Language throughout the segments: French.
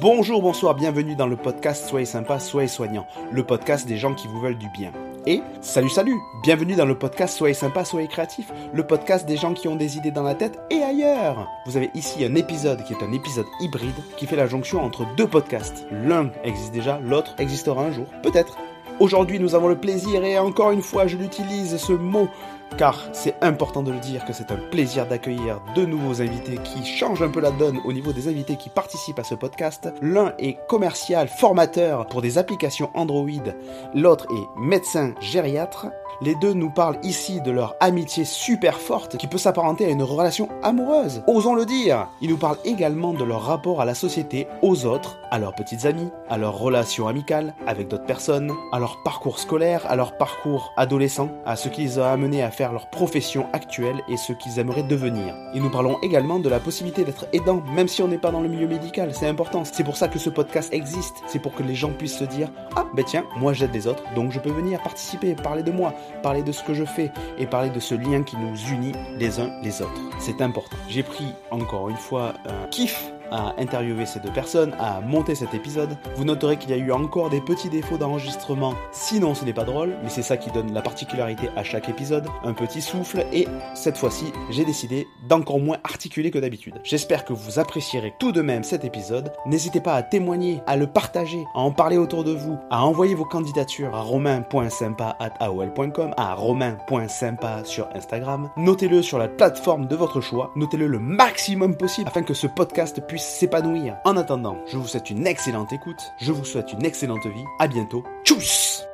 Bonjour, bonsoir, bienvenue dans le podcast Soyez sympa, soyez soignant, le podcast des gens qui vous veulent du bien. Et salut, salut, bienvenue dans le podcast Soyez sympa, soyez créatif, le podcast des gens qui ont des idées dans la tête et ailleurs. Vous avez ici un épisode qui est un épisode hybride qui fait la jonction entre deux podcasts. L'un existe déjà, l'autre existera un jour, peut-être. Aujourd'hui, nous avons le plaisir, et encore une fois, je l'utilise ce mot, car c'est important de le dire que c'est un plaisir d'accueillir deux nouveaux invités qui changent un peu la donne au niveau des invités qui participent à ce podcast. L'un est commercial, formateur pour des applications Android, l'autre est médecin gériatre. Les deux nous parlent ici de leur amitié super forte qui peut s'apparenter à une relation amoureuse. Osons le dire. Ils nous parlent également de leur rapport à la société, aux autres, à leurs petites amies, à leurs relations amicales avec d'autres personnes, à leur parcours scolaire, à leur parcours adolescent, à ce qui les a amenés à faire leur profession actuelle et ce qu'ils aimeraient devenir. Ils nous parlons également de la possibilité d'être aidant même si on n'est pas dans le milieu médical. C'est important. C'est pour ça que ce podcast existe. C'est pour que les gens puissent se dire Ah, ben tiens, moi j'aide les autres, donc je peux venir participer, parler de moi, parler de ce que je fais et parler de ce lien qui nous unit les uns les autres. C'est important. J'ai pris encore une fois un kiff à interviewer ces deux personnes, à monter cet épisode. Vous noterez qu'il y a eu encore des petits défauts d'enregistrement, sinon ce n'est pas drôle, mais c'est ça qui donne la particularité à chaque épisode, un petit souffle, et cette fois-ci, j'ai décidé d'encore moins articuler que d'habitude. J'espère que vous apprécierez tout de même cet épisode. N'hésitez pas à témoigner, à le partager, à en parler autour de vous, à envoyer vos candidatures à romain.sympa.aol.com, à romain.sympa sur Instagram. Notez-le sur la plateforme de votre choix, notez-le le maximum possible afin que ce podcast puisse s'épanouir. En attendant, je vous souhaite une excellente écoute, je vous souhaite une excellente vie, à bientôt, tchuss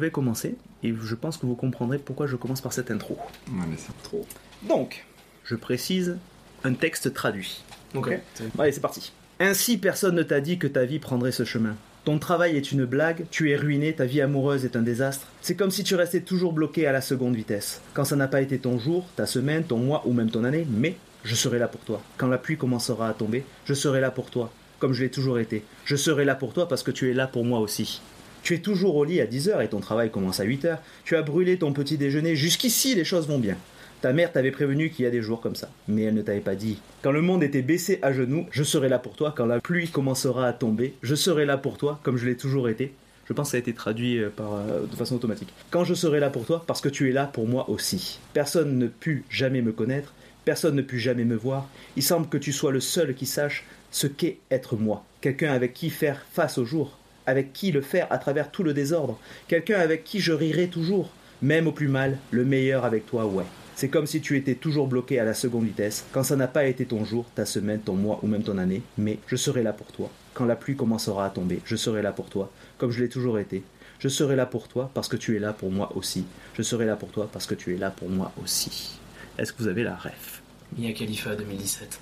vais commencer et je pense que vous comprendrez pourquoi je commence par cette intro. Ouais, mais c'est trop. Donc, je précise un texte traduit. Ok. Allez, c'est parti. Ainsi, personne ne t'a dit que ta vie prendrait ce chemin. Ton travail est une blague, tu es ruiné, ta vie amoureuse est un désastre. C'est comme si tu restais toujours bloqué à la seconde vitesse. Quand ça n'a pas été ton jour, ta semaine, ton mois ou même ton année, mais je serai là pour toi. Quand la pluie commencera à tomber, je serai là pour toi, comme je l'ai toujours été. Je serai là pour toi parce que tu es là pour moi aussi. Tu es toujours au lit à 10h et ton travail commence à 8h. Tu as brûlé ton petit déjeuner. Jusqu'ici, les choses vont bien. Ta mère t'avait prévenu qu'il y a des jours comme ça, mais elle ne t'avait pas dit. Quand le monde était baissé à genoux, je serai là pour toi. Quand la pluie commencera à tomber, je serai là pour toi, comme je l'ai toujours été. Je pense que ça a été traduit euh, euh, de façon automatique. Quand je serai là pour toi, parce que tu es là pour moi aussi. Personne ne put jamais me connaître, personne ne put jamais me voir. Il semble que tu sois le seul qui sache ce qu'est être moi. Quelqu'un avec qui faire face au jour, avec qui le faire à travers tout le désordre, quelqu'un avec qui je rirai toujours, même au plus mal, le meilleur avec toi, ouais. C'est comme si tu étais toujours bloqué à la seconde vitesse, quand ça n'a pas été ton jour, ta semaine, ton mois ou même ton année, mais je serai là pour toi. Quand la pluie commencera à tomber, je serai là pour toi, comme je l'ai toujours été. Je serai là pour toi parce que tu es là pour moi aussi. Je serai là pour toi parce que tu es là pour moi aussi. Est-ce que vous avez la ref? Mia Khalifa 2017.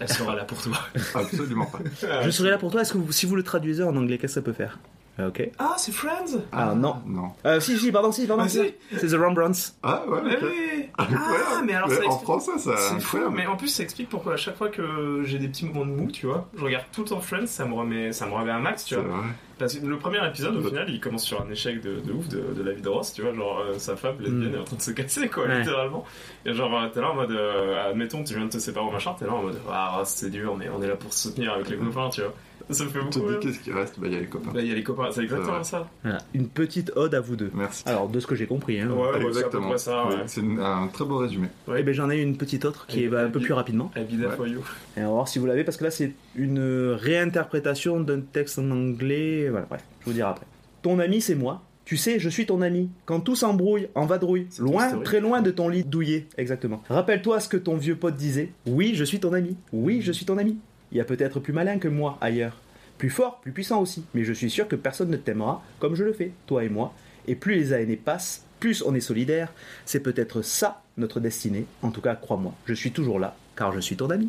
Elle sera là pour toi. Absolument pas. Je serai là pour toi. Est-ce que vous- si vous le traduisez en anglais, qu'est-ce que ça peut faire? Ok. Ah, c'est Friends Ah, non. Non. Euh, si, si, pardon, si, pardon. Ah, si. C'est The Rembrandts. Ah ouais, Mais ok. oui Ah, Incroyable. mais alors Mais ça En explique... français, ça. C'est fou, incroyable. mais en plus ça explique pourquoi à chaque fois que j'ai des petits moments de mou, tu vois, je regarde tout le temps Friends, ça me remet, ça me remet un max, tu C'est vois. vrai. Parce que le premier épisode, au final, il commence sur un échec de, de ouf de, de la vie de Ross, tu vois, genre euh, sa femme lesbienne Mm. est en train de se casser, quoi, Ouais. littéralement. Et genre, euh, t'es là en mode, euh, admettons, tu viens de te séparer au machin, t'es là en mode, ah, Ross, c'est dur, mais on est là pour se soutenir avec les copains, tu vois. Ça me fait Tu beaucoup te dis rire. qu'est-ce qui reste? Bah, il y a les copains. Bah, il y a les copains, c'est exactement vrai. ça. Voilà, une petite ode à vous deux. Merci. Alors, de ce que j'ai compris. Hein. Ouais, ouais, c'est à peu Exactement. près ça, ouais. Ouais, C'est un très beau résumé. Eh ben, j'en ai une petite autre qui Et- va un peu et- plus rapidement. Ouais. for you. Et on va voir si vous l'avez, parce que là, c'est une réinterprétation d'un texte en anglais. Voilà, bref, je vous dirai après. Ton ami, c'est moi. Tu sais, je suis ton ami. Quand tout s'embrouille, en vadrouille. C'est Loin, très loin de ton lit douillet. Exactement. Rappelle-toi ce que ton vieux pote disait. Oui, je suis ton ami. Oui, je suis ton ami. Il y a peut-être plus malin que moi ailleurs. Plus fort, plus puissant aussi. Mais je suis sûr que personne ne t'aimera comme je le fais, toi et moi. Et plus les années passent, plus on est solidaires. C'est peut-être ça notre destinée. En tout cas, crois-moi, je suis toujours là, car je suis ton ami.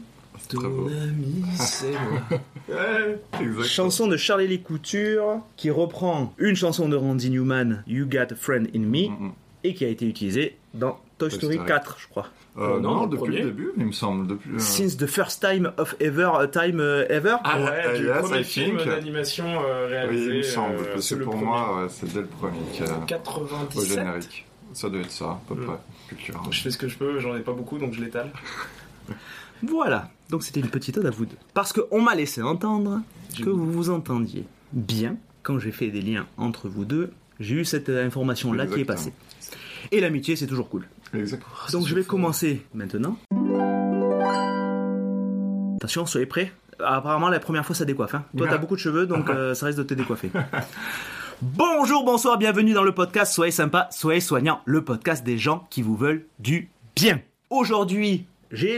Beau. ami, c'est moi. Chanson de Charlie Lee Couture qui reprend une chanson de Randy Newman, You Got a Friend in Me, Mm, mm. et qui a été utilisée dans Toy Toy Story Story. 4, je crois. Euh, non, non, depuis premier. le début, il me semble. Depuis, euh, Since the first time of ever, a time uh, ever. Ah ouais, Ah, du yes, premier I film think. d'animation euh, Oui, réalisé. il me semble. euh, parce c'est que pour premier. moi, ouais, c'est dès le premier qui a au 97. générique. Ça doit être ça, à peu Mm. près. Culture. Je fais ce que je peux, j'en ai pas beaucoup donc je l'étale. Voilà, donc c'était une petite ode à vous deux. Parce qu'on m'a laissé entendre que vous vous entendiez bien quand j'ai fait des liens entre vous deux. J'ai eu cette euh, information-là qui est passée. Et l'amitié, c'est toujours cool. Exactement. Donc je vais commencer maintenant. Attention, soyez prêts. Apparemment, la première fois, ça décoiffe. Hein. Toi, t'as beaucoup de cheveux, donc euh, ça risque de te décoiffer. Bonjour, bonsoir, bienvenue dans le podcast Soyez sympa, soyez soignant, le podcast des gens qui vous veulent du bien. Aujourd'hui, j'ai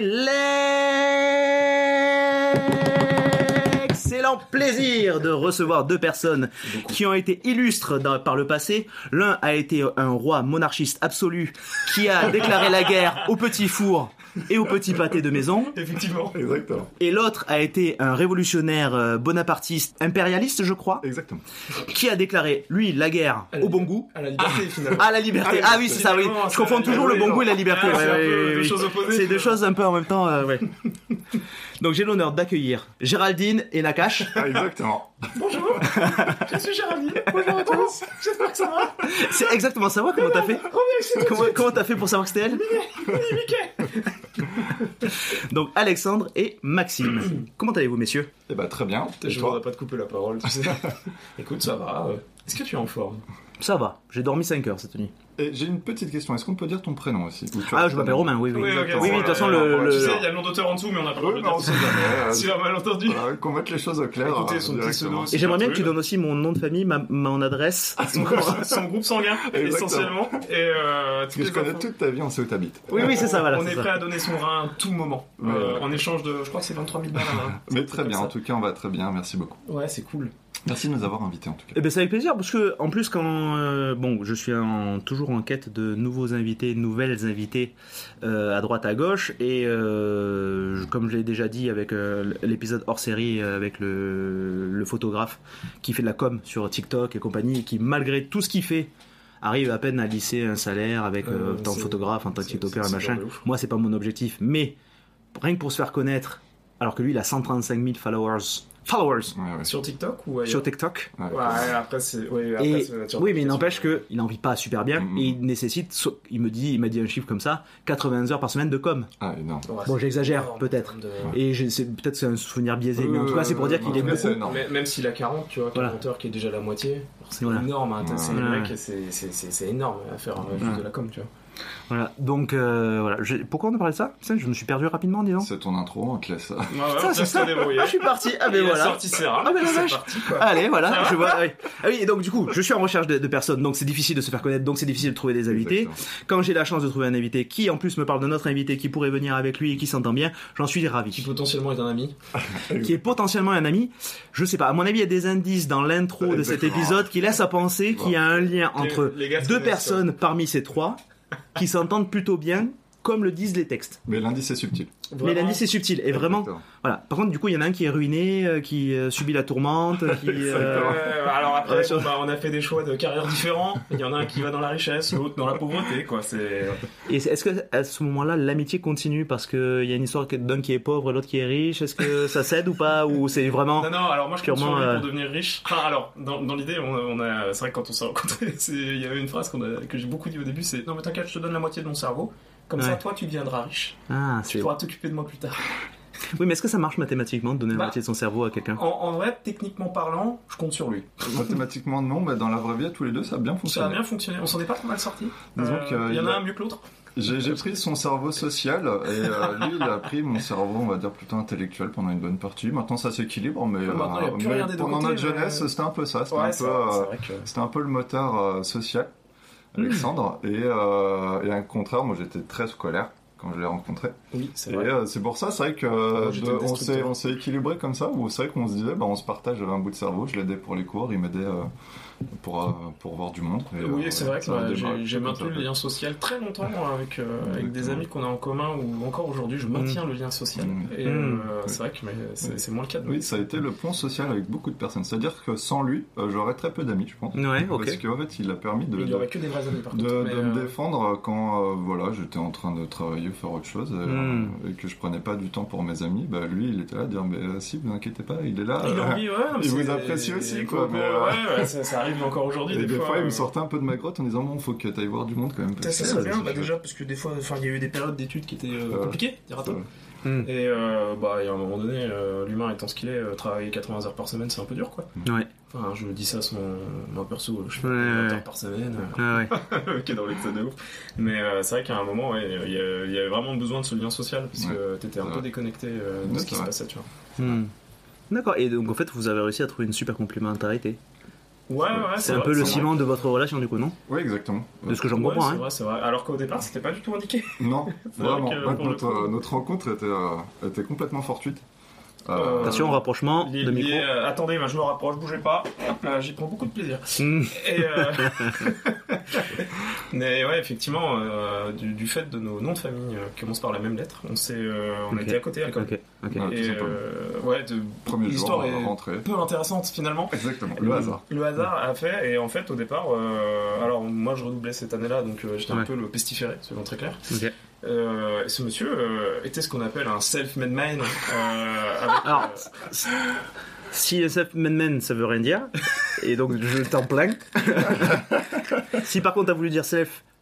plaisir de recevoir deux personnes qui ont été illustres par le passé. L'un a été un roi monarchiste absolu qui a déclaré la guerre au petit four et au petit pâté de maison. Effectivement. Exactement. Et l'autre a été un révolutionnaire euh, bonapartiste impérialiste, je crois, Exactement. qui a déclaré, lui, la guerre au bon goût. À la liberté finalement. À la liberté. Ah oui, c'est ça, oui. Je confonds toujours le bon goût et la liberté. Ah, c'est ouais, ouais, deux oui. choses opposées, C'est deux choses un peu en même temps, euh, ouais. Donc j'ai l'honneur d'accueillir Géraldine et Nakash. Ah, exactement. Bonjour, je suis Géraldine. Bonjour à tous. J'espère que ça va. C'est exactement ça, ouais, comment t'as fait Comment comment t'as fait pour savoir que c'était elle Donc Alexandre et Maxime. Comment allez-vous, messieurs Eh bah, très bien. Et Je toi voudrais pas te couper la parole, tu sais. Écoute, ça va. euh, Est-ce que tu es en forme? Ça va, j'ai dormi 5 heures cette nuit. Et j'ai une petite question. Est-ce qu'on peut dire ton prénom aussi Ah, je m'appelle Romain, oui, oui. Oui, de toute façon, le... Tu sais, il y a le nom d'auteur en dessous, mais on n'a pas le droit on de dire. jamais. S'il a mal entendu. Voilà, Qu'on mette les choses au clair. Écoutez, son petit directement. pseudo, Et j'aimerais bien que tu donnes aussi mon nom de famille, ma, mon adresse. Son, son groupe sanguin, essentiellement. Et euh, Parce que je connais toute ta vie, on sait où t'habites. Oui, oui, c'est ça, voilà. on est ça. prêt à donner son rein à tout moment. Ouais, Euh. En échange de, je crois que c'est 23 000 balles. hein. Mais très bien, en tout cas, on va très bien. Merci beaucoup. Ouais, c'est cool. Merci de nous avoir invités, en tout cas. Eh ben, c'est avec plaisir parce que en plus quand euh, bon je suis en- toujours en quête de nouveaux invités, nouvelles invités euh, à droite à gauche et euh, comme je l'ai déjà dit avec euh, l'épisode hors série avec le, le photographe qui fait de la com sur TikTok et compagnie et qui malgré tout ce qu'il fait arrive à peine à lisser un salaire avec euh, en tant que c'est- photographe, en tant que TikToker et machin. de. Moi c'est pas mon objectif mais rien que pour se faire connaître alors que lui il a 135 000 followers followers Ouais, ouais. Sur TikTok ou ailleurs sur TikTok. Ouais, Ouais, après c'est. Ouais, après, Et, c'est la nature oui, mais il n'empêche qu'il n'en vit pas super bien et il nécessite, so- il me dit, il m'a dit un chiffre comme ça, 80 heures par semaine de com. Ah, énorme. Ouais, Bon, j'exagère, énorme, peut-être. de- Et je- c'est- peut-être c'est un souvenir biaisé, mais en tout cas, c'est pour dire qu'il Euh, est beaucoup. Même s'il a 40, tu vois, Voilà. 40 heures qui est déjà la moitié, c'est Voilà. énorme. hein, C'est c'est- énorme à faire euh, de la com, tu vois. Voilà. Donc, euh, voilà. Pourquoi on a parlé de ça? Putain, Je me suis perdu rapidement, dis donc. C'est ton intro, on te laisse ça. Ouais, Ça, c'est. Je suis parti. Ah, ben Il a voilà. sorti ses rames, Ah, ben la c'est vache. parti, quoi. Allez, voilà, je vois. ah oui. Ah oui, et donc du coup, je suis en recherche de, de personnes, donc c'est difficile de se faire connaître, donc c'est difficile de trouver des invités. Exactement. Quand j'ai la chance de trouver un invité qui, en plus, me parle de notre invité, qui pourrait venir avec lui et qui s'entend bien, j'en suis Qui ravi. potentiellement est un ami. Qui est potentiellement un ami. Je sais pas. À mon avis, il y a des indices dans l'intro de cet épisode qui laissent à penser qu'il y a un lien entre Les- les deux personnes parmi ces trois qui s'entendent plutôt bien, comme le disent les textes. Mais l'indice est subtil. Mais l'indice est subtil et vraiment. Exactement. Voilà. Par contre, du coup, il y en a un qui est ruiné, euh, qui euh, subit la tourmente, qui. euh, Ouais, alors après, Ouais, sur- bon, bah, on a fait des choix de carrières différents. Il y en a un qui va dans la richesse, l'autre dans la pauvreté, quoi. C'est. Et est-ce que à ce moment-là, l'amitié continue? Parce qu'il y a une histoire d'un qui est pauvre et l'autre qui est riche Est-ce que ça cède ou pas? Ou c'est vraiment. Non, non, alors moi je compte Purement, sur pour devenir riche. Enfin, alors, dans, dans l'idée, on, a- on a, c'est vrai que quand on s'est rencontrés, il y avait une phrase qu'on a, que j'ai beaucoup dit au début c'est Non, mais t'inquiète, je te donne la moitié de mon cerveau. Comme ça, toi, tu deviendras riche. Ah, Tu pourras t'occuper de moi plus tard. Oui, mais est-ce que ça marche mathématiquement de donner la Bah, moitié de son cerveau à quelqu'un? En, en vrai, techniquement parlant, je compte sur lui. Mathématiquement, non, mais dans la vraie vie, tous les deux, ça a bien Ça a fonctionné. bien fonctionné. On s'en est pas trop mal sorti. Disons Euh, que il y en a a- un mieux que l'autre. J'ai pris son cerveau social et euh, lui, il a pris mon cerveau, on va dire, plutôt intellectuel pendant une bonne partie. Maintenant, ça s'équilibre, mais, euh, Maintenant, il y a plus mais rien des deux pendant notre mais- jeunesse, c'était un peu ça. C'était un, euh, un peu le moteur euh, social, Alexandre. Et, euh, et au contraire, moi, j'étais très scolaire quand je l'ai rencontré. Oui, c'est Et vrai. euh, c'est pour ça, c'est vrai que euh, j'étais de- le on s'est destructeur. on s'est équilibré comme ça, où c'est vrai qu'on se disait, bah, on se partage, j'avais un bout de cerveau, je l'aidais pour les cours, il m'aidait euh, pour, pour voir du monde. Et, Oui, euh, c'est vrai que démarré j'ai maintenu le lien social très longtemps avec, euh, avec des amis qu'on a en commun ou encore aujourd'hui, je maintiens le lien social. Mm. Et Mm. euh, c'est vrai que mais c'est moins le cas de Oui, ça a été le pont social avec beaucoup de personnes. C'est-à-dire que sans lui, euh, j'aurais très peu d'amis, je pense. Ouais, ok. Parce qu'en fait, il a permis de, Il n'y de, aurait que des vrais amis par de- contre. de mais, me défendre quand euh, voilà, j'étais en train de travailler ou faire autre chose et, Mm. euh, et que je prenais pas du temps pour mes amis. Bah, lui, il était là à dire Mais si, vous inquiétez pas, il est là. Il Euh, envie, ouais. il vous apprécie aussi, quoi, Ouais, mais, ouais, ça, ça arrive encore aujourd'hui. Des, fois, il me euh, sortait un peu de ma grotte en disant Bon, faut que tu ailles voir du monde quand même. Ça, ça bien, bah déjà, parce que des fois, enfin, il y a eu des périodes d'études qui étaient euh, compliquées, dira-t-on. Ouais. Hmm. Et euh, bah, il y a un moment donné, euh, l'humain étant ce qu'il est, euh, travailler 80 heures par semaine, c'est un peu dur, quoi. Ouais. Enfin, je dis ça sans moi perso, je fais Ouais, 20 ouais. heures par semaine, Ah ouais. qui est dans l'excès de ouf. Mais euh, c'est vrai qu'à un moment, ouais, il y, y avait vraiment besoin de ce lien social, parce que t'étais un peu déconnecté euh, de Ouais, ce qui se passait, tu vois. Hmm. D'accord, et donc en fait vous avez réussi à trouver une super complémentarité. Ouais, ouais, C'est un vrai, peu le vrai. ciment de votre relation du coup, non? Oui, exactement. De ce que j'en Ouais, comprends, c'est hein. vrai, c'est vrai. Alors qu'au départ, c'était pas du tout indiqué. Non, vraiment. que Ouais, pour le notre, rencontre était, euh, était complètement fortuite. Euh, Attention, rapprochement Lié- de lié, micro. euh, attendez, bah, je me rapproche, bougez pas. Hop là, j'y prends beaucoup de plaisir. Et euh, Mais ouais, effectivement, euh, du, du fait de nos noms de famille euh, qui commencent par la même lettre, on s'est, euh, on Ok. était à côté à l'école. Ok, ok. Ouais, tout Et euh, ouais, de, Premier L'histoire jour, est- rentrée. peu intéressante finalement. Exactement, le hasard. Le hasard a fait, et en fait, au départ, euh, alors moi je redoublais cette année-là, donc euh, j'étais un peu le pestiféré, selon très clair. Euh, ce monsieur euh, était ce qu'on appelle un self-made man. euh, avec, Alors, euh, Si self-made man, ça veut rien dire, et donc je t'en plains. si par contre t'as voulu dire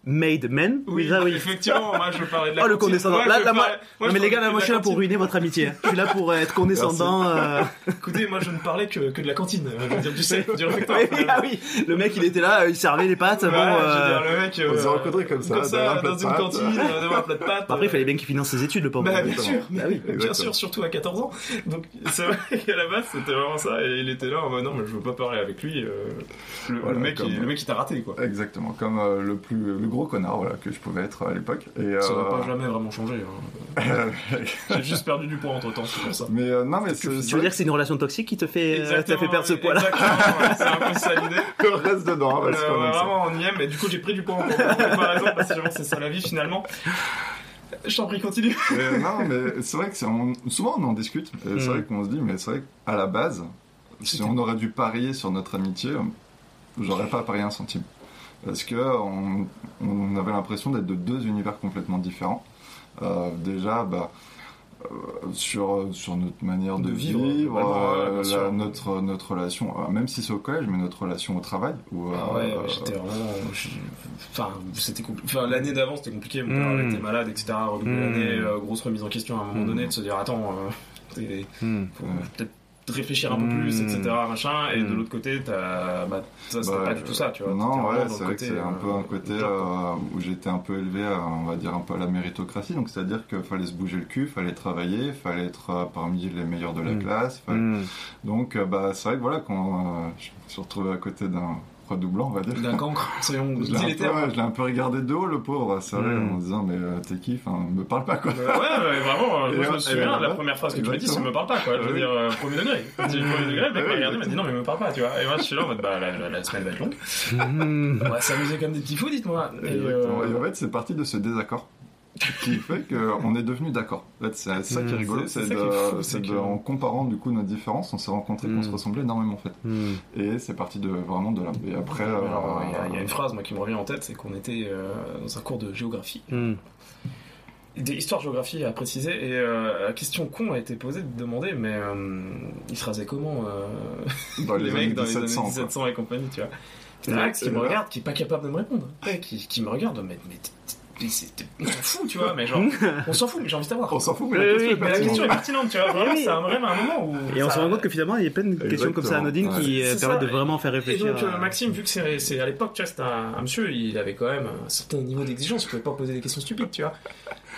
self-made man, Oui, oui. effectivement, moi je parlais de la Oh, le cantine. condescendant. Moi, Là- je là, moi- parlais- moi, Non, je mais les gars, là, moi je suis là pour ruiner votre amitié. Je suis là pour être condescendant. euh, Écoutez, moi je ne parlais que, que de la cantine, je veux dire du self, du réfectoire. oui, ah oui, le mec il était là, il servait les pâtes. Ouais, bon, je euh, veux dire, le mec. On s'est rencontrés comme ça, un plat dans de une cantine, euh, devant un plat de pâtes. Après, il fallait bien qu'il finance ses études, le pauvre. Bah, bien sûr, Ah oui, bien sûr, surtout à 14 ans. Donc, c'est vrai qu'à la base, c'était vraiment ça. Et il était là en mode non, mais je veux pas parler avec lui. euh, le, mec, comme- il, le mec, il t'a raté, quoi. Exactement, comme euh, le plus gros connard voilà, que je pouvais être à l'époque. Et, Ça euh, va pas jamais vraiment changé. hein. J'ai juste perdu du poids entre temps, c'est pour ça. mais euh, non, mais Tu veux dire que c'est une relation toxique qui te fait, euh, fait perdre ce poids-là Exactement, ouais, c'est un peu ça l'idée. que reste dedans, Euh, parce vraiment, on y est, mais du coup, j'ai pris du poids en comparaison parce que c'est ça la vie finalement. Je t'en prie, continue. Mais non, mais c'est vrai que c'est- on- souvent on en discute. Et c'est Mm. vrai qu'on se dit, mais c'est vrai qu'à la base, si on aurait dû parier sur notre amitié, j'aurais pas parié un centime. Parce que on, on avait l'impression d'être de deux univers complètement différents. Euh, déjà, bah, euh, sur, sur notre manière de, De vivre, vivre, vraiment, ouais, euh, la- notre, notre relation, euh, même si c'est au collège, mais notre relation au travail. Où, Ah euh, ouais, euh, j'étais vraiment. je- Enfin, c'était compli- Enfin, l'année d'avant, c'était compliqué. Mon père Mm. était malade, etc. Redoubler Mm. l'année, euh, grosse remise en question à un moment Mm. donné, de se dire attends, euh, Hmm. faut Ouais. Peut-être réfléchir un peu plus, etc. Machin. Et de Mm. l'autre côté, t'as. Bah, ça, c'était Bah, pas du tout ça, tu vois. Non, ouais, c'est vrai que c'est un euh, peu un côté euh, où j'étais un peu élevé, à, on va dire un peu à la méritocratie. Donc c'est-à-dire qu'il fallait se bouger le cul, fallait travailler, fallait être euh, parmi les meilleurs de la Mm. classe. fallait- Hmm. Donc bah c'est vrai que voilà quand euh, je me suis retrouvé à côté d'un on va dire. D'un cancre, soyons Je l'ai un, peu, utilitaires. ouais, je l'ai un peu regardé de haut, le pauvre, c'est vrai, Mm. en disant mais euh, t'es qui? Enfin, me parle pas quoi. Euh, ouais, ouais, vraiment, je me souviens la première phrase que tu m'as dit, exactement. me parle pas, quoi. Je veux dire, euh, premier degré. J'ai premier degré, le mec m'a oui, regardé, il m'a dit non, mais me parle pas, tu vois. Et moi, je suis là en mode, bah, la, semaine va être longue. Hmm. On va s'amuser comme des petits fous, dites-moi. Et en fait, c'est parti de ce désaccord qui fait qu'on est devenu d'accord. En fait, c'est ça qui est Mm, rigolo, c'est- c'est c'est de, c'est c'est en comparant du coup nos différences, on s'est rencontrés qu'on se ressemblait énormément en fait. Hmm. Et c'est parti de vraiment de là. Et après, euh, il y a- a une phrase moi qui me revient en tête, c'est qu'on était euh, dans un cours de géographie. Hmm. Des histoires géographie à préciser, et euh, la question con a été posée de demander, mais euh, ils se rasaient comment euh, dans les, les, mecs dans les 1700. années quoi. 1700 et compagnie, tu vois. Et Max qui me regarde, qui est pas capable de me répondre, Ouais, qui, qui me regarde, mais, mais c'est- on s'en fout, tu vois, mais genre, on s'en fout, mais j'ai envie de savoir. On s'en fout, mais la oui, question est Mais la pertinente. question est pertinente, tu vois. Vraiment, Oui. c'est un- vraiment un moment où. Et on se rend compte que finalement, il y a plein de questions comme ça anodines Exactement, qui euh, permettent ça. de vraiment faire Et réfléchir. donc, euh, à- Maxime, vu que c'est c'est à l'époque, tu vois, c'était un, un monsieur, il avait quand même un certain niveau d'exigence, il pouvait pas poser des questions stupides, tu vois.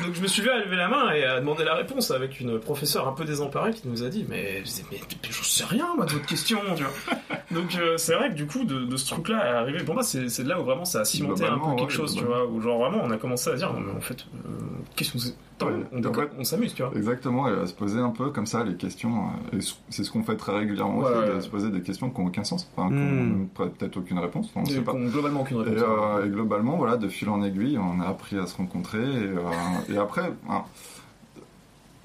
Donc, je me suis vu à lever la main et à demander la réponse avec une professeure un peu désemparée qui nous a dit Mais, mais, mais j'en sais rien, moi, de votre question, tu vois. Donc, euh, c'est vrai que du coup, de, de ce truc-là à arriver, pour moi, c'est c'est là où vraiment ça a cimenté un peu quelque chose, tu vois, où genre vraiment on a commencé à dire Non, mais en fait, euh, qu'est-ce qu'on s'est- Attends, Ouais, on, s'amuse, tu vois. Exactement, et à se poser un peu comme ça les questions. euh, et c'est ce qu'on fait très régulièrement Ouais, aussi, ouais, de se poser des questions qui n'ont aucun sens, enfin, qui Hmm. n'ont peut-être aucune réponse, on Et sait pas. globalement aucune Et, réponse. euh, et globalement, voilà, de fil en aiguille, on a appris à se rencontrer. Et, euh, et après, hein,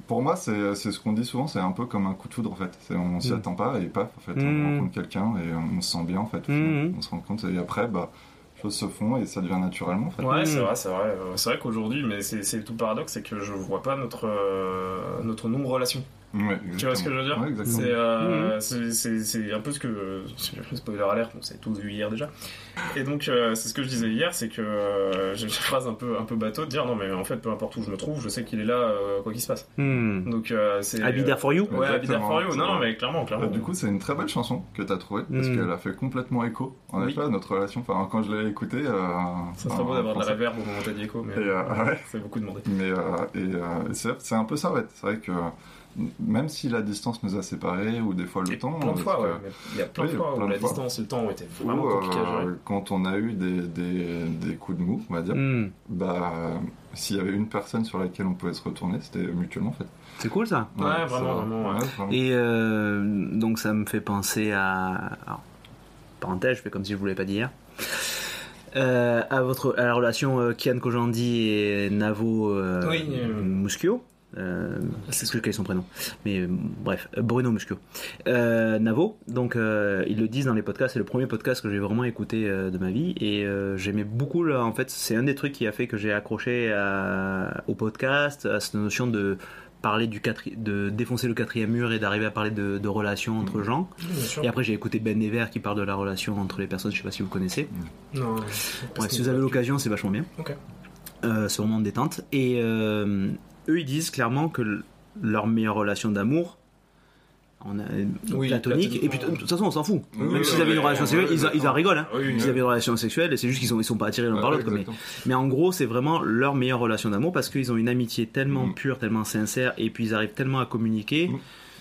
pour moi, c'est c'est ce qu'on dit souvent, c'est un peu comme un coup de foudre en fait. On s'y Mm. attend pas et paf, en fait, on rencontre quelqu'un et on se sent bien en fait. On se rend compte et après, bah, choses se font et ça devient naturellement en fait. Ouais, c'est Mm. vrai, c'est vrai. C'est vrai qu'aujourd'hui, mais c'est tout le paradoxe, c'est que je vois pas notre euh, notre non-relation. Ouais, Tu vois ce que je veux dire Ouais. C'est euh, c'est- c'est c'est un peu ce que spoiler alert, on s'est tous vu hier déjà. Et donc euh, c'est ce que je disais hier, c'est que euh, j'ai une phrase un peu un peu bateau de dire non mais en fait peu importe où je me trouve, je sais qu'il est là euh, quoi qu'il se passe. Hmm. Donc euh, c'est for you. Ouais, there for you. Non, non, mais clairement, clairement. Bah, du coup, c'est une très belle chanson que tu as trouvée parce Mm. qu'elle a fait complètement écho. En Oui. effet, à notre relation. Enfin, quand je l'ai écoutée, euh, ça serait beau d'avoir de la reverb au moment où t'as dit écho, mais euh, ouais. c'est beaucoup demandé. Mais euh, et, euh, c'est c'est un peu ça, ouais. C'est vrai que même si la distance nous a séparés ou des fois le Et temps, plein de fois, parce ouais. Il y a plein de Oui, fois où la fois. distance et le temps ont été ou, vraiment compliqués à euh, gérer. quand on a eu des, des, des coups de mou, on va dire, Hmm. bah euh, s'il y avait une personne sur laquelle on pouvait se retourner, c'était mutuellement en fait. C'est cool ça. Ouais, vraiment, vrai. vraiment, ouais. vraiment. Et euh, donc ça me fait penser à. alors, parenthèse, je fais comme si je voulais pas dire. Euh, à, votre, à la relation euh, Kian Kojandi et Navo euh, Oui, euh, Muschio. Euh, c'est ce que quel est son prénom. Mais euh, bref, euh, Bruno Muschio. Euh, Navo, donc ils le disent dans les podcasts, c'est le premier podcast que j'ai vraiment écouté de ma vie et j'aimais beaucoup là, en fait, c'est un des trucs qui a fait que j'ai accroché à- au podcast, à cette notion de parler du quatri- de défoncer le quatrième mur et d'arriver à parler de, de relations entre gens. Bien sûr. Et après j'ai écouté Ben Never qui parle de la relation entre les personnes, je sais pas si vous connaissez. Non, Ouais, si vous avez l'occasion, c'est vachement bien. Ok. Euh, c'est vraiment détente. Et euh, eux, ils disent clairement que leur meilleure relation d'amour, on a Oui, platonique. Et puis de toute façon, on s'en fout. Oui, Même oui, s'ils avaient une relation sexuelle, ils, ils en rigolent. Hein. Oui. avaient une relation sexuelle, c'est juste qu'ils sont, ils sont pas attirés l'un par l'autre. Mais en gros, c'est vraiment leur meilleure relation d'amour parce qu'ils ont une amitié tellement Mm. pure, tellement sincère, et puis ils arrivent tellement à communiquer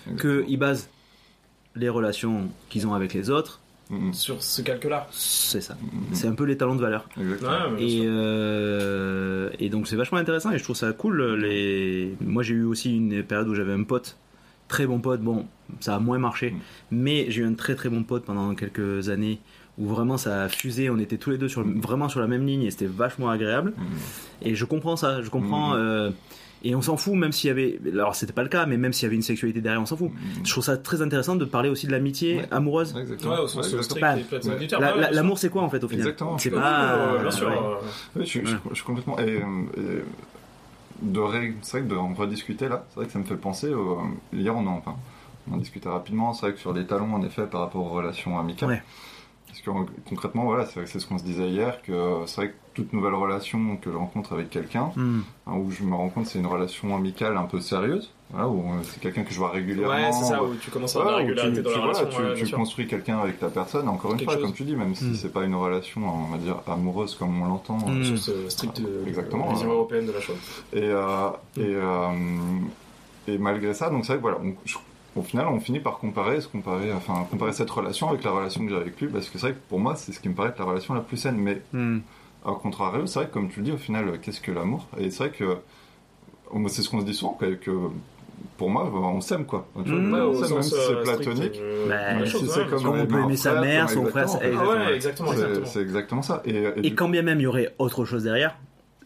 Mm. qu'ils basent les relations qu'ils ont avec les autres. Sur ce calque-là. C'est ça. C'est un peu les talents de valeur. Ouais, Et, euh, et donc c'est vachement intéressant et je trouve ça cool. Les... Moi j'ai eu aussi une période où j'avais un pote, très bon pote, bon ça a moins marché, Mm. mais j'ai eu un très très bon pote pendant quelques années où vraiment ça a fusé, on était tous les deux sur, vraiment sur la même ligne et c'était vachement agréable. Mm. Et je comprends ça, je comprends. Euh, et on s'en fout même s'il y avait, alors c'était pas le cas, mais même s'il y avait une sexualité derrière, on s'en fout. Mm. Je trouve ça très intéressant de parler aussi de l'amitié Ouais. amoureuse. Ouais, exactement. Ouais, au sens. La- sûr. L'amour c'est quoi en fait au final Exactement. C'est pas. oui, oui, bien sûr. ouais. euh, Oui, je, je- Ouais. je suis complètement. Et, et de ré- c'est vrai que d'en rediscuter là, c'est vrai que ça me fait penser. au- hier, on en, enfin, on en discutait rapidement. C'est vrai que sur les talons, en effet, par rapport aux relations amicales. Parce que concrètement, voilà, c'est vrai que c'est ce qu'on se disait hier, que c'est vrai que toute nouvelle relation que je rencontre avec quelqu'un, Hmm. hein, où je me rends compte, c'est une relation amicale un peu sérieuse, voilà, où euh, c'est quelqu'un que je vois régulièrement. Ouais, c'est ça, où tu commences à avoir Voilà, la où tu, régularité dans tu- la voilà, relation. tu- ouais, tu construis quelqu'un avec ta personne, encore une fois, chose. comme tu dis, même si Mm. c'est pas une relation, on va dire, amoureuse comme on l'entend. Mm. Sur ce strict euh, Exactement. vision européenne de la chose. Et, euh, et, euh, et malgré ça, donc c'est vrai que voilà, on- je- au final, on finit par comparer, se comparer, enfin, comparer cette relation avec la relation que j'ai avec lui, parce que c'est vrai que pour moi, c'est ce qui me paraît être la relation la plus saine. Mais Hmm. au contraire, c'est vrai que comme tu le dis, au final, qu'est-ce que l'amour? Et c'est vrai que c'est ce qu'on se dit souvent, quoi, que pour moi, on s'aime quoi. Tu vois, Mm. Ouais, on s'aime, même si c'est euh, strict, platonique. euh, Bah, si c'est bien comme on un peut aimer sa mère, son frère, exactement. exactement. Ouais, exactement, C'est- exactement. C'est exactement ça. Et, et Et du- quand bien même il y aurait autre chose derrière,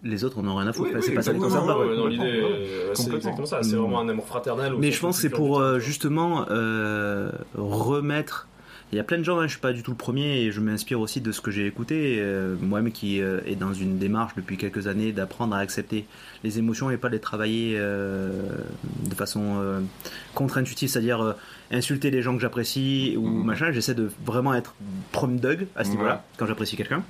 les autres on n'en a rien à foutre. Oui, Enfin, c'est oui, pas ça les. Ouais, dans l'idée, euh, c'est exactement ça. C'est vraiment un amour fraternel. Mais je pense que c'est pour euh, justement euh, remettre. Il y a plein de gens, hein, je suis pas du tout le premier et je m'inspire aussi de ce que j'ai écouté. euh, Moi-même qui euh, est dans une démarche depuis quelques années d'apprendre à accepter les émotions et pas les travailler euh, de façon euh, contre-intuitive, c'est-à-dire euh, insulter les gens que j'apprécie ou Mhm. machin. J'essaie de vraiment être prom dog à ce Ouais. niveau-là quand j'apprécie quelqu'un.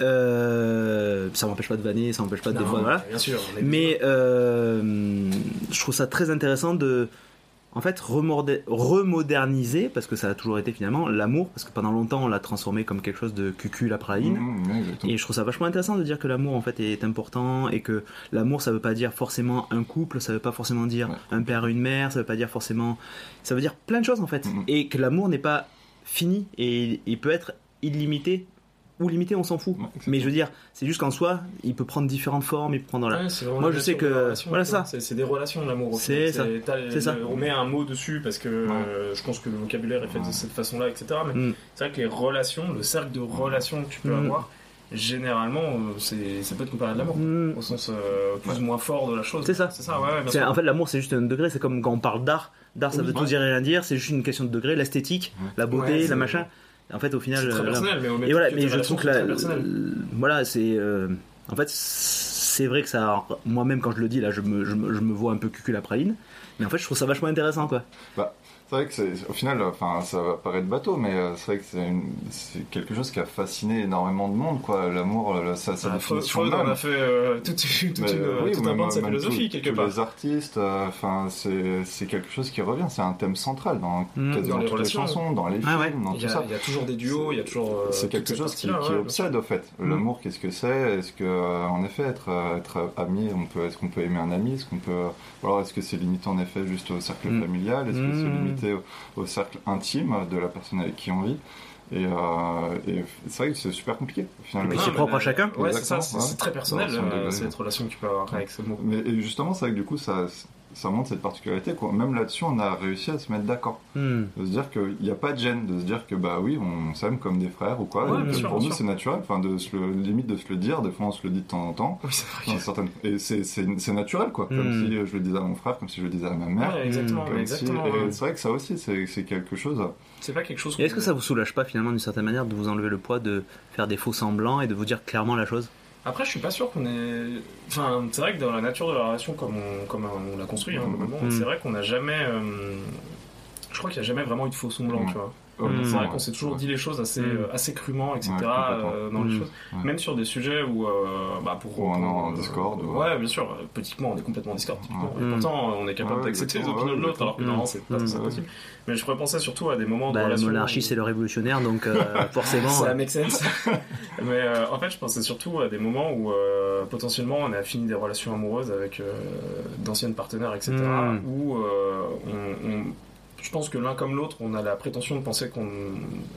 Euh, ça m'empêche pas de vanner, ça m'empêche pas de Non, des fois, voilà. Bien sûr. on est- Mais euh, je trouve ça très intéressant de, en fait, remoderniser, parce que ça a toujours été finalement l'amour, parce que pendant longtemps on l'a transformé comme quelque chose de cucul la praline. Mmh, ouais. Et je trouve ça vachement intéressant de dire que l'amour en fait est important et que l'amour ça veut pas dire forcément un couple, ça veut pas forcément dire Ouais. un père et une mère, ça veut pas dire forcément, ça veut dire plein de choses en fait. Mhm. Et que l'amour n'est pas fini et il peut être illimité ou limité, on s'en fout. Ouais. Mais je veux dire, c'est juste qu'en soi, il peut prendre différentes formes, il peut prendre la- Ouais, Moi, je sais que- de voilà ça. C'est des relations l'amour. au C'est ça. On met un mot dessus parce que euh, je pense que le vocabulaire est fait de cette façon-là, etc. Mais Mm. c'est vrai que les relations, le cercle de relations que tu peux Mm. avoir, généralement, euh, c'est ça peut être comparé à de l'amour. Mm. Au sens euh, plus ou moins fort de la chose. C'est ça. C'est ça, ouais. En fait, l'amour, c'est juste un degré. C'est comme quand on parle d'art. D'art, ça veut tout dire et rien dire. C'est juste une question de degré. L'esthétique, la beauté, la machin. En fait, au final, C'est très euh, personnel, mais Et voilà, mais je trouve que sont la, très personnelles. l- voilà, c'est euh, en fait c'est vrai que ça, moi-même quand je le dis là, je me, je me, je me vois un peu cucul à praline, mais en fait je trouve ça vachement intéressant quoi. C'est vrai que c'est, au final, enfin, ça va paraître bateau, mais euh, c'est vrai que c'est, une- c'est quelque chose qui a fasciné énormément de monde, quoi. L'amour, le- sa, sa Ah, définition Freud même. a fait euh, toute, toute Mais, une, euh, oui, tout ou un même- pan de sa même philosophie, tous- quelque tous part. les artistes, euh, enfin, c'est, c'est quelque chose qui revient. C'est un thème central dans Mm. quasiment Dans les toutes les chansons, dans les films, Ah ouais. dans tout ça. il y a toujours des duos, il y a toujours. euh, C'est quelque chose qui, qui ouais, obsède au fait. Mm. L'amour, qu'est-ce que c'est? Est-ce que, euh, en effet, être, euh, être ami, on peut, est-ce qu'on peut aimer un ami? Est-ce qu'on peut, alors est-ce que c'est limité en effet juste au cercle Mm. familial? Est-ce que c'est Mm. Limité au, au cercle intime de la personne avec qui on vit Et, euh, et c'est vrai que c'est super compliqué. Au final. Mais Non, c'est propre à chacun. Ouais, c'est ça, c'est ouais. très personnel, euh, cette relation que tu peux avoir avec ce mot. Mais et justement, c'est vrai que du coup, ça, ça montre cette particularité. Quoi. Même là-dessus, on a réussi à se mettre d'accord. Hmm. De se dire qu'il n'y a pas de gêne, de se dire que bah oui, on s'aime comme des frères ou quoi. Ouais, et sûr, pour nous, c'est naturel. Enfin, de se le, limite de se le dire. Des fois, on se le dit de temps en temps. Oui, c'est vrai. Certaines... Et c'est, naturel, quoi. Comme Mm. si je le disais à mon frère, comme si je le disais à ma mère. Ouais, exactement, si... ouais. c'est vrai que ça aussi, c'est, c'est quelque chose. C'est pas quelque chose. Est-ce que ça vous soulage pas finalement d'une certaine manière de vous enlever le poids de faire des faux semblants et de vous dire clairement la chose? Après, je suis pas sûr qu'on est. Enfin, c'est vrai que dans la nature de la relation, comme on, comme on l'a construit, hein, Mhm. c'est vrai qu'on n'a jamais. euh, Je crois qu'il n'y a jamais vraiment eu de faux semblant, Ouais. tu vois. Honnêtement, C'est vrai ouais. qu'on s'est toujours dit les choses assez, Mhm. euh, assez crûment, etc. Euh, dans les Mhm. choses. Ouais. Même sur des sujets où, euh, bah, pour, Où on est pour, en euh, discorde, ou- Ouais, bien sûr. Politiquement, on est complètement en. Ouais. Et pourtant, on est capable Ouais, d'accepter les opinions de l'autre, alors que normalement, c'est pas possible. Mais je pourrais penser surtout à des moments de bah, La monarchie où- c'est le révolutionnaire donc euh, forcément. ça euh, make sense. Mais euh, en fait, je pensais surtout à des moments où euh, potentiellement on a fini des relations amoureuses avec euh, d'anciennes partenaires, etc. Où euh, on, on- je pense que l'un comme l'autre, on a la prétention de penser qu'on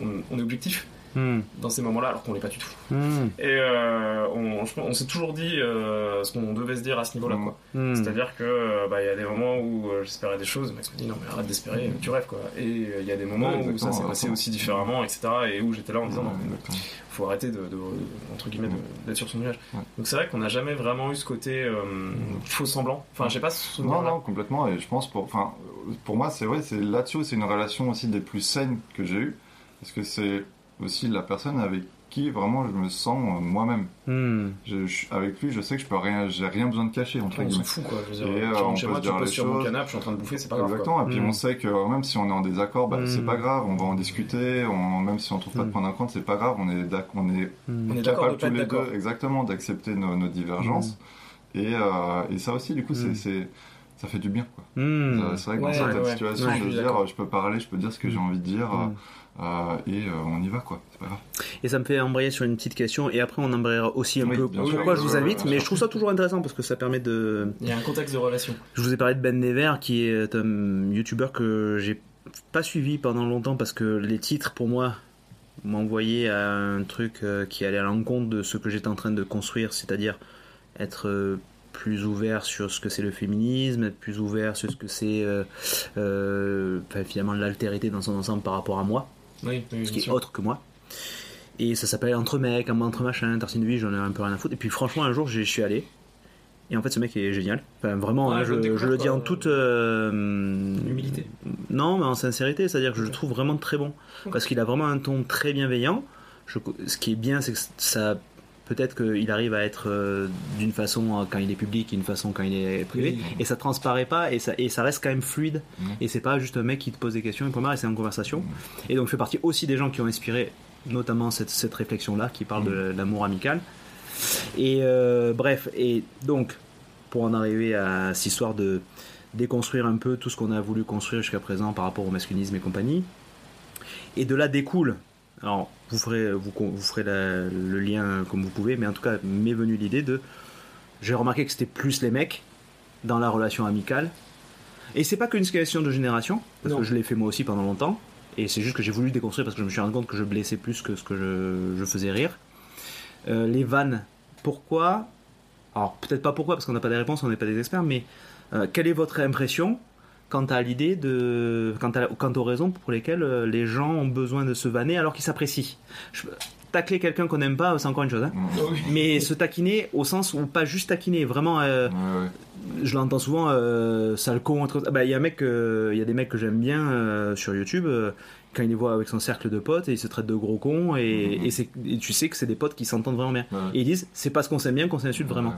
on- on est objectif hmm, dans ces moments-là, alors qu'on l'est pas du tout. hmm, Et euh, on, je s'est toujours dit euh, ce qu'on devait se dire à ce niveau-là, Mm. quoi. hmm. C'est-à-dire que euh, bah, il y a des moments où j'espérais des choses, Max me dit non mais arrête d'espérer, tu rêves quoi. Et euh, il y a des moments Ouais, où ça s'est passé aussi différemment, etc. Et où j'étais là en me disant non, mais faut arrêter de, de- entre guillemets d'être sur son nuage. Ouais. Donc c'est vrai qu'on n'a jamais vraiment eu ce côté euh, faux semblant. Enfin, j'ai pas ce. Non, non, complètement. Et je pense pour, enfin, pour moi, c'est vrai, c'est là-dessus, où c'est une relation aussi des plus saines que j'ai eues, parce que c'est aussi la personne avec qui vraiment je me sens euh, moi-même. Hmm. Je- je- avec lui, je sais que je peux rien, j'ai rien besoin de cacher entre On s'en fout quoi. Je veux Et, dire, euh, tu on chez peut moi, se tu dire poses sur mon choses. canapé, je suis en train de bouffer, c'est pas grave. quoi. Exactement. Et puis Mm. on sait que euh, même si on est en désaccord, bah, Mm. c'est pas grave. On va en discuter. On, même si on trouve pas de Mm. point compte, c'est pas grave. On est on est Hmm. On est d'accord capable tous les d'accord. deux, exactement, d'accepter nos, nos divergences. Et, euh, et ça aussi, du coup, c'est, Mm. ça fait du bien. Quoi. Hmm. C'est vrai que Ouais, dans certaines ouais. situations, Ouais, je dire, d'accord. euh, je peux parler, je peux dire ce que j'ai envie de dire, Mm. euh, euh, et euh, on y va, quoi. C'est pas grave. Et ça me fait embrayer sur une petite question et après on embrayera aussi un Oui, peu pourquoi je vous invite, mais je trouve ça toujours intéressant parce que ça permet de. Il y a un contexte de relation. Je vous ai parlé de Ben Never qui est un youtubeur que j'ai pas suivi pendant longtemps parce que les titres pour moi m'envoyaient à un truc euh, qui allait à l'encontre de ce que j'étais en train de construire, c'est-à-dire être plus ouvert sur ce que c'est le féminisme, être plus ouvert sur ce que c'est euh, euh, enfin, finalement l'altérité dans son ensemble par rapport à moi Oui, oui, ce qui est autre que moi. Et ça s'appelle Entre mecs, entre machin, de vie, j'en ai un peu rien à foutre. Et puis franchement, un jour, j'y suis allé. Et en fait, ce mec est génial. Enfin, vraiment, Ouais, hein, je, je le dis en quoi. toute. euh, Humilité. Non, mais en sincérité, c'est-à-dire que je le trouve vraiment très bon. Parce qu'il a vraiment un ton très bienveillant. Je- ce qui est bien, c'est que ça. Peut-être qu'il arrive à être euh, d'une façon euh, quand il est public et une façon quand il est privé. Oui. Et ça transparaît pas et ça, et ça reste quand même fluide. Mhm. Et c'est pas juste un mec qui te pose des questions, une première, et c'est en conversation. Et donc, je fais partie aussi des gens qui ont inspiré notamment cette, cette réflexion-là qui parle de l'amour amical. Et euh, bref, et donc, pour en arriver à cette histoire de déconstruire un peu tout ce qu'on a voulu construire jusqu'à présent par rapport au masculinisme et compagnie, et de là découle, alors vous ferez, vous, vous ferez la- le lien comme vous pouvez, mais en tout cas, m'est venue l'idée de. J'ai remarqué que c'était plus les mecs dans la relation amicale. Et c'est pas qu'une question de génération, parce Non. que je l'ai fait moi aussi pendant longtemps. Et c'est juste que j'ai voulu déconstruire parce que je me suis rendu compte que je blessais plus que ce que je, je faisais rire. Euh, les vannes, pourquoi? Alors peut-être pas pourquoi, parce qu'on n'a pas des réponses, on n'est pas des experts, mais euh, quelle est votre impression quant à l'idée de. Quant, à, quant aux raisons pour lesquelles euh, les gens ont besoin de se vanner alors qu'ils s'apprécient Je- Tacler quelqu'un qu'on n'aime pas, c'est encore une chose, hein. Mm. mais se taquiner au sens où pas juste taquiner, vraiment. euh, Ouais, ouais. je l'entends souvent, euh, sale con, ah bah, il y a un mec, euh, il y a des mecs que j'aime bien euh, sur YouTube. euh, quand il les voit avec son cercle de potes et ils se traitent de gros cons et, et tu sais que c'est des potes qui s'entendent vraiment bien. Ouais. Et ils disent c'est parce qu'on s'aime bien qu'on s'insulte vraiment.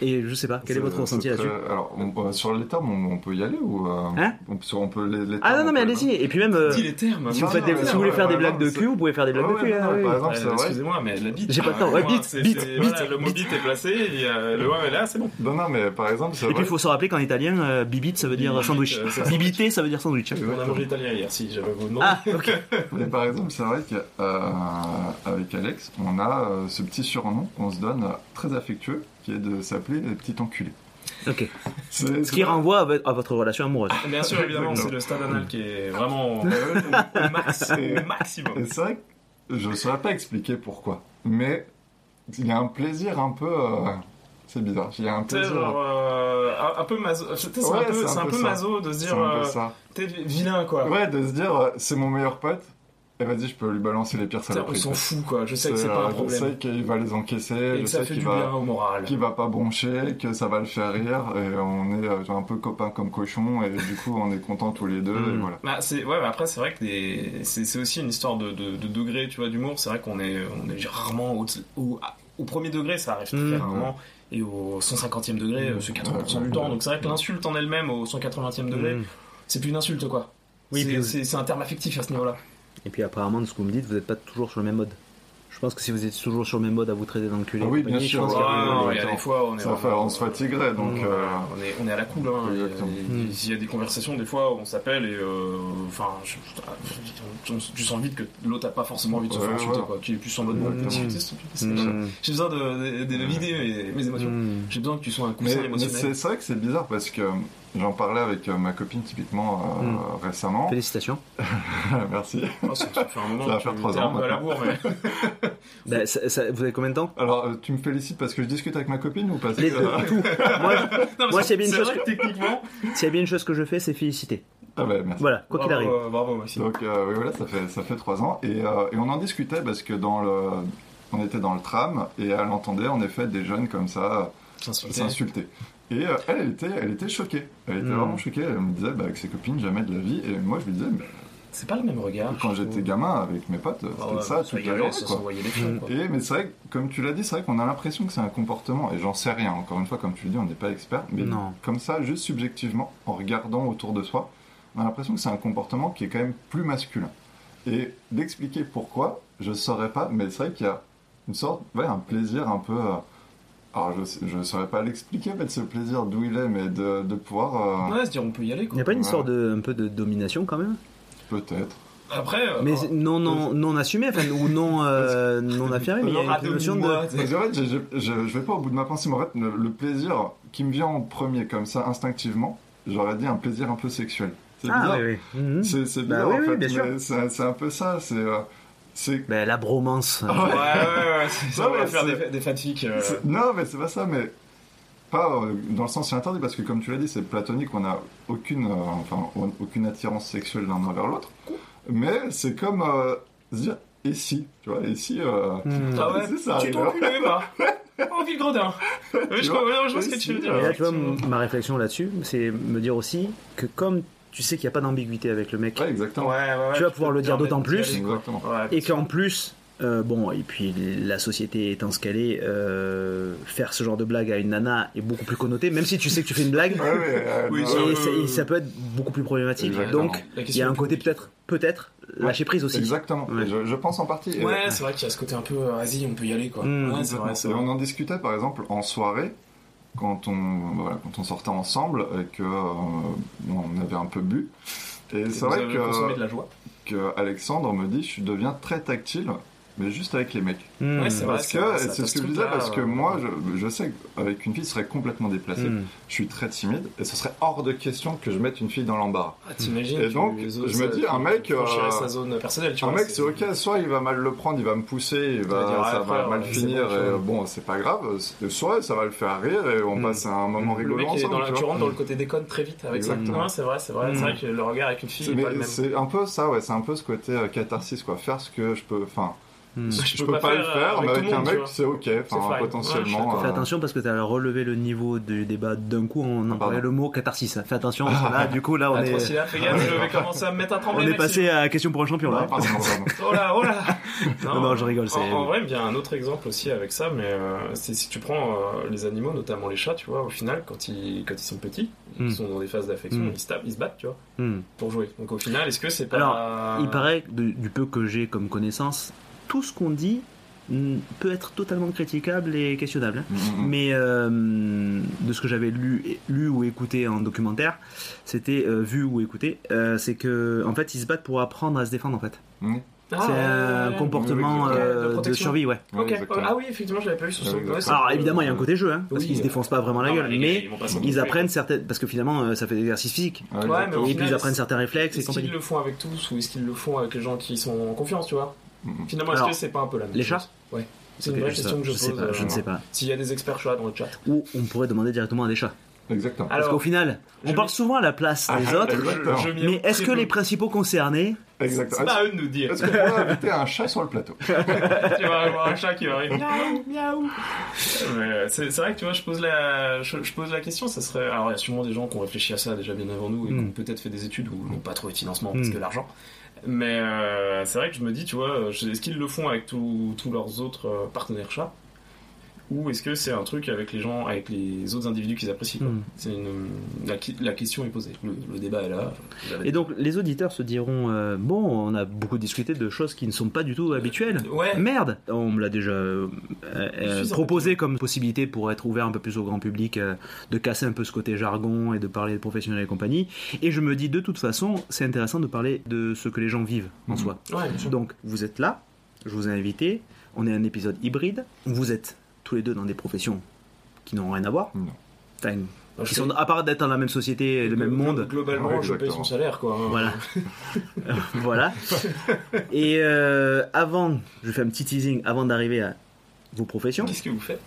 Et je sais pas, quel est votre ressenti là-dessus Alors, on- euh, sur les termes, on, on peut y aller ou euh, Hein on, sur- on peut les, les Ah non, non, on mais allez-y. Et puis même, euh, Dis les termes. si, non, vous, faites non, des- si vous voulez ouais, faire des blagues de cul, vous pouvez faire des blagues Ouais, de cul. ouais, hein, par exemple, c'est. Excusez-moi, mais la bite. J'ai pas le temps. Ouais, bite, bite, Le mot bite. est placé, le ouais, mais là, c'est bon. Non, non, mais par exemple, Et puis il faut se rappeler qu'en italien, euh, bibite ça veut dire sandwich. Bibité ça veut dire sandwich. On a mangé italien hier, si j'avais vous demandé. Ah, ok. Mais par exemple, c'est vrai qu'avec Alex, on a ce petit surnom qu'on se donne très affectueux, qui est de s'appeler les petits enculés. Ok. Ce qui renvoie à vo- à votre relation amoureuse. Bien sûr, évidemment, c'est le stade anal qui est vraiment au, au max, au maximum. Et c'est vrai que je ne saurais pas expliquer pourquoi, mais il y a un plaisir un peu. euh, C'est bizarre, il y a un plaisir. genre, euh, un, un peu maso, c'est Ouais, un peu, un un maso de se C'est dire, un peu euh, ça. t'es vilain quoi. Ouais, de se dire, c'est mon meilleur pote, et vas-y, je peux lui balancer les pires T'sais, on saloperies. s'en fout quoi, je sais que C'est, pas un euh, Je sais problème. qu'il va les encaisser, Et je que ça sais fait qu'il du bien va, au moral. qu'il va pas broncher, que ça va le faire rire, et on est euh, un peu copains comme cochons, et du coup, on est contents tous les deux, et Mm. voilà. Bah, c'est ouais, mais après c'est vrai que des- c'est c'est aussi une histoire de, de, de degré, tu vois, d'humour. C'est vrai qu'on est on est rarement au, au, au premier degré, ça arrive très Mm. rarement, et au 150e degré, c'est 80% du Ouais, temps. ouais. Donc c'est vrai que l'insulte en elle-même au 180e degré, c'est plus une insulte quoi. Oui, C'est- puis- c'est c'est un terme affectif à ce niveau-là. Et puis apparemment, de ce que vous me dites, vous n'êtes pas toujours sur le même mode. Je pense que si vous êtes toujours sur le même mode à vous traiter d'enculé, Ah oui, bien sûr, y a- Ah, ouais, non, ouais, il y a attends. des fois on est Ça fait, on se fatiguerait, donc. Ouais, euh, on, est, on est à la cool. Hein. Mm. S'il y a des conversations, des fois, on s'appelle et euh, enfin, on- tu sens vite que l'autre a pas forcément envie de se faire insulter, quoi. Qui est plus en mode bon, Mm. Mm. J'ai besoin de, de, de vider mes, mes émotions. Mm. J'ai besoin que tu sois un coussin émotionnel. c'est c'est vrai que c'est bizarre parce que j'en parlais avec euh, ma copine typiquement euh, Mm. récemment. Félicitations. Merci. Oh, ça, ça fait un moment Ça va faire trois ans, un peu à la maintenant. bourre, mais Bah, ça- ça- vous avez combien de temps? Alors, euh, tu me félicites parce que je discute avec ma copine ou parce Les que deux, tout. Moi, Non, Moi, c'est- s'il y a bien une chose que- que techniquement, s'il y a bien une chose que je fais, c'est féliciter. Ah bah, merci. Voilà, quoi qu'il arrive. euh, bravo aussi. Donc euh, oui, voilà, ça fait ça fait trois ans et, euh, et on en discutait parce que dans le on était dans le tram et elle entendait en effet des jeunes comme ça S'insulter. Et euh, elle, elle était, elle était choquée. Elle était Mm. vraiment choquée. Elle me disait bah, avec ses copines jamais de la vie. Et moi je lui disais bah, C'est pas le même regard. quand j'étais gamin avec mes potes, c'était ouais, ça toute la journée. Et mais c'est vrai que, comme tu l'as dit, c'est vrai qu'on a l'impression que c'est un comportement, et j'en sais rien, encore une fois, comme tu le dis, on n'est pas expert, mais Non. comme ça, juste subjectivement, en regardant autour de soi, on a l'impression que c'est un comportement qui est quand même plus masculin. Et d'expliquer pourquoi, je ne saurais pas, mais c'est vrai qu'il y a une sorte, ouais, un plaisir un peu... euh, alors je ne saurais pas l'expliquer, en fait, ce plaisir d'où il est, mais de, de pouvoir... euh, Ouais, se dire on peut y aller Il n'y a pas une Ouais. sorte de, un peu de domination quand même? Peut-être. Après, euh, Mais oh, non, non, non assumé, enfin, ou non, euh, non affirmé, mais il y a une notion de... Parce qu'en fait, je, je, je- je vais pas au bout de ma pensée, mais en fait, le, le plaisir qui me vient en premier, comme ça, instinctivement, j'aurais dit un plaisir un peu sexuel. C'est Ah bizarre. oui, oui. Mhm. C'est c'est Bah bizarre oui, en oui, fait, bien sûr. mais c'est c'est un peu ça. C'est c'est Ben, la bromance. Ouais, ouais, ça Non, va mais faire c'est- des, des fanfics. euh, non, mais c'est pas ça, mais pas euh, dans le sens interdit parce que comme tu l'as dit, c'est platonique. On n'a aucune, euh, enfin, on- aucune attirance sexuelle l'un envers l'autre. Mais c'est comme euh, se dire et si, tu vois, et si. euh, Mhm. Ah ouais, si ça tu enculé, bah Envie de gredin je vois, je vois ce que tu veux dire. Et là, tu vois, ma réflexion là-dessus, c'est me dire aussi que comme tu sais qu'il n'y a pas d'ambiguïté avec le mec, Ouais, exactement. Ouais, ouais, ouais, Tu vas pouvoir le dire d'autant plus. et qu'en plus, Euh, bon, et puis la société étant ce qu'elle est, euh, faire ce genre de blague à une nana est beaucoup plus connoté, même si tu sais que tu fais une blague. Ouais, ouais, euh, Oui, ça- Et, ouais. ça, et ça peut être beaucoup plus problématique. Exactement. Donc, il y a un côté peut-être, peut-être lâcher prise aussi. Exactement. Ouais. Je, je pense en partie. Ouais, c'est vrai qu'il y a ce côté un peu, euh, vas-y, on peut y aller quoi. Mm. ouais, c'est vrai, c'est Et vrai. on en discutait par exemple en soirée quand on voilà, quand on sortait ensemble et que euh, on avait un peu bu. Et c'est vrai de la joie. que Alexandre me dit je deviens très tactile mais juste avec les mecs. Hmm. Ouais, c'est. Parce vrai, que c'est ce que je disais là, parce que euh, moi je, je sais qu'avec une fille ce serait complètement déplacé. Hmm. Je suis très timide et ce serait hors de question que je mette une fille dans l'embarras. Ah, T'imagines Et donc, autres, je me dis, un tu- mec, euh, sa zone personnelle, tu Un vois. mec, c'est ok, soit il va mal le prendre, il va me pousser, il va, va dire, ça ah, va frère, mal finir, et bon, c'est pas grave, soit ça va le faire rire et on Mm. passe un moment est ensemble. tu rentres dans le côté déconne très vite avec ça. C'est vrai, c'est vrai. C'est vrai que le regard avec une fille C'est- est pas mais le même. c'est un peu ça, ouais, c'est un peu ce côté euh, catharsis, quoi. Faire ce que je peux, enfin, Hmm. je, peux pas, le faire, mais tout avec le un monde, tu mec, c'est ok, enfin. Ouais, potentiellement. Fais euh, attention parce que tu as relevé le niveau du débat d'un coup, on employait pardon. le mot catharsis. Fais attention parce que là, du coup, là, on Ah, est, stylé, fais gaffe, je vais commencer à me mettre à on trembler. est Maxime. passé à question pour un champion là. Oh là, oh là Non, non, je rigole, c'est- En, en vrai, il y a un autre exemple aussi avec ça, mais euh, c'est si tu prends euh, les animaux, notamment les chats, tu vois, au final, quand ils, quand ils sont petits, Mm. ils sont dans des phases d'affection, Mm. ils se tapent, ils se battent, tu vois, Hmm. pour jouer. Donc au final, est-ce que c'est pas... Alors, Il paraît, du peu que j'ai comme connaissance, tout ce qu'on dit hmm, peut être totalement critiquable et questionnable. hein. Mm, mm, mm. Mais euh, de ce que j'avais lu, lu ou écouté en documentaire, c'était euh, vu ou écouté, euh, c'est que en fait ils se battent pour apprendre à se défendre en fait. Mm. Ah, c'est un ouais, comportement ouais, de survie, ouais. Ah oui, effectivement, je l'avais pas vu sur ce Ouais, Alors évidemment il y a un côté jeu, hein, parce Oui, qu'ils se défoncent pas vraiment la non, gueule, mais ils apprennent certaines, parce que finalement ça fait de l'exercice physique. Ouais, Ouais, mais au Et puis ils apprennent certains réflexes Est-ce qu'ils le font avec tous ou est-ce qu'ils le font avec les gens qui sont en confiance, tu vois? Mm, mm. Finalement, est-ce Alors, que c'est pas un peu la même les chats Ouais. C'est une vraie question que je, pose. pas, je euh, ne sais pas. S'il y a des experts chats dans le chat. Ou on pourrait demander directement à des chats. Exactement. Parce Alors, qu'au final, on parle souvent à la place des Ah, autres, mais est-ce que les principaux concernés Exactement. C'est pas à eux de nous dire. Est-ce qu'on pourrait inviter un chat sur le plateau tu vas avoir un chat qui va arriver. Miaou, miaou. Mais euh, c'est vrai que tu vois, je pose la, je, je pose la question. Ça serait. Alors, il y a sûrement des gens qui ont réfléchi à ça déjà bien avant nous et qui Mm. ont peut-être fait des études ou n'ont pas trouvé de financement parce Mm. que l'argent. Mais euh, c'est vrai que je me dis, tu vois, est-ce qu'ils le font avec tous tous leurs autres euh, partenaires chats? Ou est-ce que c'est un truc avec les gens, avec les autres individus qu'ils apprécient Mm. C'est une la, la question est posée. Le, le débat est là. Et donc les auditeurs se diront euh, bon, on a beaucoup discuté de choses qui ne sont pas du tout habituelles. Ouais. Merde, on me l'a déjà euh, euh, proposé comme possibilité pour être ouvert un peu plus au grand public, euh, de casser un peu ce côté jargon et de parler de professionnels et compagnie. Et je me dis de toute façon, c'est intéressant de parler de ce que les gens vivent en Mhm. soi. Ouais. Donc vous êtes là, je vous ai invité, on est un épisode hybride, vous êtes tous les deux dans des professions qui n'ont rien à voir. Non. Qui sont à part d'être dans la même société et le même monde. Globalement, Ouais, je paye son salaire, quoi. hein. Voilà. voilà. Et euh, avant, je fais un petit teasing avant d'arriver à vos professions. Qu'est-ce que vous faites?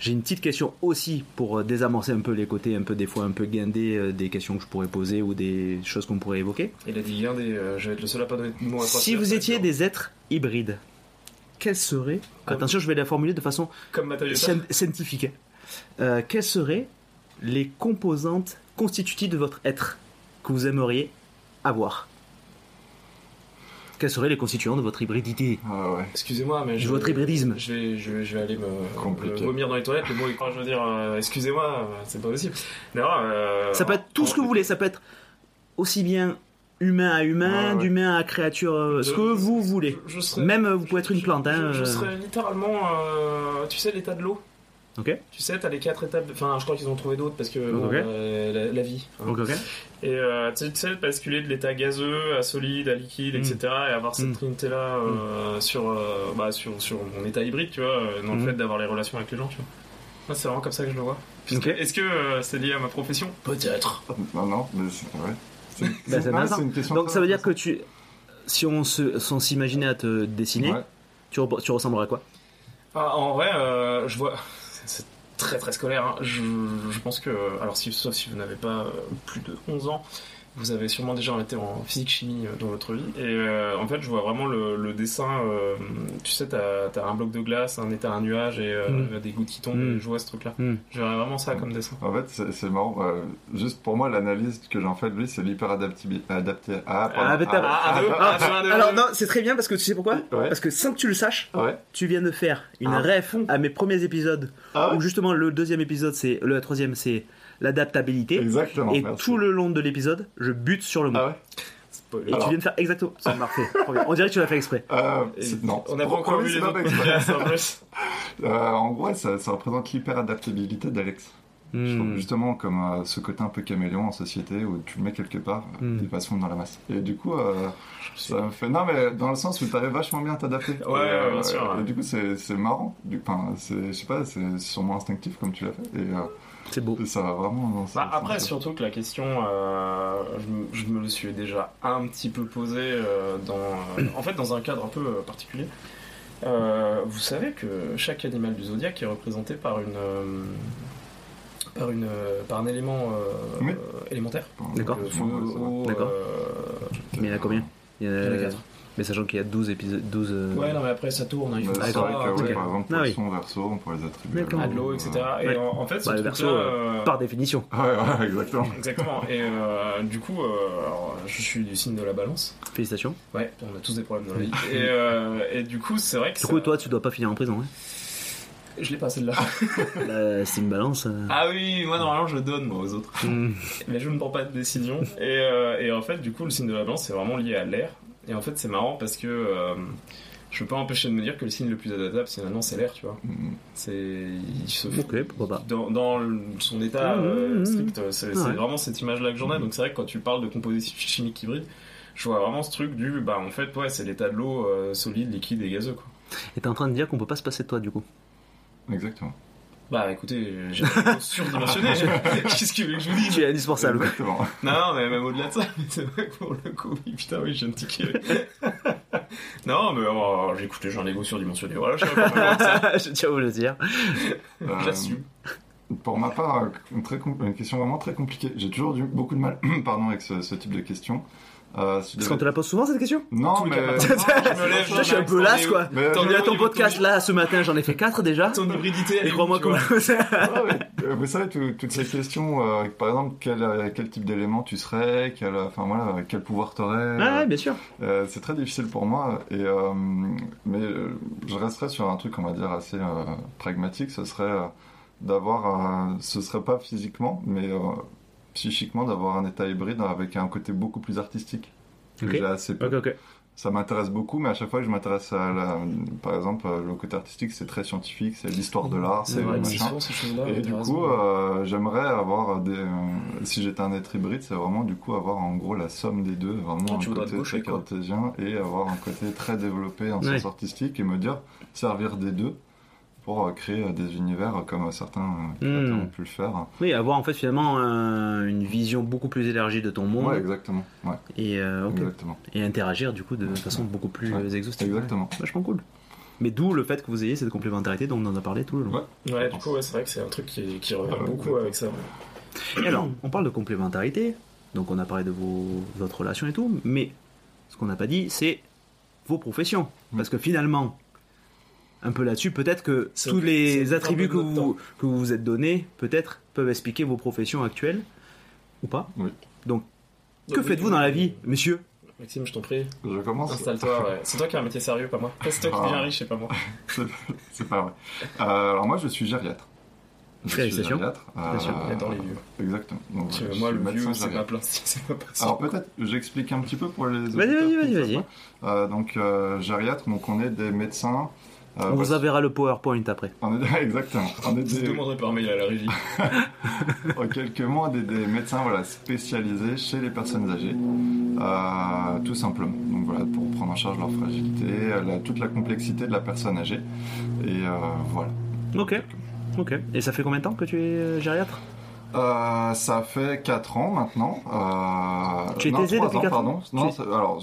J'ai une petite question aussi pour euh, désamorcer un peu les côtés un peu des fois un peu guindés euh, des questions que je pourrais poser ou des choses qu'on pourrait évoquer. Il a dit guindé, euh, je vais être le seul à pas donner de mots à Si vous étiez des êtres hybrides, Comme- Attention, je vais la formuler de façon Comme scientifique. Euh, quelles seraient les composantes constitutives de votre être que vous aimeriez avoir? Quels seraient les constituants de votre hybridité? Ah ouais. Excusez-moi, mais De je votre hybridisme Je vais, je, vais- je vais aller me, me vomir dans les toilettes. Le mot est quand je veux dire, euh, excusez-moi, euh, c'est pas possible. Non, euh, Ça peut être tout ce que vous voulez, ça peut être aussi bien humain à humain, Ouais, ouais. d'humain à créature, euh, ce que vous voulez. Je, je serais, Même euh, vous pouvez être une plante. Hein, Je, je euh, serais littéralement, euh, tu sais, l'état de l'eau. Ok. Tu sais, t'as les quatre étapes. Enfin, je crois qu'ils ont trouvé d'autres parce que bon, euh, la, la vie. hein. Ok, ok. Et euh, tu sais- basculer de l'état gazeux à solide, à liquide, Mm. etc. Et avoir cette Mm. trinité-là euh, sur, euh, bah, sur, sur mon état hybride, tu vois, dans Mm. le fait d'avoir les relations avec les gens, tu vois. Moi, c'est vraiment comme ça que je le vois. Ok. Est-ce que euh, c'est lié à ma profession? Peut-être. Non, non, mais c'est ouais. C'est Bah, une question Donc très ça veut dire que tu, si on se, si on s'imaginait à te dessiner, Ouais. tu, re- tu ressemblerais à quoi? Ah, en vrai, euh, je vois. C'est très très scolaire. hein. Je, je pense que. Alors, si, sauf si vous n'avez pas euh, plus de 11 ans, vous avez sûrement déjà été en physique-chimie euh, dans votre vie. Et euh, en fait, je vois vraiment le, le dessin. euh, tu sais, t'as as un bloc de glace, un état, un nuage et euh, Mm. des gouttes qui tombent. Mm. Je vois ce truc-là. Je verrais vraiment ça comme dessin. En fait, c'est marrant. euh, juste pour moi, l'analyse que j'en fais de lui, c'est l'hyperadaptabilité. Adapté. Ah. Ah, Ah, ah, Alors non, c'est très bien parce que tu sais pourquoi Ouais. Parce que sans que tu le saches, Ouais. tu viens de faire une Ah. ref à mes premiers épisodes. Ah ouais Où justement le deuxième épisode, c'est le troisième, c'est l'adaptabilité. Exactement. Et merci. tout le long de l'épisode, je bute sur le mot. Ah ouais Spoiler. Et tu viens de faire exactement. Bien. On dirait que tu l'as fait exprès. Euh, non. On n'a pas encore vu les pas autres exprès. podcasts en plus. Euh, en gros, ça, ça représente l'hyperadaptabilité d'Alex. Je trouve Hmm. Justement, comme euh, ce côté un peu caméléon en société où tu le mets quelque part, euh, Mm. il va se fondre dans la masse. Et du coup, euh, ça me fait. Non, mais dans le sens où t'arrives vachement bien à t'adapter. Ouais, Et, euh, bien sûr, Et du coup, c'est c'est marrant. Du- Enfin, c'est- je sais pas, c'est sûrement instinctif comme tu l'as fait. Et, euh, C'est beau. et ça va vraiment dans ce Bah, après, surtout que la question, euh, je, me- je me le suis déjà un petit peu posée euh, dans, euh, en fait, dans un cadre un peu euh, particulier. Euh, vous savez que chaque animal du zodiaque est représenté par une, euh, par une, par un élément euh, Oui. euh, élémentaire. D'accord. D'accord. euh, Mais il y en a combien? Il y en a, il y en a quatre. Mais sachant qu'il y a 12 épisodes. 12, euh, Ouais, non, mais après ça tourne, hein, il faut c'est ça que, ouais, sais, par exemple, Ah oui. poisson, verso, on pourrait les attribuer. À l'eau, etc. Et Ouais. en, en fait, ce Bah, verso, euh, Par définition. Ouais, ouais, exactement. Exactement. Et euh, du coup, euh, alors, je suis du signe de la balance. Félicitations. Ouais, on a tous des problèmes dans la vie. Et, euh, et du coup, c'est vrai que Du ça- coup, toi, tu dois pas finir en prison. Hein. je l'ai pas celle-là. Bah, c'est une balance. euh. ah oui, moi normalement je donne moi aux autres, Hmm. mais je ne prends pas de décision. Et, euh, et en fait, du coup, le signe de la balance c'est vraiment lié à l'air. Et en fait, c'est marrant parce que euh, je peux pas empêcher de me dire que le signe le plus adaptable, finalement, c'est l'air, tu vois. Mm. C'est il se fout. Ok, pourquoi pas. Dans, son état Mmh, euh, strict, c'est c'est Ouais. vraiment cette image-là que j'en ai. Donc c'est vrai que quand tu parles de composition chimique hybride, je vois vraiment ce truc du, bah en fait, ouais, c'est l'état de l'eau euh, solide, liquide et gazeux, quoi. Et t'es en train de dire qu'on peut pas se passer de toi, du coup. Exactement. Bah écoutez, j'ai un niveau surdimensionné. Qu'est-ce que je vous dise Tu es indispensable. Exactement. Non, mais même au-delà de ça, mais c'est vrai que pour le coup, oui, putain, oui, j'ai un ticket. non, mais oh, j'écoute les gens légaux surdimensionnés. Voilà, je tiens à vous le dire. Euh, J'assume. Pour ma part, une, très com- une question vraiment très compliquée. J'ai toujours eu beaucoup de mal pardon, avec ce, ce type de questions. Euh, si Parce qu'on te la pose souvent cette question? Non, mais. je me lève, Je suis un peu las quoi. mais- T'en es où ton podcast là ce matin, j'en ai fait 4 déjà. Ton hybridité, elle Et crois-moi comment Ah. Euh, Vous savez, tout- toutes ces questions, euh, par exemple, quel, euh, quel type d'élément tu serais, quel, euh, enfin, voilà, quel pouvoir t'aurais. Ah, euh, ouais, bien sûr. Euh, c'est très difficile pour moi, et, euh, mais euh, je resterai sur un truc, on va dire, assez euh, pragmatique. Ce serait euh, d'avoir, ce serait pas physiquement, mais euh, psychiquement, d'avoir un état hybride avec un côté beaucoup plus artistique. que Ok. J'ai assez peu. Ça m'intéresse beaucoup, mais à chaque fois que je m'intéresse à, la, par exemple, euh, le côté artistique, c'est très scientifique, c'est l'histoire de l'art, C'est que machin. Et du coup, euh, j'aimerais avoir des. euh, si j'étais un être hybride, c'est vraiment du coup avoir en gros la somme des deux, vraiment un côté très cartésien et avoir un côté très développé en Ouais. sens artistique et me dire servir des deux pour euh, créer euh, des univers euh, comme certains Hmm. ont pu le faire. Oui, avoir en fait finalement euh, une vision beaucoup plus élargie de ton monde Ouais, exactement. Ouais, et, euh, ok. exactement. et interagir du coup de façon beaucoup plus Ouais, exhaustive. exactement. Ouais, Vachement cool. Mais d'où le fait que vous ayez cette complémentarité dont on en a parlé tout le long. Ouais. Ouais, du coup, ouais, c'est vrai que c'est un truc qui, qui revient Ouais, beaucoup ouais. avec ça. Et alors, on parle de complémentarité, donc on a parlé de vos, votre relation et tout, mais ce qu'on n'a pas dit, c'est vos professions. Mm. Parce que finalement, un peu là-dessus, peut-être que tous les attributs que vous, que vous vous êtes donnés, peut-être, peuvent expliquer vos professions actuelles, ou pas. Oui. Donc, que faites-vous dans la vie, monsieur? Maxime, je t'en prie, Je commence. installe-toi. ouais. C'est toi qui as un métier sérieux, pas moi. C'est toi qui Ah. deviens riche, c'est pas moi. C'est- pas vrai. Euh, alors moi, je suis gériatre. Je suis Félicitations. Euh, J'adore les vieux. Exactement. Donc, je moi, le vieux, c'est pas possible. Alors peut-être, j'explique un petit peu pour les Vas-y, vas-y, vas-y. Euh, donc euh, gériatre, donc on est des médecins. Euh, On vous bah, enverra le PowerPoint après. on est exactement. On est Je des, demanderai par mail à la régie. en quelques mots, des, des médecins voilà spécialisés chez les personnes âgées, euh, tout simplement. Donc voilà pour prendre en charge leur fragilité, euh, la- toute la complexité de la personne âgée. Et euh, voilà. Ok. Ok. Et ça fait combien de temps que tu es gériatre? Euh, ça fait 4 ans maintenant. Euh, Tu es non, taisé 3 depuis ans, pardon. Tu Non, ça- alors,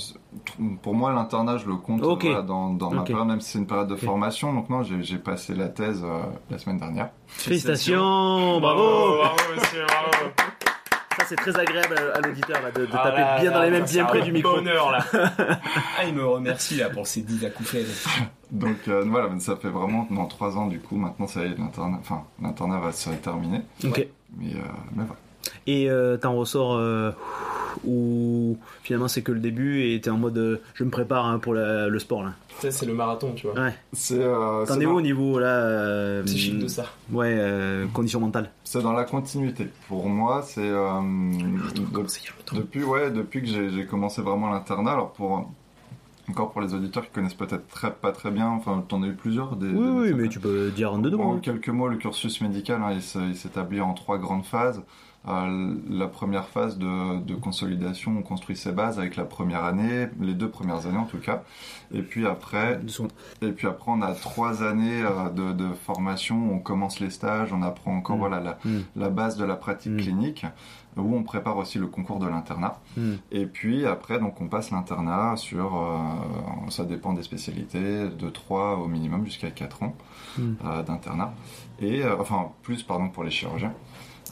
pour moi, l'internat, je le compte voilà, dans, dans ma Ok. période, même si c'est une période de formation. Donc, non, j'ai passé la thèse euh, la semaine dernière. Félicitations, bravo Bravo, monsieur, bravo. Ça, c'est très agréable à, l'auditeur de, de Ah taper là bien là, dans les mêmes, bien près du micro. Bonheur là. ah, il me remercie là pour ces 10 acouphènes. Donc euh, voilà, ça fait vraiment dans trois ans du coup. Maintenant, ça y est, l'internat, enfin, l'internat va se terminer. Ok. Mais, euh, mais voilà. Et euh, t'en ressors euh, où finalement c'est que le début et t'es en mode euh, je me prépare hein, pour la- le sport là. Tu sais, c'est le marathon, tu vois. Ouais. C'est euh, T'en es où au niveau là euh, Psychique de ça. Ouais, euh, condition mentale. C'est dans la continuité. Pour moi, c'est euh, de- depuis ouais, depuis que j'ai commencé vraiment l'internat. Alors pour encore pour les auditeurs qui connaissent peut-être très, pas très bien, enfin, t'en as eu plusieurs. Des, Oui, des oui, médecins. mais tu peux dire en deux En mots. quelques mots, le cursus médical, hein, il s'établit en trois grandes phases. Euh, la première phase de, de consolidation, on construit ses bases avec la première année, les deux premières années en tout cas. Et puis après, et puis après on a trois années euh, de, de formation, on commence les stages, on apprend encore Mm. voilà, la, Mm. la base de la pratique Mm. clinique, où on prépare aussi le concours de l'internat. Mm. Et puis après, donc on passe l'internat sur, euh, ça dépend des spécialités, de 3 au minimum jusqu'à 4 ans Mm. euh, d'internat. Et, euh, enfin, plus, pardon, pour les chirurgiens.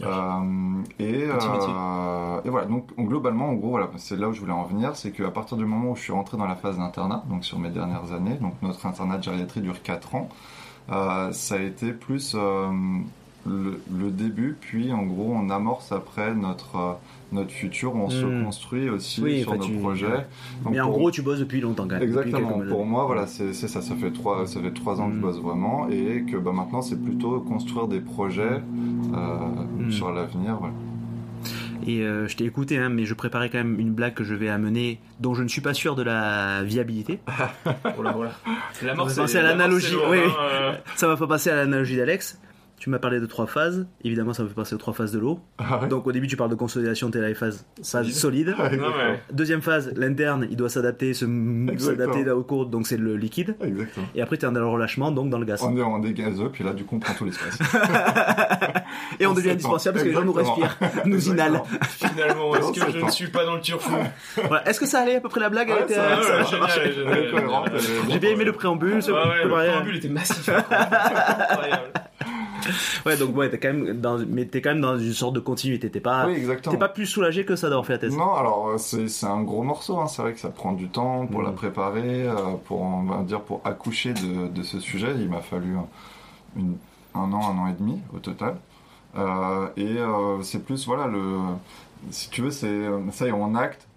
Euh, et, euh, et voilà, donc on- globalement, en gros, voilà, c'est là où je voulais en venir, c'est qu'à partir du moment où je suis rentré dans la phase d'internat, donc sur mes dernières années, donc notre internat de gériatrie dure 4 ans, euh, ça a été plus le, le début, puis en gros on amorce après notre, notre futur, on se Mm. construit aussi Oui, sur nos tu- projets. Donc, Mais en pour- gros, tu bosses depuis longtemps quand même. Exactement. Pour moi, voilà, c'est ça. Ça fait trois, ça fait trois ans que je Mm. bosse vraiment, et que bah, maintenant c'est plutôt construire des projets euh, Mm. sur l'avenir. Voilà. Et euh, je t'ai écouté, hein, mais je préparais quand même une blague que je vais amener, dont je ne suis pas sûr de la viabilité. Oh là, voilà. La mort, c'est à l'analogie, oui, hein, oui. euh. Ça va pas passer à l'analogie d'Alex. Tu m'as parlé de trois phases. Évidemment, ça me fait passer aux trois phases de l'eau. Ah ouais Donc au début, tu parles de consolidation, t'es la phase, phase Solide. mais- Deuxième phase, l'interne, il doit s'adapter, se s'adapter au cours, donc c'est le liquide. Exactement. Et après, t'es dans le relâchement, donc dans le gaz. On est en dégazeux, puis là du coup on prend tout l'espace. Et on on devient indispensable parce que les gens nous respirent, nous inhalent. Finalement, est-ce que je ne suis pas dans le turfou Voilà. Est-ce que ça allait à peu près la blague euh, J'ai bien aimé le préambule. le préambule était massif. Incroyable. Ouais, donc ouais, t'es quand même dans, mais t'es quand même dans une sorte de continuité. T'es pas, Oui, t'es pas plus soulagé que ça d'avoir fait la thèse. Non, alors euh, c'est c'est un gros morceau, hein. c'est vrai que ça prend du temps pour Mm. la préparer, euh, pour on va dire pour accoucher de, de ce sujet. Il m'a fallu un, une- un an, un an et demi au total. Euh, et euh, c'est plus voilà le, si tu veux, c'est ça y est, on acte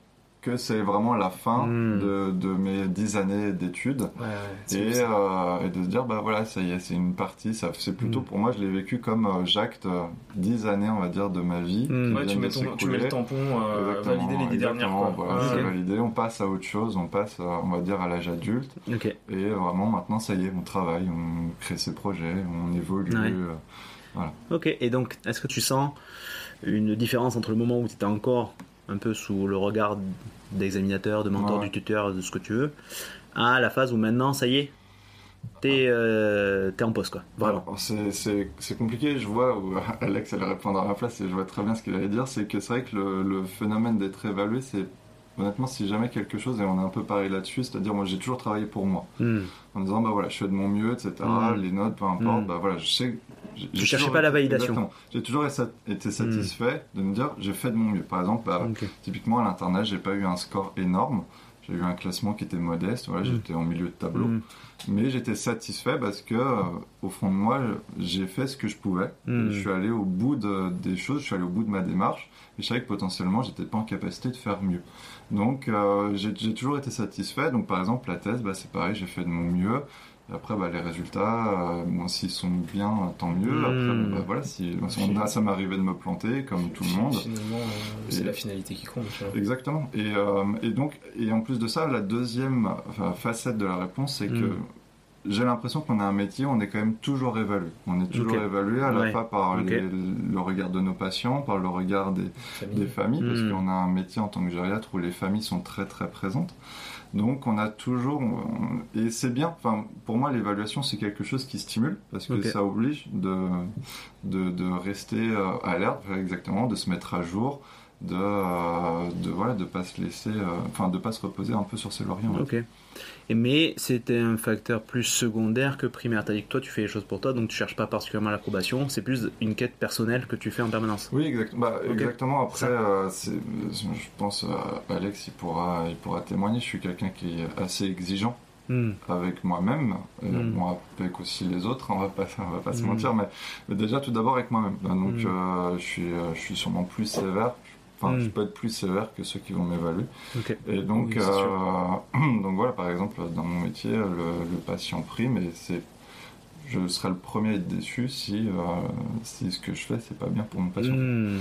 que c'est vraiment la fin Mm. de, de mes dix années d'études. Ouais, ouais, Et, euh, et de se dire bah voilà ça y est c'est une partie ça c'est plutôt Mm. pour moi je l'ai vécu comme euh, j'acte euh, dix années on va dire de ma vie Mm. Ouais, tu mets, ton- tu mets s'écouler. le tampon, euh, Exactement, valider les dix dernières. Voilà, validé, on passe à autre chose, on passe, euh, on va dire, à l'âge adulte. Ok. Et vraiment, maintenant, ça y est, on travaille, on crée ses projets, on évolue. Ouais. euh, Ok. Et donc, est-ce que tu sens une différence entre le moment où tu étais encore un peu sous le regard d'examinateur, de mentor, Ouais. du tuteur, de ce que tu veux, à la phase où maintenant, ça y est, t'es euh, en poste quoi. Vraiment. C'est- compliqué, je vois, où Alex allait répondre à ma place et je vois très bien ce qu'il allait dire, c'est que c'est vrai que le, le phénomène d'être évalué, c'est honnêtement, si jamais quelque chose, et on est un peu pareil là-dessus, c'est-à-dire moi j'ai toujours travaillé pour moi, Hmm. en disant bah voilà, je fais de mon mieux, etc., Mm. les notes, peu importe, Mm. bah voilà, je sais. J'ai cherchais pas la validation. J'ai toujours été satisfait de me dire j'ai fait de mon mieux. Par exemple, bah. Typiquement à l'internat, j'ai pas eu un score énorme. J'ai eu un classement qui était modeste. Voilà, Mm. j'étais en milieu de tableau, Hmm. mais j'étais satisfait parce que euh, au fond de moi, j'ai fait ce que je pouvais. Je suis allé au bout de- des choses. Je suis allé au bout de ma démarche. Et je savais que potentiellement, j'étais pas en capacité de faire mieux. Donc, euh, j'ai j'ai toujours été satisfait. Donc, par exemple, la thèse, bah, c'est pareil, j'ai fait de mon mieux. Après, bah, les résultats, euh, bon, s'ils sont bien, tant mieux. Mm. Après, bah, voilà, si, on- ça m'arrivait de me planter, comme tout le monde. Finalement, euh, c'est la finalité qui compte. tu vois. Exactement. Et, euh, et donc, et en plus de ça, la deuxième enfin, facette de la réponse, c'est que Mm. j'ai l'impression qu'on a un métier, on est quand même toujours évalué. On est toujours évalué à la Ouais. fois par les- le regard de nos patients, par le regard des, Famille. des familles, parce Mm. qu'on a un métier en tant que gériatre où les familles sont très très présentes. Donc on a toujours, on- et c'est bien, enfin, pour moi l'évaluation c'est quelque chose qui stimule, parce que ça oblige de, de, de rester euh, alerte, exactement, de se mettre à jour, de, euh, de voilà, de pas se laisser, euh, enfin de pas se reposer un peu sur ses lauriers. Ok. Mais c'était un facteur plus secondaire que primaire. T'as dit que toi tu fais les choses pour toi, donc tu cherches pas particulièrement l'approbation. C'est plus une quête personnelle que tu fais en permanence. Oui, exact- bah, exactement. Après, euh, je pense, euh, Alex, il pourra, il pourra témoigner. Je suis quelqu'un qui est assez exigeant Hmm. avec moi-même, et Mm. bon, avec aussi les autres. On va pas, on va pas se Mm. mentir, mais, mais déjà tout d'abord avec moi-même. Ben, Donc, euh, je suis, euh, je suis sûrement plus sévère. Enfin, Mm. je peux être plus sévère que ceux qui vont m'évaluer. Et donc, Oui, euh, donc voilà, par exemple, dans mon métier, le, le patient prime et c'est, je serai le premier à être déçu si, euh, si ce que je fais, c'est pas bien pour mon patient. Hmm.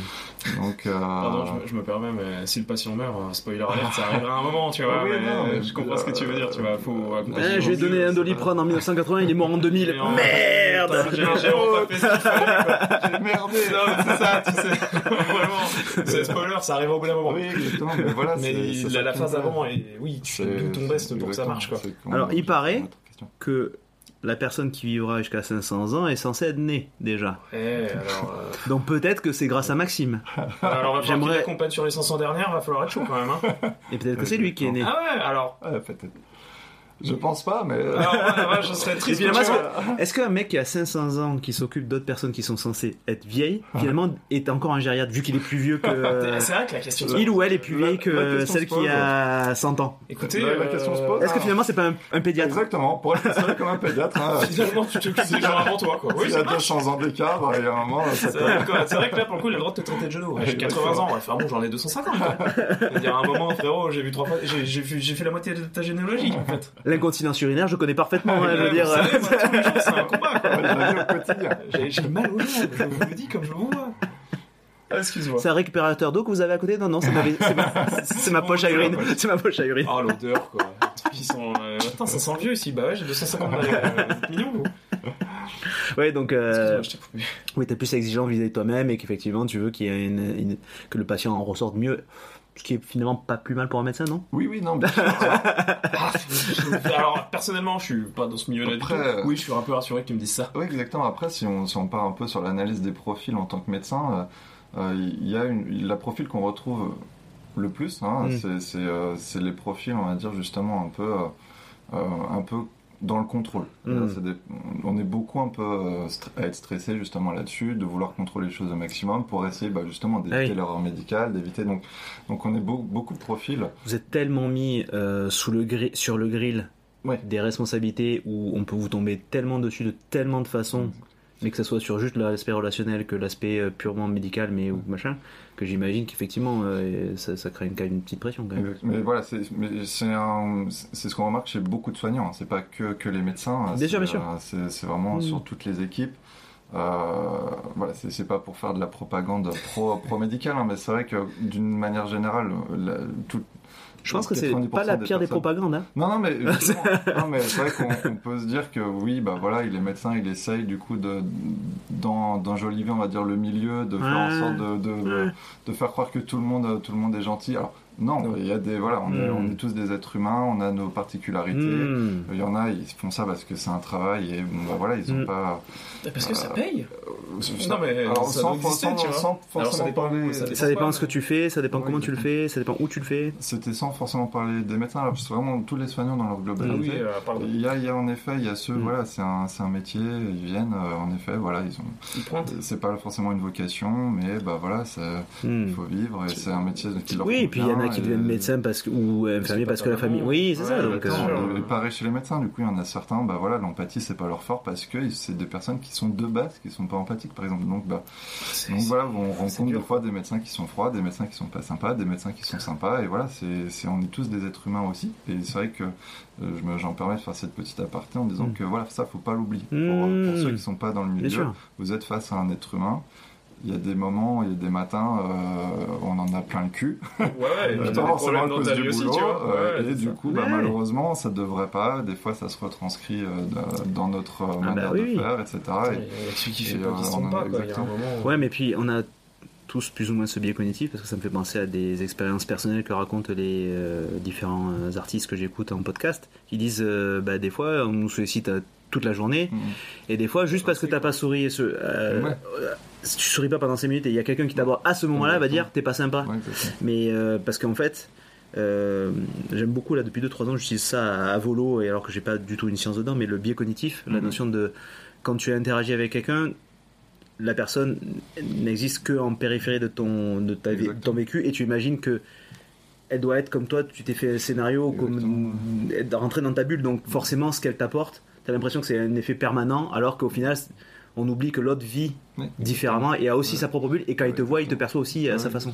Donc, euh, Pardon, je, me- je me permets, mais si le patient meurt, euh, spoiler alert, ça arrivera un moment, tu vois. Oui, mais non, mais je comprends ce que tu veux dire, tu vois. Faut accompagner Eh, je lui ai donné un doliprane en 1980, il est mort en 2000. Mais en- Merde J'ai j'ai vraiment pas fait ce qu'il fallait, j'ai merdé. Non, mais c'est ça, tu sais. Vraiment. C'est spoiler, ça arrive au bout d'un moment. Oui, exactement, mais voilà. Mais c'est- il- la, la phase avant, et oui, tu tout ton best c'est pour que ça marche, quoi. Alors, il paraît-. Que la personne qui vivra jusqu'à 500 ans est censée être née déjà. Eh, alors, euh, Donc peut-être que c'est grâce à Maxime. alors, J'aimerais- accompagne sur les 500 dernières, va falloir être chaud quand même, hein. Et peut-être que c'est lui qui est né. Ah ouais, alors. Ah, peut-être. Je pense pas, mais. Alors, ouais, ouais, je serais triste. est-ce qu'un mec qui a 500 ans, qui s'occupe d'autres personnes qui sont censées être vieilles, finalement est encore un gériatre, vu qu'il est plus vieux que... C'est vrai que la question se Il ou elle est plus vieille que la celle qui pose. a 100 ans. Écoutez, La- la question se pose. Est-ce que finalement c'est pas un, un pédiatre? Exactement, pour être considéré comme un pédiatre, hein, Finalement, tu t'occupes des gens avant toi, quoi. Oui, s'il y a marche. 200 ans d'écart, bah, il y a un moment, C'est vrai, que là, pour le coup, il a le droit de te traiter de genou. J'ai 80 ans, ouais, enfin bon, j'en ai 250. quoi. Il y a un moment, frérot, j'ai vu trois fois, j'ai fait la moitié de ta généalogie, en fait. L'incontinence urinaire, je connais parfaitement, hein, je veux dire. c'est un combat, quoi. Au. J'ai mal aux jambes, je vous le dis comme je vous vois. Ah, excuse-moi. C'est un récupérateur d'eau que vous avez à côté? Non, non, c'est ma, poche à urine. C'est ma poche à urine. Oh, l'odeur, quoi. Ils sont. euh, Attends, ça sent vieux ici. Bah ouais, j'ai 250 balles. Euh, mignon, vous. Ouais, donc, euh, Excuse-moi, je t'ai coupé. oui, t'es plus exigeant vis-à-vis de toi-même et qu'effectivement, tu veux qu'il y ait une, une- que le patient en ressorte mieux. Ce qui est finalement pas plus mal pour un médecin, non? Oui, oui, non, bien sûr. Ah, je- Alors, personnellement, je suis pas dans ce milieu-là du tout. Euh, Oui, je suis un peu rassuré que tu me dises ça. Oui, exactement. Après, si on, si on part un peu sur l'analyse des profils en tant que médecin, euh, euh, il y a une, la profil qu'on retrouve le plus, hein, Mm. c'est- c'est euh, c'est les profils, on va dire justement un peu, euh, un peu dans le contrôle. Mm. Des- on est beaucoup un peu euh, à être stressé justement là-dessus, de vouloir contrôler les choses au maximum pour essayer bah, justement d'éviter Ah oui. l'erreur médicale, d'éviter donc donc on est beau- beaucoup de profils. Vous êtes tellement mis euh, sous le sur le grill Ouais. des responsabilités où on peut vous tomber tellement dessus de tellement de façons, mais que ce soit sur juste l'aspect relationnel que l'aspect euh, purement médical, mais ou machin, que j'imagine qu'effectivement euh, ça, ça crée une, quand même une petite pression quand même. Mais voilà, c'est ce qu'on remarque chez beaucoup de soignants. hein. C'est pas que, que les médecins. Bien c'est, sûr, bien sûr. euh, C'est vraiment Mm. sur toutes les équipes. Euh, voilà, c'est pas pour faire de la propagande pro, pro médicale, mais c'est vrai que d'une manière générale, la- tout- Je pense que c'est 90% pas la pire des propagandes. Hein. Non, non, mais, justement, non, mais c'est vrai qu'on on peut se dire que oui, bah voilà, il est médecin, il essaye du coup de d'en- d'enjoliver, on va dire, le milieu, de faire en sorte de, de, de- Ouais. de faire croire que tout le monde, tout le monde est gentil. Alors non, il y a des voilà, on, est, Mm. on est tous des êtres humains, on a nos particularités. Hmm. Il y en a, ils font ça parce que c'est un travail et bon, bah, voilà, ils ont Mm. pas. Parce que ça Euh, paye. euh, Non, mais alors, ça sans, doit exister, sans- tu vois. sans Alors, ça forcément dépend parler. ça dépend. Ça dépend pas, de ce que tu fais, ça dépend Oui, comment tu le fais, ça dépend où tu le fais. C'était sans forcément parler des médecins, là, parce que vraiment tous les soignants dans leur Ah globalité. oui, euh. Il y, a, il y a en effet, il y a ceux, Mm. voilà, c'est un, c'est un métier, ils viennent, euh, en effet, voilà, ils ont, Il pointe. c'est pas forcément une vocation, mais bah voilà, Hmm. il faut vivre et c'est un métier qui leur Oui, et puis il y en a qui deviennent médecins parce que, ou infirmiers pas parce que la famille. Oui, c'est ça. Donc, euh, pareil chez les médecins, du coup, il y en a certains, bah voilà, l'empathie c'est pas leur fort parce que c'est des personnes qui sont de base, qui sont pas empathiques par exemple. Donc, bah, donc voilà, on rencontre des fois des médecins qui sont froids, des médecins qui sont pas sympas, des médecins qui sont sympas, et voilà, c'est, on est tous des êtres humains aussi. Et c'est vrai que euh, je me, j'en permets de faire cette petite aparté en disant Mm. que voilà, ça faut pas l'oublier. Pour, Mm. pour ceux qui sont pas dans le milieu, vous êtes face à un être humain. Il y a des moments, il y a des matins, euh, on en a plein le cul. Ouais, ouais, et puis Euh, pas forcément à cause du aussi, boulot, tu vois. euh, Ouais, et du ça. coup, bah, Ouais. malheureusement, ça devrait pas. Des fois, ça se retranscrit euh, dans notre euh, bah manière oui. de faire, etc. Et- Il y a celui qui fait pas, qui pas, quoi. Ouais, mais puis on a tous plus ou moins ce biais cognitif parce que ça me fait penser à des expériences personnelles que racontent les euh, différents artistes que j'écoute en podcast qui disent euh, bah, des fois on nous sollicite toute la journée Mm. et des fois juste parce que t'as pas souri et ce, euh, Ouais. euh, si tu souris pas pendant 5 minutes et il y a quelqu'un qui t'aborde à ce moment-là, va dire t'es pas sympa. Ouais, exactement. Mais euh, parce qu'en fait, euh, j'aime beaucoup là depuis 2-3 ans, j'utilise ça à, à volo et alors que j'ai pas du tout une science dedans, mais le biais cognitif, la Mhm. notion de quand tu interagis avec quelqu'un, la personne n'existe que en périphérie de ton, de ta, ton Exactement. vécu et tu imagines que elle doit être comme toi, tu t'es fait un scénario, comme être rentrer dans ta bulle, donc forcément ce qu'elle t'apporte, t'as l'impression que c'est un effet permanent, alors qu'au final on oublie que l'autre vit Ouais, différemment et a aussi Ouais. sa propre bulle et quand il te voit, il te perçoit aussi à Ouais, sa façon.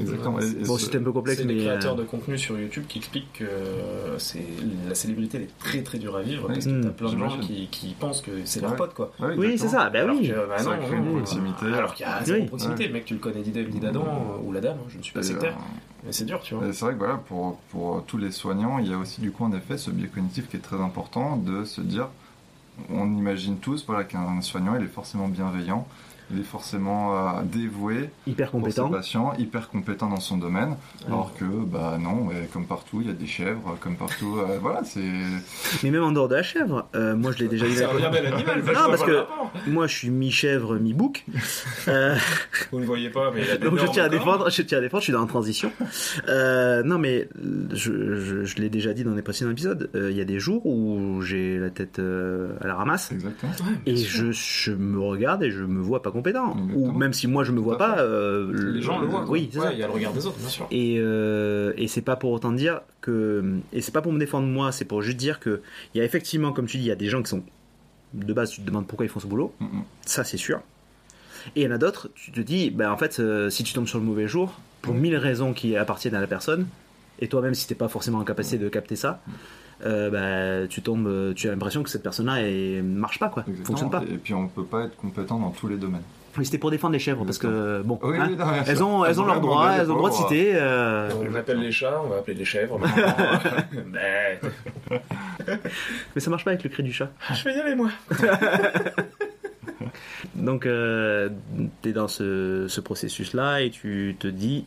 Exactement. Bon, c'était un peu complexe, C'est mais les créateurs euh, de contenu sur YouTube qui expliquent que c'est la célébrité elle est très très dure à vivre parce que Mm. t'as plein de gens qui, qui pensent que c'est leur Ouais. pote quoi. Ouais, oui, c'est ça. Bah alors oui. bah Ça crée une non, proximité. Alors qu'il y a zéro Oui. proximité, Ouais. mec, tu le connais ni d'Adam euh, ou la dame, je ne suis pas sectaire, euh, mais c'est dur, tu vois. Et C'est vrai que voilà, pour, pour tous les soignants, il y a aussi du coup en effet ce biais cognitif qui est très important de se dire, on imagine tous voilà, qu'un soignant il est forcément bienveillant, il est forcément euh, dévoué Hyper pour ses compétent. patients, hyper compétent dans son domaine, alors que bah non, ouais, comme partout il y a des chèvres, comme partout, euh, voilà, c'est Mais même en dehors de la chèvre, euh, moi je l'ai déjà eu. C'est un bien bel animal, Non, parce que moi je suis mi-chèvre, mi-bouc. Euh, Vous ne voyez pas, mais il a des donc je tiens à défendre, je tiens à défendre, je suis dans la transition. Euh, non mais je, je, je l'ai déjà dit dans les précédents épisodes, euh, il y a des jours où j'ai la tête euh, à la ramasse. exactement. Et je me regarde et je me vois pas compétent. Ou même si moi je me vois pas, euh, les gens le voient. Oui, c'est Ouais, ça. Il y a le regard des autres, bien sûr. Et, euh, et c'est pas pour autant dire que. Et c'est pas pour me défendre moi, c'est pour juste dire que il y a effectivement, comme tu dis, il y a des gens qui sont. De base, tu te demandes pourquoi ils font ce boulot, Mm, mm. ça c'est sûr. Et il y en a d'autres, tu te dis, ben en fait, euh, si tu tombes sur le mauvais jour, pour Mm. mille raisons qui appartiennent à la personne, et toi-même si t'es pas forcément en capacité de capter ça, euh, bah, tu tombes, tu as l'impression que cette personne-là elle marche pas, quoi, Exactement. fonctionne pas. Et puis on peut pas être compétent dans tous les domaines. Oui, c'était pour défendre les chèvres, parce que bon, Oui, hein, oui, non, bien elles ont, elles ont leurs Vraiment, droits, les elles ont le droit de citer. euh, On appelle les chats, on va appeler les chèvres. Mais Mais ça marche pas avec le cri du chat. je vais y aller, moi. Donc, euh, tu es dans ce, ce processus-là et tu te dis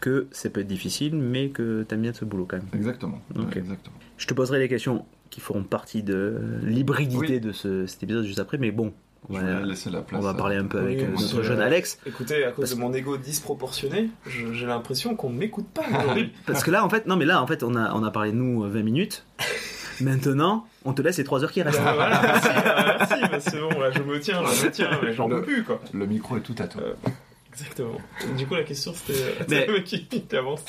que ça peut être difficile, mais que tu aimes bien ce boulot quand même. Exactement. Ok. Ouais, exactement. Je te poserai les questions qui feront partie de l'hybridité Oui. de ce, cet épisode juste après, mais bon, on Je va, vais laisser la place. on va à- parler un peu avec Oui, euh, notre jeune Alex. Écoutez, à cause Parce- de mon ego disproportionné, j'ai l'impression qu'on ne m'écoute pas aujourd'hui. Parce que là, en fait, non, mais là, en fait, on a, on a parlé de nous euh, 20 minutes. Maintenant, on te laisse les 3 heures qui restent. Ah, voilà, merci, ah, merci, bah, c'est bon, là, je me tiens, je me tiens, mais j'en peux plus, quoi. Le micro est tout à toi. Euh, Exactement. Du coup, la question, c'était euh, Mais- le mec qui, qui avance.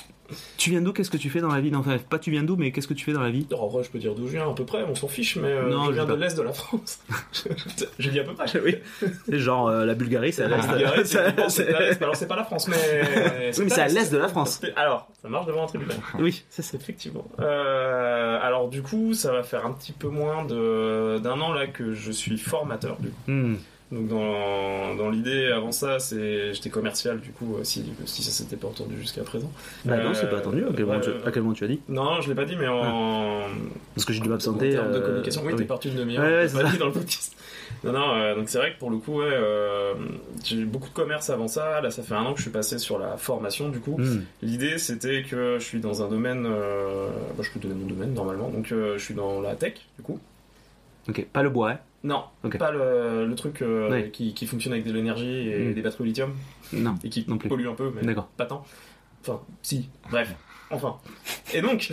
Tu viens d'où? Qu'est-ce que tu fais dans la vie? Enfin, pas tu viens d'où, mais qu'est-ce que tu fais dans la vie? En vrai, je peux dire d'où je viens à peu près, on s'en fiche, mais euh, Non, je viens de l'Est de la France. je dis à peu près. Oui. C'est genre euh, la Bulgarie, c'est à La l'est. Alors, c'est pas la France, mais. Oui, mais c'est à l'est de la France. Alors, ça marche devant un tribunal. Oui, c'est ça. Effectivement. Euh, alors du coup, ça va faire un petit peu moins de- d'un an là que je suis formateur. Du coup. Hmm. Donc dans, dans l'idée, avant ça, c'est j'étais commercial du coup, euh, si, si ça s'était pas entendu jusqu'à présent. Bah non, Euh, c'est pas attendu. À quel, moment tu, à quel moment tu as dit? Non, je l'ai pas dit, mais en, Parce que j'ai dû en m'absenter. termes de euh, communication. Oui, ah t'es parti une demi-heure. Ouais, pas ça. dit dans le podcast. Non, non. euh, donc c'est vrai que pour le coup, ouais, euh, j'ai eu beaucoup de commerce avant ça. Là, ça fait un an que je suis passé sur la formation du coup. Hmm. L'idée, c'était que je suis dans un domaine. euh, bah, je peux donner mon domaine normalement. Donc, euh, je suis dans la tech, du coup. Ok, pas le bois, hein Non, pas le, le truc euh, qui, qui fonctionne avec de l'énergie et Mm. des batteries au lithium Non. et qui Non plus. pollue un peu, mais pas tant. Enfin, si, bref, enfin. Et donc,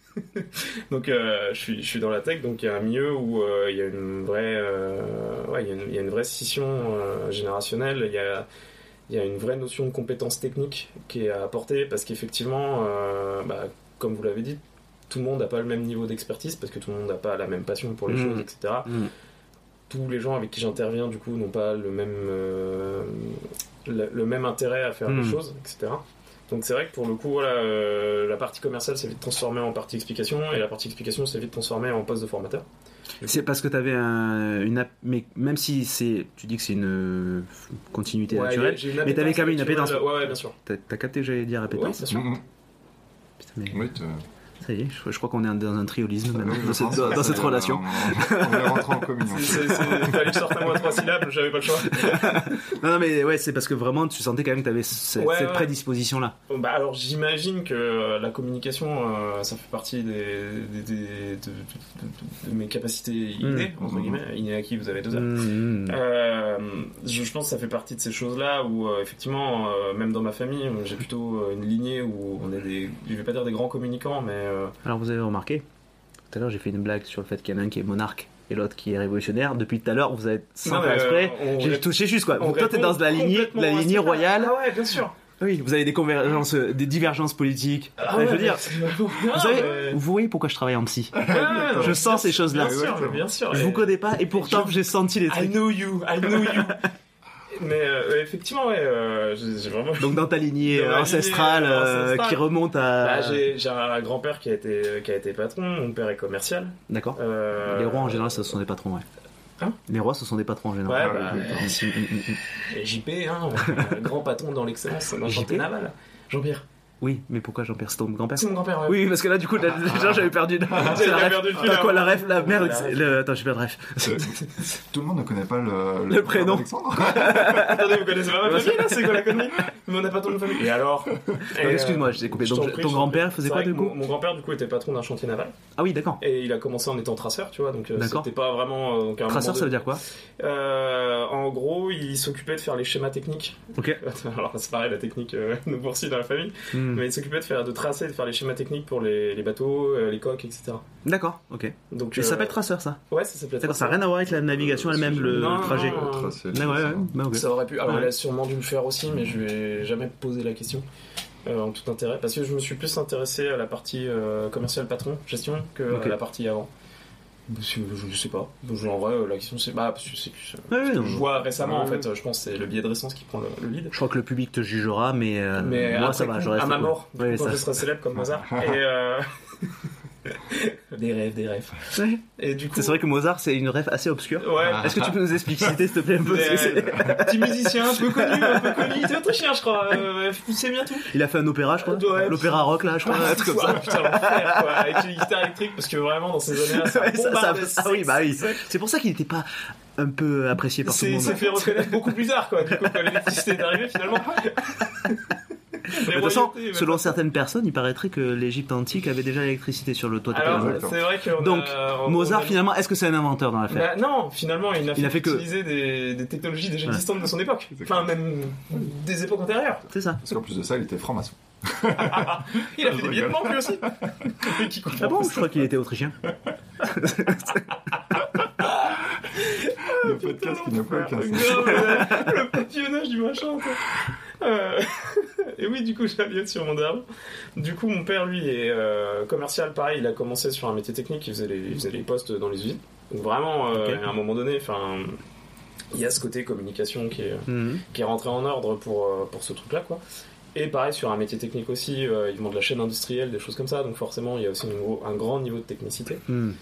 donc euh, je, suis, je suis dans la tech, donc il y a un milieu où euh, il y a une vraie, ouais, il y a une, il y a une vraie scission générationnelle. Il y a, il y a une vraie notion de compétence technique qui est à apporter parce qu'effectivement, euh, bah, comme vous l'avez dit, tout le monde n'a pas le même niveau d'expertise parce que tout le monde n'a pas la même passion pour les Mm. choses, etc Hmm. Tous les gens avec qui j'interviens du coup n'ont pas le même euh, le, le même intérêt à faire Hmm. des choses, etc. Donc c'est vrai que pour le coup, voilà, euh, la partie commerciale s'est vite transformée en partie explication et la partie explication s'est vite transformée en poste de formateur. C'est parce que tu avais un, une app, mais même si c'est, tu dis que c'est une continuité Ouais, naturelle, mais t'avais appétence quand même une appétence. Ouais, ouais, bien sûr. t'as t'as capté que j'allais dire appétence bien sûr. Putain, mais Oui, tu- Ça y est, je, je crois qu'on est dans un triolisme maintenant, dans cette, dans- dans relation. On, on est rentré en communion. Fallait que je sorte un mot à trois syllabes, j'avais pas le choix. Non, non, mais ouais, c'est parce que vraiment, tu sentais quand même que tu avais cette, Ouais, cette ouais. prédisposition-là. Bah alors j'imagine que euh, la communication, euh, ça fait partie des, des- des- de, de- de- de mes capacités innées, Mm. entre guillemets, innées à qui vous avez deux heures. Mmh, mmh. Euh, je, je pense que ça fait partie de ces choses-là où euh, effectivement, euh, même dans ma famille, j'ai plutôt une lignée où on est des, je vais pas dire des grands communicants, mais euh, Alors vous avez remarqué, tout à l'heure j'ai fait une blague sur le fait qu'il y en a un qui est monarque et l'autre qui est révolutionnaire. Depuis tout à l'heure, vous avez sans faire exprès, euh, j'ai rép- touché juste quoi. on Toi t'es dans la lignée, la lignée royale. Ah ouais, bien sûr. Oui, vous avez des convergences, euh, des divergences politiques. Ah ouais, je veux dire, vous savez, mais- vous voyez pourquoi je travaille en psy. Non, Je sens ces choses-là. Bien sûr, bien sûr. Je vous connais pas et pourtant j'ai senti les I trucs. know you, I know you. Mais euh, effectivement, ouais, euh, j'ai j'ai vraiment. Donc dans ta lignée Dans euh, ancestrale lignée, euh, ancestrale. qui remonte à. Bah, j'ai un grand-père qui a été qui a été patron, mon père est commercial. D'accord. Les rois en général, ce sont des patrons, ouais. Hein? Les rois, ce sont des patrons en général. Ouais, Ah, bah, JP, hein, grand patron dans l'excellence, dans le naval. Jean-Pierre. Oui, mais pourquoi Jean-Pierre C'est ton grand-père C'est mon grand-père. ouais. Oui, parce que là, du coup, là, déjà, j'avais perdu. J'avais la ref. perdu le fil, T'as quoi, hein. la ref? La merde, La le... Attends, je perds ref. Tout le monde ne connaît pas le, Le prénom. Alexandre. Attendez, vous connaissez pas ma famille là C'est quoi la connerie? Mais on n'a pas ton nom de famille. Et alors? Et, Excuse-moi, je t'ai coupé. Donc, ton grand-père faisait quoi, du coup? mon, grand-père, du coup, était patron d'un chantier naval. Ah oui, d'accord. Et il a commencé en étant traceur, tu vois. Donc, euh, D'accord. c'était pas vraiment. euh, Traceur, ça veut dire quoi? Euh, En gros, il s'occupait de faire les schémas techniques. Ok. Alors, c'est pareil, la technique nous poursuit dans la famille. Hmm. Mais il s'occupait de faire, de tracer, de faire les schémas techniques pour les, les bateaux, euh, les coques, etc. D'accord, ok. Donc, Mais ça euh, s'appelle traceur, ça Ouais, ça s'appelait D'accord, ça n'a rien à voir avec la navigation elle-même, le Non, trajet. non, non. D'accord, ouais, ça. ouais. Bah, ok. Ça aurait pu. Alors, Ouais. il a sûrement dû le faire aussi, mais je vais jamais poser la question. euh, en tout intérêt, parce que je me suis plus intéressé à la partie euh, commerciale patron, gestion, que à la partie avant. Je, je sais pas. Je, en vrai, euh, la question c'est. Bah, parce que c'est plus. euh, non. je vois récemment, en fait, euh, je pense que c'est le billet de récence qui prend le, le lead. Je crois que le public te jugera, mais, euh, Mais moi après ça va, coup, je reste à ma mort, Ouais, quand ça- je serai célèbre comme Mozart. et euh... des rêves, des rêves. Ouais. Et du coup, C'est vrai que Mozart, c'est une rêve assez obscure. ouais. Est-ce que tu peux nous expliciter, s'il te plaît, un peu euh, petit musicien un peu connu, un peu connu, il était autrichien je crois, euh, c'est bien tout. Il a fait un opéra, je crois. Ouais. L'opéra rock, là, je crois. un truc comme ça. Putain l'enfer quoi, avec les guitares électriques parce que vraiment dans ces années-là ça ah oui, bah oui. c'est- pour ça qu'il n'était pas un peu apprécié par tout le C'est monde. c'est fait reconnaître beaucoup plus tard quoi, du coup quand l'électricité est arrivée finalement. De toute façon, selon certaines personnes, il paraîtrait que l'Égypte antique avait déjà l'électricité sur le toit de c'est vrai que Donc, on Mozart, a... finalement, est-ce que c'est un inventeur dans l'affaire Bah, non, finalement, il n'a Il fait, a fait que- utiliser des, des technologies déjà Ouais. existantes de son époque. Enfin, même des époques antérieures. C'est ça. Parce qu'en plus de ça, il était franc-maçon. Il a fait des billets de banque lui aussi. Ah bon Je crois qu'il était autrichien. Le podcast qui n'a pas aucun sens. Grave, le, le papillonnage du machin. quoi. Euh, et oui, du coup, j'avais sur mon derrière. Du coup, mon père, lui, est euh, commercial. Pareil, il a commencé sur un métier technique. Il faisait les, il faisait les postes dans les usines. Donc vraiment, euh, à un moment donné, enfin, il y a ce côté communication qui est, Mhm. qui est rentré en ordre pour, pour ce truc-là, quoi. Et pareil, sur un métier technique aussi, ils vendent de la chaîne industrielle, des choses comme ça, donc forcément, il y a aussi un, gros- un grand niveau de technicité. Mhm.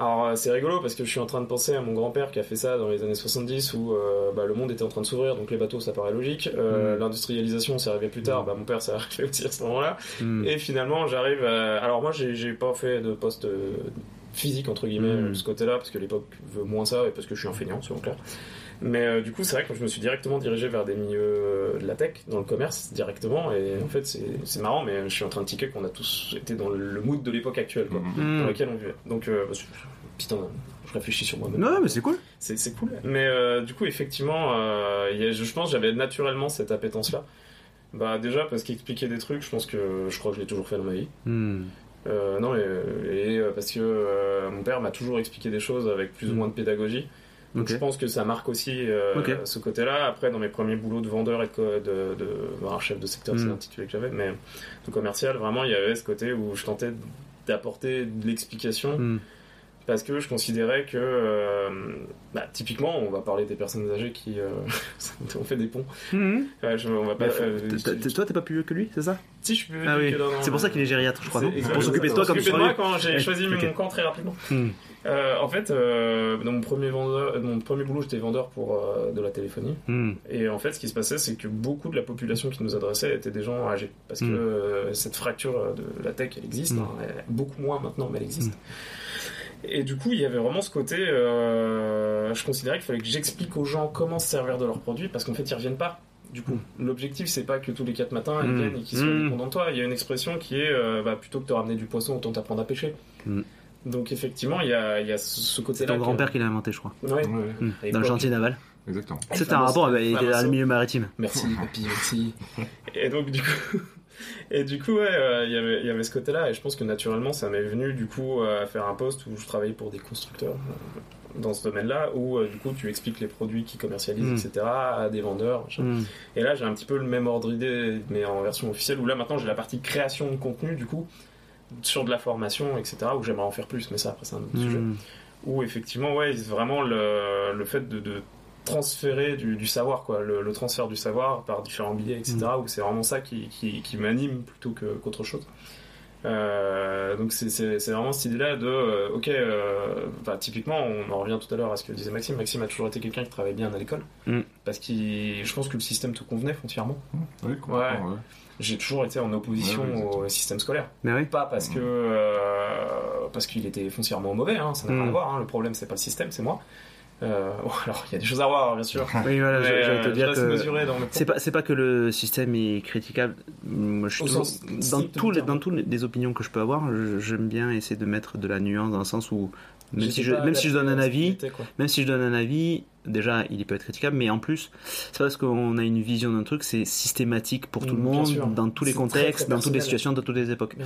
Alors, euh, c'est rigolo parce que je suis en train de penser à mon grand-père qui a fait ça dans les années 70 où euh, bah, le monde était en train de s'ouvrir, donc les bateaux, ça paraît logique. Euh, Mm. L'industrialisation, c'est arrivé plus tard, bah, mon père, ça arrivé aussi à ce moment-là. Mhm. Et finalement, j'arrive à... Alors moi, j'ai pas fait de poste physique, entre guillemets, de ce côté-là, parce que l'époque veut moins ça, et parce que je suis un feignant, selon clair. Mais euh, du coup, c'est vrai que je me suis directement dirigé vers des milieux euh, de la tech, dans le commerce, directement, et en fait, c'est c'est marrant, mais je suis en train de tiquer qu'on a tous été dans le mood de l'époque actuelle, quoi, Mhm. dans Mhm. lequel on vivait. Donc, euh, putain, je réfléchis sur moi-même. Ouais, mais c'est cool. C'est cool. Mais euh, du coup, effectivement, euh, a- je, je pense que j'avais naturellement cette appétence-là. Bah déjà parce qu'expliquer des trucs, je pense que je crois que je l'ai toujours fait dans ma vie. Euh, non, et, et, parce que euh, mon père m'a toujours expliqué des choses avec plus ou moins de pédagogie. Donc je pense que ça marque aussi euh, ce côté-là. Après, dans mes premiers boulots de vendeur et de, de, chef de secteur, c'est Mm. l'intitulé que j'avais, mais de commercial, vraiment, il y avait ce côté où je tentais d'apporter de l'explication Mhm. parce que je considérais que, euh, bah, typiquement, on va parler des personnes âgées qui euh, ont fait des ponts. Ouais, je- on va pas. T'as- t'as- Toi, t'es pas plus vieux que lui, c'est ça? Si je peux. Ah oui. que dans- C'est pour ça qu'il est gériatre, je crois, Pour s'occuper de toi comme S'occuper tu de moi quand j'ai Ouais, choisi mon camp très rapidement. Hmm. Euh, en fait, euh, dans mon premier vendeur, euh, mon premier boulot, j'étais vendeur pour euh, de la téléphonie. Hmm. Et en fait, ce qui se passait, c'est que beaucoup de la population qui nous adressait étaient des gens âgés. Parce que Mm. euh, cette fracture de la tech, elle existe. Mm. hein, elle- beaucoup moins maintenant, mais elle existe. Et du coup, il y avait vraiment ce côté. je considérais qu'il fallait que j'explique aux gens comment se servir de leurs produits parce qu'en fait, ils reviennent pas. Du coup, l'objectif, c'est pas que tous les quatre matins, ils viennent et qu'ils soient contents de toi. Il y a une expression qui est euh, bah, plutôt que de ramener du poisson, autant t'apprendre à pêcher. Mm. Donc, effectivement, il y a, il y a ce ce C'est côté-là. ton que- grand-père qui l'a inventé, je crois. Ouais. Ouais. Et Dans le chantier naval. exactement. C'est un rapport, bah, il était dans le milieu maritime. Merci, papy, merci. Et donc, du coup, et du coup, ouais, euh, il y avait- il y avait ce côté-là, et je pense que naturellement, ça m'est venu, du coup, à faire un poste où je travaillais pour des constructeurs euh, dans ce domaine-là, où, euh, du coup, tu expliques les produits qu'ils commercialisent, Mm. etc., à des vendeurs. Hmm. Et là, j'ai un petit peu le même ordre d'idée, mais en version officielle, où là, maintenant, j'ai la partie création de contenu, du coup, sur de la formation, etc., où j'aimerais en faire plus, mais ça, après, c'est un autre sujet Hmm. où effectivement ouais vraiment le, le fait de, de transférer du, du savoir quoi le, le transfert du savoir par différents billets etc Mm. où c'est vraiment ça qui, qui, qui m'anime plutôt que- qu'autre chose Euh, donc c'est- vraiment cette idée là de euh, ok euh, bah, typiquement on en revient tout à l'heure à ce que disait Maxime Maxime a toujours été quelqu'un qui travaille bien à l'école Mm. parce que je pense que le système te convenait foncièrement Oui, complètement, ouais. J'ai toujours été en opposition Ouais, ouais, exactement. au système scolaire Mais oui. pas parce que euh, parce qu'il était foncièrement mauvais, hein, ça n'a rien Mm. à voir. hein, le problème c'est pas le système, c'est moi. Euh, bon, alors il y a des choses à voir bien sûr. Oui, voilà, euh, te je dire que. C'est pas, c'est pas que le système est critiquable. Moi, je suis Au toujours- sens dans tous les, dans toutes les- opinions que je peux avoir, j'aime bien essayer de mettre de la nuance dans le sens où même si je, pas même si je donne un avis, même si je donne un avis, déjà il peut être critiquable, mais en plus, c'est parce qu'on a une vision d'un truc, c'est systématique pour tout Mm, le bien monde, sûr. dans tous les très, contextes, très dans toutes les situations, dans toutes les époques.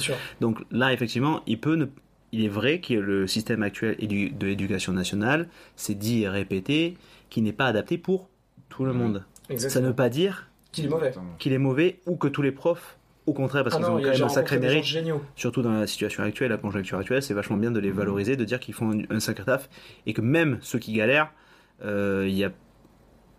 Donc là, effectivement, il peut ne- il est vrai que le système actuel de l'éducation nationale, c'est dit et répété, qui n'est pas adapté pour tout le Mhm. monde. Ça ne veut pas dire Qu'il est mauvais. Exactement. qu'il est mauvais ou que tous les profs, au contraire, parce Ah qu'ils ont quand même un sacré mérite, surtout dans la situation actuelle, la conjoncture actuelle, c'est vachement bien de les valoriser, de dire qu'ils font un, un sacré taf, et que même ceux qui galèrent, euh, il y, a,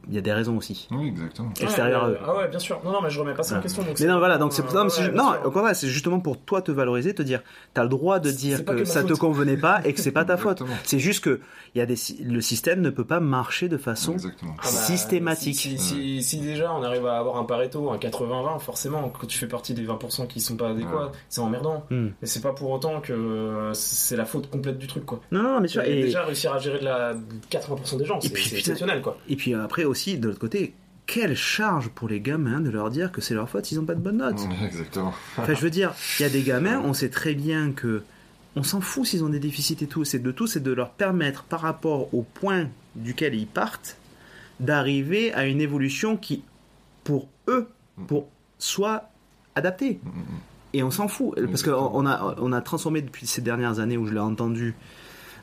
il y a des raisons aussi. Oui, exactement. Extérieur à Ouais, eux. Ah ouais, bien sûr. Non, non, mais je remets pas ça en question. donc Mais non, voilà, donc c'est euh, non, ouais, non, au contraire, c'est justement pour toi te valoriser, te dire, t'as le droit de dire que, ça te faute. convenait pas et que c'est pas ta faute. C'est juste que il y a des, le système ne peut pas marcher de façon Exactement. Ah bah, systématique. Si, si, si- si déjà on arrive à avoir un Pareto, un 80-20, forcément, quand tu fais partie des 20% qui sont pas adéquats, Ouais. c'est emmerdant. Hmm. Mais c'est pas pour autant que c'est la faute complète du truc, quoi. Non, non, mais sûr. Et Et, déjà réussir à gérer de la 80% des gens, c'est exceptionnel, quoi. et puis après aussi, de l'autre côté, quelle charge pour les gamins de leur dire que c'est leur faute, ils ont pas de bonnes notes. Exactement. Enfin, je veux dire, il y a des gamins, on sait très bien que on s'en fout s'ils ont des déficits et tout. C'est de tout, c'est de leur permettre, par rapport au point duquel ils partent, d'arriver à une évolution qui, pour eux, pour soit adaptée. Mm, mm, mm. Et on s'en fout. Parce qu'on a, on a transformé depuis ces dernières années où je l'ai entendu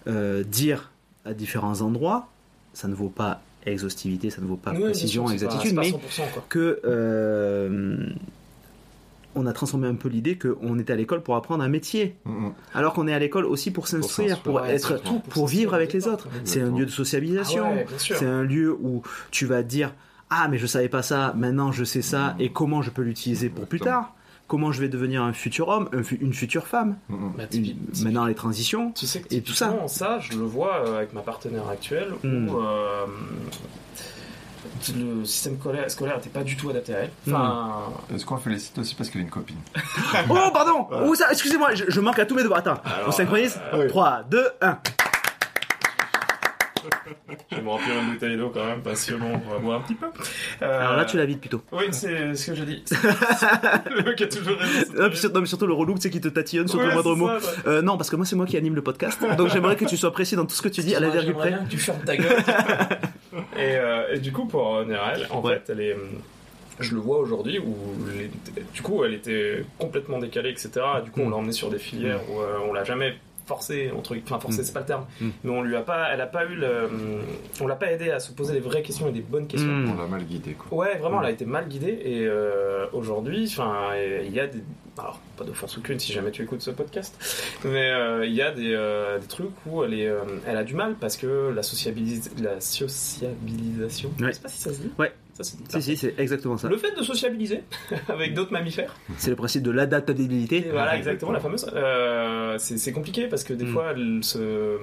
euh, dire à différents endroits, ça ne vaut pas exhaustivité, ça ne vaut pas précision, sûr, c'est pas- exactitude, mais pas 100%, quoi. que euh, on a transformé un peu l'idée qu'on était à l'école pour apprendre un métier, Mm, mm. alors qu'on est à l'école aussi pour s'instruire, pour, être, pour, pour vivre avec les autres. C'est un lieu de sociabilisation. Ah ouais. C'est un lieu où tu vas te dire ah mais je savais pas ça, maintenant je sais ça et comment je peux l'utiliser pour plus tard? Comment je vais devenir un futur homme, une future femme. Mm, mm. Bah, maintenant les transitions. Tu sais que Et tout ça. ça, je le vois euh, avec ma partenaire actuelle, où Hmm. euh, le système scolaire, scolaire était pas du tout adapté à elle. Enfin, Est-ce qu'on félicite aussi parce qu'elle a une copine Oh pardon Oh ça, excusez-moi, je, je manque à tous mes devoirs. Attends, on synchronise euh, 3, 2, 1. Je vais me remplir une bouteille d'eau quand même, parce que bon, on va boire un petit peu. Euh, Alors là tu la vides plutôt. Oui, c'est ce que j'ai dit. le mec a toujours raison. c'est Non, puis sur- non, mais surtout le relou, tu sais, qui te tatillonne sur Ouais, le moindre c'est mot. ça, ouais. Euh, non, parce que moi, c'est moi qui anime le podcast. Donc, j'aimerais que tu sois précis dans tout ce que tu dis à la virgule près. bien que tu fermes ta gueule. et, euh, et du coup, pour elle, en Ouais. fait, elle est. Je le vois aujourd'hui où, les- du coup, elle était complètement décalée, etc. Du coup, on l'a emmenée sur des filières où euh, on l'a jamais forcé, entre, enfin forcé, Mm. c'est pas le terme, Mm. mais on lui a pas, elle a pas eu le, on l'a pas aidé à se poser les vraies questions et des bonnes questions. Mm. On l'a mal guidée, quoi. Ouais, vraiment, Mm. elle a été mal guidée et euh, aujourd'hui, enfin, il y a des- alors pas d'offense aucune si jamais tu écoutes ce podcast, mais euh, il y a des, euh, des trucs où elle, est, euh, elle a du mal parce que la, sociabilis- la sociabilisation, Ouais. je sais pas si ça se dit. Ouais. Ça. Si, si, c'est exactement ça. Le fait de sociabiliser avec d'autres mammifères, C'est le principe de et l'adaptabilité. voilà exactement la fameuse, euh, c'est c'est compliqué parce que des Mm. fois elle se.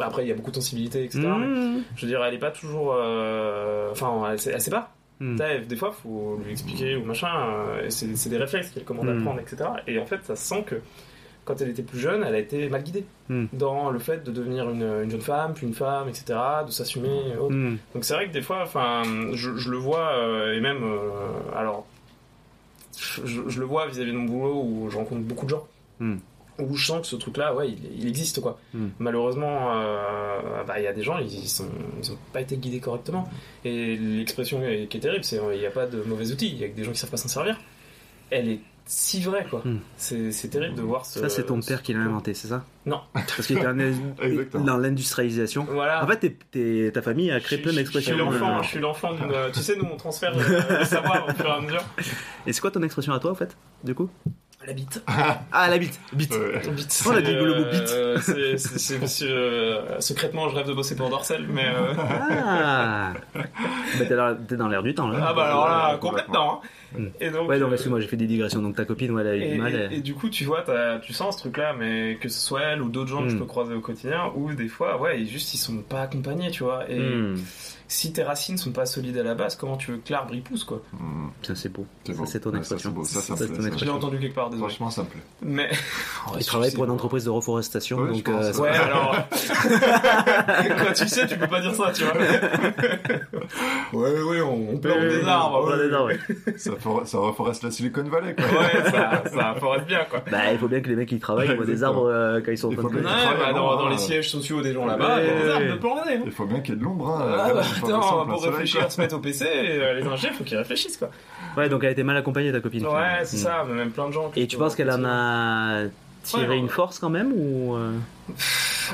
Après, il y a beaucoup de sensibilité, etc. mais Mmh. je veux dire, elle est pas toujours. euh, Enfin, elle, sait- elle sait pas. Mm. Des fois, faut lui expliquer ou machin. euh, et c'est c'est des réflexes qu'elle commande à Mm. prendre, etc. Et en fait, ça se sent que quand elle était plus jeune, elle a été mal guidée Mm. dans le fait de devenir une, une jeune femme, puis une femme, etc. De s'assumer. Mmh. Donc c'est vrai que des fois, enfin, je, je le vois euh, et même, euh, alors, je, je le vois vis-à-vis de mon boulot où je rencontre beaucoup de gens. Mm. Où je sens que ce truc-là, ouais, il, il existe quoi. Malheureusement, euh, bah, il y a des gens, ils sont, ils pas été guidés correctement. Et l'expression qui est terrible, c'est il n'y a pas de mauvais outils, il y a que des gens qui savent pas s'en servir. Elle est si vraie quoi. Mm. C'est terrible de voir ce. Ça, c'est ton père qui l'a inventé, c'est ça? Non. Parce qu'il était dans l'industrialisation. Voilà. En fait, ta famille a créé Je- plein d'expressions. Je suis l'enfant, euh, je suis l'enfant d'une. Tu sais, nous on transfère le, le savoir au fur et à mesure. Et c'est quoi ton expression à toi, en fait, du coup? La bite. Ah, la bite Bite Ouais. Bite. On a dit le mot bite. Euh, c'est- c'est- c'est monsieur. euh, secrètement, je rêve de bosser pour Dorsel, mais. euh, Ah bah, T'es dans- t'es dans l'air du temps, là. Ah bah alors là, Ouais, complètement. hein. Mm. Et donc. Ouais, donc euh, excuse-moi, j'ai fait des digressions. Donc ta copine, ouais, elle a eu Et, du mal. et- et du coup, tu vois, t'as- tu sens ce truc-là, mais que ce soit elle ou d'autres gens que je Mm. peux croiser au quotidien, ou des fois, ouais, ils- juste ils sont pas accompagnés, tu vois. Et Hmm, si tes racines sont pas solides à la base, comment tu veux que l'arbre y pousse, quoi Mm. Ça, c'est beau. C'est Ça, beau. c'est ton Ouais, expression. c'est beau. Ça, ça expression. entendu quelque part, désolé. Franchement, ça me plaît. Mais. Il travaille pour une entreprise de reforestation, Ouais, donc euh, Ouais, alors. Quand tu sais, tu peux pas dire ça, tu vois. ouais, ouais, on, on plante des arbres. Ouais. des arbres, ouais. Ça, for- ça reforeste la Silicon Valley, quoi. Ouais, ça, ça foreste bien, quoi. Bah, il faut bien que les mecs qui travaillent voient des arbres euh, quand ils sont en train de. Ouais, bah, dans, vraiment, dans les hein. sièges sociaux des gens là-bas, il y a des arbres de. Hein. Il faut bien qu'il y ait de l'ombre. Pour soleil, réfléchir, quoi. se mettre au PC, euh, les ingés, faut qu'ils réfléchissent, quoi. Ouais, donc elle était mal accompagnée, ta copine. Ouais, c'est Hmm. ça, mais même plein de gens. Et tu penses qu'elle en a tiré Ouais, une force quand même ou euh,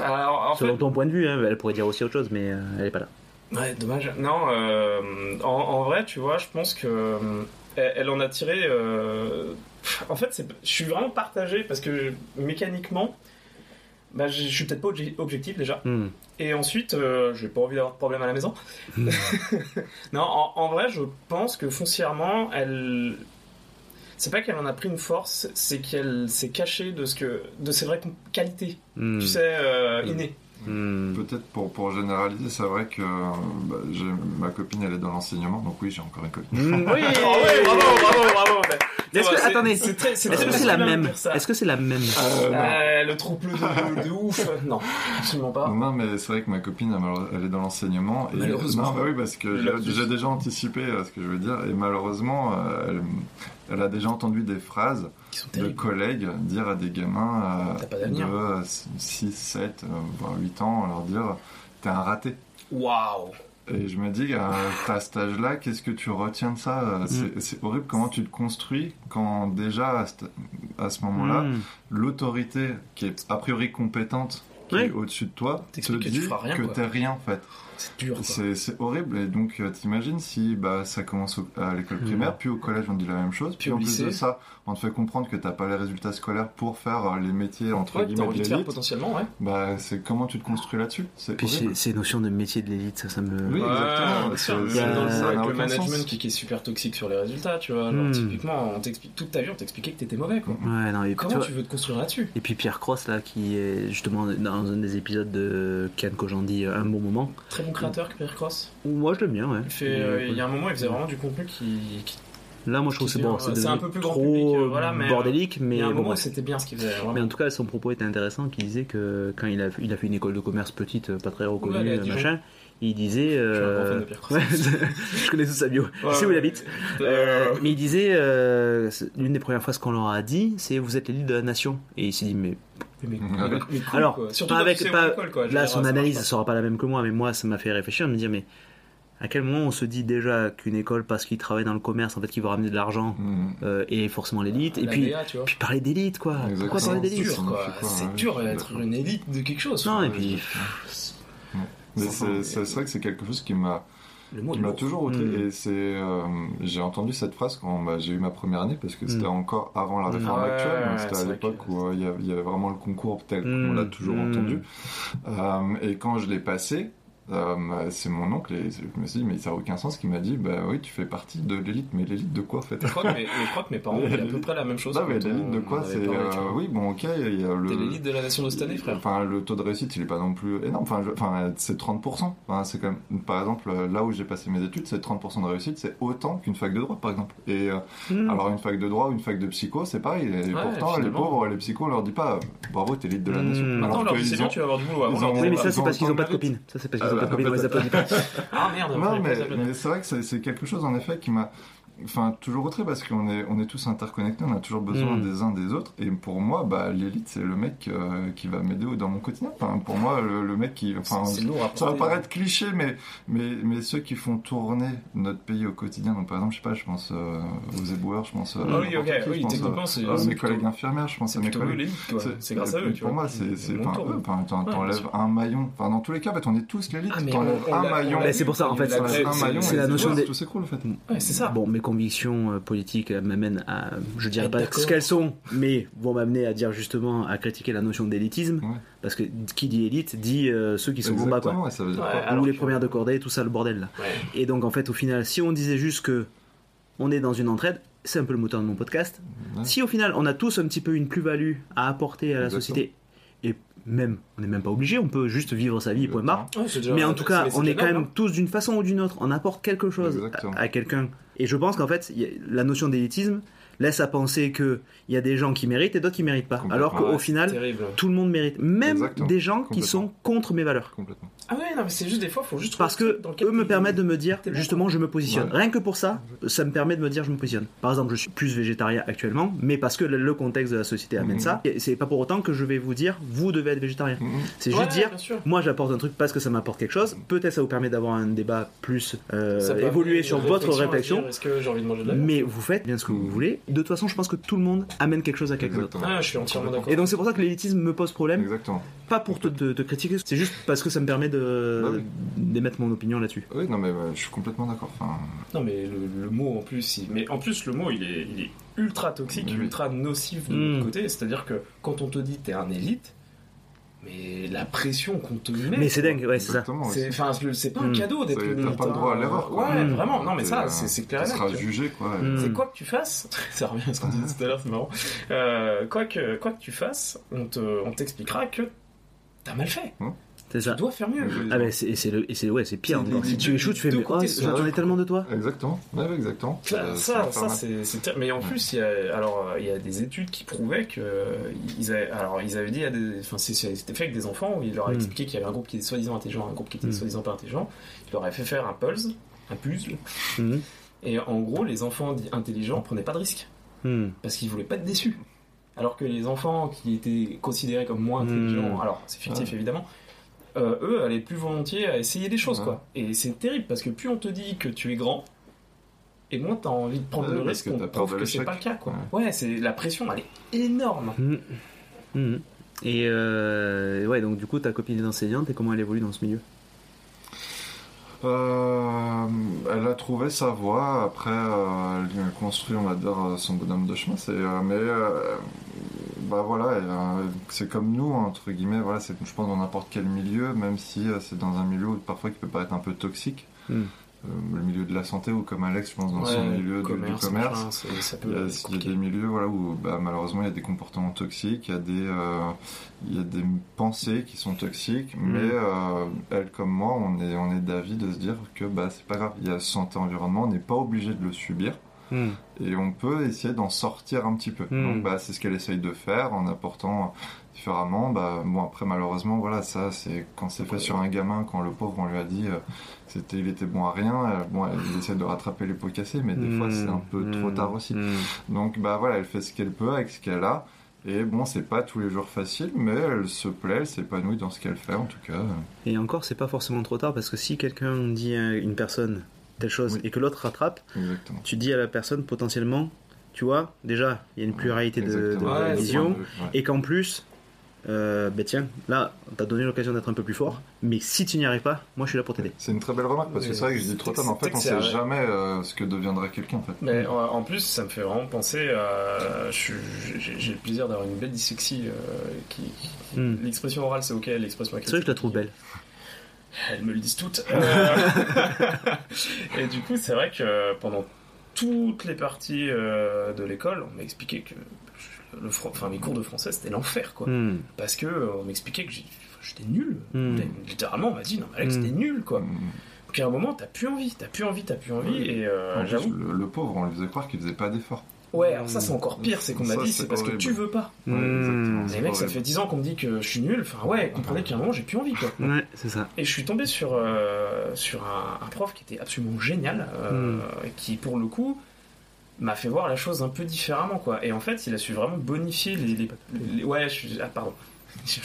Alors, en fait, selon ton point de vue, hein, elle pourrait dire aussi autre chose, mais euh, elle est pas là. Ouais, dommage. Non, euh, en, en vrai, tu vois, je pense que euh, elle, elle en a tiré. euh, En fait, c'est- je suis vraiment partagé parce que mécaniquement, bah, je suis peut-être pas obje- objectif déjà. Hmm. Et ensuite, euh, j'ai pas envie d'avoir de problème à la maison. non, en, en vrai, je pense que foncièrement, elle. C'est pas qu'elle en a pris une force, c'est qu'elle s'est cachée de ce que, de ses vraies qualités, Hmm. tu sais, euh, innées. Hmm. Peut-être pour, pour généraliser, c'est vrai que bah, ma copine elle est dans l'enseignement, donc oui j'ai encore une copine. Hmm, oui Oh bravo, bravo, bravo. Est-ce que- attendez, c'est très- c'est Est-ce que c'est la même. Est-ce que c'est la même Euh. Euh, le trouble de, de ouf Non, absolument pas. Non, mais c'est vrai que ma copine, elle, est dans l'enseignement. Et... Malheureusement. Non, bah oui, parce que j'ai déjà anticipé euh, ce que je veux dire. Et malheureusement, euh, elle, elle a déjà entendu des phrases de collègues dire à des gamins euh, de 6, 7, voire 8 ans, leur dire T'es un raté. Waouh Et je me dis, euh, t'as cet âge-là, qu'est-ce que tu retiens de ça Euh, C'est horrible comment tu te construis quand déjà à ce, à ce moment-là, Hmm. l'autorité qui est a priori compétente, qui Oui. est au-dessus de toi, te que tu dit feras rien, que quoi. t'es rien en fait. C'est dur, horrible. Et donc, euh, t'imagines si bah, ça commence au- à l'école Mm. primaire, puis au collège, on dit la même chose, puis, en plus de ça, on te fait comprendre que t'as pas les résultats scolaires pour faire euh, les métiers entre Ouais, guillemets envie de l'élite. potentiellement, ouais. Bah, c'est comment tu te construis là-dessus? C'est Puis horrible. ces, ces notions de métier de l'élite, ça, ça me. Oui, exactement. C'est- avec le management qui, qui est super toxique sur les résultats, tu vois. Genre, Hmm. typiquement, on t'explique toute ta vie, on t'expliquait que t'étais mauvais, quoi. Ouais, non, et, tu Comment vois- tu veux te construire là-dessus? Et puis Pierre Cross, là, qui est justement dans un des épisodes de Ken Kojandi, Un bon moment. Très bon créateur que Pierre Cross. Moi, je l'aime bien, ouais. Il, fait, euh, il y a un moment, il faisait vraiment du contenu qui. qui- Là, moi, je trouve que c'est bon. qui- C'est c'est un peu plus trop public, euh, voilà, mais, euh, bordélique, il mais y a un bon, moment où bref. c'était bien ce qu'il faisait. vraiment. Mais en tout cas, son propos était intéressant, qu'il disait que quand il a, il a fait une école de commerce petite, euh, pas très Ouais, reconnue, euh, Dijon. machin, il disait... Je suis un grand euh, ouais, je connais tout sa bio. je sais où il habite. Euh, Euh, mais il disait, euh, c'est- l'une des premières phrases qu'on leur a dit, c'est vous êtes l'élite de la nation. Et il s'est dit, mais mais- Ouais. mais- mais cool, Alors. Surtout pas avec- pas- quoi. Je là, son analyse ne sera pas la même que moi, mais moi, ça m'a fait réfléchir, me dire, mais à quel moment on se dit déjà qu'une école, parce qu'il travaille dans le commerce, en fait, qui va ramener de l'argent, Mm. euh, est forcément l'élite. Et puis, DA, puis parler d'élite, quoi. Pourquoi Exactement. parler C'est d'élite dur, quoi. C'est ouais, dur je suis d'être une élite de quelque chose. Non, et puis... Ça c'est c'est- c'est vrai que c'est quelque chose qui m'a toujours. Mm. Et c'est, euh, j'ai entendu cette phrase quand bah, j'ai eu ma première année parce que c'était Mm. encore avant la réforme Ouais, actuelle. donc ouais, c'était c'est à l'époque que- où euh, il y avait- il y, avait vraiment le concours tel Mm. qu'on l'a toujours Mm. entendu. Euh, et quand je l'ai passé, euh, c'est mon oncle et je me suis dit mais ça n'a aucun sens qui m'a dit bah oui tu fais partie de l'élite mais l'élite de quoi en fait Je crois que mes, je crois que mes parents ont à peu près la même chose. Non mais quand l'élite de quoi c'est euh, oui bon ok il y a le T'es l'élite de la nation de cette année, frère. Enfin, le taux de réussite, il est pas non plus énorme. Enfin, je- enfin c'est 30%. Enfin, c'est quand même, par exemple, là où j'ai passé mes études, c'est 30% de réussite, c'est autant qu'une fac de droit, par exemple. Et euh, Hmm. alors, une fac de droit ou une fac de psycho, c'est pareil. Et pourtant, les pauvres, les psychos, on leur dit pas, bravo, t'es l'élite de la nation. Maintenant, Maintenant, on Alors leur dit qu'ils c'est bien, tu vas avoir du boulot. Oui, mais bah, ça, c'est parce qu'ils ont pas de copines. Ça, c'est parce qu'ils Ah, ont pas les. Ah merde, Non, mais, les appeler. mais c'est vrai que c'est quelque chose en effet qui m'a. Enfin, toujours autré parce qu'on est, on est tous interconnectés, on a toujours besoin Mm. des uns des autres. Et pour moi, bah, l'élite, c'est le mec euh, qui va m'aider dans mon quotidien. Enfin, pour moi, le, le mec qui. Enfin, C'est lourd à ça va paraître cliché, mais, mais, mais ceux qui font tourner notre pays au quotidien, donc par exemple, je sais pas, je pense euh, aux éboueurs, je pense. euh, Ah oui, ok, n'importe qui, oui, je pense, techniquement, euh, à mes plutôt- collègues infirmières, je pense C'est à mes collègues. C'est grâce à eux, Pour moi, c'est c'est enfin, t'enlèves un maillon. Enfin, dans tous les cas, en fait, on est tous l'élite. Ah, mais T'enlèves un maillon. c'est pour ça, en fait, c'est- la notion des- Tout s'écroule, en fait. C'est ça. Bon, mes convictions euh, politiques euh, m'amènent à, je dirais Être pas ce qu'elles sont, mais vont m'amener à dire justement à critiquer la notion d'élitisme, Ouais. parce que qui dit élite dit euh, ceux qui sont en bas, quoi. Exactement, et ça veut dire Ouais, quoi alors Ou les que- premières de cordée, tout ça, le bordel là. Ouais. Et donc en fait, au final, si on disait juste que on est dans une entraide, c'est un peu le moteur de mon podcast. Ouais. Si au final, on a tous un petit peu une plus-value à apporter à la Exactement. société, et même, on n'est même pas obligé, on peut juste vivre sa vie, point barre. Ouais, Mais en tout cas, on est quand même tous d'une façon ou d'une autre, on apporte quelque chose Exactement. à, à quelqu'un. Et je pense qu'en fait, la notion d'élitisme laisse à penser qu'il y a des gens qui méritent et d'autres qui méritent pas. Alors qu'au Ouais, final, terrible. tout le monde mérite. Même Exactement. des gens qui sont contre mes valeurs. Complètement. Ah ouais, non, mais c'est juste des fois, faut juste. Parce trouver que eux me permettent de me dire, justement, je me positionne. Ouais. Rien que pour ça, ça me permet de me dire, je me positionne. Par exemple, je suis plus végétarien actuellement, mais parce que le, contexte de la société amène Mhm. ça. Et c'est pas pour autant que je vais vous dire, vous devez être végétarien. Mhm. C'est Ouais, juste dire, moi j'apporte un truc parce que ça m'apporte quelque chose. Peut-être ça vous permet d'avoir un débat plus euh, évolué sur votre réflexion. dire, Est-ce que j'ai envie de manger de la viande? Mais vous faites bien ce que vous voulez. De toute façon, je pense que tout le monde amène quelque chose à quelqu'un d'autre. Ah, je suis entièrement d'accord. Et donc c'est pour ça que l'élitisme me pose problème, Exactement. pas pour te, te- te critiquer, c'est juste parce que ça me permet de Bah oui. d'émettre mon opinion là-dessus. Oui, non, mais je suis complètement d'accord. Enfin, Non, mais le, le mot en plus, il- mais en plus le mot il est, il est ultra toxique, Oui. ultra nocif de l'autre côté. C'est-à-dire que quand on te dit t'es un élite, mais la pression qu'on te met. Mais c'est dingue, ouais, c'est ça. exactement. C'est, enfin, c'est- c'est pas un Mm. cadeau d'être une t'as pas le droit à l'erreur, quoi. Ouais, Mm. vraiment. Non, mais ça, c'est, clair et Tu net. seras jugé, quoi. Mm. C'est quoi que tu fasses, ça revient à ce qu'on disait tout à l'heure, c'est marrant. Euh, quoi, que, quoi que tu fasses, on, te, on t'expliquera que t'as mal fait. C'est ça. Tu dois faire mieux. Ah ben c'est et c'est le et c'est ouais c'est pire C'est encore. les- Si tu échoues tu fais deux mais oh, j'attendais tellement de toi. Exactement. Ouais, ouais, exactement. Ça, Euh, ça, va ça, c'est, c'est ter- mais en plus, il y a, alors, euh, il y a des études qui prouvaient que euh, ils avaient, alors, ils avaient dit, à des, enfin, c'était fait avec des enfants où ils leur avaient Mm. expliqué qu'il y avait un groupe qui était soi-disant intelligent, un groupe qui était Mm. soi-disant pas intelligent. Ils leur avaient fait faire un puzzle, un puzzle, Mhm. et en gros, les enfants dits intelligents prenaient pas de risques parce qu'ils voulaient pas être déçus. Alors que les enfants qui étaient considérés comme moins intelligents, Mm. alors c'est fictif Ouais. évidemment, euh, eux allaient plus volontiers à essayer des choses Ouais. quoi. Et c'est terrible parce que plus on te dit que tu es grand, et moins t'as envie de prendre Ouais, le parce risque que qu'on prouve que c'est pas le cas quoi. Ouais, c'est la pression elle est énorme. Mhm. Et euh, ouais donc du coup ta copine est enseignante et comment elle évolue dans ce milieu? Euh, elle a trouvé sa voie. Après, euh, elle a construit, on va dire, son bonhomme de chemin. C'est, euh, mais euh, bah voilà, euh, c'est comme nous entre guillemets. Voilà, c'est, je pense dans n'importe quel milieu, même si euh, c'est dans un milieu où, parfois qui peut paraître un peu toxique. Mm. Euh, le milieu de la santé ou comme Alex, je pense dans son milieu du- du commerce. machin, c'est- ça peut Il y, a, être il y a compliqué. des milieux voilà, où bah, malheureusement il y a des comportements toxiques, il y a des, euh, il y a des pensées qui sont toxiques, Mm. mais euh, elle comme moi, on est, on est d'avis de se dire que bah, c'est pas grave, il y a santé environnement, on n'est pas obligé de le subir Mhm. et on peut essayer d'en sortir un petit peu. Mm. Donc bah, c'est ce qu'elle essaye de faire en apportant différemment. Bah, bon après malheureusement voilà ça c'est quand c'est fait sur un gamin, quand le pauvre on lui a dit euh, c'était il était bon à rien, euh, bon il essaie de rattraper les pots cassés, mais des fois c'est un peu trop tard aussi. Donc bah voilà, elle fait ce qu'elle peut avec ce qu'elle a. Et bon, c'est pas tous les jours facile, mais elle se plaît, elle s'épanouit dans ce qu'elle fait en tout cas. Et encore c'est pas forcément trop tard parce que si quelqu'un dit à une personne telle chose Oui. et que l'autre rattrape, Exactement. tu dis à la personne potentiellement, tu vois, déjà il y a une pluralité de, de. Ouais, vision Ouais. et qu'en plus euh, ben tiens, là, t'as donné l'occasion d'être un peu plus fort, mais si tu n'y arrives pas, moi je suis là pour t'aider. C'est une très belle remarque parce que c'est vrai que je dis trop tard, mais en fait, on c'est- sait jamais euh, ce que deviendra quelqu'un en fait. Mais en- plus, ça me fait vraiment penser à. J'ai le plaisir d'avoir une belle dyslexie. euh, qui, qui- Hmm. L'expression orale, c'est ok, l'expression écrite. C'est vrai que je la trouve belle. Elles me le disent toutes. Euh, et du coup, c'est vrai que pendant toutes les parties euh, de l'école, on m'a expliqué que le, enfin, mes cours de français, c'était l'enfer, quoi. Hmm. Parce que euh, on m'expliquait que j'étais nul. Hmm. Littéralement, on m'a dit, non, mais Alex, Hmm. t'es nul, quoi. Hum. Donc à un moment, t'as plus envie, t'as plus envie, t'as plus envie. Et euh, En plus, j'avoue. le, le pauvre, on lui faisait croire qu'il faisait pas d'efforts. Ouais, alors ça, c'est encore pire, c'est qu'on m'a dit, c'est parce que tu veux pas. Ouais, Hmm. exactement, Les mecs, ça fait 10 ans qu'on me dit que je suis nul. Enfin, ouais, comprenez qu'à un moment, j'ai plus envie, quoi. Ouais, c'est ça. Et je suis tombé sur, euh, sur un, un prof qui était absolument génial, euh, et qui pour le coup m'a fait voir la chose un peu différemment quoi. Et en fait, il a su vraiment bonifier les, les- les- ouais, je suis ah pardon, je,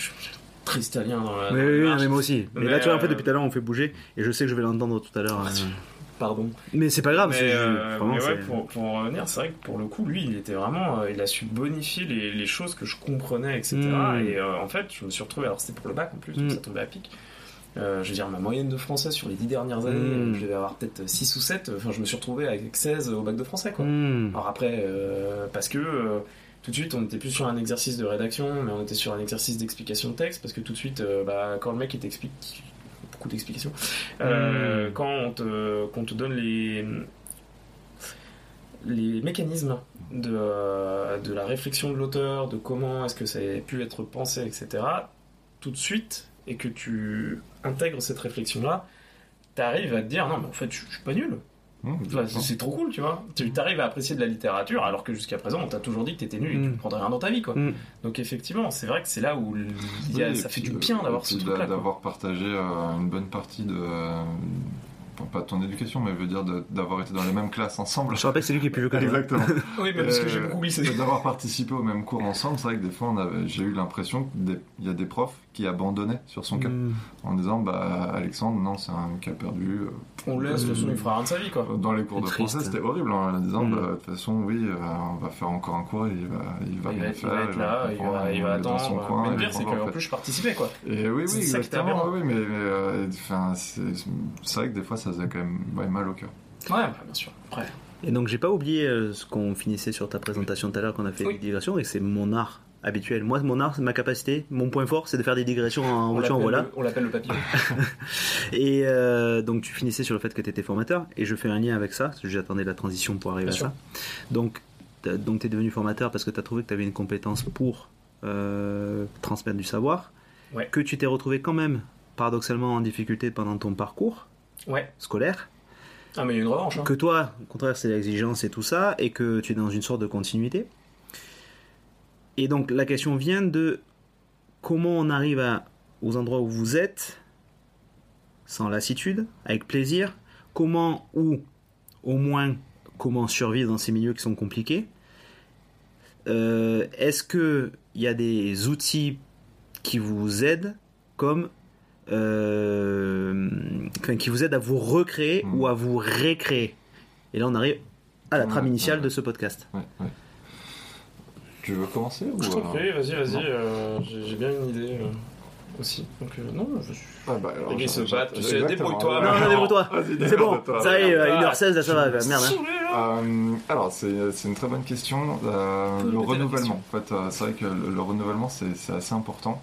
très italien dans la. Oui, dans la oui, oui, mais moi aussi. Mais, Mais, là, tu vois, en fait, euh, depuis tout à l'heure, on fait bouger, et je sais que je vais l'entendre tout à l'heure. Ah, euh, Pardon. Mais c'est pas grave, mais, c'est euh, vraiment, mais ouais, pour, pour en revenir, c'est vrai que pour le coup, lui, il était vraiment, euh, il a su bonifier les, les choses que je comprenais, etc. Et euh, en fait, je me suis retrouvé, alors c'était pour le bac en plus, donc Mm. ça tombait à pic. Euh, je veux dire, ma moyenne de français sur les dix dernières années, Mm. je devais avoir peut-être 6 ou 7. Enfin, je me suis retrouvé avec 16 au bac de français, quoi. Hmm. Alors après, euh, parce que euh, tout de suite, on était plus sur un exercice de rédaction, mais on était sur un exercice d'explication de texte, parce que tout de suite, euh, bah, quand le mec il t'explique, beaucoup d'explications, euh, Mm. quand on te, donne les, les mécanismes de, euh, de la réflexion de l'auteur, de comment est-ce que ça a pu être pensé, etc., tout de suite, et que tu intègres cette réflexion-là, t'arrives à te dire, non, mais en fait, je je suis pas nul. Vois, c'est- trop cool, tu vois. Tu arrives à apprécier de la littérature alors que jusqu'à présent on t'a toujours dit que t'étais nul et que tu Mm. ne prendrais rien dans ta vie, quoi. Mm. Donc effectivement, c'est vrai que c'est là où il y a- Oui, et ça fait du euh, bien d'avoir ce truc-là. D'avoir partagé euh, une bonne partie de. euh, pas de ton éducation, mais veut dire de- d'avoir été dans les mêmes classes ensemble. Je rappelle que c'est lui qui est plus vieux que toi. Exactement. Oui, mais parce que j'ai beaucoup glissé. D'avoir participé aux mêmes cours ensemble, c'est vrai que des fois, j'ai eu l'impression qu'il y a des profs qui abandonnaient sur son cas Hmm. en disant bah Alexandre, non, c'est un cas perdu. euh, On le laisse, façon, il fera rien de sa vie, quoi. Dans les cours de triste. français, c'était horrible hein, en disant Mm. bah, de toute façon, oui, euh, on va faire encore un cours et il va, il va Il va, être- il faire. va être là, il va, il va dans son attendre. coin, mais le pire, c'est en qu'en fait. plus, je participais, quoi. Et oui, oui, exactement. Oui, mais, euh, enfin, c'est vrai que des fois, ça faisait quand même ouais, mal au cœur. Ouais, bah, bien sûr. Après, Et donc, j'ai pas oublié euh, ce qu'on finissait sur ta présentation tout à l'heure, qu'on a fait Oui. des digressions, et c'est mon art habituel. Moi, mon art, c'est ma capacité, mon point fort, c'est de faire des digressions en en voilà. on l'appelle le papillon. Et euh, donc tu finissais sur le fait que tu étais formateur, et je fais un lien avec ça, parce que j'attendais la transition pour arriver Bien à sûr. ça. Donc donc tu es devenu formateur parce que tu as trouvé que tu avais une compétence pour euh, transmettre du savoir, Ouais. que tu t'es retrouvé quand même paradoxalement en difficulté pendant ton parcours Ouais. scolaire, Ah, mais il y a une revanche, hein. que toi, au contraire, c'est l'exigence et tout ça, et que tu es dans une sorte de continuité. Et donc la question vient de comment on arrive à, aux endroits où vous êtes, sans lassitude, avec plaisir, comment ou au moins comment survivre dans ces milieux qui sont compliqués. Euh, Est-ce que il y a des outils qui vous aident comme euh, enfin, qui vous aident à vous recréer Mm. ou à vous récréer? Et là, on arrive à la trame initiale ouais. de ce podcast. Ouais. Tu veux commencer ou Je t'en prie, vas-y, vas-y. euh, J'ai j'ai bien une idée euh, aussi. Donc, euh, non, je suis. Ah bah alors, Les gars, se battent, tu sais, exactement, débrouille-toi. Non, non, débrouille-toi. Vas-y, C'est bon, démerde-toi. ça y est, Ah, 1h16, là, ça va, merde. hein. Euh, alors, c'est c'est une très bonne question. Euh, le répéter la renouvellement, en fait, euh, c'est vrai que le, le renouvellement, c'est c'est assez important.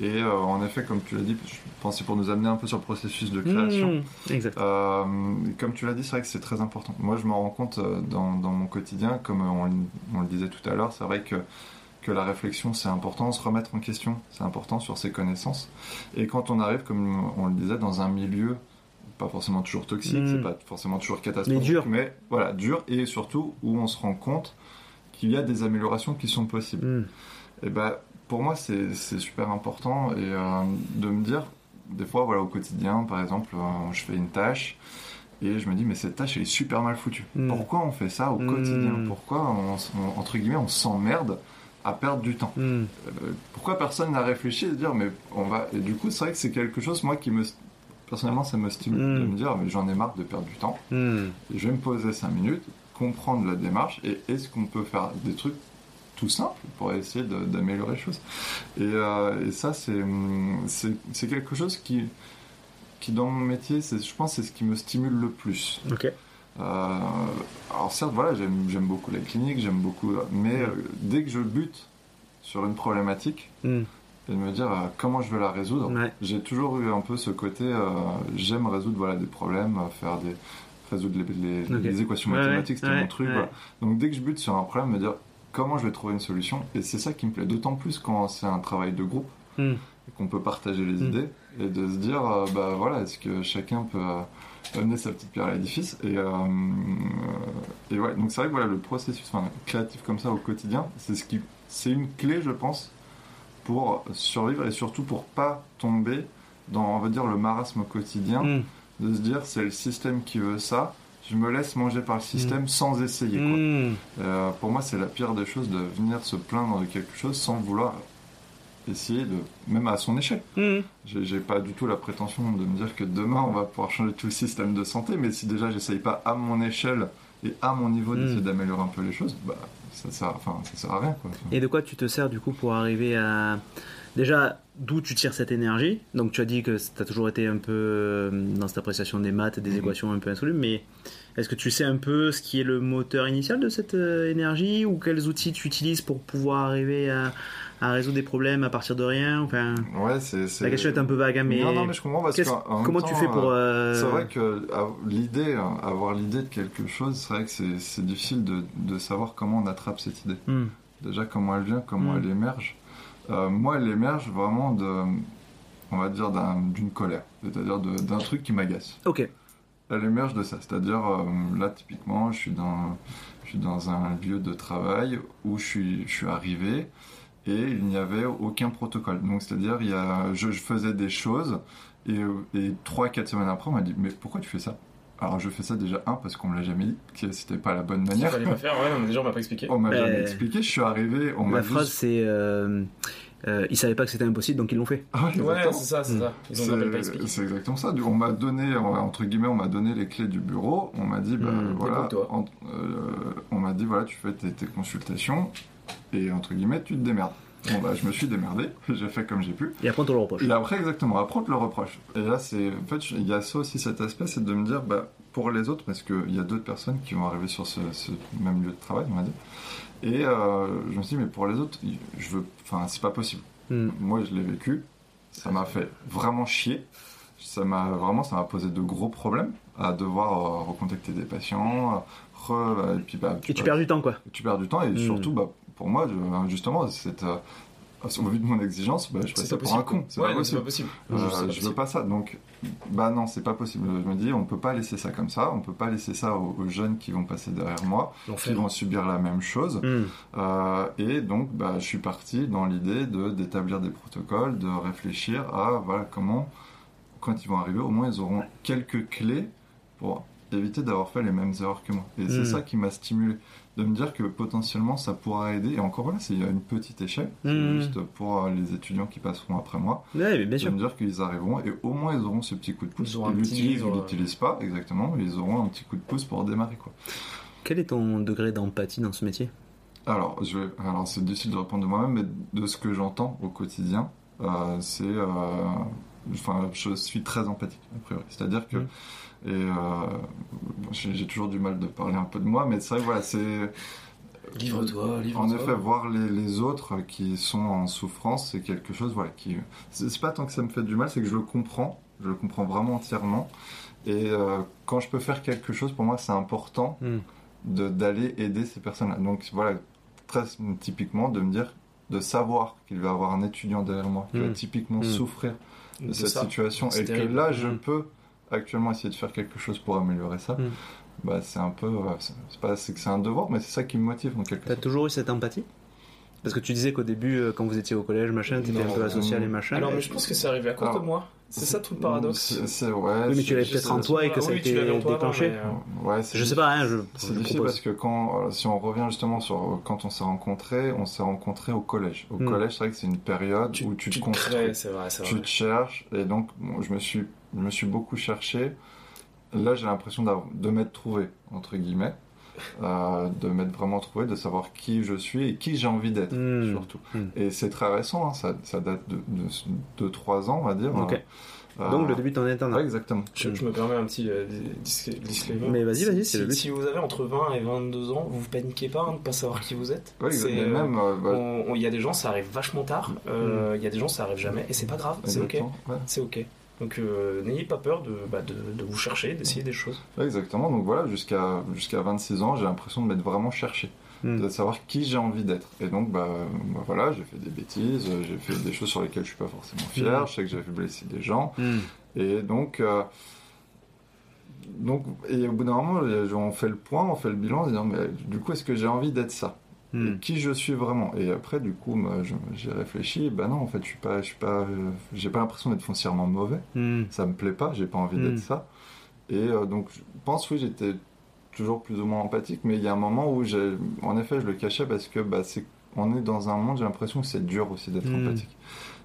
Et euh, en effet, comme tu l'as dit, je pensais pour nous amener un peu sur le processus de création. Mmh, exact. Euh, comme tu l'as dit, c'est vrai que c'est très important. Moi, je m'en rends compte euh, dans, dans mon quotidien, comme on, le- on le disait tout à l'heure, c'est vrai que, que la réflexion, c'est important, se remettre en question, c'est important sur ses connaissances. Et quand on arrive, comme on le disait, dans un milieu pas forcément toujours toxique, c'est pas forcément toujours catastrophique, Mais dur. mais voilà, dur, et surtout où on se rend compte qu'il y a des améliorations qui sont possibles. Mmh. Et ben, pour moi, c'est super important et euh, de me dire, des fois, voilà, au quotidien, par exemple, euh, je fais une tâche et je me dis, mais cette tâche, elle est super mal foutue. Mm. Pourquoi on fait ça au Mm. quotidien? Pourquoi, on, entre guillemets, on s'emmerde à perdre du temps? Mmh. Euh, Pourquoi personne n'a réfléchi à se dire, mais on va. Et du coup, c'est vrai que c'est quelque chose, moi, qui me. Personnellement, ça me stimule Mm. de me dire, mais j'en ai marre de perdre du temps. Et je vais me poser 5 minutes, comprendre la démarche et est-ce qu'on peut faire des trucs tout simple pour essayer d'améliorer les choses. Et, euh, et ça, c'est hum, c'est quelque chose qui, qui dans mon métier, c'est- je pense, c'est ce qui me stimule le plus. Ok. Euh, alors certes, voilà, j'aime beaucoup la clinique, j'aime beaucoup, mais euh, dès que je bute sur une problématique Hmm. et de me dire euh, comment je vais la résoudre, Ouais. j'ai toujours eu un peu ce côté, j'aime résoudre voilà des problèmes, faire des résoudre les, les- Ok. les équations Ouais, mathématiques, c'était ouais, mon truc. voilà. Donc dès que je bute sur un problème, me dire comment je vais trouver une solution, et c'est ça qui me plaît, d'autant plus quand c'est un travail de groupe Hmm. et qu'on peut partager les Mm. idées et de se dire euh, bah voilà est-ce que chacun peut euh, amener sa petite pierre à l'édifice et, euh, et ouais donc c'est vrai que voilà le processus enfin, créatif comme ça au quotidien c'est ce qui c'est une clé je pense pour survivre et surtout pour pas tomber dans on va dire le marasme quotidien Hmm. de se dire c'est le système qui veut ça je me laisse manger par le système sans essayer quoi. Hmm. Euh, pour moi, c'est la pire des choses de venir se plaindre de quelque chose sans vouloir essayer de, même à son échelle. J'ai j'ai pas du tout la prétention de me dire que demain on va pouvoir changer tout le système de santé, mais si déjà j'essaye pas à mon échelle et à mon niveau Mm. d'essayer d'améliorer un peu les choses, bah ça sert, enfin, ça sert à rien quoi. Et de quoi tu te sers du coup pour arriver à. Déjà, d'où tu tires cette énergie? Donc tu as dit que tu as toujours été un peu euh, dans cette appréciation des maths, des Mhm. équations un peu insolubles, mais est-ce que tu sais un peu ce qui est le moteur initial de cette euh, énergie ou quels outils tu utilises pour pouvoir arriver à, à résoudre des problèmes à partir de rien Enfin, Ouais, c'est. c'est- la question est un peu vague, hein, mais, Non, non, mais je comprends parce qu'est-ce- qu'en- en même comment temps, tu fais pour. euh, euh, C'est vrai que l'idée, hein, avoir l'idée de quelque chose, c'est vrai que c'est difficile de, de savoir comment on attrape cette idée. Hmm. Déjà, comment elle vient, comment Mm. elle émerge. Euh, moi, elle émerge vraiment de, on va dire, d'un- d'une colère, c'est-à-dire d'un truc qui m'agace. Ok. Elle émerge de ça, c'est-à-dire euh, là, typiquement, je suis dans, je suis dans un lieu de travail où je suis, je suis arrivé et il n'y avait aucun protocole. Donc, c'est-à-dire, il y a, je, je faisais des choses et, et 3-4 semaines après, on m'a dit, mais pourquoi tu fais ça? Alors je fais ça déjà un parce qu'on me l'a jamais dit, que c'était pas la bonne Il manière. fallait pas faire, ouais, non, déjà on m'a pas expliqué. On m'a Euh, jamais expliqué. Je suis arrivé, on m'a La juste- phrase, c'est. Euh, euh, ils savaient pas que c'était impossible, donc ils l'ont fait. Ah ouais, c'est ça, c'est ça. Ils ont pas C'est expliqué. c'est exactement ça. On m'a donné, entre guillemets, on m'a donné les clés du bureau. On m'a dit, bah, Mm, voilà, euh, on m'a dit, voilà, tu fais tes, tes consultations et entre guillemets, tu te démerdes. Bon, bah, je me suis démerdé, j'ai fait comme j'ai pu. Et après, on te le reproche. Et après, exactement, après, on te le reproche. Et là, c'est, en fait, il y a ça aussi, cet aspect, c'est de me dire, bah, pour les autres, parce qu'il y a d'autres personnes qui vont arriver sur ce, ce même lieu de travail, on va dire. Et euh, je me suis dit, mais pour les autres, je veux, enfin, c'est pas possible. Hmm. Moi, je l'ai vécu. Ça m'a fait vraiment chier. Ça m'a vraiment, ça m'a posé de gros problèmes à devoir euh, recontacter des patients. re- et puis, bah, Et tu perds du temps, quoi. tu perds du temps et Mm. surtout, bah, pour moi, je- justement, c'est euh, au vu de mon exigence, bah, je fais C'est ça pas pour un possible. con. C'est Ouais, pas pas possible. Euh, je veux possible. pas ça. Donc, bah non, c'est pas possible. Je me dis, on peut pas laisser ça comme ça. On peut pas laisser ça aux, aux jeunes qui vont passer derrière moi, qui vont subir la même chose. Hmm. Euh, et donc, bah, je suis parti dans l'idée de d'établir des protocoles, de réfléchir à voilà comment, quand ils vont arriver, au moins ils auront quelques clés pour éviter d'avoir fait les mêmes erreurs que moi. Et Mm. c'est ça qui m'a stimulé, de me dire que potentiellement ça pourra aider. Et encore voilà, c'est à une petite échelle, c'est Mm. juste pour euh, les étudiants qui passeront après moi, Ouais, bien de sûr. me dire qu'ils arriveront et au moins ils auront ce petit coup de pouce. Ils l'utilisent ou l'utilisent pas, exactement. mais Ils auront un petit coup de pouce pour démarrer quoi. Quel est ton degré d'empathie dans ce métier? Alors, je vais... alors c'est difficile de répondre de moi-même, mais de ce que j'entends au quotidien, euh, c'est, euh, enfin, je suis très empathique a priori. C'est-à-dire que, Mm. Et euh, j'ai toujours du mal de parler un peu de moi, mais c'est vrai, voilà, c'est Livre-toi, livre-toi. en effet voir les, les autres qui sont en souffrance, c'est quelque chose, voilà, qui, c'est pas tant que ça me fait du mal, c'est que je le comprends, je le comprends vraiment entièrement, et euh, quand je peux faire quelque chose, pour moi, c'est important Hmm. de- d'aller aider ces personnes-là. Donc voilà, très typiquement, de me dire, de savoir qu'il va y avoir un étudiant derrière moi qui va Mm. typiquement Mm. souffrir de, De cette ça. situation et que là, je Mm. peux actuellement essayer de faire quelque chose pour améliorer ça. Mm. Bah, c'est un peu, c'est pas, c'est que c'est un devoir, mais c'est ça qui me motive en quelque T'as sorte. toujours eu cette empathie? Parce que tu disais qu'au début, euh, quand vous étiez au collège, machin, t'étais un peu asocial et machin. Alors, mais je pense que c'est arrivé à cause de moi. C'est ça tout le paradoxe. C'est, c'est- ouais. Oui, mais tu l'avais peut-être en toi et que ça a été déclenché. euh, Ouais, Je sais pas, hein, je. C'est difficile parce que quand, euh, si on revient justement sur quand on s'est rencontrés, on s'est rencontrés au collège. Au Hmm. collège, c'est vrai que c'est une période tu, où tu, tu te te construis, tu vrai. te cherches, et donc bon, je me suis, je me suis beaucoup cherché. Là, j'ai l'impression de m'être trouvé entre guillemets. euh, de m'être vraiment trouvé, de savoir qui je suis et qui j'ai envie d'être, Mm. surtout. Mm. Et c'est très récent, hein, ça, ça date de 2-3 ans, on va dire. Euh, Donc le début de ton ouais, internat. exactement. Je, je me permets un petit euh, dis- disclaimer. Mais vas-y, vas-y, c'est si, le but. si vous avez entre 20 et 22 ans, vous paniquez pas hein, de pas savoir qui vous êtes. Ouais, euh, même, euh, bah, Il y a des gens, ça arrive vachement tard. euh, Il y a des gens, ça arrive jamais. Et c'est pas grave, c'est ok. exactement, ouais. C'est ok. Donc euh, n'ayez pas peur de, bah, de, de vous chercher, d'essayer des choses. Ouais, exactement. Donc voilà, jusqu'à jusqu'à 26 ans, j'ai l'impression de m'être vraiment cherché, Mm. de savoir qui j'ai envie d'être. Et donc, bah, bah, voilà, j'ai fait des bêtises, euh, j'ai fait des choses sur lesquelles je suis pas forcément fier. Mm. Je sais que j'ai fait blesser des gens. Mm. Et donc, euh, donc, et au bout d'un moment, on fait le point, on fait le bilan, en se disant, mais du coup, est-ce que j'ai envie d'être ça? Mm. Et Qui je suis vraiment Et après, du coup, j'ai réfléchi. Ben non, en fait, je suis pas, je suis pas, euh, j'ai pas l'impression d'être foncièrement mauvais. Mm. Ça me plaît pas. J'ai pas envie Mm. d'être ça. Et euh, donc, je pense oui, j'étais toujours plus ou moins empathique, mais il y a un moment où en effet, je le cachais parce que bah, c'est, on est dans un monde, j'ai l'impression que c'est dur aussi d'être empathique.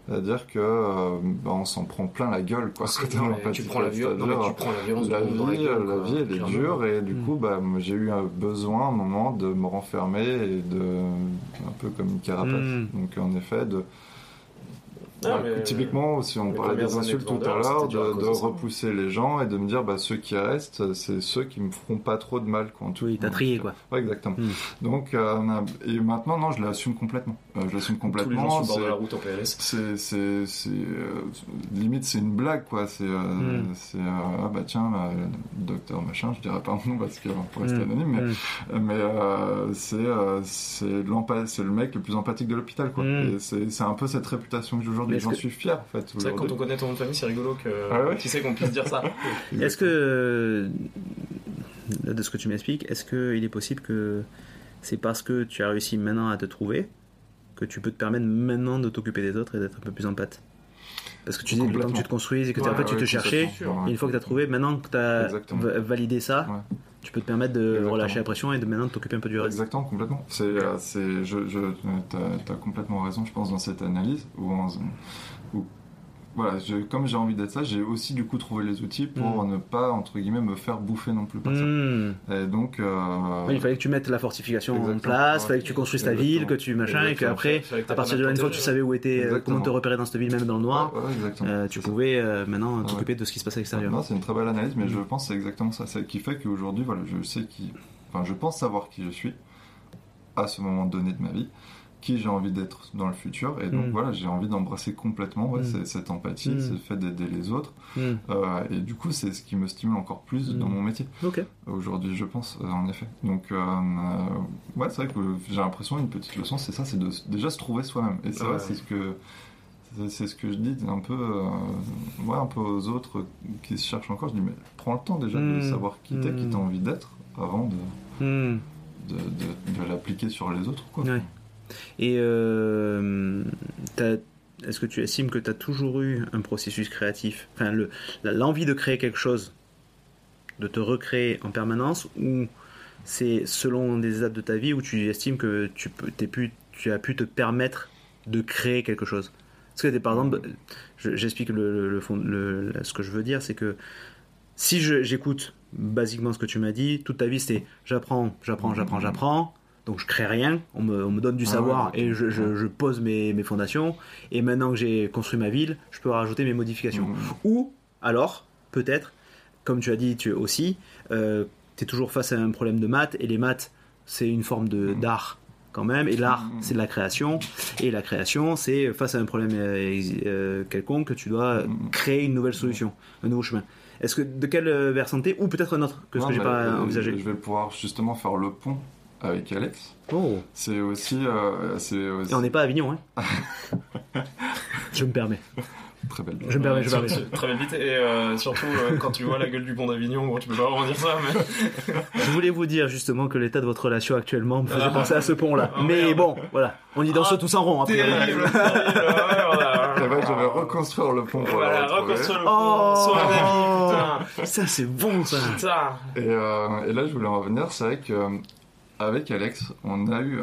C'est-à-dire que euh, bah, on s'en prend plein la gueule, quoi. Non, mais tu prends la violence, non, mais tu prends la violence la vie, la gueule, la vie, elle est dure et du Mm. coup, bah, j'ai eu un besoin, à un moment, de me renfermer et de, un peu comme une carapace. Mm. Donc, en effet, de, Ah, bah, mais- typiquement, si on les parlait des insultes tout à l'heure, de, repousser les gens et de me dire, bah, ceux qui restent, c'est ceux qui me feront pas trop de mal, quoi. en tout- Oui, t'as trié, quoi. Ouais, exactement. Mm. Donc, euh, et maintenant, non, je l'assume complètement. Euh, je l'assume Tous les complètement. gens sur le bord de la route en PLS. c'est c'est c'est euh, limite c'est une blague quoi c'est euh, Mm. c'est euh, ah bah tiens là, le docteur machin je dirais pas un nom parce qu'on peut rester Mm. anonyme mais Mm. mais euh, c'est euh, c'est le mec le plus empathique de l'hôpital quoi Mm. et c'est c'est un peu cette réputation que j'ai aujourd'hui Mais est-ce j'en que- suis fier en fait C'est vrai que quand on connaît ton nom de famille, c'est rigolo que Ah ouais qui sait qu'on puisse dire ça. Est-ce que, là, de ce que tu m'expliques, est-ce qu'il est possible que c'est parce que tu as réussi maintenant à te trouver que tu peux te permettre maintenant de t'occuper des autres et d'être un peu plus empathe Parce que tu dis, le temps que Complètement. tu te construises et que Ouais, en fait, tu te cherchais, et une fois que tu as trouvé, maintenant que tu as Exactement. validé ça, tu peux te permettre de Exactement. relâcher la pression et de maintenant t'occuper un peu du reste. Exactement, complètement. C'est, euh, c'est, je, je, t'as, as complètement raison, je pense, dans cette analyse où, on- où voilà, je- comme j'ai envie d'être ça, j'ai aussi du coup trouvé les outils pour Mm. ne pas entre guillemets me faire bouffer non plus par ça. Et donc, euh, Oui, il fallait que tu mettes la fortification en place, il Ouais. fallait que tu construises ta ville, que tu machin, et qu'après, à partir de là, une fois que tu savais où était, euh, Exactement. comment te repérer dans cette ville, même dans le noir, Ouais, ouais, exactement. euh, tu pouvais euh, maintenant Ouais. t'occuper de ce qui se passe à l'extérieur. Non, c'est une très belle analyse, mais Mm. je pense que c'est exactement ça. C'est qui fait qu'aujourd'hui, voilà, je sais qui, enfin, je pense savoir qui je suis à ce moment donné de ma vie, qui j'ai envie d'être dans le futur, et donc Mm. voilà, j'ai envie d'embrasser complètement ouais, Mm. cette empathie, Mm. ce fait d'aider les autres. Euh, et du coup, c'est ce qui me stimule encore plus dans mon métier aujourd'hui, je pense, euh, en effet. Donc, euh, euh, ouais, c'est vrai que j'ai l'impression une petite leçon, c'est ça, c'est de déjà se trouver soi-même. Et c'est vrai, c'est ce que c'est- ce que je dis un peu, euh, ouais, un peu aux autres qui se cherchent encore. Je dis, mais prends le temps déjà de savoir qui t'es, qui Mm. t'as envie d'être, avant de, de, de- de l'appliquer sur les autres. Quoi. Ouais. Et euh, est-ce que tu estimes que tu as toujours eu un processus créatif? Enfin, l'envie de créer quelque chose, de te recréer en permanence, ou c'est selon des étapes de ta vie où tu estimes que tu, as pu te permettre de créer quelque chose? Parce que, par exemple, je- j'explique le, ce que je veux dire, c'est que si j'écoute basiquement ce que tu m'as dit, toute ta vie c'était j'apprends, j'apprends, j'apprends, j'apprends, donc je crée rien, on me, on me donne du Ouais, savoir ouais, et je, je- je pose mes, mes fondations, et maintenant que j'ai construit ma ville, je peux rajouter mes modifications. Mm. Ou alors, peut-être, comme tu as dit tu aussi, tu es toujours face à un problème de maths, et les maths, c'est une forme de- Mhm. d'art quand même, et l'art, Mhm. c'est de la création, et la création, c'est face à un problème euh, euh, quelconque que tu dois créer une nouvelle solution, un nouveau chemin. Est-ce que de quelle euh, versant ou peut-être un autre que ce Non, que j'ai mais, pas euh, envisagé. Je vais pouvoir justement faire le pont avec Alex. Oh, C'est aussi, euh, aussi et on n'est pas à Avignon, hein Je me permets. très belle. Je me permets, je me permets. Très- Très vite. Et euh, surtout, euh, quand tu vois la gueule du pont d'Avignon, bon, tu peux pas vraiment dire ça, mais. Je voulais vous dire justement que l'état de votre relation actuellement me faisait Ah. penser à ce pont-là. Oh, Mais merde. bon, voilà. On y danse Ah, tous en rond après. Terrible, terrible. Ouais, voilà. Eh ben, je vais reconstruire le pont pour Voilà, reconstruire le pont. Oh, vie, ça c'est bon ça. putain. Putain. Et, euh, et là, je voulais en revenir. C'est vrai que euh, avec Alex, on a eu.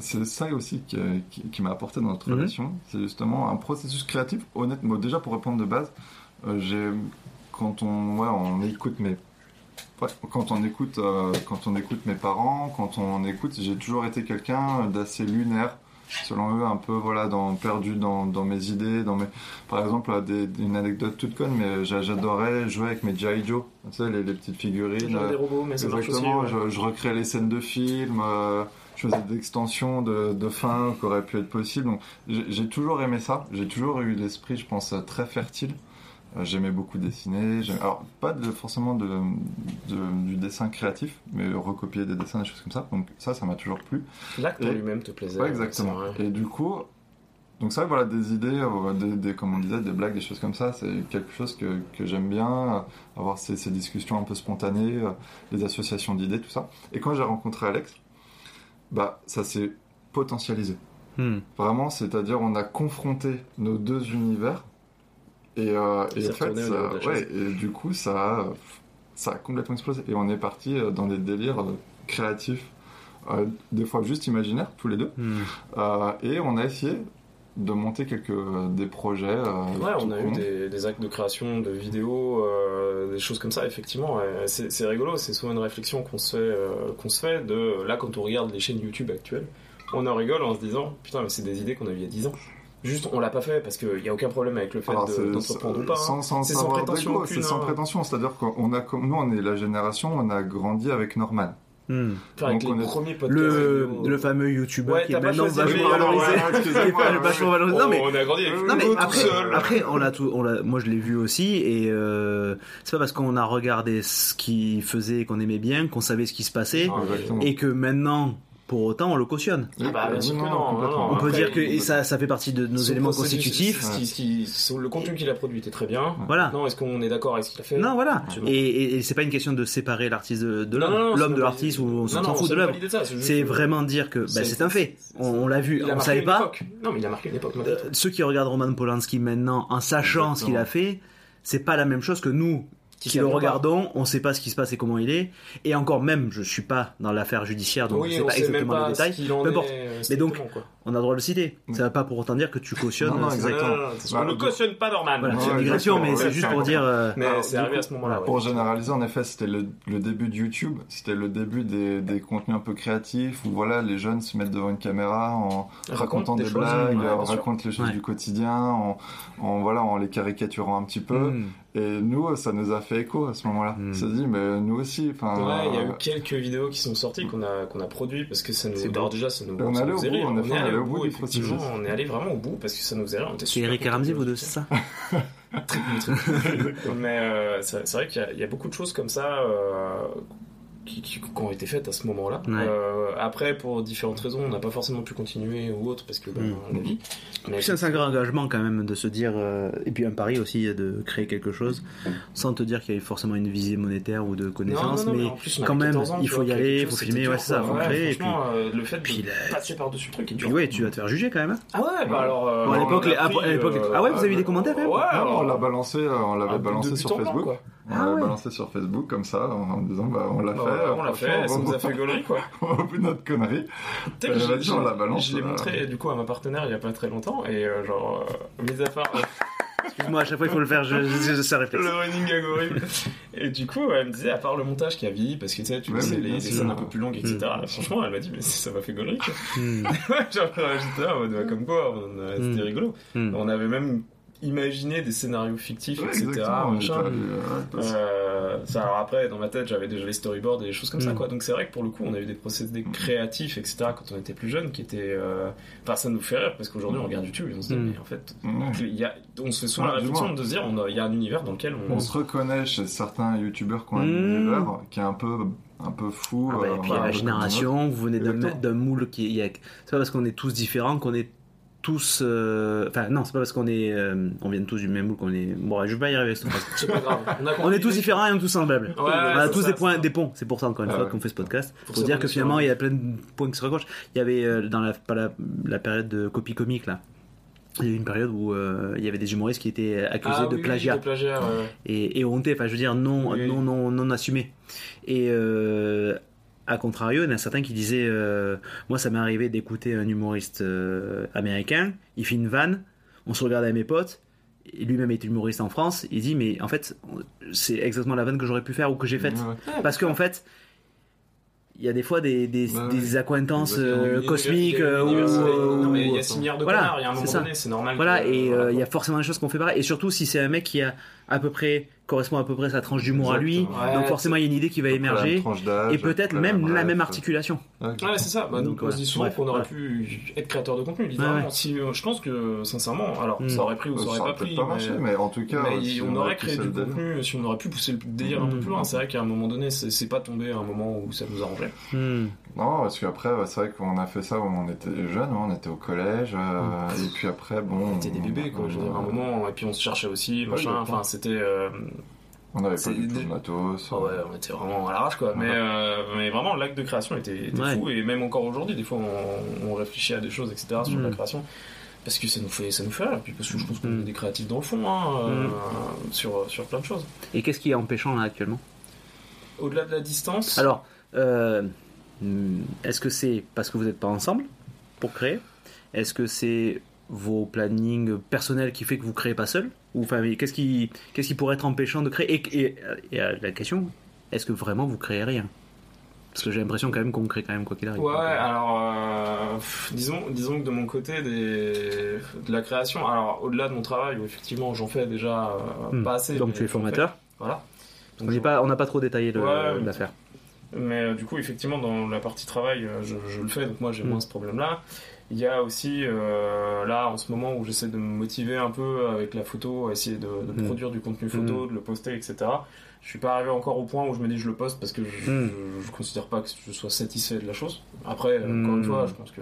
C'est ça aussi qui, qui- qui m'a apporté dans notre Mhm. relation. C'est justement un processus créatif. Honnêtement, déjà pour répondre de base, euh, j'ai quand on, ouais, on écoute mes Ouais, quand on écoute, euh, quand on écoute mes parents, quand on écoute, j'ai toujours été quelqu'un d'assez lunaire, selon eux, un peu voilà, dans, perdu dans, dans mes idées, dans mes, par exemple, des, une anecdote toute conne, mais j'a- j'adorais jouer avec mes GI Joe, tu sais, les, les petites figurines. Genre euh, des robots, mais ça marche aussi. Exactement, ouais. je, je recréais les scènes de films, euh, je faisais des extensions de, de fins qui auraient pu être possibles. J'ai toujours aimé ça, j'ai toujours eu l'esprit, je pense, euh, très fertile. Euh, J'aimais beaucoup dessiner, alors pas de, forcément de, de- du dessin créatif, mais recopier des dessins, des choses comme ça. Donc ça, ça m'a toujours plu. L'acte en lui-même te plaisait. Ouais, exactement. Et du coup, donc ça, voilà, des idées, euh, des, des- comme on disait, des blagues, des choses comme ça, c'est quelque chose que, que j'aime bien, euh, avoir ces, ces discussions un peu spontanées, euh, les associations d'idées, tout ça. Et quand j'ai rencontré Alex, bah, ça s'est potentialisé. Hmm. Vraiment, c'est-à-dire, on a confronté nos deux univers, et, euh, et en fait, ça- ouais, et du coup, ça a, ça a complètement explosé. Et on est parti euh, dans des délires euh, créatifs, euh, des fois juste imaginaires, tous les deux. Hmm. Euh, et on a essayé de monter quelques des projets. euh, Ouais, on a eu des, des actes de création de vidéos, euh, des choses comme ça, effectivement. C'est rigolo, c'est souvent une réflexion qu'on se, fait, euh, qu'on se fait de là quand on regarde les chaînes YouTube actuelles. On en rigole en se disant putain, mais c'est des idées qu'on a eues il y a 10 ans. Juste, on l'a pas fait parce qu'il n'y a aucun problème avec le fait Alors, de- c'est- d'entreprendre ou pas. hein. Sans, sans, C'est sans prétention c'est sans hein. prétention. C'est-à-dire qu'on a, nous, on est la génération, on a grandi avec Norman. Hmm. Enfin, avec les est- premiers podcasts. Le, fameux youtubeur Ouais, qui est pas maintenant vachement valorisé. ouais, qui est excusez-moi, pas ouais. vachement valorisé. Non, mais on a grandi avec Non, Non mais après, seul. après on l'a tout, on l'a, moi je l'ai vu aussi et euh, c'est pas parce qu'on a regardé ce qu'il faisait et qu'on aimait bien qu'on savait ce qui se passait Ah, Exactement. et que maintenant pour autant on le cautionne. Ah bah, bien sûr que non, complètement. non, On peut Après, dire que et ça, ça fait partie de nos Son éléments constitutifs. ce qui- ce qui- ce- le contenu qu'il a produit était très bien. Voilà. Non, est-ce qu'on est d'accord avec ce qu'il a fait? Non, voilà. Et, et, et c'est pas une question de séparer l'artiste de, l'homme, l'homme de l'artiste ou on s'en fout c'est de ça, c'est vraiment dire que bah, C'est- un fait. On, on l'a vu, on savait pas. Non, mais il a marqué une époque. ceux qui regardent Roman Polanski maintenant en sachant ce qu'il a fait, c'est pas la même chose que nous qui, le savions pas. regardons, on sait pas ce qui se passe et comment il est. Et encore même, je suis pas dans l'affaire judiciaire, donc oui, je sais on pas exactement les détails. Peu importe. euh, Mais donc, quoi. On a le droit de le citer. Ça va pas pour autant dire que tu cautionnes. Non, non, euh, exactement. Non, Bah, on ne du- cautionne pas Norman. Voilà, c'est une digression, mais c'est juste pour dire. euh, Mais c'est arrivé coup, à ce moment-là. ouais. Pour généraliser, en effet, c'était le, le début de YouTube, c'était le début des, des contenus un peu créatifs où voilà, les jeunes se mettent devant une caméra en Raconte racontant des des, choses, blagues, ouais, racontent les choses Ouais. du quotidien, en, en, voilà, en les caricaturant un petit peu. hmm. Et nous, ça nous a fait écho à ce moment-là. Mm. On s'est dit, mais nous aussi, enfin. Ouais, il y a eu euh, quelques vidéos qui sont sorties qu'on a qu'on a produit parce que ça nous alors déjà ça nous on au bout, rire. en effet, au bout du effectivement processus. on est allé vraiment au bout parce que ça nous faisait rire. C'est Eric et Ramsey, vous deux, c'est ça mais euh, c'est c'est vrai qu'il y a- il y, a beaucoup de choses comme ça euh, qui, qui- qui ont été faites à ce moment-là. Ouais. Euh, après, pour différentes raisons, on n'a pas forcément pu continuer ou autre parce que ben, Mm. la vie. Mais c'est un grand engagement quand même de se dire, euh, et puis un pari aussi de créer quelque chose, sans te dire qu'il y a forcément une visée monétaire ou de connaissance, Non, non, non, mais en plus, on quand même, 14 ans, il faut vois, y aller, il faut filmer, dur, ouais, c'est ça, faut Ouais, créer, et puis, euh, le fait puis de la- passer par-dessus le truc est puis ouais, tu vas te faire juger quand même. hein. Ah ouais, bah alors. euh, Bon, à on l'époque, les- ah ouais, vous avez eu des commentaires, quand même on l'a balancé, on l'avait balancé sur Facebook. On Ah ouais. balancé sur Facebook comme ça, en, en disant, bah, on l'a Bah, fait. on l'a fait, ça nous a fait gaulerie quoi. Au bout de notre connerie. Euh, je- vas-y, je- on la balance, Je l'ai euh. montré du coup à ma partenaire il y a pas très longtemps et euh, genre, euh, mis à part euh, Excuse-moi, à chaque fois il faut le faire, je, je, je- ça réflexe. le running gag horrible. Et du coup, elle me disait, à part le montage qui a vieilli, parce que tu sais, tu Ouais, sais, les, les scènes un peu plus longues, etc. Franchement, elle m'a dit, mais ça m'a fait gaulerie quoi. Hmm. genre, j'étais là, ouais, comme quoi, on a- c'était Mm. rigolo. Hmm. On avait même imaginé des scénarios fictifs, Ouais, etc. machin. est euh, Euh, ça, alors après, dans ma tête, j'avais déjà les storyboards et des choses comme ça, Mm. quoi. Donc c'est vrai que pour le coup, on a eu des procédés créatifs, etc. quand on était plus jeune, qui étaient. euh, Enfin, ça nous fait rire parce qu'aujourd'hui, on regarde YouTube et on se dit, Mm. mais en fait, il y a... on se fait souvent Ouais, la réflexion de se dire, a- il y a un univers dans lequel on. On se reconnaît chez certains youtubeurs qui ont un univers qui est un peu, un peu fou. Ah bah, euh, et puis voilà, la un peu génération, vous venez d'un moule qui il y a- c'est pas parce qu'on est tous différents qu'on est tous euh, enfin non c'est pas parce qu'on est euh, on vient tous du même moule qu'on est bon je vais pas y arriver. C'est pas grave. On, a on est tous différents et on est tous semblables Ouais, on a tous ça, des points ça. des ponts c'est pour ça encore une Ah fois ouais. qu'on fait ce podcast Pour dire que finalement il y a plein de points qui se raccrochent il y avait euh, dans la pas la, la période de copie comique là il y a eu une période où euh, il y avait des humoristes qui étaient accusés Ah de oui, plagiat de plagiat, ouais. et, et honté, enfin je veux dire non, Oui. non, non, non assumé. Et euh, à contrario, il y en a certains qui disaient, euh, moi ça m'est arrivé d'écouter un humoriste euh, américain, il fait une vanne, on se regarde avec mes potes, et lui-même est humoriste en France, il dit mais en fait c'est exactement la vanne que j'aurais pu faire ou que j'ai faite. Ouais. Parce qu'en fait, il y a des fois des, des, accointances euh, a- cosmiques il y a- euh, il y a- ou- non, mais il y ou- a 6 milliards de Voilà, connards, il y a un c'est moment ça. donné, c'est normal. Voilà, que- et euh, voilà, il y a forcément des choses qu'on fait pareil. Et surtout si c'est un mec qui a à peu près correspond à peu près sa tranche d'humour à lui, donc forcément il y a une idée qui va émerger même tranche d'âge, et peut-être même la même articulation. Ouais, Ouais, c'est ça. Bah, Donc, donc, on voilà. se dit souvent qu'on aurait pu être créateur de contenu, littéralement. Ouais, ouais. Si, euh, je pense que, sincèrement, alors, Mm. ça aurait pris ou ça Ça aurait aurait pas pris. pas mais- marché, mais en tout cas, mais si on aurait créé du contenu si on aurait pu pousser le délire un peu Mm. plus loin. C'est vrai qu'à un moment donné, c'est pas tombé à un moment où ça nous arrangeait. Hmm. Non, parce qu'après, c'est vrai qu'on a fait ça quand on était jeunes, hein, on était au collège, euh, et puis après, bon. On était des bébés, quoi. Je veux dire, à un moment, et puis on se cherchait aussi, machin. Enfin, c'était. euh, On avait pas du tout de matos. Ah ouais, on était vraiment à l'arrache quoi. Mais, euh, mais vraiment, l'acte de création était, était Ouais. fou. Et même encore aujourd'hui, des fois, on, on réfléchit à des choses, etc. sur Mm. la création. Parce que ça nous fait, ça nous fait rire. Puis parce que je pense qu'on Mm. est des créatifs dans le fond, hein, euh, sur, sur plein de choses. Et qu'est-ce qui est empêchant là actuellement? Au-delà de la distance? Alors, euh, est-ce que c'est parce que vous n'êtes pas ensemble pour créer? Est-ce que c'est vos plannings personnels qui fait que vous créez pas seul? Ou enfin, qu'est-ce qui, qu'est-ce qui pourrait être empêchant de créer? Et, et, et, la question, est-ce que vraiment vous créez rien? Parce que j'ai l'impression quand même qu'on crée quand même quoi qu'il arrive. Ouais, euh, alors euh, pff, disons, disons que de mon côté des, de la création, alors au-delà de mon travail où effectivement j'en fais déjà euh, hmm. pas assez. Donc tu es formateur. Voilà. On Donc, n'est pas, on n'a pas trop détaillé Ouais, l'affaire. Mais euh, du coup, effectivement, dans la partie travail, euh, je, je le fais, donc moi j'ai Mm. moins ce problème-là. Il y a aussi, euh, là, en ce moment où j'essaie de me motiver un peu avec la photo, à essayer de, de Mm. produire du contenu photo, de le poster, etc. Je suis pas arrivé encore au point où je me dis je le poste parce que je, Mm. je, je considère pas que je sois satisfait de la chose. Après, Mm. encore une fois, je pense que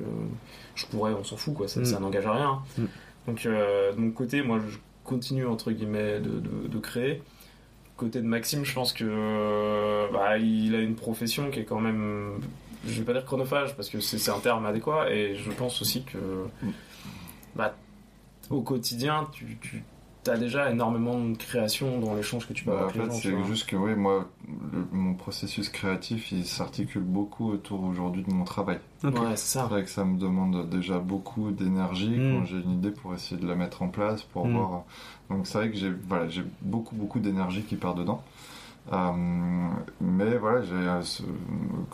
je pourrais, on s'en fout, quoi, ça, Mm. ça n'engage à rien. Mm. Donc, euh, de mon côté, moi, je continue, entre guillemets, de, de, de créer. Côté de Maxime, je pense que euh, bah, il a une profession qui est quand même, je vais pas dire chronophage parce que c'est un terme adéquat, et je pense aussi que bah, au quotidien, tu, tu as déjà énormément de création dans l'échange que tu peux Bah, avoir en fait, c'est juste que oui, moi, le- mon processus créatif, il s'articule beaucoup autour aujourd'hui de mon travail. Ouais, c'est vrai que ça me demande déjà beaucoup d'énergie Mm. quand j'ai une idée pour essayer de la mettre en place, pour Mm. voir. Donc c'est vrai que j'ai voilà, j'ai beaucoup beaucoup d'énergie qui part dedans. Euh, mais voilà, j'ai euh, ce-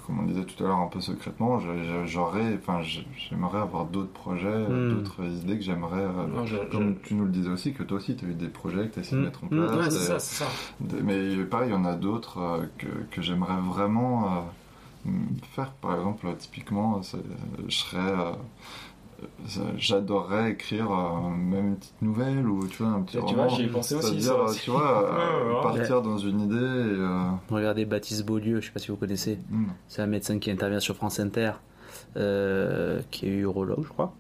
comme on disait tout à l'heure un peu secrètement, j'aurais, enfin, j'aimerais avoir d'autres projets, euh, Mm. d'autres idées que j'aimerais. euh, comme tu nous le disais aussi, que toi aussi, tu as eu des projets que tu as essayé de mettre en Mm. place. Ouais, c'est et- ça, c'est ça. des- Mais pareil, il y en a d'autres euh, que, que j'aimerais vraiment euh, faire. Par exemple, typiquement, je serais. J'adorerais écrire euh, même une petite nouvelle ou tu vois un petit Et tu roman. vois, j'y ai pensé aussi. Ça aussi. tu vois, euh, Ouais, ouais, ouais. partir dans une idée et. euh, Regardez Baptiste Beaulieu, je sais pas si vous connaissez. hmm, C'est un médecin qui intervient sur France Inter, euh, qui est urologue, je crois.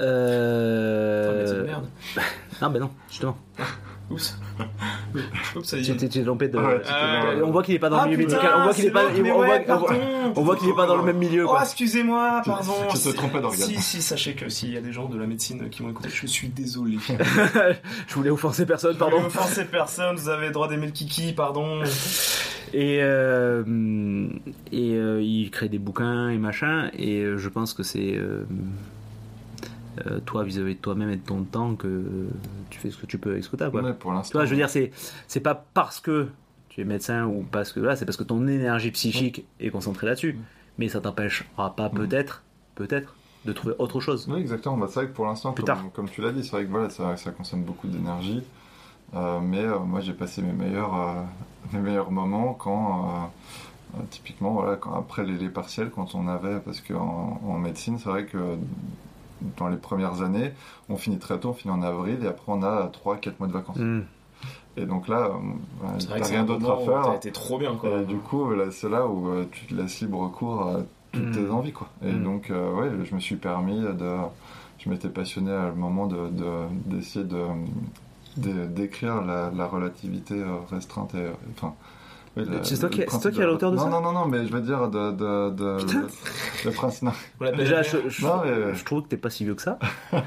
Euh... Enfin, mais c'est de merde. Non, ben non, justement. Oups. Oups, ça y Tu est. t'es tu t'es trompé de. Ouais, tu t'es Euh, trompé. On voit qu'il est pas dans Ah, le milieu putain, médical. On voit qu'il est pas. l'autre, on mais voit- ouais, on voit- pardon. on voit qu'il est pas dans le même milieu, Oh, quoi. excusez-moi, Tu- pardon. te Si- trompais d'organe. Si, si, sachez que s'il y a des gens de la médecine qui vont écouter, je suis désolé. je voulais offenser personne, Pardon. personne, vous avez le droit d'aimer le kiki, pardon. Et, euh, et euh, il crée des bouquins et machin. Et euh, je pense que c'est euh, toi vis-à-vis de toi-même et de ton temps que tu fais ce que tu peux avec ce que quoi. mais pour Tu l'instant. vois, je veux dire, c'est c'est pas parce que tu es médecin ou parce que là, c'est parce que ton énergie psychique est concentrée là-dessus. Mais ça t'empêchera pas peut-être, peut-être, de trouver autre chose. Oui, exactement. Bah, c'est vrai que pour l'instant, comme, comme tu l'as dit, c'est vrai que voilà, ça, ça consomme beaucoup d'énergie. Euh, mais euh, moi, j'ai passé mes meilleurs, mes meilleurs moments quand, typiquement, voilà, quand, après les, les partiels, quand on avait, parce qu'en en médecine, c'est vrai que dans les premières années, on finit très tôt, on finit en avril, et après on a 3-4 mois de vacances. Mm. Et donc là, euh, t'as rien d'autre à faire. T'as été trop bien, quoi. Et du coup, là, c'est là où euh, tu te laisses libre cours à toutes Mm. tes envies, quoi. Et Mm. donc, euh, ouais, je me suis permis de. Je m'étais passionné à le moment de de- d'essayer de, de- d'écrire la, la relativité euh, restreinte et euh, enfin. C'est toi qui- toi qui es à l'auteur de non, ça Non, non, non, mais je veux dire de, de, de Putain. le, le principe. non. Déjà, je, je- Non, mais- je trouve que t'es pas si vieux que ça.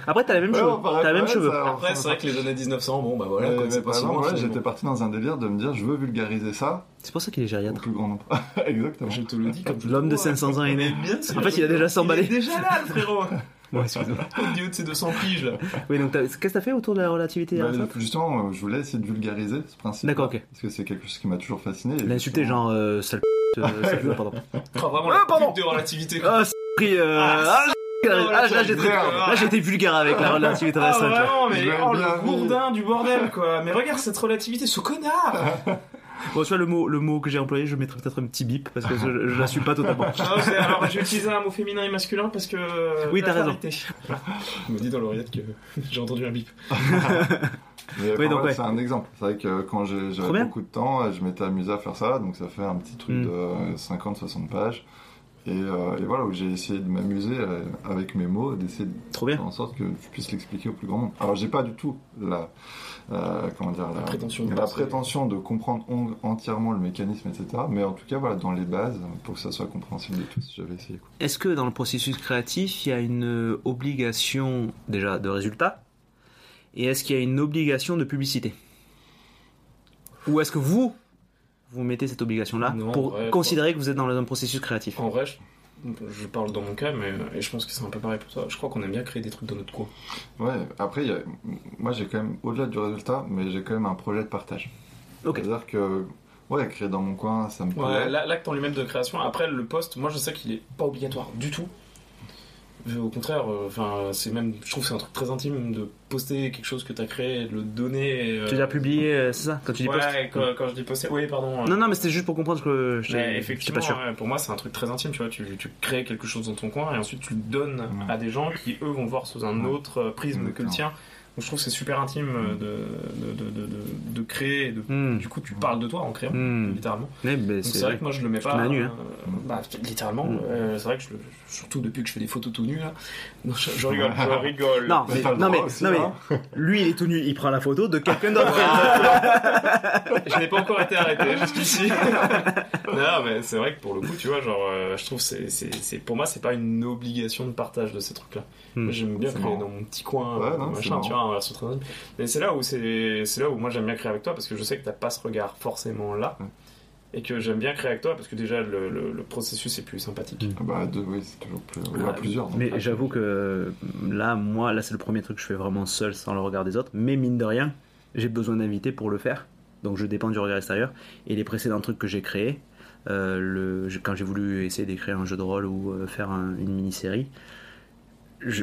Après, t'as la même Ouais, cheveux. on paraît T'as la même pas, cheveux. ça- Après, c'est vrai que les années 1900, bon, bah voilà, Mais- mais c'est par exemple, ouais, j'étais parti dans un délire de me dire, je veux vulgariser ça C'est pour ça qu'il est au gériatre. plus grand nombre. Exactement. Je te le dis comme L'homme de le vois. 500 ans est né. En fait, il a déjà 100 Il est déjà là, le frérot. Ouais, excuse-moi. Au milieu de ces 200 piges là. Oui, donc qu'est-ce que t'as fait autour de la relativité Bah, justement, euh, je voulais essayer de vulgariser ce principe. D'accord, ok. Parce que c'est quelque chose qui m'a toujours fasciné. L'insulter, justement- genre, euh, sale p- euh, pardon. Oh, vraiment Ah, la pardon. pub de relativité. quoi. Ah, c'est pris, euh, Ah, ah, c'est- ah, là, été vulgaire avec la relativité Ah restreinte. vraiment, mais oh, le gourdin du bordel quoi. Mais regarde cette relativité, ce connard. Bon, tu vois, le mot, le mot que j'ai employé, je mettrai peut-être un petit bip parce que je, je l'assume pas totalement. C'est- alors j'ai utilisé un mot féminin et masculin parce que. Oui, t'as raison. On me dit dans l'oreillette que j'ai entendu un bip. Mais, Oui, ouais. C'est un exemple. C'est vrai que quand j'avais beaucoup de temps, je m'étais amusé à faire ça. Donc ça fait un petit truc Mm. de 50-60 pages. Et, euh, et voilà, où j'ai essayé de m'amuser euh, avec mes mots, d'essayer de Trop bien. faire en sorte que je puisse l'expliquer au plus grand nombre. Alors j'ai pas du tout la, euh, comment dire, la, prétention de la penser. prétention de comprendre on- entièrement le mécanisme, etc. Mais en tout cas, voilà, dans les bases, pour que ça soit compréhensible de tous, j'avais essayé. Est-ce que dans le processus créatif, il y a une obligation déjà de résultat? Et est-ce qu'il y a une obligation de publicité? Ou est-ce que vous, vous mettez cette obligation-là Non, pour considérer que vous êtes dans un processus créatif? En vrai, je, je parle dans mon cas, mais et je pense que c'est un peu pareil pour toi. Je crois qu'on aime bien créer des trucs dans notre coin. Ouais, après, il y a- moi j'ai quand même, au-delà du résultat, mais j'ai quand même un projet de partage. Ok. C'est-à-dire que, ouais, créer dans mon coin, ça me Ouais, plaît. la- l'acte en lui-même de création. Après, le poste, moi je sais qu'il est pas obligatoire du tout. Euh, Au contraire, euh, enfin, c'est même, je trouve que c'est un truc très intime de poster quelque chose que t'as créé, de le donner. euh, Tu veux dire publier, euh, c'est ça Quand tu dis post Ouais, quand, quand je dis poster, oui, pardon. euh, Non, non, mais c'était juste pour comprendre que je effectivement, pas sûr. pour moi, c'est un truc très intime, tu vois. Tu, tu crées quelque chose dans ton coin et ensuite tu le donnes Ouais. à des gens qui, eux, vont voir sous un Ouais. autre prisme que le tien. Donc, je trouve que c'est super intime euh, de, de, de, de, de- de créer. et De, Hmm. Du coup, tu parles de toi en créant, Hmm. littéralement. Ben, c'est vrai vrai. que moi, je le mets pas. mets à nu, euh, hein. bah, littéralement. Hmm. euh, c'est vrai que je, le- surtout depuis que je fais des photos tout nu, là. Non, je, je rigole, je rigole. Non, mais, non, mais, aussi, non, mais hein. lui il est tout nu, il prend la photo de quelqu'un d'autre. je n'ai pas encore été arrêté jusqu'ici. non, mais c'est vrai que pour le coup, tu vois, genre, euh, je trouve que c'est, c'est, pour moi, c'est pas une obligation de partage de ces trucs-là. J'aime bien marrant. dans mon petit coin, Ouais, non, c'est machin, tu vois, un verso très intime. Mais c'est là où c'est, c'est là où moi j'aime bien créer avec toi parce que je sais que t'as pas ce regard forcément là. Ouais. Et que j'aime bien créer avec toi parce que déjà le, le- le processus est plus sympathique. Ah Bah, deux, oui, c'est toujours plus. Il y en a Ouais. plusieurs. donc. Mais j'avoue que là, moi, là c'est le premier truc que je fais vraiment seul sans le regard des autres. Mais mine de rien, j'ai besoin d'invités pour le faire. Donc je dépends du regard extérieur. Et les précédents trucs que j'ai créés, euh, le, quand j'ai voulu essayer d'écrire un jeu de rôle ou euh, faire un- une mini-série,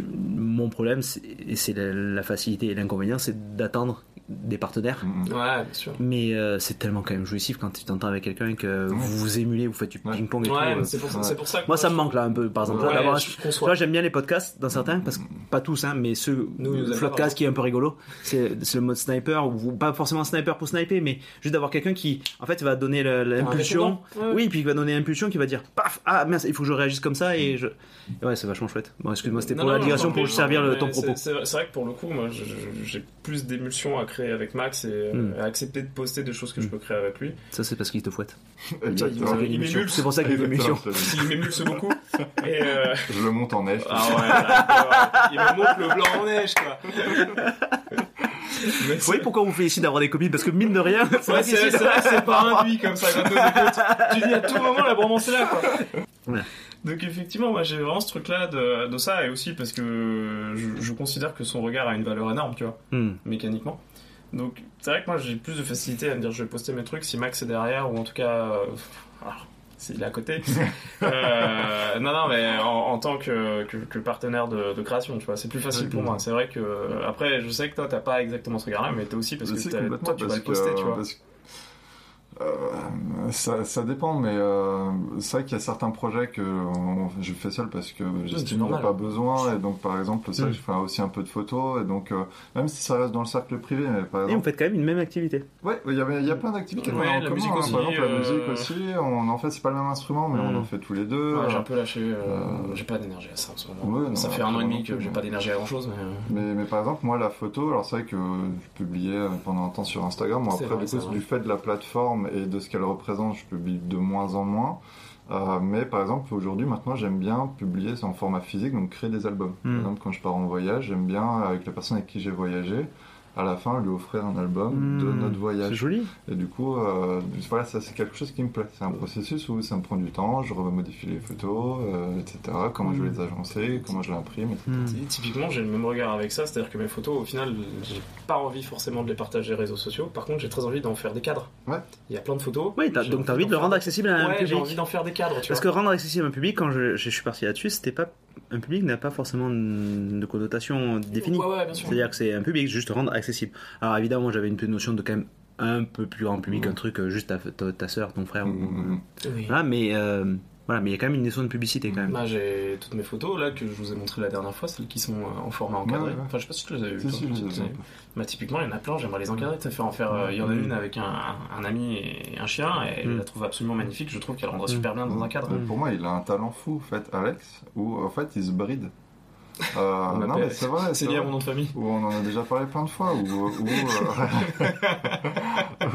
mon problème, c'est- et c'est la facilité et l'inconvénient, c'est d'attendre des partenaires. Mm, mm. Ouais, bien sûr. Mais euh, c'est tellement quand même jouissif quand tu t'entends avec quelqu'un et que vous vous émulez, vous faites du Ouais. ping-pong et Ouais, tout. mais c'est pour, ça- Ouais. c'est pour ça que Moi, ça me manque là un peu, par exemple. Je vois, j'aime bien les podcasts dans certains, parce que pas tous, hein, mais ceux, Nous, nous pas, qui est un peu rigolo, c'est le mode sniper, ou pas forcément sniper pour sniper, mais juste d'avoir quelqu'un qui, en fait, va donner l'impulsion. Oui, puis il va donner l'impulsion qui va dire, paf, ah mince, il faut que je réagisse comme ça, et je. et ouais, c'est vachement chouette. Bon, excuse-moi, c'était pour non, la digression, pour servir ton propos. C'est vrai que pour le coup, moi, j'ai plus d'émulsion à créer avec Max et euh, Hmm. à accepter de poster des choses que je peux créer avec lui. Ça, c'est parce qu'il te fouette. Exactement. Il m'émule. C'est pour ça qu'il émission. Il m'émulse beaucoup. Et euh, Je le monte en neige. ah ouais, là, il me montre le blanc en neige, quoi. Mais Vous voyez pourquoi on vous fait ici d'avoir des copines Parce que mine de rien, c'est Ouais, pas induit comme ça quand. Tu dis à tout moment la bromance est là quoi. Ouais. Donc effectivement, moi j'ai vraiment ce truc là de, de ça et aussi parce que je, je considère que son regard a une valeur énorme, tu vois, Hmm. mécaniquement. Donc c'est vrai que moi j'ai plus de facilité à me dire je vais poster mes trucs si Max est derrière ou en tout cas euh, alors, s'il est à côté. Euh, non non mais en, en tant que, que, que partenaire de, de création, tu vois, c'est plus facile pour moi. C'est vrai que après je sais que toi t'as pas exactement ce regard là, mais toi aussi parce Je que toi tu vas le poster, que- tu vois. parce euh, ça, ça dépend, mais euh, c'est vrai qu'il y a certains projets que on- je fais seul parce que j'estime qu'il n'y a normal. pas besoin. Et donc, par exemple, ça, Mm. je fais aussi un peu de photos. Et donc, euh, même si ça reste dans le cercle privé, mais par Et vous exemple, faites quand même une même activité. ouais, il y, avait- il y a plein d'activités Ouais, la commun, musique hein. aussi, Par exemple, la musique aussi. On en fait, c'est pas le même instrument, mais Mm. on en fait tous les deux. Ouais, j'ai un peu lâché, euh, euh, j'ai pas d'énergie à ça en ce moment. Ouais, non, ça fait un an et moi demi que j'ai pas d'énergie à grand chose. Mais... Mais, mais par exemple, moi, la photo, alors c'est vrai que je publiais pendant un temps sur Instagram. Bon, C'est après, vrai, du c'est coup, vrai. du fait de la plateforme et de ce qu'elle représente, je publie de moins en moins. Euh, mais par exemple, aujourd'hui, maintenant, j'aime bien publier en format physique, donc créer des albums. Hmm. Par exemple, quand je pars en voyage, j'aime bien, avec les personnes avec qui j'ai voyagé, à la fin lui offrir un album de Hmm, notre C'est voyage. joli. Et du coup, euh, voilà, ça c'est quelque chose qui me plaît. C'est un processus où ça me prend du temps, je remodifie les photos, euh, etc. Comment je vais les agencer, comment je l'imprime, etc. Hmm. Et Typiquement, j'ai le même regard avec ça, c'est-à-dire que mes photos, au final, j'ai pas envie forcément de les partager réseaux sociaux. Par contre, j'ai très envie d'en faire des cadres. Ouais. Il y a plein de photos. Oui, donc t'as envie de le rendre accessible à un Ouais, j'ai envie public. d'en faire des cadres, tu Parce que rendre accessible à un public, quand je, je suis parti là-dessus, c'était pas un public n'a pas forcément de connotation définie. Ouais, ouais, bien sûr. C'est-à-dire que c'est un public juste rendre accessible. Alors évidemment, moi, j'avais une notion de quand même un peu plus grand public, Mhm. un truc euh, juste ta, ta, ta soeur, ton frère. ou- Mhm. Oui. Voilà, mais euh, voilà, mais il y a quand même une notion de publicité quand même. Bah, j'ai toutes mes photos là que je vous ai montré la dernière fois, celles qui sont euh, en format encadré. Ouais, ouais. Enfin, je sais pas si tu les as vues. Si, Bah, typiquement, il y en a plein, j'aimerais les encadrer. Ça fait en faire. euh, Il y en a Mm. une avec un, un- ami et un chien, et Mm. je la trouve absolument magnifique. Je trouve qu'elle rendrait Mm. super bien dans un cadre. Euh, Pour moi, il a un talent fou, en fait, Alex, où en fait il se bride. Euh, On non, mais c'est vrai. C'est lié à mon nom de famille. Où on en a déjà parlé plein de fois, où, où, euh,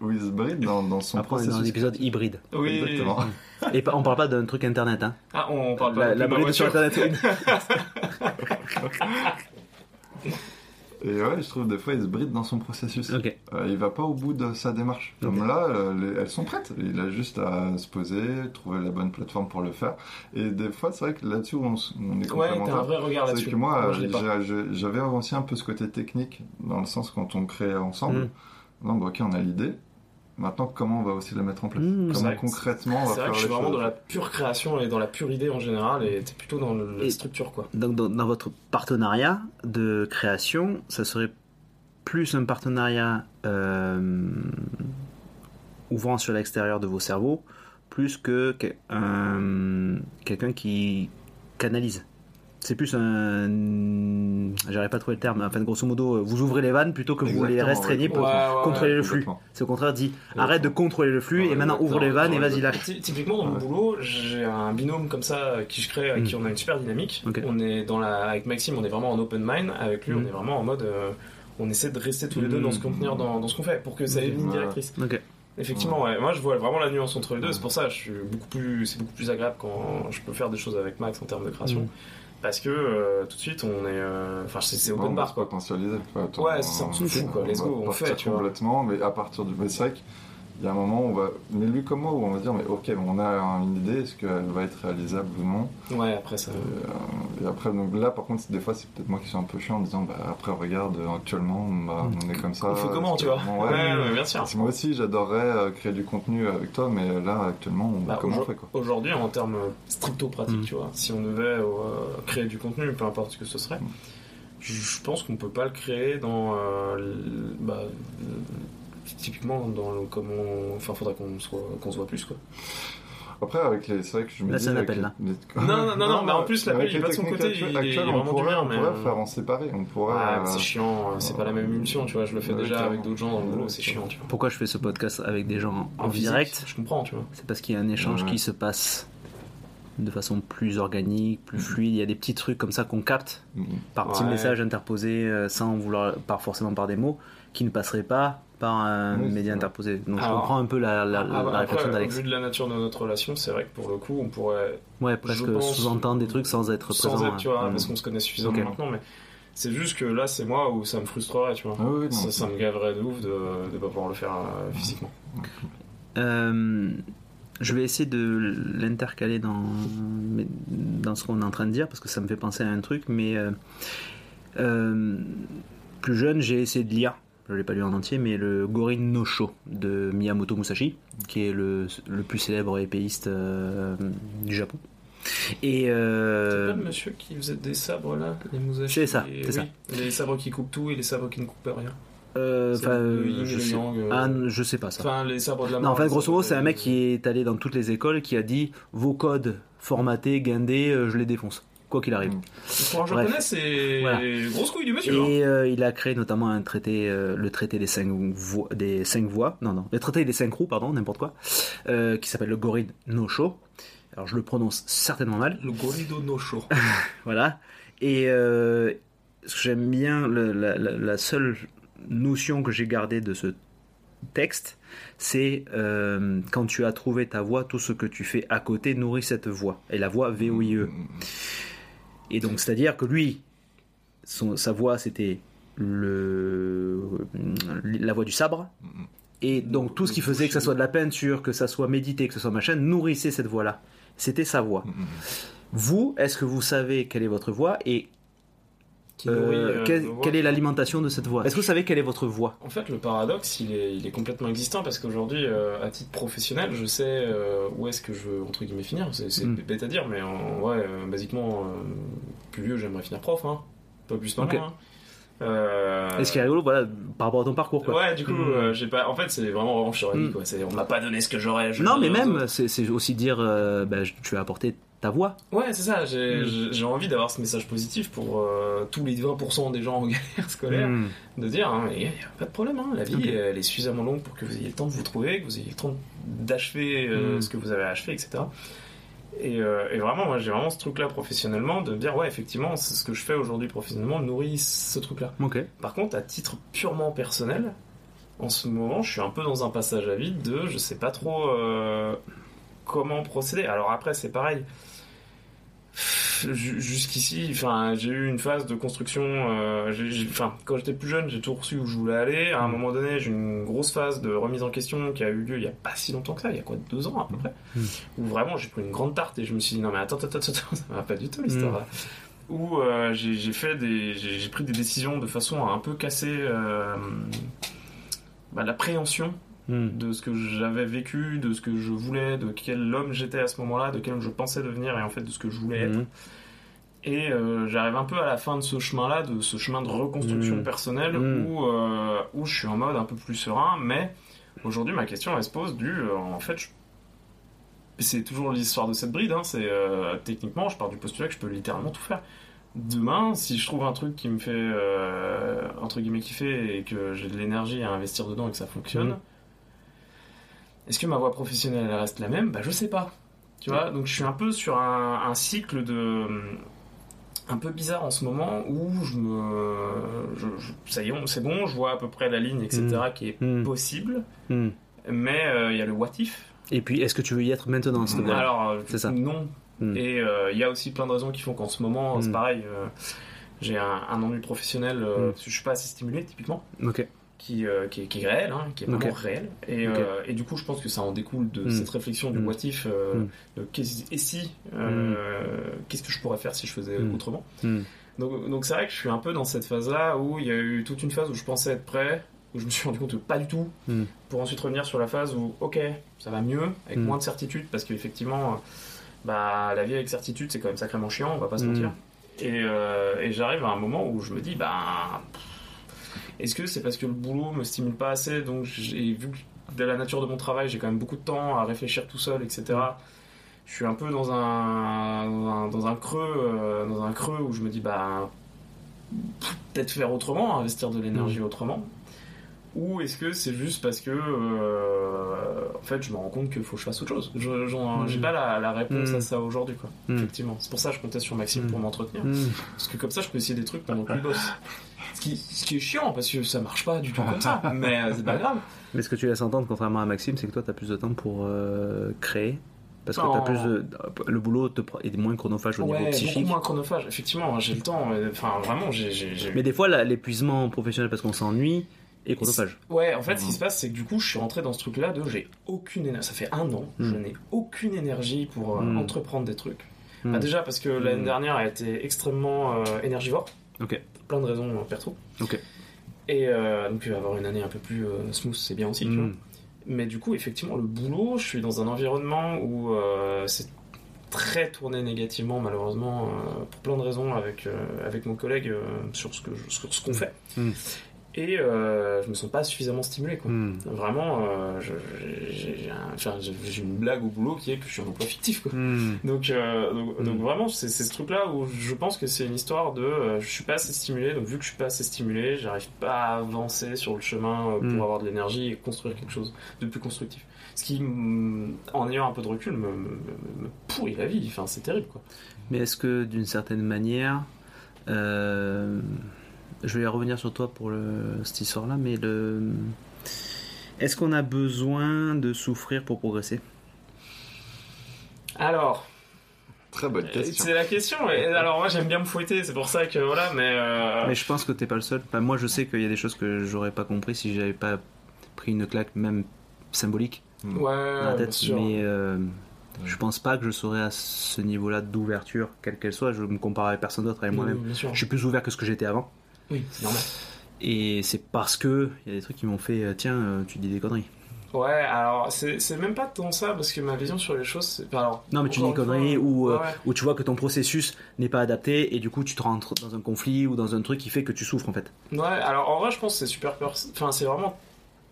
où, où il se bride dans, dans son Après, on est dans un processus. épisode hybride. Oui, Exactement. Et on parle pas d'un truc internet, hein. Ah, on parle pas La, de la bride sur internet. Et ouais, je trouve des fois il se bride dans son processus. ok. Euh, il va pas au bout de sa démarche. Comme Ok. là, euh, les- elles sont prêtes. Il a juste à se poser, trouver la bonne plateforme pour le faire. Et des fois, c'est vrai que là-dessus, on, on est Ouais, t'as un complémentaires. vrai regard C'est là-dessus. que moi, j'ai- j'avais aussi un peu ce côté technique, dans le sens quand on crée ensemble. Mm. Donc, ok, on a l'idée. Maintenant, comment on va aussi la mettre en place Mm. C'est Comment concrètement on va C'est faire vrai que je suis vraiment choses dans la pure création et dans la pure idée en général, et t'es plutôt dans la Et- structure quoi. Donc dans, dans votre partenariat de création, ça serait plus un partenariat euh, ouvrant sur l'extérieur de vos cerveaux, plus que, que- un- quelqu'un qui canalise. C'est plus un... J'arrive pas à trouver le terme. Enfin, grosso modo, vous ouvrez les vannes plutôt que vous les restreignez pour Ouais, ouais, contrôler ouais. le flux. C'est au contraire dit, arrête de contrôler le flux Ouais, et maintenant ouvre les vannes et vas-y lâche. Ty- Typiquement dans mon Ouais. boulot, j'ai un binôme comme ça euh, qui je crée, avec Mm. qui on a une super dynamique. On est dans la, avec Maxime, on est vraiment en open mind. Avec lui, Mm. on est vraiment en mode, euh, on essaie de rester tous les deux Mm. dans ce contenir, dans, dans ce qu'on fait, pour que ça ait une ligne directrice. Ok. Effectivement, ouais. Moi, je vois vraiment la nuance entre les deux. Mm. C'est pour ça, je suis beaucoup plus, c'est beaucoup plus agréable quand je peux faire des choses avec Max en termes de création, Mm. Parce que euh, tout de suite, on est, euh, enfin, c'est c'est Bon, open on bar quoi. attends, Ouais, c'est on s'en fout, quoi. Let's go, on partir fait, tu vois. complètement, mais à partir du. Mais qu'il y a un moment où on va. Mais lui comme moi, où on va dire, mais ok, on a une idée, est-ce qu'elle va être réalisable ou non? Ouais, après ça. Et après, donc là, par contre, des fois, c'est peut-être moi qui suis un peu chiant en disant, bah après, regarde, actuellement, bah, on est comme ça. Il faut comment, tu vois? Ouais, ouais. ouais, bien sûr. Moi aussi, j'adorerais euh, créer du contenu avec toi, mais là, actuellement, on- Bah, comment on fait quoi? Aujourd'hui, en termes stricto-pratiques, Mm. tu vois, si on devait euh, créer du contenu, peu importe ce que ce serait, Mm. je pense qu'on peut pas le créer dans. euh, le- bah, euh, typiquement, dans le, comme on. Enfin, faudrait qu'on soit- qu'on se voit plus, quoi. Après, avec les. C'est vrai que je me Là, dis. un avec là. les- Non, non, non, non, mais en plus, l'appel, il pas de son côté, actuelles- il est- il est actuelles, on vraiment pourrait, dur, on pourrait euh, faire en séparé. On pourrait. Ah, euh, c'est chiant, c'est pas la même émulsion, tu vois, je le fais Ouais, déjà avec d'autres gens dans le boulot, c'est chiant, tu vois. Pourquoi je fais ce podcast avec des gens en, direct Je comprends, tu vois. C'est parce qu'il y a un échange Ouais. qui se passe de façon plus organique, plus fluide. Il y a des petits trucs comme ça qu'on capte par petits Ouais. messages interposés euh, sans vouloir, par forcément par des mots, qui ne passeraient pas par un Oui, média interposé. Donc je Alors, comprends un peu la, la, la bah, réflexion d'Alex. vu de la nature de notre relation, c'est vrai que pour le coup, on pourrait Ouais, presque je sous-entendre des trucs sans être sans présent. être, tu vois, hein. parce qu'on se connaît suffisamment maintenant, mais c'est juste que là, c'est moi où ça me frustrerait, tu vois. Ah oui, non, ça, me gaverait de ouf de ne pas pouvoir le faire euh, physiquement. Euh, je vais essayer de l'intercaler dans, dans ce qu'on est en train de dire parce que ça me fait penser à un truc. Mais euh, euh, plus jeune, j'ai essayé de lire, je l'ai pas lu en entier, mais le Gorin no Sho de Miyamoto Musashi, qui est le, le plus célèbre épéiste euh, du Japon. Et euh, C'est pas le monsieur qui faisait des sabres là, les Musashi C'est ça, c'est ça. Les sabres qui coupent tout et les sabres qui ne coupent rien. euh, le je sais, yang, euh, ah, je sais pas ça. Enfin, les sabres de la Non, mort. en fait, les grosso modo, c'est un mec qui est allé dans toutes les écoles qui a dit vos codes formatés, guindés, euh, je les défonce, quoi qu'il arrive. Pour un japonais, c'est Voilà. grosse couille du monsieur. hein. Et euh, il a créé notamment un traité, euh, le traité des cinq voies, des cinq voies, non non, le traité des cinq roues, pardon, n'importe quoi, euh, qui s'appelle le Gorin no Sho. Alors je le prononce certainement mal, Le Gorido no Sho. voilà. Et ce que j'aime bien, le- la, la- la seule notion que j'ai gardée de ce texte, c'est euh, quand tu as trouvé ta voie, tout ce que tu fais à côté nourrit cette voie. Et la voie VOIE. Et donc, c'est-à-dire que lui, son- sa voix, c'était le, la voie du sabre. Et donc tout ce qui faisait que ça soit de la peinture, que ça soit médité, que ce soit machin, nourrissait cette voie-là. C'était sa. Mhm. Vous, est-ce que vous savez quelle est votre voie et Qui euh, nourrit, euh, quelle, voix. est l'alimentation de cette voie Est-ce que vous savez quelle est votre voie En fait, le paradoxe, il est, il est complètement existant parce qu'aujourd'hui, euh, à titre professionnel, je sais euh, où est-ce que je veux, entre guillemets, finir. C'est c'est Mm. bête à dire, mais en vrai, euh, basiquement, euh, plus vieux, j'aimerais finir prof, hein. Pas plus, pas Ok. moins. hein. Euh, Et ce qui est rigolo, voilà, par rapport à ton parcours, quoi. Ouais, du coup, Mm. euh, j'ai pas. En fait, c'est vraiment revanche sur la vie, Mm. quoi. C'est- On m'a pas donné ce que j'aurais. je Non, mais même, c'est c'est aussi dire, euh, bah, tu as apporté ta voix. Ouais, c'est ça. J'ai Mm. j'ai- j'ai envie d'avoir ce message positif pour euh, tous les 20% des gens en galère scolaire. Mm. de dire hein, il n'y a pas de problème, hein, la vie elle est suffisamment longue pour que vous ayez le temps de vous trouver, que vous ayez le temps d'achever euh, Mm. ce que vous avez achevé, etc. Et, euh, et vraiment, moi j'ai vraiment ce truc-là professionnellement de me dire ouais, effectivement, c'est ce que je fais aujourd'hui professionnellement nourrit ce truc-là. Ok. Par contre, à titre purement personnel, en ce moment, je suis un peu dans un passage à vide de je sais pas trop comment procéder. Alors après, c'est pareil. Ju- Jusqu'ici, enfin, j'ai eu une phase de construction. euh, enfin, quand j'étais plus jeune, j'ai tout reçu où je voulais aller. À un Mm. moment donné, j'ai eu une grosse phase de remise en question qui a eu lieu il y a pas si longtemps que ça, il y a quoi, deux ans à peu près, Mm. où vraiment j'ai pris une grande tarte et je me suis dit non mais attends, attends, attends, attends, ça va pas du tout l'histoire. là. Où euh, j'ai fait des, j'ai j'ai pris des décisions de façon à un peu casser euh, bah, l'appréhension Mm. de ce que j'avais vécu, de ce que je voulais, de quel homme j'étais à ce moment-là, de quel homme je pensais devenir et en fait de ce que je voulais être. Mm. Et euh, j'arrive un peu à la fin de ce chemin-là, de ce chemin de reconstruction Mm. personnelle où, euh, où je suis en mode un peu plus serein, mais aujourd'hui ma question elle se pose du euh, en fait je- c'est toujours l'histoire de cette bride, hein, c'est techniquement je pars du postulat que je peux littéralement tout faire. Demain, si je trouve un truc qui me fait entre guillemets kiffer et que j'ai de l'énergie à investir dedans et que ça fonctionne. Est-ce que ma voie professionnelle elle reste la même? Bah je sais pas. Tu vois, donc je suis un peu sur un, un cycle de un peu bizarre en ce moment où je me je- je- ça y est, c'est bon, je vois à peu près la ligne, etc. qui est Mm. possible, Mm. mais euh, il y a le what if. Et puis, est-ce que tu veux y être maintenant Alors euh, C'est ça. non. Mm. Et euh, il y a aussi plein de raisons qui font qu'en ce moment, c'est Mm. pareil. euh, j'ai un, un ennui professionnel, Mm. je suis pas assez stimulé typiquement Ok. Qui, euh, qui, est, qui est réel, hein, qui est vraiment réel. Et, euh, et du coup, je pense que ça en découle de Mm. cette réflexion du Mm. what if, euh, Mm. de qu'est-ce- et si, euh, qu'est-ce que je pourrais faire si je faisais autrement. Donc, donc c'est vrai que je suis un peu dans cette phase-là où il y a eu toute une phase où je pensais être prêt, où je me suis rendu compte que pas du tout, pour ensuite revenir sur la phase où, ok, ça va mieux, avec moins de certitude, parce qu'effectivement, bah, la vie avec certitude, c'est quand même sacrément chiant, on va pas se mentir. Et, et j'arrive à un moment où je me dis, bah, est-ce que c'est parce que le boulot me stimule pas assez, donc j'ai vu que de la nature de mon travail, j'ai quand même beaucoup de temps à réfléchir tout seul, etc. Je suis un peu dans un, dans un, dans un creux, euh, dans un creux où je me dis, bah, peut-être faire autrement, investir de l'énergie autrement. Ou est-ce que c'est juste parce que, euh, en fait, je me rends compte qu'il faut que je fasse autre chose. Je, j'en- Mm. J'ai pas la, la réponse à ça aujourd'hui, quoi. Effectivement. C'est pour ça que je comptais sur Maxime pour m'entretenir. Parce que comme ça, je peux essayer des trucs pendant que lui bosse. Ce qui, ce qui est chiant, parce que ça marche pas du tout comme ça. Mais euh, c'est pas grave. Mais ce que tu laisses entendre, contrairement à Maxime, c'est que toi, tu as plus de temps pour euh, créer. Parce que plus de... le boulot te... est moins chronophage au Ouais, niveau beaucoup psychique. moins chronophage. Effectivement, j'ai le temps. euh, Enfin, vraiment, j'ai. Mais des fois, l'épuisement professionnel parce qu'on s'ennuie est chronophage. Ouais, en fait, ce qui Mhm. se passe, c'est que du coup, je suis rentré dans ce truc-là de j'ai aucune énergie. Ça fait un an, je Mhm. n'ai aucune énergie pour euh, Mhm. entreprendre des trucs. Bah, déjà parce que l'année dernière a été extrêmement euh, énergivore. Ok. Plein de raisons euh, perso. Ok. Et euh, donc, avoir une année un peu plus euh, smooth, c'est bien aussi, tu vois. Mm. Mais du coup, effectivement, le boulot, je suis dans un environnement où c'est très tourné négativement, malheureusement, euh, pour plein de raisons avec, euh, avec mon collègue euh, sur ce que je- sur ce qu'on fait. Mm. Et euh, je me sens pas suffisamment stimulé, quoi. Mm. Vraiment, euh, j'ai un- une blague au boulot qui est que je suis en emploi fictif, quoi. Mm. Donc, euh, donc, Mm. donc vraiment, c'est ce truc-là où je pense que c'est une histoire de euh, je suis pas assez stimulé, donc vu que je suis pas assez stimulé, j'arrive pas à avancer sur le chemin euh, pour avoir de l'énergie et construire quelque chose de plus constructif. Ce qui, mm, en ayant un peu de recul, me, me, pourrit la vie. Enfin, c'est terrible, quoi. Mais est-ce que d'une certaine manière, je vais revenir sur toi pour le, cette histoire-là, mais le, est-ce qu'on a besoin de souffrir pour progresser? Alors, Très bonne question. C'est la question. Et alors moi j'aime bien me fouetter, c'est pour ça que voilà, mais. euh, Mais je pense que t'es pas le seul. Moi, je sais qu'il y a des choses que j'aurais pas compris si j'avais pas pris une claque, même symbolique, Ouais, dans la bien tête. sûr. Mais euh, je pense pas que je serais à ce niveau-là d'ouverture, quelle qu'elle soit. Je me compare avec personne d'autre, avec Oui, moi-même. bien sûr. Je suis plus ouvert que ce que j'étais avant. Oui, c'est normal. Et c'est parce que il y a des trucs qui m'ont fait, euh, tiens, euh, tu dis des conneries. Ouais, alors c'est c'est même pas tant ça parce que ma vision sur les choses, c'est. alors, Non, mais tu dis des conneries ou, euh, ouais, ou tu vois que ton processus n'est pas adapté et du coup tu te rentres dans un conflit ou dans un truc qui fait que tu souffres en fait. Ouais, alors en vrai, je pense que c'est super Enfin, c'est vraiment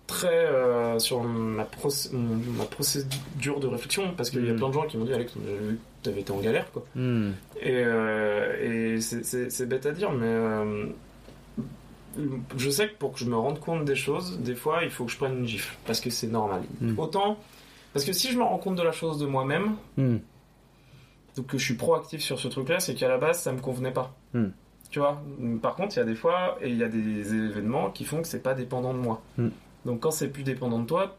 très euh, sur ma, proc- ma procédure de réflexion parce qu'il y a Mm. plein de gens qui m'ont dit Alex, t'avais été en galère quoi. Hmm. Et, euh, et c'est- c'est c'est bête à dire, mais euh, je sais que pour que je me rende compte des choses, des fois il faut que je prenne une gifle parce que c'est normal. Mm. Autant parce que si je me rends compte de la chose de moi-même, Hmm. donc que je suis proactif sur ce truc-là, c'est qu'à la base ça me convenait pas. Hmm. Tu vois. Par contre, il y a des fois et il y a des événements qui font que c'est pas dépendant de moi. Donc quand c'est plus dépendant de toi,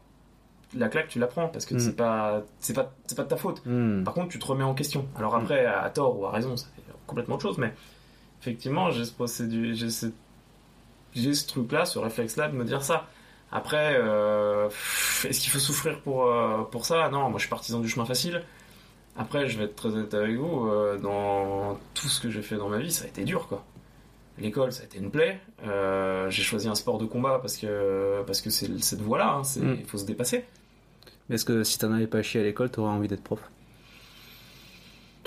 la claque tu la prends parce que Hmm. c'est pas c'est pas c'est pas de ta faute. Par contre, tu te remets en question. Alors Mm. après, à tort ou à raison, ça fait complètement autre chose, mais effectivement, j'ai ce procédu- j'ai ce, j'ai ce truc-là, ce réflexe-là de me dire ça. Après, euh, est-ce qu'il faut souffrir pour, euh, pour ça? Non, moi je suis partisan du chemin facile. Après, je vais être très honnête avec vous, euh, dans tout ce que j'ai fait dans ma vie, ça a été dur, quoi. L'école, ça a été une plaie. J'ai choisi un sport de combat parce que parce que c'est cette voie-là. hein, c'est- Il Mm. faut se dépasser. Mais est-ce que si t'en avais pas chié à l'école, t'aurais envie d'être prof?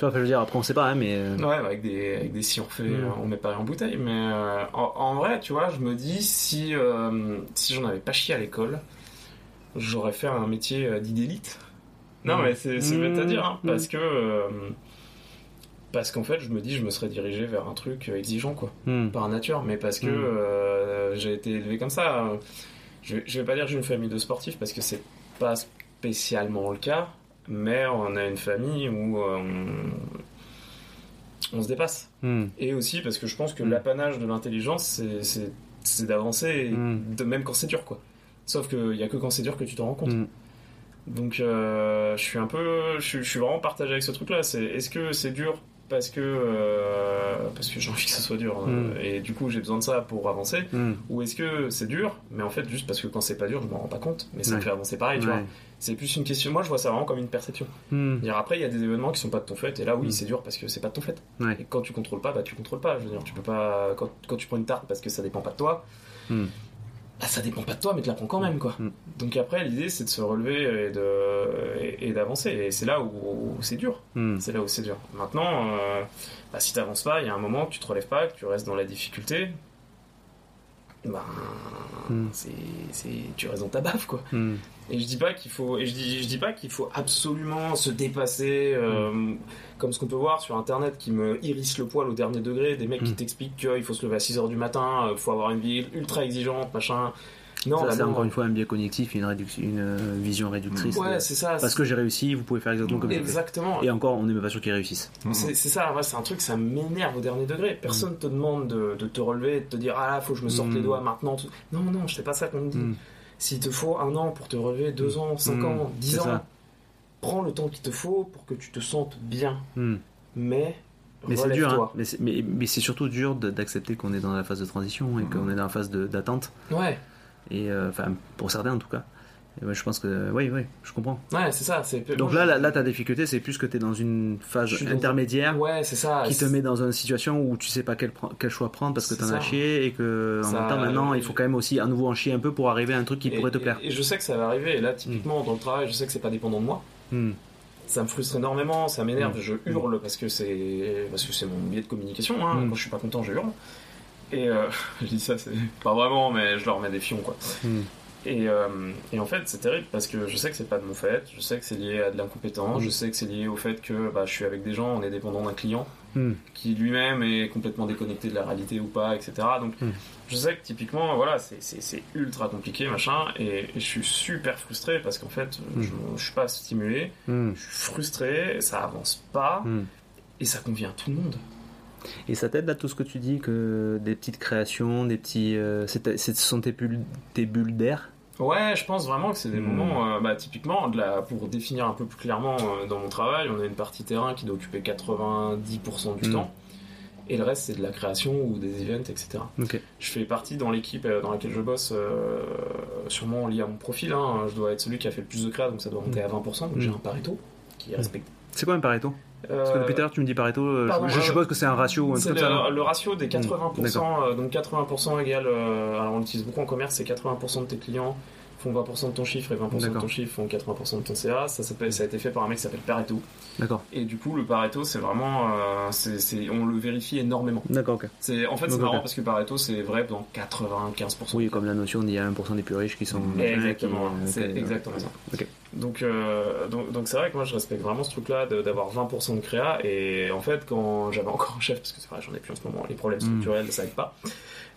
Tu vois, je veux dire, après on sait pas, hein, mais. euh, Ouais, avec des, avec des si on refait, Mm. on met pas en bouteille. Mais euh, en, en vrai, tu vois, je me dis, si, euh, si j'en avais pas chié à l'école, j'aurais fait un métier d'idélite. Non, Mm. mais c'est bête à dire, hein, Mm. parce que. euh, parce qu'en fait, je me dis, je me serais dirigé vers un truc exigeant, quoi. Par nature, mais parce que j'ai été élevé comme ça. Je, vais- je vais pas dire que j'ai une famille de sportifs, parce que c'est pas spécialement le cas, mais on a une famille où euh, on, on se dépasse. Hmm. Et aussi parce que je pense que Mm. l'apanage de l'intelligence, c'est- d'avancer, Mm. de même quand c'est dur, quoi. Sauf qu'il y a que quand c'est dur que tu t'en rends compte. Hmm. Donc euh, je suis un peu, je, suis- je suis vraiment partagé avec ce truc-là. C'est est-ce que c'est dur parce que euh, parce que j'ai envie que ça soit dur Mm. euh, et du coup j'ai besoin de ça pour avancer, Hmm. ou est-ce que c'est dur, mais en fait juste parce que quand c'est pas dur, je m'en rends pas compte, mais ça me fait avancer pareil, tu Ouais. vois. C'est plus une question. Moi, je vois ça vraiment comme une perception. Hmm. Dire après, il y a des événements qui sont pas de ton fait, et là, oui, Mm. c'est dur parce que c'est pas de ton fait. Ouais. Et quand tu contrôles pas, bah tu contrôles pas. Je veux dire, tu peux pas. Quand, quand tu prends une tarte parce que ça dépend pas de toi. Bah ça dépend pas de toi, mais tu la prends quand même, quoi. Mm. Donc après, l'idée, c'est de se relever et de et, d'avancer. Et c'est là où, où c'est dur. Hmm. C'est là où c'est dur. Maintenant, euh, bah, si t'avances pas, il y a un moment que tu te relèves pas, que tu restes dans la difficulté. Mm. c'est, c'est, tu restes dans ta baffe, quoi. Et je dis pas qu'il faut, et je dis, je dis pas qu'il faut absolument se dépasser, euh, comme ce qu'on peut voir sur internet qui me hérisse le poil au dernier degré, des mecs qui Mm. t'expliquent qu'il faut se lever à 6h du matin, il faut avoir une vie ultra exigeante, machin. Non, ça, c'est encore une fois un biais cognitif, une, réduction, une euh, vision réductrice. Ouais, de- c'est ça. Parce que j'ai réussi, vous pouvez faire exactement comme je. Exactement. Et encore, on n'est même pas sûr qu'ils réussissent. C'est c'est ça, ouais, c'est un truc, ça m'énerve au dernier degré. Personne te demande de, de te relever, de te dire ah là, faut que je me sorte Mm. les doigts maintenant. Non, non, c'est pas ça qu'on me dit. Hmm. S'il te faut un an pour te relever, deux ans, cinq Mm. ans, dix ans, ça. prends le temps qu'il te faut pour que tu te sentes bien. Hmm. Mais, Mais c'est dur, hein. mais c'est mais, mais c'est surtout dur de- d'accepter qu'on est dans la phase de transition et Mhm. qu'on est dans la phase de- d'attente. Ouais, Et euh, enfin, pour certains en tout cas. Et moi, je pense que oui, oui, je comprends. ouais, c'est ça. c'est- Donc là, là, là, ta difficulté, c'est plus que tu es dans une phase dans- intermédiaire ouais, c'est ça. qui te met dans une situation où tu sais pas quel, choix prendre parce que t'en as chié et que en même temps maintenant il faut quand même aussi à nouveau en chier un peu pour arriver à un truc qui et- pourrait te plaire. Et, je sais que ça va arriver. Et là, typiquement, dans le travail, je sais que c'est pas dépendant de moi. Hmm. Ça me frustre énormément, ça m'énerve, Mm. je hurle parce que c'est parce que c'est mon biais de communication. Hein. Quand je suis pas content, je hurle. Et euh, je dis ça, c'est pas vraiment, mais je leur mets des fions quoi. Hmm. Et, euh, et en fait, c'est terrible parce que je sais que c'est pas de mon fait, je sais que c'est lié à de l'incompétence, je sais que c'est lié au fait que bah, je suis avec des gens, on est dépendant d'un client Hmm. qui lui-même est complètement déconnecté de la réalité ou pas, etc. Donc Mm. je sais que typiquement, voilà, c'est- ultra compliqué, machin, et, et je suis super frustré parce qu'en fait, Mm. je, je suis pas stimulé, Hmm. je suis frustré, ça avance pas, Hmm. et ça convient à tout le monde. Et ça t'aide là tout ce que tu dis que des petites créations, des petits, euh, ce sont tes bulles, tes bulles d'air? Ouais, je pense vraiment que c'est des Hmm. moments, euh, bah, typiquement, de la, pour définir un peu plus clairement euh, dans mon travail, on a une partie terrain qui doit occuper 90% du Hmm. temps, et le reste c'est de la création ou des events, etc. Je fais partie dans l'équipe euh, dans laquelle je bosse, sûrement lié à mon profil, hein, je dois être celui qui a fait le plus de créa, donc ça doit monter à 20%, donc j'ai Hmm. un Pareto qui est respecté. C'est quoi un Pareto? Parce que depuis tout à l'heure, tu me dis Pareto, euh, pardon, je, je euh, suppose que c'est un ratio C'est le, le ratio des 80%, Hmm, euh, donc 80% égale, alors on l'utilise beaucoup en commerce, c'est 80% de tes clients font 20% de ton chiffre et 20% de ton chiffre font 80% de ton CA. Ça, a été fait par un mec qui s'appelle Pareto. D'accord. Et du coup, le Pareto, c'est vraiment, euh, on le vérifie énormément. D'accord, ok. En fait, c'est marrant parce que Pareto, c'est vrai dans 95%. Oui, comme la notion d'il y a 1% des plus riches qui sont. Exactement, c'est exactement ça. Ok. Donc, euh, donc, donc c'est vrai que moi je respecte vraiment ce truc-là d'avoir 20% de créa. Et en fait, quand j'avais encore un chef, parce que c'est vrai, j'en ai plus en ce moment, les problèmes Mm. structurels, ça aide pas.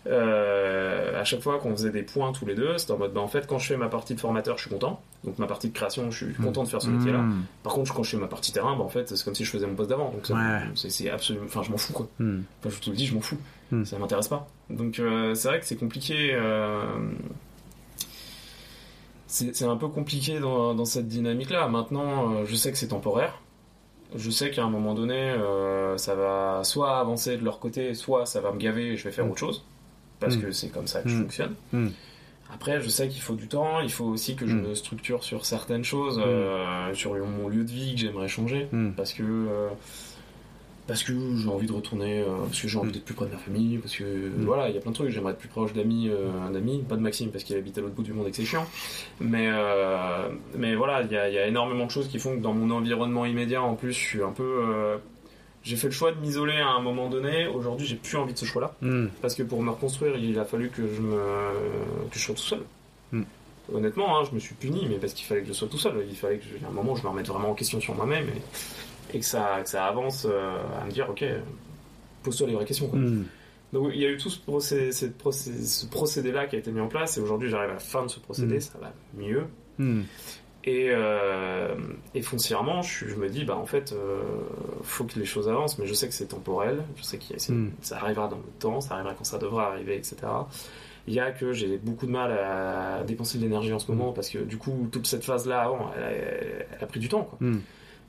Euh, à chaque fois qu'on faisait des points tous les deux, c'était en mode, bah, en fait, quand je fais ma partie de formateur, je suis content. Donc ma partie de création, je suis content de faire ce métier-là. Hmm. Par contre, quand je fais ma partie terrain, bah, en fait, c'est comme si je faisais mon poste d'avant. Donc Ouais. c'est, absolument, enfin, je m'en fous quoi. Enfin, je te le dis, je m'en fous. Ça m'intéresse pas. Donc euh, c'est vrai que c'est compliqué. euh, C'est un peu compliqué dans, dans cette dynamique-là. Maintenant, euh, je sais que c'est temporaire. Je sais qu'à un moment donné, euh, ça va soit avancer de leur côté, soit ça va me gaver et je vais faire Hmm. autre chose. Parce Hmm. que c'est comme ça que je Hmm. fonctionne. Après, je sais qu'il faut du temps. Il faut aussi que je me structure sur certaines choses, euh, sur mon lieu de vie que j'aimerais changer parce que parce que j'ai envie de retourner euh, parce que j'ai envie Mm. d'être plus près de ma famille parce que Mm. voilà il y a plein de trucs j'aimerais être plus proche d'amis euh, d'amis pas de Maxime parce qu'il habite à l'autre bout du monde et que c'est chiant mais euh, mais voilà il y a, il y a énormément de choses qui font que dans mon environnement immédiat en plus je suis un peu euh, j'ai fait le choix de m'isoler à un moment donné aujourd'hui j'ai plus envie de ce choix là Hmm. parce que pour me reconstruire il a fallu que je me que je sois tout seul Mm. honnêtement hein, je me suis puni mais parce qu'il fallait que je sois tout seul il fallait que je, à un moment je me remette vraiment en question sur moi-même et, et que ça que ça avance euh, à me dire ok pose-toi les vraies questions quoi. Hmm. donc il y a eu tout ce procédé, ce procédé là qui a été mis en place et aujourd'hui j'arrive à la fin de ce procédé Mm. ça va mieux Hmm. et, euh, et foncièrement, je, me dis, bah en fait, euh, faut que les choses avancent, mais je sais que c'est temporel, je sais que ça arrivera dans le temps, ça arrivera quand ça devra arriver, etc. Il y a que j'ai beaucoup de mal à dépenser de l'énergie en ce moment parce que du coup, toute cette phase-là avant, elle, a- elle a pris du temps. Quoi.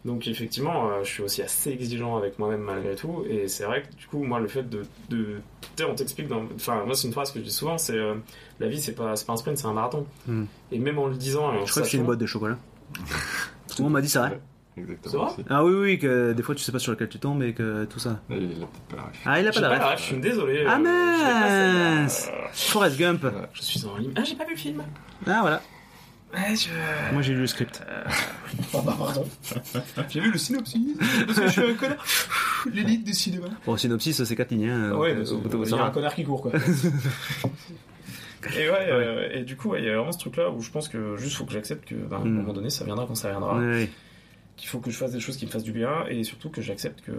Donc effectivement, euh, je suis aussi assez exigeant avec moi-même malgré tout, et c'est vrai que du coup, moi, le fait de, de tu sais, on t'explique, dans... enfin, moi, c'est une phrase que je dis souvent, c'est euh, la vie, c'est pas, c'est pas un sprint, c'est un marathon. Hmm. Et même en le disant, Je crois que c'est une boîte de chocolat. Tout le monde m'a dit ça. hein. Exactement. Vrai aussi. Ah oui, oui, que des fois tu sais pas sur lequel tu tombes et que tout ça. Et il a peut-être pas la ref. Ah, il a pas pas la ref. je suis désolé. Ah euh, celle-là. mince Forrest Gump. Je suis en ligne. Ah, j'ai pas vu le film. Ah voilà. Ouais, je... Moi j'ai lu le script. Oh, bah, pardon. j'ai vu le synopsis. Parce que je suis un connard. L'élite du cinéma. Bon, synopsis, c'est 4 lignes. Hein, Ouais, euh, c'est- au- il y ça a un connard qui court, quoi. Et ouais, euh, et du coup, ouais, il y a vraiment ce truc-là où je pense que juste faut que j'accepte que, ben, à un Mm. moment donné, ça viendra quand ça viendra. Ouais, ouais. Qu'il faut que je fasse des choses qui me fassent du bien et surtout que j'accepte que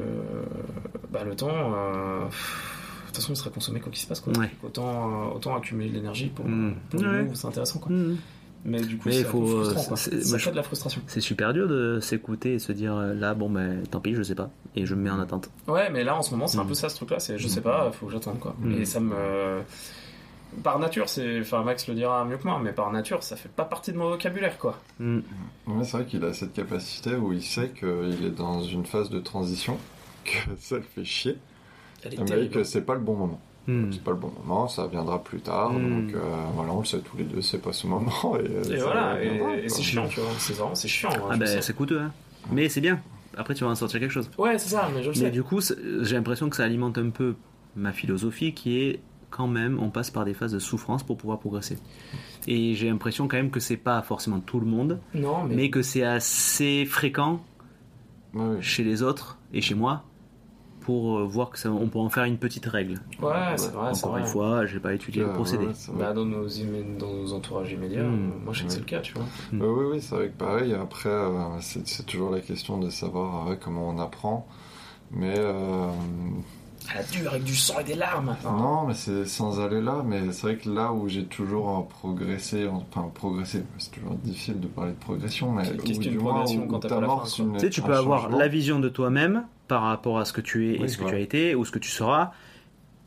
bah, le temps, euh, de toute façon, il sera consommé quoi qu'il se passe. Quoi. Ouais. Autant, euh, autant accumuler de l'énergie pour, Mm. pour le Ouais. c'est intéressant. Quoi. Hmm. Mais du coup, c'est faut, peu frustrant. quoi. c'est- Ça je- de la frustration. C'est super dur de s'écouter et se dire euh, là, bon ben tant pis, je sais pas. Et je me mets en attente. Ouais, mais là en ce moment, c'est un Mm. peu ça ce truc-là. C'est je sais pas, faut que j'attende quoi. Mm. Et ça me. Par nature, c'est. Enfin, Max le dira mieux que moi, mais par nature, ça fait pas partie de mon vocabulaire quoi. Hmm. Ouais, c'est vrai qu'il a cette capacité où il sait qu'il est dans une phase de transition, que ça le fait chier, Elle est mais que c'est pas le bon moment. Hmm. C'est pas le bon moment, ça viendra plus tard, Mm. donc euh, voilà, on le sait tous les deux, c'est pas ce moment. Et, euh, Et voilà, et, c'est chiant, tu vois. C'est chiant. hein, Ah ben sais. c'est coûteux, hein. Mais c'est bien. Après tu vas en sortir quelque chose. Ouais, c'est ça, mais je le Mais sais. du coup, j'ai l'impression que ça alimente un peu ma philosophie qui est quand même, on passe par des phases de souffrance pour pouvoir progresser. Et j'ai l'impression quand même que c'est pas forcément tout le monde, Non, mais. mais que c'est assez fréquent chez les autres et chez moi pour euh, voir que ça, on peut en faire une petite règle. Ouais, c'est vrai, Encore vrai. une fois, j'ai pas étudié le procédé. Bah, dans, nos, dans nos entourages immédiats, Mm. euh, moi je sais que c'est le cas, tu vois. Euh, oui, oui, c'est vrai que pareil, après, euh, c'est c'est toujours la question de savoir comment on apprend. Mais euh, À la dure, avec du sang et des larmes. non, mais c'est sans aller là. Mais c'est vrai que là où j'ai toujours progressé, enfin progressé, c'est toujours difficile de parler de progression, mais Qu'est-ce qu'une progression où quand t'as Tu sais, tu peux avoir changement. la vision de toi-même par rapport à ce que tu es et ce que tu as été ou ce que tu seras.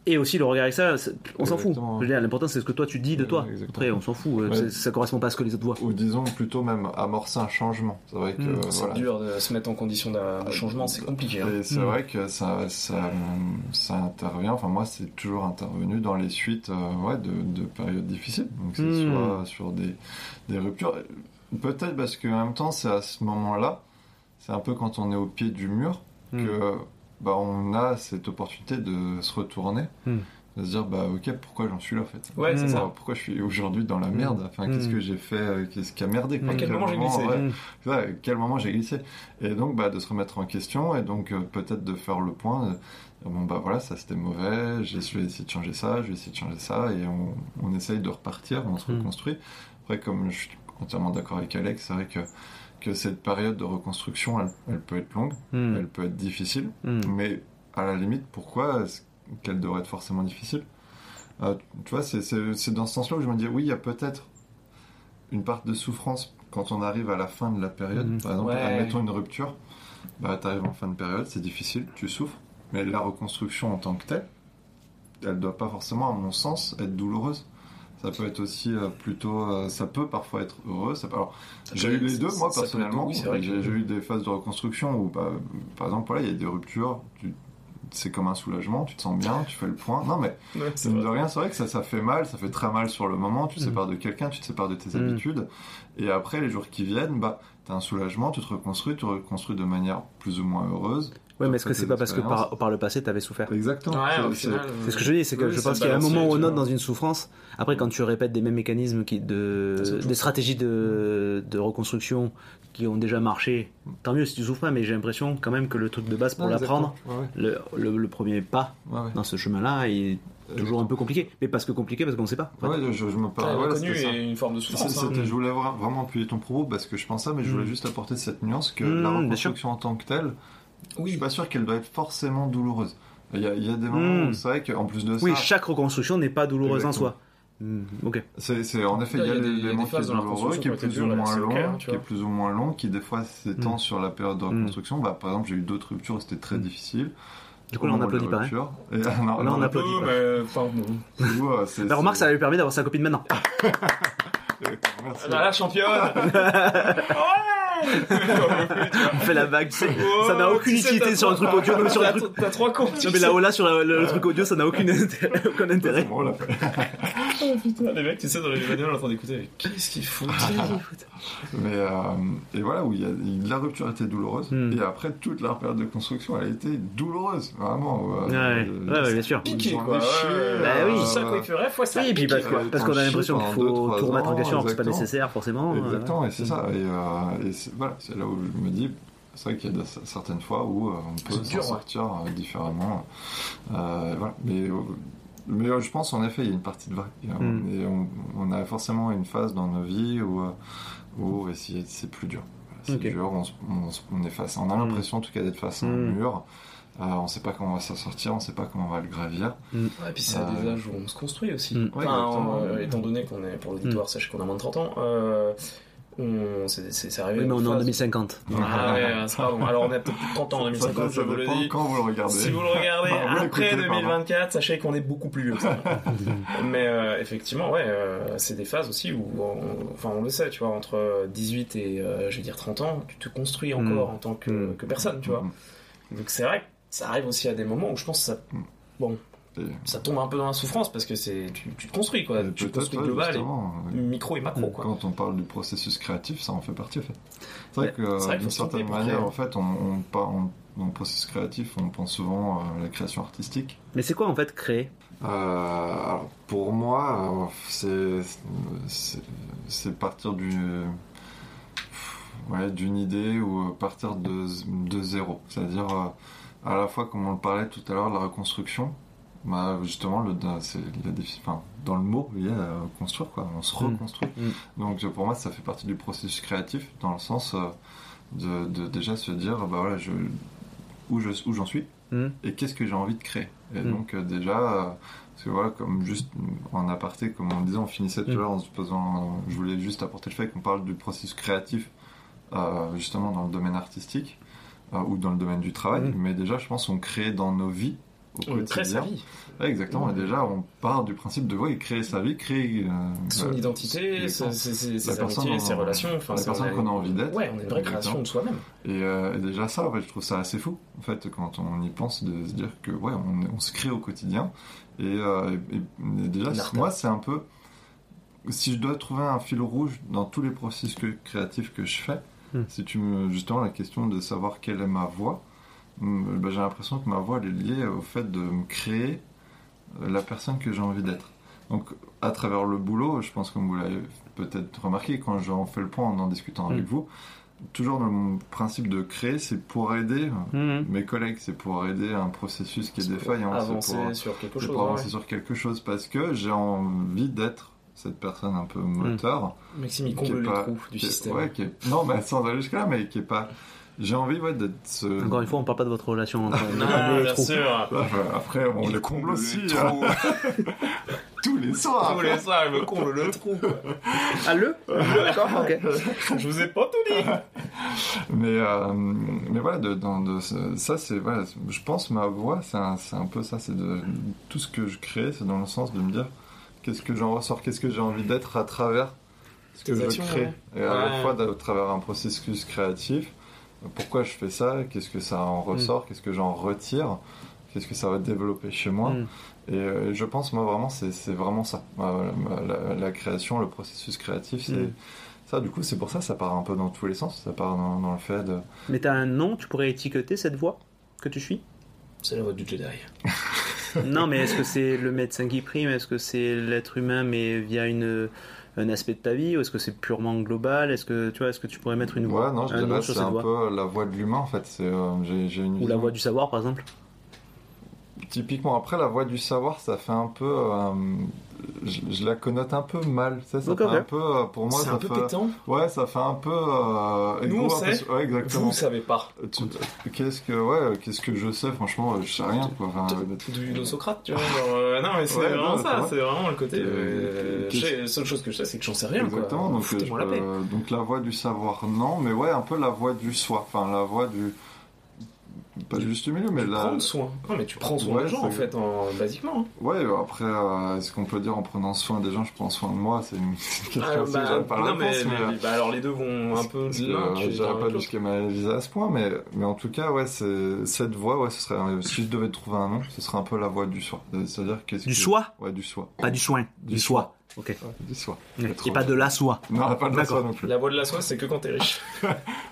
Et aussi le regard avec ça, c'est- on s'en fout. L'important c'est ce que toi tu dis de toi. Exactement. Après, on s'en fout. euh, Ouais. c'est- Ça correspond pas à ce que les autres voient. Ou disons plutôt même amorcer un changement. C'est vrai que Mm. C'est voilà. dur de se mettre en condition de de changement, c'est compliqué. hein. Et c'est Mm. vrai que ça, ça, ça intervient, enfin moi c'est toujours intervenu dans les suites euh, ouais, de, de périodes difficiles. Donc c'est Mm. soit sur des, des ruptures, peut-être parce qu'en même temps c'est à ce moment-là, c'est un peu quand on est au pied du mur Mm. que bah, on a cette opportunité de se retourner, Mm. de se dire bah ok pourquoi j'en suis là en fait? Ouais, c'est ça. Pourquoi je suis aujourd'hui dans la merde? Enfin, qu'est-ce que j'ai fait euh, Qu'est-ce qui a merdé quoi À quel moment j'ai glissé ouais, quel moment j'ai glissé? Et donc, bah, de se remettre en question et donc euh, peut-être de faire le point. dire, bon, bah voilà, ça c'était mauvais, j'ai je vais essayer de changer ça, je vais essayer de changer ça et on, on essaye de repartir, on se reconstruit. Après, comme je suis entièrement d'accord avec Alex, c'est vrai que, que cette période de reconstruction, elle, elle peut être longue, Mm. elle peut être difficile, Mm. mais à la limite, pourquoi est-ce qu'elle devrait être forcément difficile? Euh, Tu vois, c'est- dans ce sens-là où je me dis, oui, il y a peut-être une part de souffrance quand on arrive à la fin de la période. Mhm. Par exemple, Ouais. admettons une rupture, bah, tu arrives en fin de période, c'est difficile, tu souffres, mais la reconstruction en tant que telle, elle doit pas forcément, à mon sens, être douloureuse. Ça peut être aussi euh, plutôt, euh, ça peut parfois être heureux. Ça peut- alors, j'ai eu les deux, ça- moi ça personnellement. oui, c'est vrai que- J'ai eu des phases de reconstruction où, bah, par exemple, voilà, il y a des ruptures. tu- C'est comme un soulagement, tu te sens bien, tu fais le point. Non, mais Ouais, vrai. de rien, c'est vrai que ça, ça fait mal, ça fait très mal sur le moment. Tu te Mm. sépares de quelqu'un, tu te sépares de tes Mm. habitudes. Et après, les jours qui viennent, bah, t'as un soulagement, tu te reconstruis, tu te reconstruis de manière plus ou moins heureuse. Ouais, mais est-ce que c'est pas parce que par, le passé t'avais souffert? Exactement. Ouais, au C'est- ce que je dis, c'est que oui, je pense qu'il y a un moment où on tu note vois. dans une souffrance. Après, quand tu répètes des mêmes mécanismes qui, de, des stratégies de, de reconstruction qui ont déjà marché, tant mieux si tu souffres pas, mais j'ai l'impression quand même que le truc de base pour Ouais, l'apprendre. Ouais, le, le, le premier pas ouais. Ouais, ouais. dans ce chemin-là est toujours un peu compliqué. Mais parce que compliqué, parce qu'on sait pas. en fait. Ouais, je, je me parle. voilà, reconnu c'était ça. et une forme de C'est- souffrance. hein. je voulais vra- vraiment appuyer ton propos parce que je pense ça, mais je voulais Mm. juste apporter cette nuance que Mm, la reconstruction en tant que telle, je Oui, suis pas sûr qu'elle doit être forcément douloureuse. Il y a, il y a des moments Mm. où c'est vrai qu'en plus de ça, Oui, chaque reconstruction n'est pas douloureuse en soi. Hmm, ok. C'est, en effet, il y a, il y a des- des qui douloureux, qui est plus ou moins long, qui est plus ou moins long, qui des fois s'étend Mm. sur la période de reconstruction. Bah, par exemple, j'ai eu d'autres ruptures où c'était très difficile. Du coup, là, on applaudit pas. hein. Et, non, Là, non, on applaudit. peu, pas. mais enfin bon. du coup, euh, remarque, ça lui permet d'avoir sa copine maintenant. Merci. Ah, la championne On fait la vague, tu sais. Oh, ça n'a aucune tu sais, utilité sur un trois- truc audio, mais sur un t'as- truc. T'as trois comptes. tu Non, mais sais. là-haut, là, sur la- le, le truc audio, ça n'a aucune aucun intérêt. Bon. Oh, putain, les mecs, tu sais, dans les bagnoles en train d'écouter, qu'est-ce qu'ils foutent Mais, euh, et voilà, où il y a, la rupture était douloureuse. Mm. Et après, toute la période de construction, elle a été douloureuse. Vraiment. euh, Ouais, euh, ouais, ouais, bien sûr. Piqué, quoi. Bah oui. C'est ça, quoi, il ferait fois ça. Oui, puis parce qu'on a l'impression qu'il faut tout remettre en question, que c'est pas exactement. nécessaire forcément. euh, Exactement, et c'est ça. Et, euh, et voilà, c'est là où je me dis, c'est vrai qu'il y a de- certaines fois où euh, on peut C'est s'en sortir euh, différemment. Euh, voilà. Mais, mais je pense en effet, il y a une partie de euh, Mm. et on, on a forcément une phase dans nos vies où, où c'est, plus dur. C'est Ok. dur, on, on, on est face. On a l'impression en tout cas d'être face à un Mm. mur. Euh, on sait pas comment on va s'en sortir, on sait pas comment on va le gravir. Ouais, et puis c'est à des âges où on se construit aussi. Mm. Ouais, Enfin, exactement. euh, étant donné qu'on est, pour l'auditoire, sache qu'on a moins de 30 ans, euh, on, c'est, c'est, c'est arrivé Oui, mais on est en phase- 2050. Ah ouais, c'est pas bon. Alors on est peut-être plus de 30 ans en 2050, je ça vous le dis. quand vous le regardez. Si vous le regardez Ah, vous après l'écoutez, pardon. 2024, sachez qu'on est beaucoup plus vieux que ça. Mais euh, effectivement, ouais, euh, c'est des phases aussi où, on, enfin, on le sait, tu vois, entre 18 et, euh, je vais dire 30 ans, tu te construis encore Mm. en tant que, Mm. que personne, tu vois. Mm. Donc c'est vrai que ça arrive aussi à des moments où je pense que ça, bon, Et- ça tombe un peu dans la souffrance parce que c'est, tu, tu te construis, quoi. et Tu te construis ouais, global, et micro et macro, quoi. Quand on parle du processus créatif, ça en fait partie en fait. C'est vrai que d'une certaine manière, en fait, on, on, on- dans le processus créatif, on pense souvent à la création artistique. Mais c'est quoi en fait créer? Euh, alors, pour moi, euh, c'est partir du ouais, d'une idée ou euh, partir de, de zéro. C'est-à-dire euh, à la fois, comme on le parlait tout à l'heure, la reconstruction. Bah, justement, le, défi- enfin, dans le mot, il y a euh, construire, quoi. on se Mm. reconstruit. Mm. Donc pour moi, ça fait partie du processus créatif, dans le sens euh, de, de déjà se dire, bah voilà, je, où je où j'en suis Mm. et qu'est-ce que j'ai envie de créer. Et donc euh, déjà, euh, parce que voilà, comme juste en aparté, comme on disait, on finissait tout à l'heure en se posant, je voulais juste apporter le fait qu'on parle du processus créatif, euh, justement dans le domaine artistique euh, ou dans le domaine du travail. Mm. Mais déjà, je pense qu'on crée dans nos vies au On crée sa quotidien. vie. Ouais, exactement. Et déjà, on part du principe de ouais, créer sa vie, créer euh, Son bah, identité, ses, ses- amitiés, relations. Enfin, la personne on a- qu'on a envie d'être. Ouais, on a une vraie création de soi-même. Et, euh, et déjà ça, en fait, je trouve ça assez fou, en fait, quand on y pense, de se dire que ouais, on, on se crée au quotidien. Et, euh, et- et déjà, moi, c'est un peu, si je dois trouver un fil rouge dans tous les processus que- créatifs que je fais, Hmm. si tu me justement la question de savoir quelle est ma voix, hum, ben, j'ai l'impression que ma voix elle est liée au fait de me créer euh, la personne que j'ai envie d'être. Donc, à travers le boulot, je pense comme vous l'avez peut-être remarqué quand j'en fais le point en en discutant avec Mm. vous, toujours dans mon principe de créer, c'est pour aider Mhm. mes collègues, c'est pour aider un processus qui est défaillant, c'est Avancer pour, sur quelque chose. pour ouais. avancer sur quelque chose parce que j'ai envie d'être cette personne un peu moteur. Maxime, il qui est comble les pas- trous du est- système. ouais, qui est- non, mais sans aller jusque-là, mais qui est pas. J'ai envie ouais, d'être ce. Encore une fois, on parle pas de votre relation entre Non, les bien trous. sûr. Après, on Il le comble comble les aussi. hein. Tous les soirs. Tous les soirs, il me comble le trou. Ah, le? D'accord, ok. Je vous ai pas tout dit. Mais, euh, mais voilà, de, dans, de, ça, c'est. Voilà, je pense ma voix, c'est un, c'est un peu ça. C'est de. Tout ce que je crée, c'est dans le sens de me dire qu'est-ce que j'en ressors, qu'est-ce que j'ai envie d'être à travers ce que je crée. ouais. Et à la fois, à travers un processus créatif, pourquoi je fais ça, qu'est-ce que ça en ressort, qu'est-ce que j'en retire, qu'est-ce que ça va développer chez moi. Mm. Et euh, je pense, moi, vraiment, c'est vraiment ça. Euh, La, la création, le processus créatif, c'est. Mm. Ça, du coup, c'est pour ça, ça part un peu dans tous les sens. Ça part dans, dans le fait de. Mais t'as un nom, tu pourrais étiqueter cette voix que tu suis? C'est la voix du Jedi. Non, mais est-ce que c'est le médecin qui prime? Est-ce que c'est l'être humain, mais via une, un aspect de ta vie? Ou est-ce que c'est purement global? Est-ce que tu vois, est-ce que tu pourrais mettre une voix Ouais, non, je un dirais c'est un voix peu la voix de l'humain en fait. Euh, j'ai, j'ai une Ou la voix du savoir, par exemple Typiquement, après la voix du savoir, ça fait un peu. euh, je, je la connote un peu mal. Ça, ça fait un peu. euh, pour moi, C'est ça un peu fait. pétant. Ouais, ça fait un peu. euh, Nous, égo, on peu- sait. Ouais, exactement. Vous savez pas. Qu'est-ce que ouais, qu'est-ce que je sais Franchement, je sais rien quoi. Enfin, Du de Socrate, tu vois. genre, euh, non, mais c'est Ouais, vraiment non, ça. c'est C'est vraiment le côté. Euh, euh, La seule chose que je sais, c'est que j'en sais rien. quoi. Exactement. Donc, paix. euh, donc la voix du savoir, non, mais ouais, un peu la voix du soi. Enfin, la voix du. Pas du juste milieu, mais Tu la. prends soin. Non, mais tu prends soin Ouais, des gens, en fait, en... basiquement. hein. Ouais, après, euh, est-ce qu'on peut dire en prenant soin des gens, je prends soin de moi C'est une question Ah, bah, j'aime pas non, mais, réponse, mais, mais- bah, alors les deux vont un peu de que, l'un. euh, dans pas jusqu'à m'analyser à ce point, mais, mais en tout cas, ouais, c'est, cette voix, ouais, ce serait, si je devais trouver un nom, ce serait un peu la voix du soi. C'est-à-dire qu'est-ce Du que- soi? Ouais, du soi. Pas du soin, du, Du soi. Ok. Ouais, du soi. Et pas de la soie. Non, pas de la D'accord. soi non plus. La voix de la soie, c'est que quand t'es riche.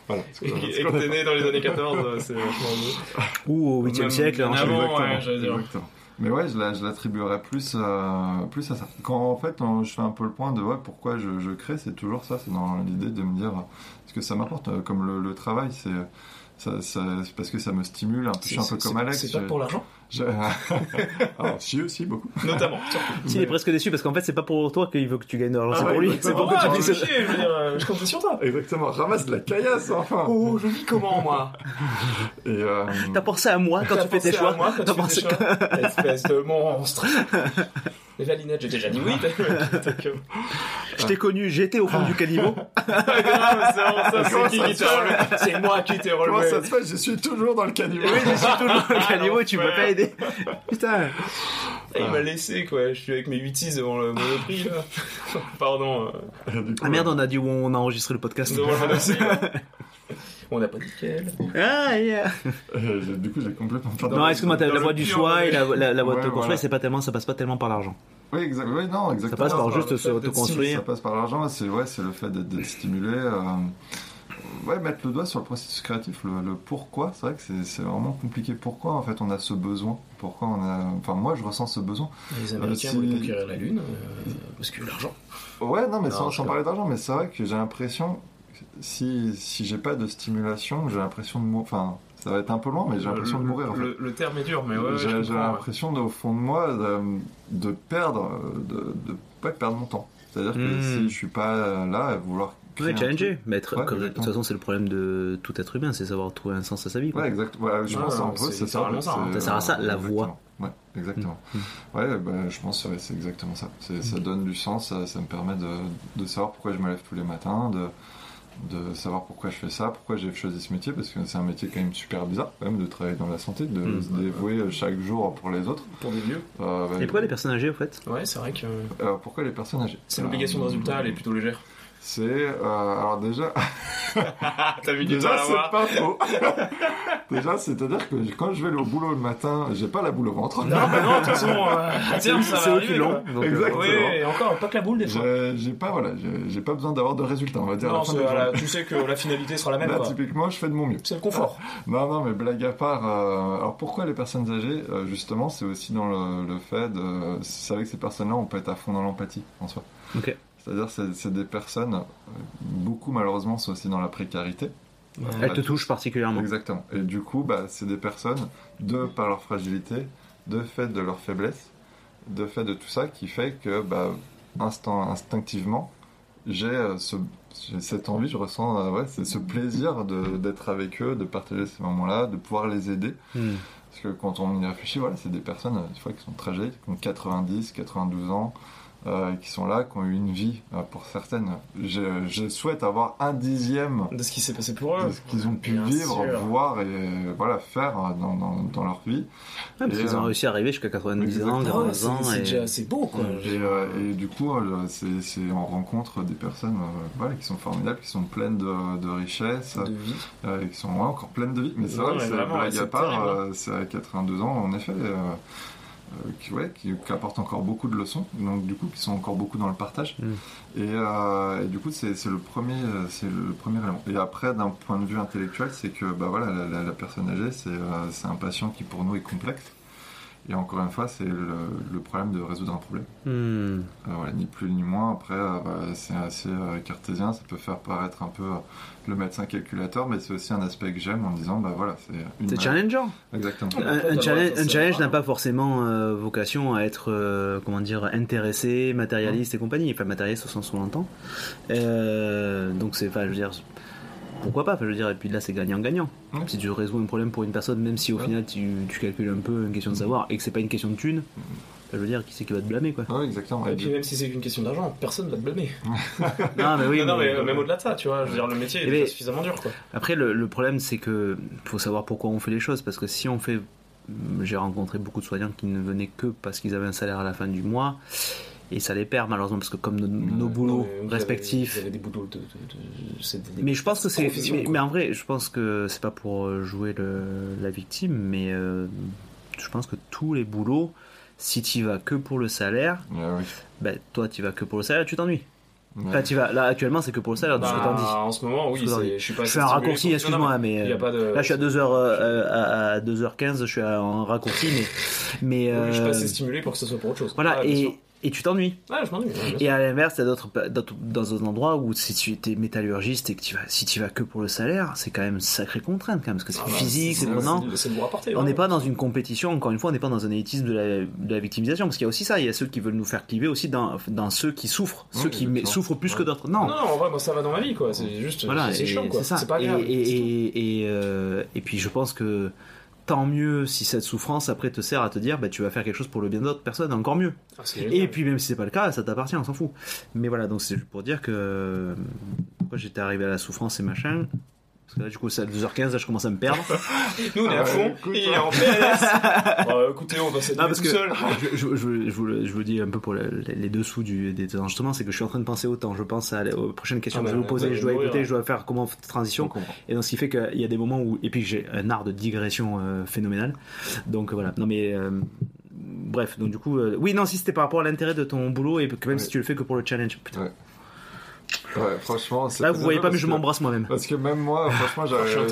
Voilà. Et, et que t'es né dans les années 14, euh, c'est vachement mieux. Ou au 8 Même siècle. bien en avant. Exactement, ouais, j'allais dire. exactement. Mais ouais, je, la- je l'attribuerais plus, euh, plus à ça. Quand en fait, je fais un peu le point de ouais, pourquoi je, je crée, c'est toujours ça, c'est dans l'idée de me dire ce que ça m'apporte. euh, Comme le, le travail, c'est ça, ça- c'est parce que ça me stimule un peu. Je suis un peu comme Alex. C'est pas pour l'argent je- Alors, si aussi, beaucoup. Notamment. Si, il est presque déçu parce qu'en fait, c'est pas pour toi qu'il veut que tu gagnes de l'argent, Ah c'est ouais, pour lui. C'est pour que Ah, tu je veux dire, je comptais sur toi. Exactement, ramasse de la caillasse enfin. Oh, je vis comment, moi? Et euh, T'as pensé à moi quand tu fais tes pensé à choix moi quand T'as tu fais pensé tes choix Espèce de monstre Les valinettes, j'ai déjà dit oui. que- Je t'ai connu, j'étais au fond du caniveau. Grave, c'est Comment qui relevé moi qui t'ai comment relevé. ça se fait? Je suis toujours dans le caniveau. Oui, je suis toujours dans le Ah, caniveau et tu l'enfer. m'as Putain. Et il m'a laissé, quoi. Je suis avec mes 8 devant le Monoprix, là. Pardon. euh, coup, Ah merde, on a dit où on a enregistré le podcast. devant le Monoprix. là. On n'a pas dit quel. Ah, yeah. euh, du coup, j'ai complètement perdu. Non, excuse-moi, la le voix du choix et la, la, la voix de te construire, voilà. c'est pas tellement, ça passe pas tellement par l'argent. Oui, oui, non, Ça exactement. passe par juste se d'être Ça passe par l'argent, c'est ouais, c'est le fait d'être d'être stimulé. euh, ouais, mettre le doigt sur le processus créatif, le, le pourquoi. C'est vrai que c'est vraiment compliqué. Pourquoi en fait on a ce besoin? Pourquoi on a Enfin, moi je ressens ce besoin. Les Américains si- voulaient conquérir la Lune euh, parce que l'argent. Ouais, non, mais sans, parler d'argent, mais c'est vrai que j'ai l'impression si si j'ai pas de stimulation, j'ai l'impression de mourir. Enfin, ça va être un peu loin, mais j'ai l'impression de mourir. En fait. le, le terme est dur, mais ouais, j'ai ouais. l'impression au fond de moi de, de perdre, de, de pas perdre mon temps. C'est-à-dire que Hmm. si je suis pas là à vouloir un challenger. truc- Mais être- Ouais, comme- de toute exactement. façon, c'est le problème de tout être humain, c'est savoir trouver un sens à sa vie. quoi. Ouais, exact. Ouais, je Ouais, pense ouais, en gros, c'est c'est ça. ça, hein. Ça sert à ça, la exactement. voix. Ouais, exactement. Mm. Ouais, bah, je pense que ouais, c'est exactement ça. Ça donne du sens, ça, ça me permet de, de savoir pourquoi je me lève tous les matins, de, de savoir pourquoi je fais ça, pourquoi j'ai choisi ce métier, parce que c'est un métier quand même super bizarre, quand même, de travailler dans la santé, de Mm. se dévouer chaque jour pour les autres. Pour des vieux. Euh, Et pourquoi les personnes âgées, au fait? Ouais, c'est vrai que alors, pourquoi les personnes âgées? c'est l'obligation de Euh, résultat, elle est plutôt légère. C'est euh, alors déjà, T'as mis du temps à déjà c'est pas faux. déjà, c'est-à-dire que quand je vais au boulot le matin, j'ai pas la boule au ventre. Non, mais non, de toute façon, euh, à terme, ça C'est va arriver. donc, euh, Exact. Oui, et encore, pas que la boule des fois. J'ai pas voilà, j'ai- pas besoin d'avoir de résultats, on va dire. à la Non, fin c'est- de la voilà, journée. tu sais que la finalité sera la même. Là, quoi. typiquement, je fais de mon mieux. C'est le confort. Non, non, mais blague à part. euh, alors pourquoi les personnes âgées Euh, Justement, c'est aussi dans le, le fait de. C'est avec ces personnes-là, on peut être à fond dans l'empathie en soi. Ok. C'est-à-dire, c'est c'est des personnes, euh, beaucoup malheureusement, sont aussi dans la précarité. Elle te touche particulièrement. Exactement. Et du coup, bah, c'est des personnes, de par leur fragilité, de fait de leur faiblesse, de fait de tout ça, qui fait que, bah, instant, instinctivement, j'ai euh, ce- j'ai cette envie, je ressens euh, ouais, c'est ce plaisir de- d'être avec eux, de partager ces moments-là, de pouvoir les aider. Hmm. Parce que quand on y réfléchit, voilà, c'est des personnes euh, des fois qui sont très âgées, qui ont 90, 92 ans, euh, qui sont là, qui ont eu une vie, euh, pour certaines. Je, je souhaite avoir un dixième De ce qui s'est passé pour eux. de ce qu'ils ont pu Bien vivre, sûr. voir et euh, voilà, faire dans, dans, dans leur vie. Ouais, parce Et, qu'ils ont euh, réussi à arriver jusqu'à 90 ans, Exactement. 80 Ouais, c'est ans. c'est et- déjà assez beau quoi. Et, euh, et du coup, c'est c'est- on rencontre des personnes euh, voilà, qui sont formidables, qui sont pleines de, de richesses, de vie. euh, et qui sont ouais, encore pleines de vie. Mais c'est vrai, c'est blague c'est à part, euh, c'est à 82 ans, en effet. Euh, qui, ouais, qui, qui apportent encore beaucoup de leçons, donc du coup qui sont encore beaucoup dans le partage. Mm. Et, euh, et du coup c'est c'est le premier, euh, c'est le premier élément. Et après d'un point de vue intellectuel, c'est que bah voilà la, la- la personne âgée c'est euh, c'est un patient qui pour nous est complexe. Et encore une fois c'est le, le problème de résoudre un problème. Hmm. Euh, voilà, ni plus ni moins. Après, euh, bah, c'est assez euh, cartésien, ça peut faire paraître un peu euh, le médecin calculateur, mais c'est aussi un aspect que j'aime en disant, bah voilà, c'est une. C'est challengeant. Exactement. Ouais. Un, un Ouais, challenge, un n'a pas forcément euh, vocation à être, euh, comment dire, intéressé, matérialiste et compagnie. Enfin, matérialiste au sens où on l'entend. Euh, donc c'est, enfin, je veux dire, pourquoi pas Enfin, je veux dire, et puis là, c'est gagnant-gagnant. Ouais. Si tu résous un problème pour une personne, même si au Ouais. final tu, tu calcules un peu une question de savoir et que c'est pas une question de thune, je veux dire, qui c'est qui va te blâmer, quoi Ouais, exactement. Et Et puis même si c'est qu'une question d'argent, personne va te blâmer. Non, mais oui. non, mais- mais même au-delà de ça, tu vois, je veux dire, le métier est Eh ben, suffisamment dur quoi. Après, le, le problème, c'est que faut savoir pourquoi on fait les choses. Parce que si on fait. J'ai rencontré beaucoup de soignants qui ne venaient que parce qu'ils avaient un salaire à la fin du mois. Et ça les perd, malheureusement, parce que comme nos, nos Non, boulots avez- respectifs. Avez des boulots de. de- de- des- Mais je pense que c'est. Mais, en vrai, je pense que c'est pas pour euh, jouer le, la victime, mais euh, je pense que tous les boulots, si tu vas que pour le salaire, Ouais, oui. ben toi tu vas que pour le salaire, tu t'ennuies. Ouais. Enfin, tu vas, là actuellement, c'est que pour le salaire, de ce que t'en dis. Bah, en ce moment, oui, dis. je suis pas Je fais un raccourci, excuse-moi, Non, non, mais. Il y a euh, pas de. Là, je suis à 2h, à, à 2h15, je suis à- en raccourci, mais. mais Oui, je suis pas euh, assez stimulé pour que ce soit pour autre chose. voilà, sûr. et, et tu t'ennuies. Ouais, je m'ennuie. ouais, bien Et à l'inverse, t'as d'autres, dans d'autres endroits où si tu es métallurgiste et que tu vas, si tu vas que pour le salaire, c'est quand même une sacrée contrainte, quand même, parce que c'est Ah bah, physique, c'est prenant. On n'est pas dans une compétition, encore une fois, on n'est pas dans un élitisme de la, de la victimisation, parce qu'il y a aussi ça, il y a ceux qui veulent nous faire cliver aussi dans, dans ceux qui souffrent, ceux qui souffrent plus que d'autres. Non, Non, en vrai, moi, ça va dans ma vie, quoi. C'est juste. voilà, c'est chiant, quoi. c'est ça. Pas et, et, euh, et puis je pense que tant mieux si cette souffrance après te sert à te dire, bah, tu vas faire quelque chose pour le bien d'autres personnes, encore mieux. Ah, Et puis même si c'est pas le cas, ça t'appartient, on s'en fout. Mais voilà, donc c'est juste pour dire que euh, pourquoi j'étais arrivé à la souffrance et machin. Parce que là, du coup, c'est à 2h15, là, je commence à me perdre. Nous, on est Ah à fond, écoute, il est hein. en PLS. Bon, écoutez, on va parce tout que seul. je, je, je, vous, le- je vous le dis un peu pour le- les dessous du, des enregistrements, c'est que je suis en train de penser autant. Je pense à, aux prochaines questions Ah que je bah, vais vous poser, ouais, je dois écouter, ouais. je dois faire comment transition. Et donc, ce qui fait qu'il y a des moments où. Et puis, j'ai un art de digression euh, phénoménal. Donc, voilà. Non, mais. euh, bref, donc du coup. euh, oui, non, si c'était par rapport à l'intérêt de ton boulot et que même Ouais. si tu le fais que pour le challenge. Putain. Ouais. Ouais, franchement. c'est Là, vous voyez pas, mais je m'embrasse moi-même. Parce que même moi, franchement, Je suis en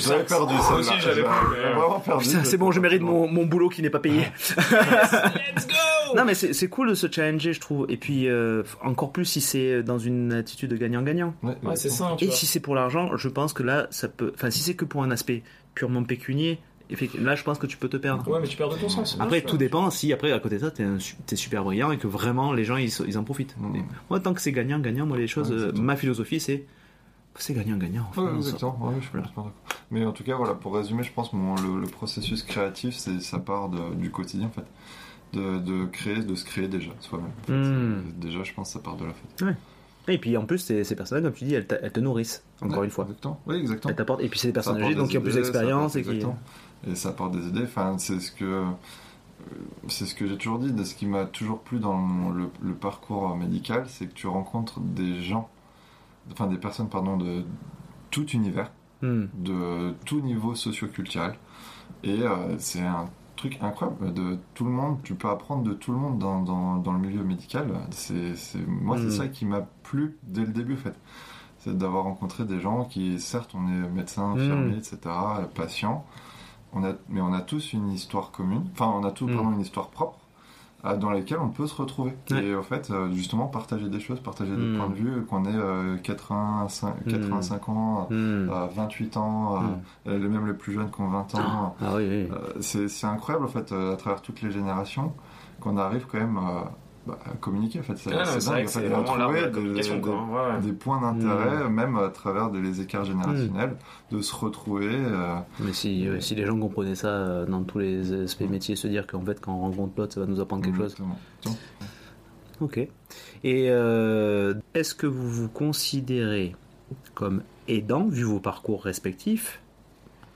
j'avais perdu Moi ça. aussi, j'avais vraiment perdu. C'est bon, je mérite mon, mon boulot qui n'est pas payé. Let's go Non, mais c'est cool de se challenger, je trouve. Et puis, euh, encore plus si c'est dans une attitude de gagnant-gagnant. Ouais, Ouais, c'est ça, Et si c'est pour l'argent, je pense que là, ça peut. Enfin, si c'est que pour un aspect purement pécunier, là, je pense que tu peux te perdre. Ouais, mais tu perds de ton sens. Après, tout dépend si après, à côté de ça, t'es un t'es super brillant et que vraiment les gens ils, ils en profitent. Mm. Et moi, tant que c'est gagnant-gagnant, moi, les choses, Ouais, euh, ma philosophie, c'est. C'est gagnant-gagnant. enfin, Ouais, exactement. Ouais, je suis complètement d'accord. Mais en tout cas, voilà, pour résumer, je pense mon le, le processus créatif, c'est ça part de- du quotidien en fait, de, de créer, de se créer déjà soi-même. en fait. C'est- Déjà, je pense que ça part de là. En fait. Ouais. Et puis en plus, ces, ces personnes, comme tu dis, elles, te nourrissent, encore Ouais, une fois. Exactement. Oui, exactement. Elles t'apportent. Et puis c'est des âgées, donc des qui ont plus d'expérience et qui. Et ça apporte des idées. Enfin, c'est ce que euh, c'est ce que j'ai toujours dit, de ce qui m'a toujours plu dans le, le parcours médical, c'est que tu rencontres des gens, enfin des personnes, pardon, de tout univers, Hmm. de tout niveau socio-culturel. Et euh, c'est un truc incroyable de tout le monde. Tu peux apprendre de tout le monde dans, dans, dans le milieu médical. C'est, moi, Mm. c'est ça qui m'a plu dès le début, en fait. C'est d'avoir rencontré des gens qui, certes, on est médecin, infirmier, etc., patient, on a, mais on a tous une histoire commune. Enfin, on a tous, Mm. pardon, une histoire propre euh, dans laquelle on peut se retrouver. Ouais. Et en fait, euh, justement, partager des choses, partager des Mm. points de vue, qu'on ait euh, 85, Mm. 85 ans, Hmm. à 28 ans, à- Mm. euh, les même les plus jeunes qui ont 20 ans. Ah oui, oui. Euh, c'est incroyable en fait, euh, à travers toutes les générations, qu'on arrive quand même euh, bah, à communiquer. En fait, c'est Ah, dingue, que en fait, c'est de trouver la des- communication, des- quoi. hein, ouais. des points d'intérêt, Mm. même à travers des- les écarts générationnels, de se retrouver. euh, Mais si, si les gens comprenaient ça euh, dans tous les aspects métiers, se dire qu'en fait, quand on rencontre l'autre, ça va nous apprendre quelque chose. exactement. Ok. Et euh, est-ce que vous vous considérez comme aidant, vu vos parcours respectifs?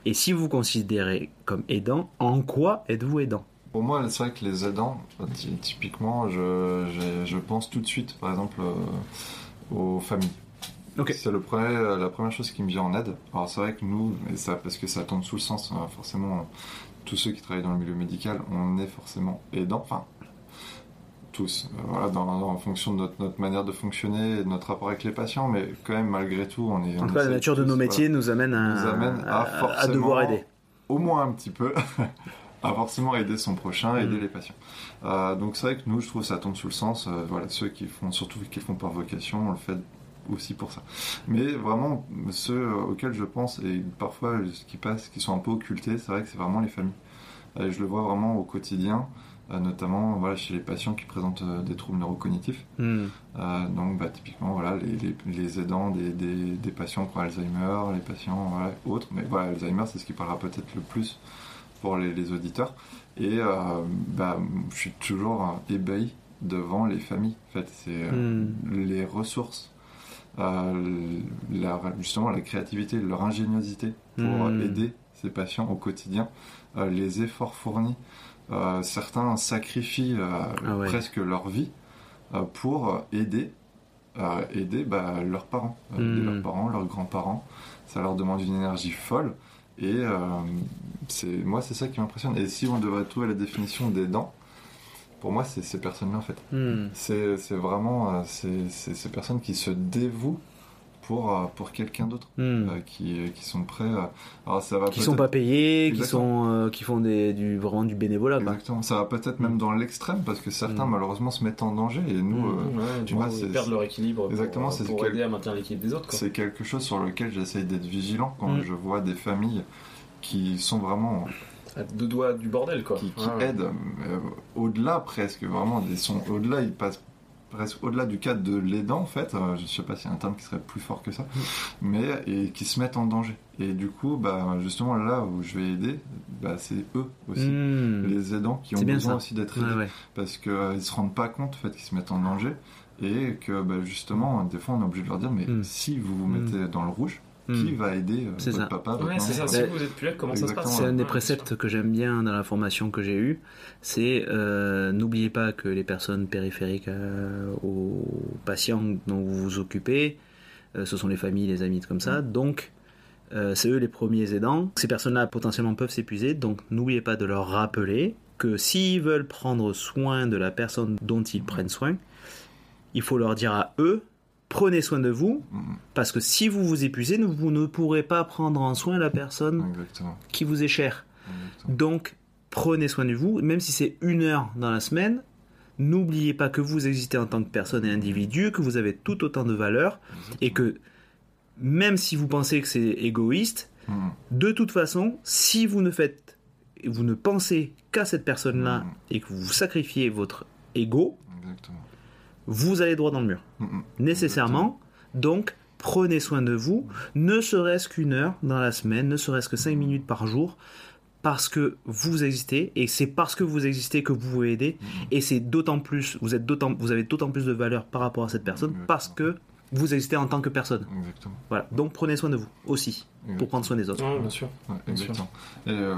Et si vous vous considérez comme aidant, en quoi êtes-vous aidant? Pour moi, c'est vrai que les aidants, ty- typiquement, je, je pense tout de suite, par exemple, euh, aux familles. C'est le premier, la première chose qui me vient en aide. Alors c'est vrai que nous, et ça, parce que ça tombe sous le sens, hein, forcément, tous ceux qui travaillent dans le milieu médical, on est forcément aidants. Enfin, tous. Euh, voilà, dans, dans- en fonction de notre, notre manière de fonctionner et de notre rapport avec les patients, mais quand même, malgré tout, on est. En on tout cas, la nature de nos voilà métiers nous amène à, nous amène à, à- forcément, à devoir aider. Au moins un petit peu. à forcément aider son prochain, aider Mm. les patients. Euh, donc c'est vrai que nous, je trouve que ça tombe sous le sens. euh, voilà, ceux qui font, surtout qui le font par vocation, on le fait aussi pour ça. Mais vraiment, ceux auxquels je pense, et parfois ce qui passe, qui sont un peu occultés, c'est vrai que c'est vraiment les familles. Et je le vois vraiment au quotidien, euh, notamment voilà, chez les patients qui présentent euh, des troubles neurocognitifs. Euh, donc bah, typiquement voilà, les, les- les aidants des, des- des patients ont Alzheimer, les patients voilà, autres. Mais voilà, Alzheimer, c'est ce qui parlera peut-être le plus pour les, les auditeurs. Et euh, bah, je suis toujours ébahi devant les familles. En fait, c'est euh, Hmm. les ressources, euh, la- justement la créativité, leur ingéniosité pour Hmm. aider ces patients au quotidien, les efforts fournis. Euh, certains sacrifient euh, Ah ouais. presque leur vie euh, pour aider, aider bah, leurs parents, aider Hmm. leurs parents, leurs grands-parents. Ça leur demande une énergie folle. Et euh, c'est moi, c'est ça qui m'impressionne. Et si on devrait trouver la définition d'aidant, pour moi, c'est ces personnes-là en fait. Hmm. C'est vraiment euh, c'est- c'est ces personnes qui se dévouent pour, euh, pour quelqu'un d'autre, Hmm. euh, qui, qui sont prêts. à- alors ça va qui sont pas payés, qui sont euh, qui font des, du vraiment du bénévolat. quoi. Exactement. Ça va peut-être même Mm. dans l'extrême parce que certains Mm. malheureusement se mettent en danger et nous, Mm. euh, coup, c'est- ils perdent leur équilibre Exactement, pour, c'est pour quel- aider à maintenir l'équilibre des autres. C'est quelque chose sur lequel j'essaye d'être vigilant quand Mm. je vois des familles qui sont vraiment À deux doigts du bordel, quoi. qui, qui Ouais, ouais. aident euh, au-delà presque vraiment des sont au-delà ils passent presque au-delà du cadre de l'aidant en fait euh, je sais pas s'il y a un terme qui serait plus fort que ça Mm. mais et qui se mettent en danger et du coup bah justement là où je vais aider bah, c'est eux aussi Hmm. les aidants qui ont besoin ça. aussi d'être aidés ouais. parce qu'ils se rendent pas compte en fait qu'ils se mettent en danger et que bah, justement des fois on est obligé de leur dire mais Mm. si vous vous Mm. mettez dans le rouge Hmm. qui va aider euh, C'est votre ça. papa Ouais, c'est ça. Si vous êtes plus là, comment ça se passe. C'est un des préceptes que j'aime bien dans la formation que j'ai eue. C'est euh, n'oubliez pas que les personnes périphériques euh, aux patients dont vous vous occupez, euh, ce sont les familles, les amis, comme ça. Donc, euh, c'est eux les premiers aidants. Ces personnes-là potentiellement peuvent s'épuiser. Donc, n'oubliez pas de leur rappeler que s'ils veulent prendre soin de la personne dont ils prennent soin, il faut leur dire à eux prenez soin de vous, Mm, parce que si vous vous épuisez, vous ne pourrez pas prendre en soin la personne exactement, qui vous est chère. exactement. Donc, prenez soin de vous, même si c'est une heure dans la semaine. N'oubliez pas que vous existez en tant que personne et individu, que vous avez tout autant de valeur, et que même si vous pensez que c'est égoïste, Mm, de toute façon, si vous ne faites, vous ne pensez qu'à cette personne-là Mm. et que vous sacrifiez votre ego, exactement. Vous allez droit dans le mur, Mm, mm. nécessairement. Donc, prenez soin de vous, ne serait-ce qu'une heure dans la semaine, ne serait-ce que cinq minutes par jour, parce que vous existez et c'est parce que vous existez que vous pouvez aider Mm. et c'est d'autant plus, vous êtes d'autant, vous avez d'autant plus de valeur par rapport à cette personne Exactement. parce que vous existez en tant que personne. Exactement. Voilà. Donc prenez soin de vous aussi, pour prendre soin des autres. Ouais, bien sûr. Ouais, Bien sûr. exactement. Et, euh,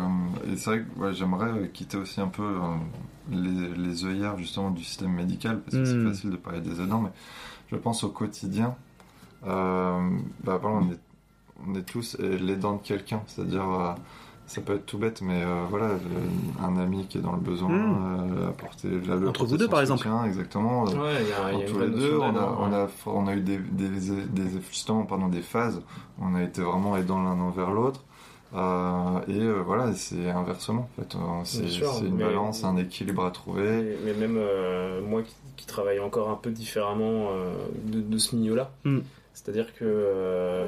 et c'est vrai que ouais, j'aimerais quitter aussi un peu euh, les, les œillères justement du système médical, parce que c'est Mm. facile de parler des aidants, mais je pense au quotidien. Euh, bah, exemple, on est, on est tous euh, l'aidant de quelqu'un, c'est-à-dire, euh, ça peut être tout bête, mais euh, voilà, le- un ami qui est dans le besoin, Mm. euh, apporter la, le Entre vous deux, par exemple. Exactement. Ouais, il y a, il y a une tous vraie les deux, on a, on, a, on a eu des, des, des- justement pendant des phases, on a été vraiment aidants l'un envers l'autre. Euh, et euh, voilà, c'est inversement en fait. Euh, C'est une mais- balance, un équilibre à trouver. Mais, mais même euh, moi qui, qui travaille encore un peu différemment euh, de, de ce milieu-là, Mm. c'est-à-dire que euh,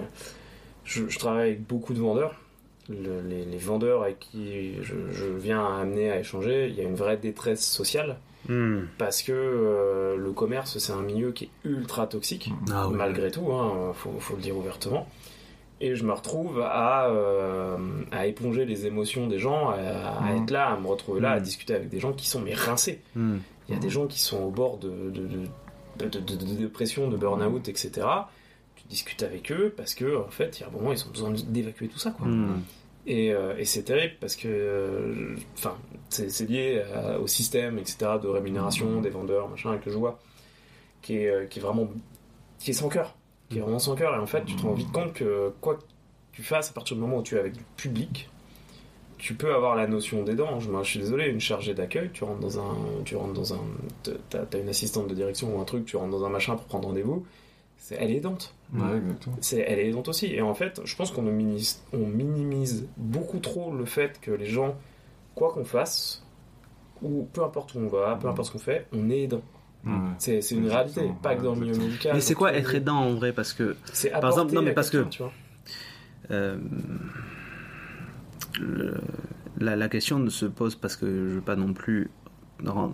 je, je travaille avec beaucoup de vendeurs. Le- les, les vendeurs avec qui je, je viens à amener à échanger, il y a une vraie détresse sociale Hmm. parce que euh, le commerce c'est un milieu qui est ultra toxique Ah oui. malgré tout, hein, faut, faut le dire ouvertement. Et je me retrouve à, euh, à éponger les émotions des gens, à, à Mhm. être là, à me retrouver là, à Mhm. discuter avec des gens qui sont mais rincés. Hmm. Il y a des gens qui sont au bord de, de, de, dépression, de burn-out, etc. Tu discutes avec eux parce que en fait, il y a un moment, ils ont besoin d'évacuer tout ça. Quoi. Et, euh, et c'est terrible parce que euh, enfin, c'est c'est lié à- au système, etc., de rémunération des vendeurs, machin, que je vois, qui est, qui est vraiment qui est sans cœur. Qui est vraiment sans cœur. Et en fait, tu te rends vite compte que quoi que tu fasses, à partir du moment où tu es avec du public, tu peux avoir la notion d'aidant. Je, je suis désolé, une chargée d'accueil, tu rentres dans un. Tu rentres dans un. T'as as une assistante de direction ou un truc, tu rentres dans un machin pour prendre rendez-vous. c'est- Elle est aidante Ouais, exactement. c'est, elle est aidante aussi. Et en fait, je pense qu'on minimise, on minimise beaucoup trop le fait que les gens, quoi qu'on fasse, ou peu importe où on va, peu importe ce qu'on fait, on est aidant. Ouais. C'est, c'est une réalité, Exactement. pas que dans le milieu médical. Mais c'est quoi être aidant en vrai Parce que C'est Par exemple, non, mais parce que- tu vois. euh, le- la, la question ne se pose parce que je veux pas non plus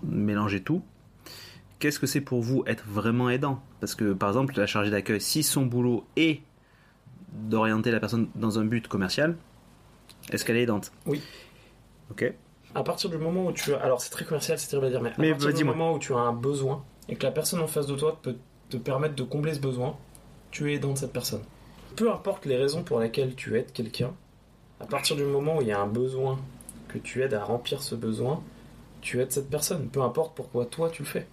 mélanger tout. Qu'est-ce que c'est pour vous être vraiment aidant? Parce que par exemple, la chargée d'accueil, si son boulot est d'orienter la personne dans un but commercial, est-ce qu'elle est aidante? Oui. Ok. À partir du moment où tu as. Alors, c'est très commercial, c'est terrible à dire, mais à partir bah, du moment où tu as un besoin et que la personne en face de toi peut te permettre de combler ce besoin, tu es aidant de cette personne. Peu importe les raisons pour lesquelles tu aides quelqu'un, à partir du moment où il y a un besoin que tu aides à remplir ce besoin, tu aides cette personne. Peu importe pourquoi toi tu le fais.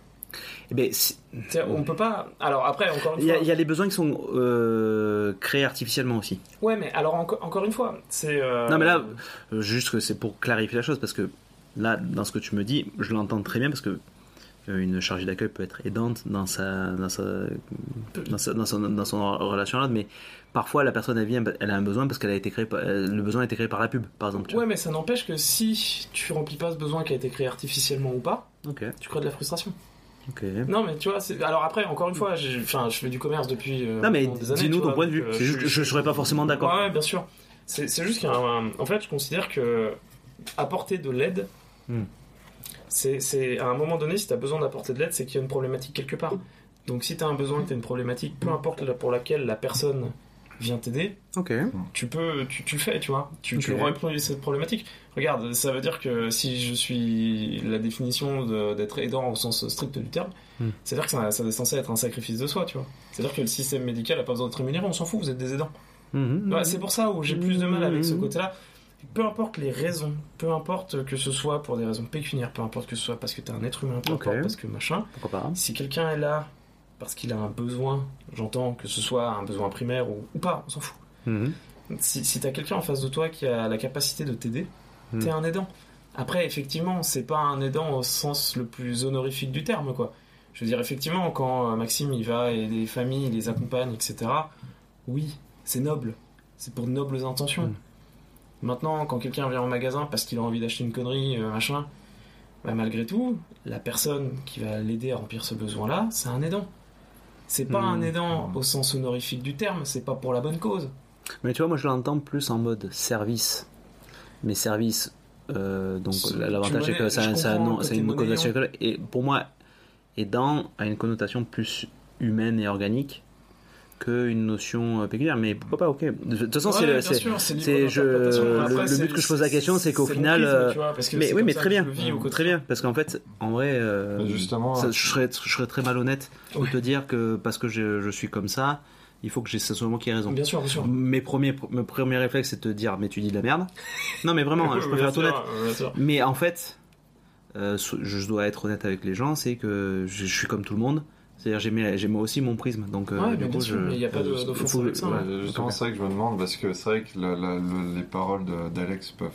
Eh ben, si- C'est- On peut pas. Alors après, encore une il y, fois. a- il y a des besoins qui sont euh, créés artificiellement aussi. Ouais, mais alors enco- encore une fois, c'est. euh, Non, mais là, Euh, Juste que c'est pour clarifier la chose, parce que là, dans ce que tu me dis, je l'entends très bien, parce que une chargée d'accueil peut être aidante dans sa, dans sa, dans sa- dans son, dans son relation là, mais parfois la personne elle vient, elle a un besoin parce qu'elle a été créée, le besoin a été créé par la pub, par exemple. Ouais, mais ça n'empêche que si tu remplis pas ce besoin qui a été créé artificiellement ou pas, tu crées de la frustration. Non, mais tu vois, alors après, encore une fois, je fais du commerce depuis. euh, Non, mais dis-nous ton point de vue. euh, juste je serais pas forcément d'accord. Ouais, ouais, bien sûr. C'est, juste qu'il y a un... En fait, je considère que apporter de l'aide, Hmm. c'est, c'est à un moment donné, si tu as besoin d'apporter de l'aide, c'est qu'il y a une problématique quelque part. Donc si tu as un besoin, que tu as une problématique, peu importe la- pour laquelle la personne vient t'aider, Ok. tu peux, tu, tu le fais, tu vois. Tu, tu Ok. réponds à cette problématique. Regarde, ça veut dire que si je suis la définition de- d'être aidant au sens strict du terme, Hmm. c'est-à-dire que ça, ça est censé être un sacrifice de soi, tu vois. C'est-à-dire que le système médical a pas besoin d'être rémunéré, on s'en fout, vous êtes des aidants. Ouais, c'est pour ça où j'ai plus de mal avec ce Mhm. côté-là. Peu importe les raisons, peu importe que ce soit pour des raisons pécuniaires, peu importe que ce soit parce que t'es un être humain, peu importe parce que machin, Pourquoi pas si quelqu'un est là parce qu'il a un besoin, j'entends que ce soit un besoin primaire ou, ou pas, on s'en fout. Mhm. Si, si t'as quelqu'un en face de toi qui a la capacité de t'aider, Hmm. t'es un aidant. Après, effectivement, c'est pas un aidant au sens le plus honorifique du terme, quoi. Je veux dire, effectivement, quand euh, Maxime il va et les familles il les accompagne, etc. Oui, c'est noble. C'est pour de nobles intentions. Hmm. Maintenant, quand quelqu'un vient au magasin parce qu'il a envie d'acheter une connerie, euh, machin, bah, malgré tout, la personne qui va l'aider à remplir ce besoin-là, c'est un aidant. C'est pas Hmm. un aidant au sens honorifique du terme, c'est pas pour la bonne cause. Mais tu vois, moi je l'entends plus en mode service. Mais service, euh, donc l'avantage c'est que ça, ça non- ça a une connotation écologique. Et pour moi, aidant a une connotation plus humaine et organique qu'une notion euh, pécuniaire, mais pourquoi pas, ok. De toute façon, Ouais, c'est le, bien c'est- sûr, c'est libre c'est- je- d'interprétation. le- Après, le c'est- but que je pose la question, c'est qu'au final, prisme, euh, tu vois, parce que mais oui, mais très bien, très bien, parce qu'en fait, en vrai, euh, justement, ça- je serais, je serais très malhonnête de Ouais. te dire que parce que je, je suis comme ça, il faut que j'ai- ce soit moi qui ai raison. Bien sûr, bien sûr. Mes premiers, mes premiers réflexes, c'est de te dire, mais tu dis de la merde. Non, mais vraiment, je préfère être honnête. Mais en fait, euh, je dois être honnête avec les gens, c'est que je, je suis comme tout le monde. C'est-à-dire, j'aimais, j'aimais aussi mon prisme. Donc, euh, du coup, je- il n'y a pas d'offense faut- avec ça. hein. Justement, c'est vrai que je me demande parce que c'est vrai que la- la- le- les paroles de- d'Alex peuvent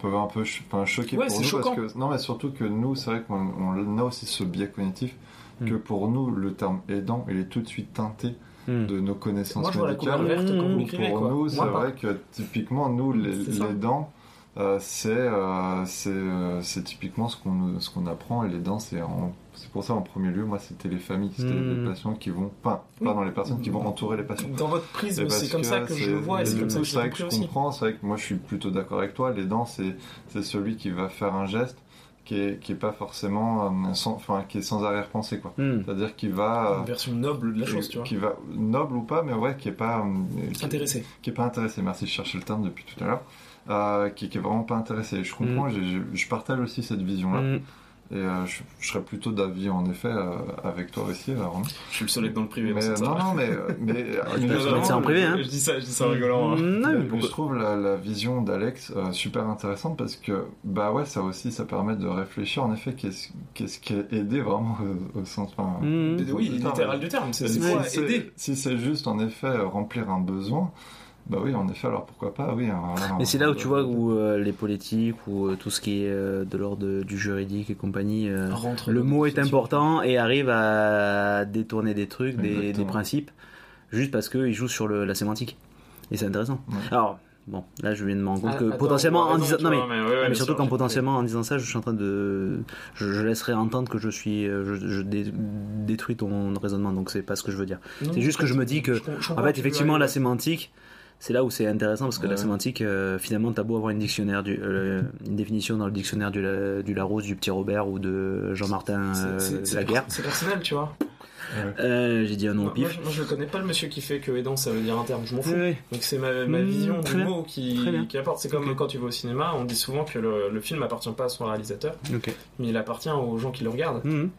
peuvent un peu enfin, choquer Ouais, pour c'est nous choquant. parce que non mais surtout que nous c'est vrai qu'on on a aussi ce biais cognitif Mm. que pour nous le terme aidant il est tout de suite teinté Hmm. de nos connaissances Moi, je vois la couleur médicales verte quand vous pour quoi. nous c'est Moi, pas. vrai que typiquement nous les, les dents euh, c'est euh, c'est euh, c'est typiquement ce qu'on nous- ce qu'on apprend et les dents c'est en- c'est pour ça en premier lieu moi c'était les familles c'était les patients qui vont pas Oui. pardon les personnes qui vont entourer les patients Dans votre prisme, c'est comme ça que je c'est- le vois et c'est comme ça que je c'est l'ai vrai que je aussi. comprends, c'est vrai que moi je suis plutôt d'accord avec toi. Les dents, c'est c'est celui qui va faire un geste qui est, qui est pas forcément euh, sans, enfin qui est sans arrière-pensée quoi. Hmm. C'est-à-dire qui va Une version noble de la chose, tu vois. qui va noble ou pas, mais ouais, qui est pas euh, qui, Intéressé. qui est pas intéressé. Merci, je cherchais le terme depuis tout à l'heure. Euh, qui, qui est vraiment pas intéressé. Je comprends, j'ai- je partage aussi cette vision-là. Hmm. Et euh, je, je serais plutôt d'avis, en effet, euh, avec toi aussi, Romain. Je suis le seul à être dans le privé. Mais, non, non, mais, mais, mais en privé, hein. Je dis ça, je dis ça en rigolant. hein. Hmm, non, mais pourquoi- je trouve la, la vision d'Alex euh, super intéressante parce que bah ouais ça aussi ça permet de réfléchir en effet qu'est-ce qu'est-ce qui est aider vraiment au, au sens enfin, Hmm. Oui, littéral du terme. C'est si c'est quoi aider? si c'est juste en effet remplir un besoin bah oui en effet alors pourquoi pas oui un- Mais c'est là où tu vois un- où euh, les politiques ou euh, tout ce qui est euh, de l'ordre du juridique et compagnie, euh, Rentre le mot est important et arrive à détourner des trucs, des, des principes, juste parce qu'il joue sur le, la sémantique. Et c'est intéressant. Ouais. Alors, bon, là je viens de me rendre compte Ah, que attends, potentiellement en disant. Non mais. vois, ouais, ouais, mais surtout sûr, quand j'ai potentiellement en disant ça, je suis en train de. Je, je laisserai entendre que je suis. euh, Je, je dé- détruis ton raisonnement, donc c'est pas ce que je veux dire. C'est juste que je me dis que, En fait, effectivement, la sémantique, c'est là où c'est intéressant parce que Ouais, la sémantique, euh, finalement, t'as beau avoir une dictionnaire, du, euh, une définition dans le dictionnaire du, La- du Larousse, du Petit Robert ou de Jean-Martin euh, Laguerre. C'est personnel, tu vois. Euh, J'ai dit un nom au Moi, moi, pif. je, moi, je connais pas le monsieur qui fait que aidant ça veut dire un terme, je m'en fous. Donc c'est ma, ma Mmh, vision très du bien. mot qui, qui apporte. C'est comme quand tu vas au cinéma, on dit souvent que le, le film appartient pas à son réalisateur, mais il appartient aux gens qui le regardent. Mhm.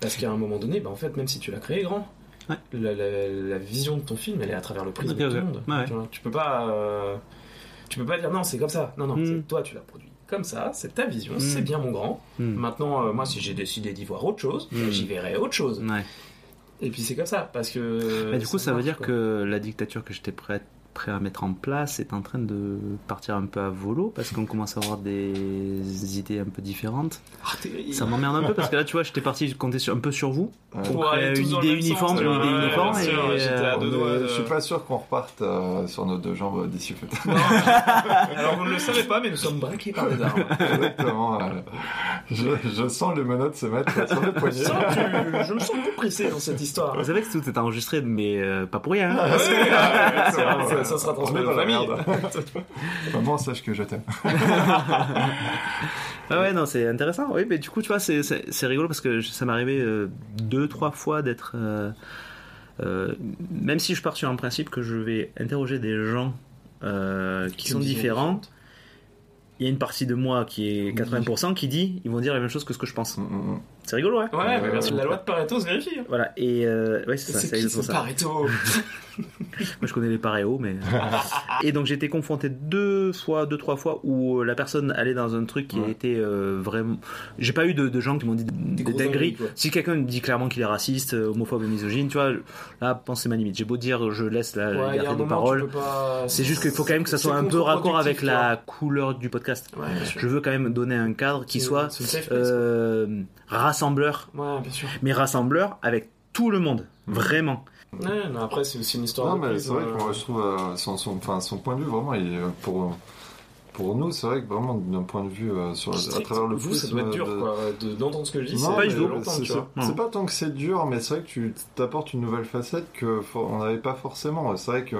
Parce qu'à un moment donné, bah, en fait, même si tu l'as créé grand, Ouais. la, la- la vision de ton film, elle est à travers le prisme de tout le monde. Ouais. Tu, vois, tu peux pas, euh, tu peux pas dire non, c'est comme ça. Non, non, Mm. c'est toi, tu l'as produit comme ça. C'est ta vision, Mm. c'est bien mon grand. Mhm. Maintenant, euh, moi, si j'ai décidé d'y voir autre chose, Mm. j'y verrai autre chose. Ouais. Et puis c'est comme ça, parce que. Du coup, ça veut dire quoi. que la dictature que j'étais prêt, prêt à mettre en place est en train de partir un peu à volo parce qu'on commence à avoir des idées un peu différentes. Ah, Ça m'emmerde un peu parce que là, tu vois, j'étais parti compter sur, un peu sur vous. Ouais. Pour créer aller tous une idée uniforme, une idée Ouais, uniforme, et, euh, de- Je suis pas sûr qu'on reparte euh, sur nos deux jambes d'ici. Non. Alors vous ne le savez pas, mais nous sommes braqués par des armes. Exactement. euh, je, je sens les menottes se mettre sur le Je, poignet. sens que- je me sens plus pressé dans cette histoire. Vous savez que tout est enregistré, mais euh, pas pour rien. hein. Ouais, vrai, ça, sera transmis dans la merde. Maman, sache que je t'aime. Ah ouais, non, c'est intéressant. Oui, mais du coup, tu vois, c'est, c'est, c'est rigolo parce que ça m'est arrivé euh, deux, trois fois d'être. euh, euh, même si je pars sur un principe que je vais interroger des gens euh, qui sont différents, il y a une partie de moi qui est 80% qui dit ils vont dire la même chose que ce que je pense. Mm, mm, mm. C'est rigolo, ouais. Ouais, mais bien sûr, Euh, la loi de Pareto se vérifie. hein. Voilà, et euh, ouais, c'est ça, C'est c'est qui exactement ce ça. Pareto? Moi, je connais les paréos, mais. et donc, j'ai été confronté deux fois, deux, trois fois où euh, la personne allait dans un truc qui Ouais. était euh, vraiment. J'ai pas eu de, de gens qui m'ont dit des, dingueries. Si quelqu'un me dit clairement qu'il est raciste, euh, homophobe et misogyne, tu vois, là, pensez ma limite. J'ai beau dire, je laisse la Ouais, liberté de parole. pas- C'est juste qu'il faut quand même que ça soit un peu raccord avec la couleur du podcast. Ouais. Je veux quand même donner un cadre qui soit euh, rassembleur, mais rassembleur avec tout le monde, vraiment. Ouais, mais après, c'est aussi une histoire Non, de mais c'est vrai que moi, je trouve euh, son, son, enfin, son point de vue, vraiment, il, euh, pour, pour nous, c'est vrai que vraiment d'un point de vue euh, sur, à travers le vous, ça doit être euh, dur, de- quoi, de- d'entendre ce que je dis. Non, c'est pas c'est- c'est- C'est pas tant que c'est dur, mais c'est vrai que tu t'apportes une nouvelle facette que for- on n'avait pas forcément. C'est vrai que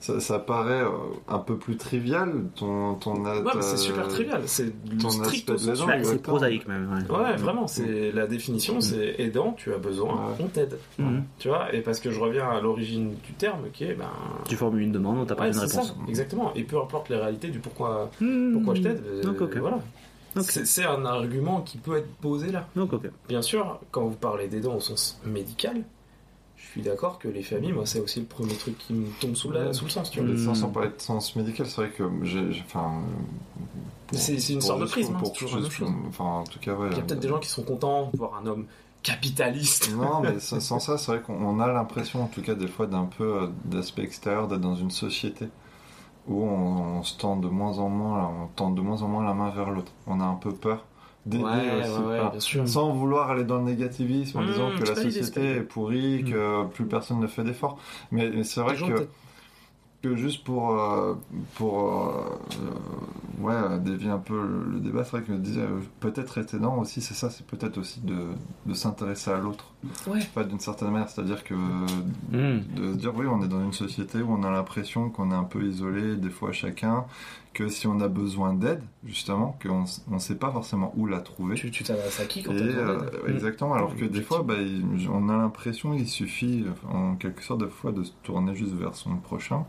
ça, ça paraît euh, un peu plus trivial. Ton, ton, Ouais, mais c'est super trivial. C'est le ton strict c'est prosaïque même. ouais. Ouais, vraiment, c'est la définition, c'est aidant, tu as besoin, Ouais. on t'aide. Mhm. Tu vois, et parce que je reviens à l'origine du terme, qui est ben. Tu formules une demande, on t'apporte ouais, une réponse. ça, exactement. Et peu importe les réalités du pourquoi, pourquoi je t'aide, euh, Donc, ok. voilà. Ok. C'est c'est un argument qui peut être posé là. Donc, ok. Bien sûr, quand vous parlez d'aidant au sens médical, suis d'accord que les familles, moi, c'est aussi le premier truc qui me tombe sous, la, Ouais. sous le sens, tu vois. Mm. sans, sans parler de sens médical, c'est vrai que j'ai. Enfin. euh, C'est- une pour sorte de prisme, hein, pour c'est toujours la juste- même chose. Enfin, en tout cas, ouais. Il y a peut-être des gens qui sont contents de voir un homme capitaliste. Non, mais sans ça, c'est vrai qu'on on a l'impression, en tout cas, des fois, d'un peu euh, d'aspect extérieur, d'être dans une société où on, on se tend de moins en moins, on tend de moins en moins la main vers l'autre. On a un peu peur d'aider Ouais, aussi, ouais, ouais, enfin, bien sûr. sans vouloir aller dans le négativisme en Mmh, disant que la société est pourrie, que plus personne ne fait d'efforts. Mais, mais c'est vrai que que juste pour euh, pour euh, ouais dévier un peu le, le débat c'est vrai que je me disais euh, peut-être être aidant aussi c'est ça c'est peut-être aussi de, de s'intéresser à l'autre Ouais. pas d'une certaine manière c'est à dire que Mhm. de se dire oui on est dans une société où on a l'impression qu'on est un peu isolé des fois chacun que si on a besoin d'aide justement qu'on on sait pas forcément où la trouver Tu t'adresses à qui quand euh, exactement, alors que des fois, bah, il- on a l'impression qu'il suffit, en quelque sorte, des fois, de se tourner juste vers son prochain,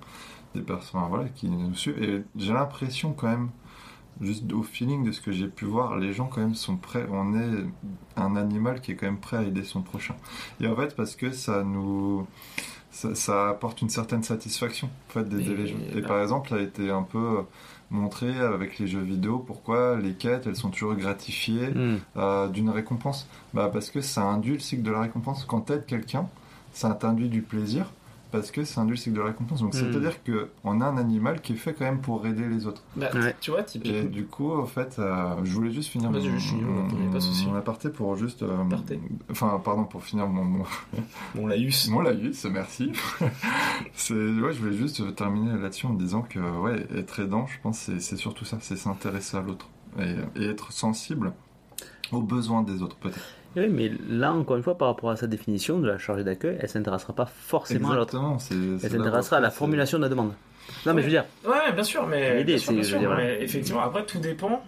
des personnes voilà, qui nous suivent. Et j'ai l'impression, quand même, juste au feeling de ce que j'ai pu voir, les gens, quand même, sont prêts. On est un animal qui est quand même prêt à aider son prochain. Et en fait, parce que ça nous. Ça, ça apporte une certaine satisfaction, en fait, d'aider Mais- les gens. Et par exemple, ça a été un peu montré avec les jeux vidéo pourquoi les quêtes, elles sont toujours gratifiées Mhm. euh, d'une récompense? Bah, Parce que ça induit le cycle de la récompense. Quand t'aides quelqu'un, ça t'induit du plaisir parce que ça induit le cycle de la récompense. Donc Mm. c'est-à-dire qu'on a un animal qui est fait quand même pour aider les autres. Bah, Ouais. Tu vois, Et typiquement. du coup, en fait, euh, je voulais juste finir Vas-y, mon, je finis, on a pas de souci. mon aparté pour juste... euh, enfin, pardon, pour finir mon, mon, Bon, laïus. mon laïus, merci. c'est, ouais, je voulais juste terminer là-dessus en me disant que ouais, être aidant, je pense, c'est, c'est surtout ça, c'est s'intéresser à l'autre et, et être sensible aux besoins des autres, peut-être. Oui, mais là, encore une fois, par rapport à sa définition de la chargée d'accueil, elle s'intéressera pas forcément à l'autre. Exactement, c'est, c'est Elle s'intéressera à la c'est- formulation de la demande. Non, mais je veux dire, Ouais, bien sûr, mais. L'idée, bien sûr, c'est- bien je sûr, veux dire, mais effectivement, après, tout dépend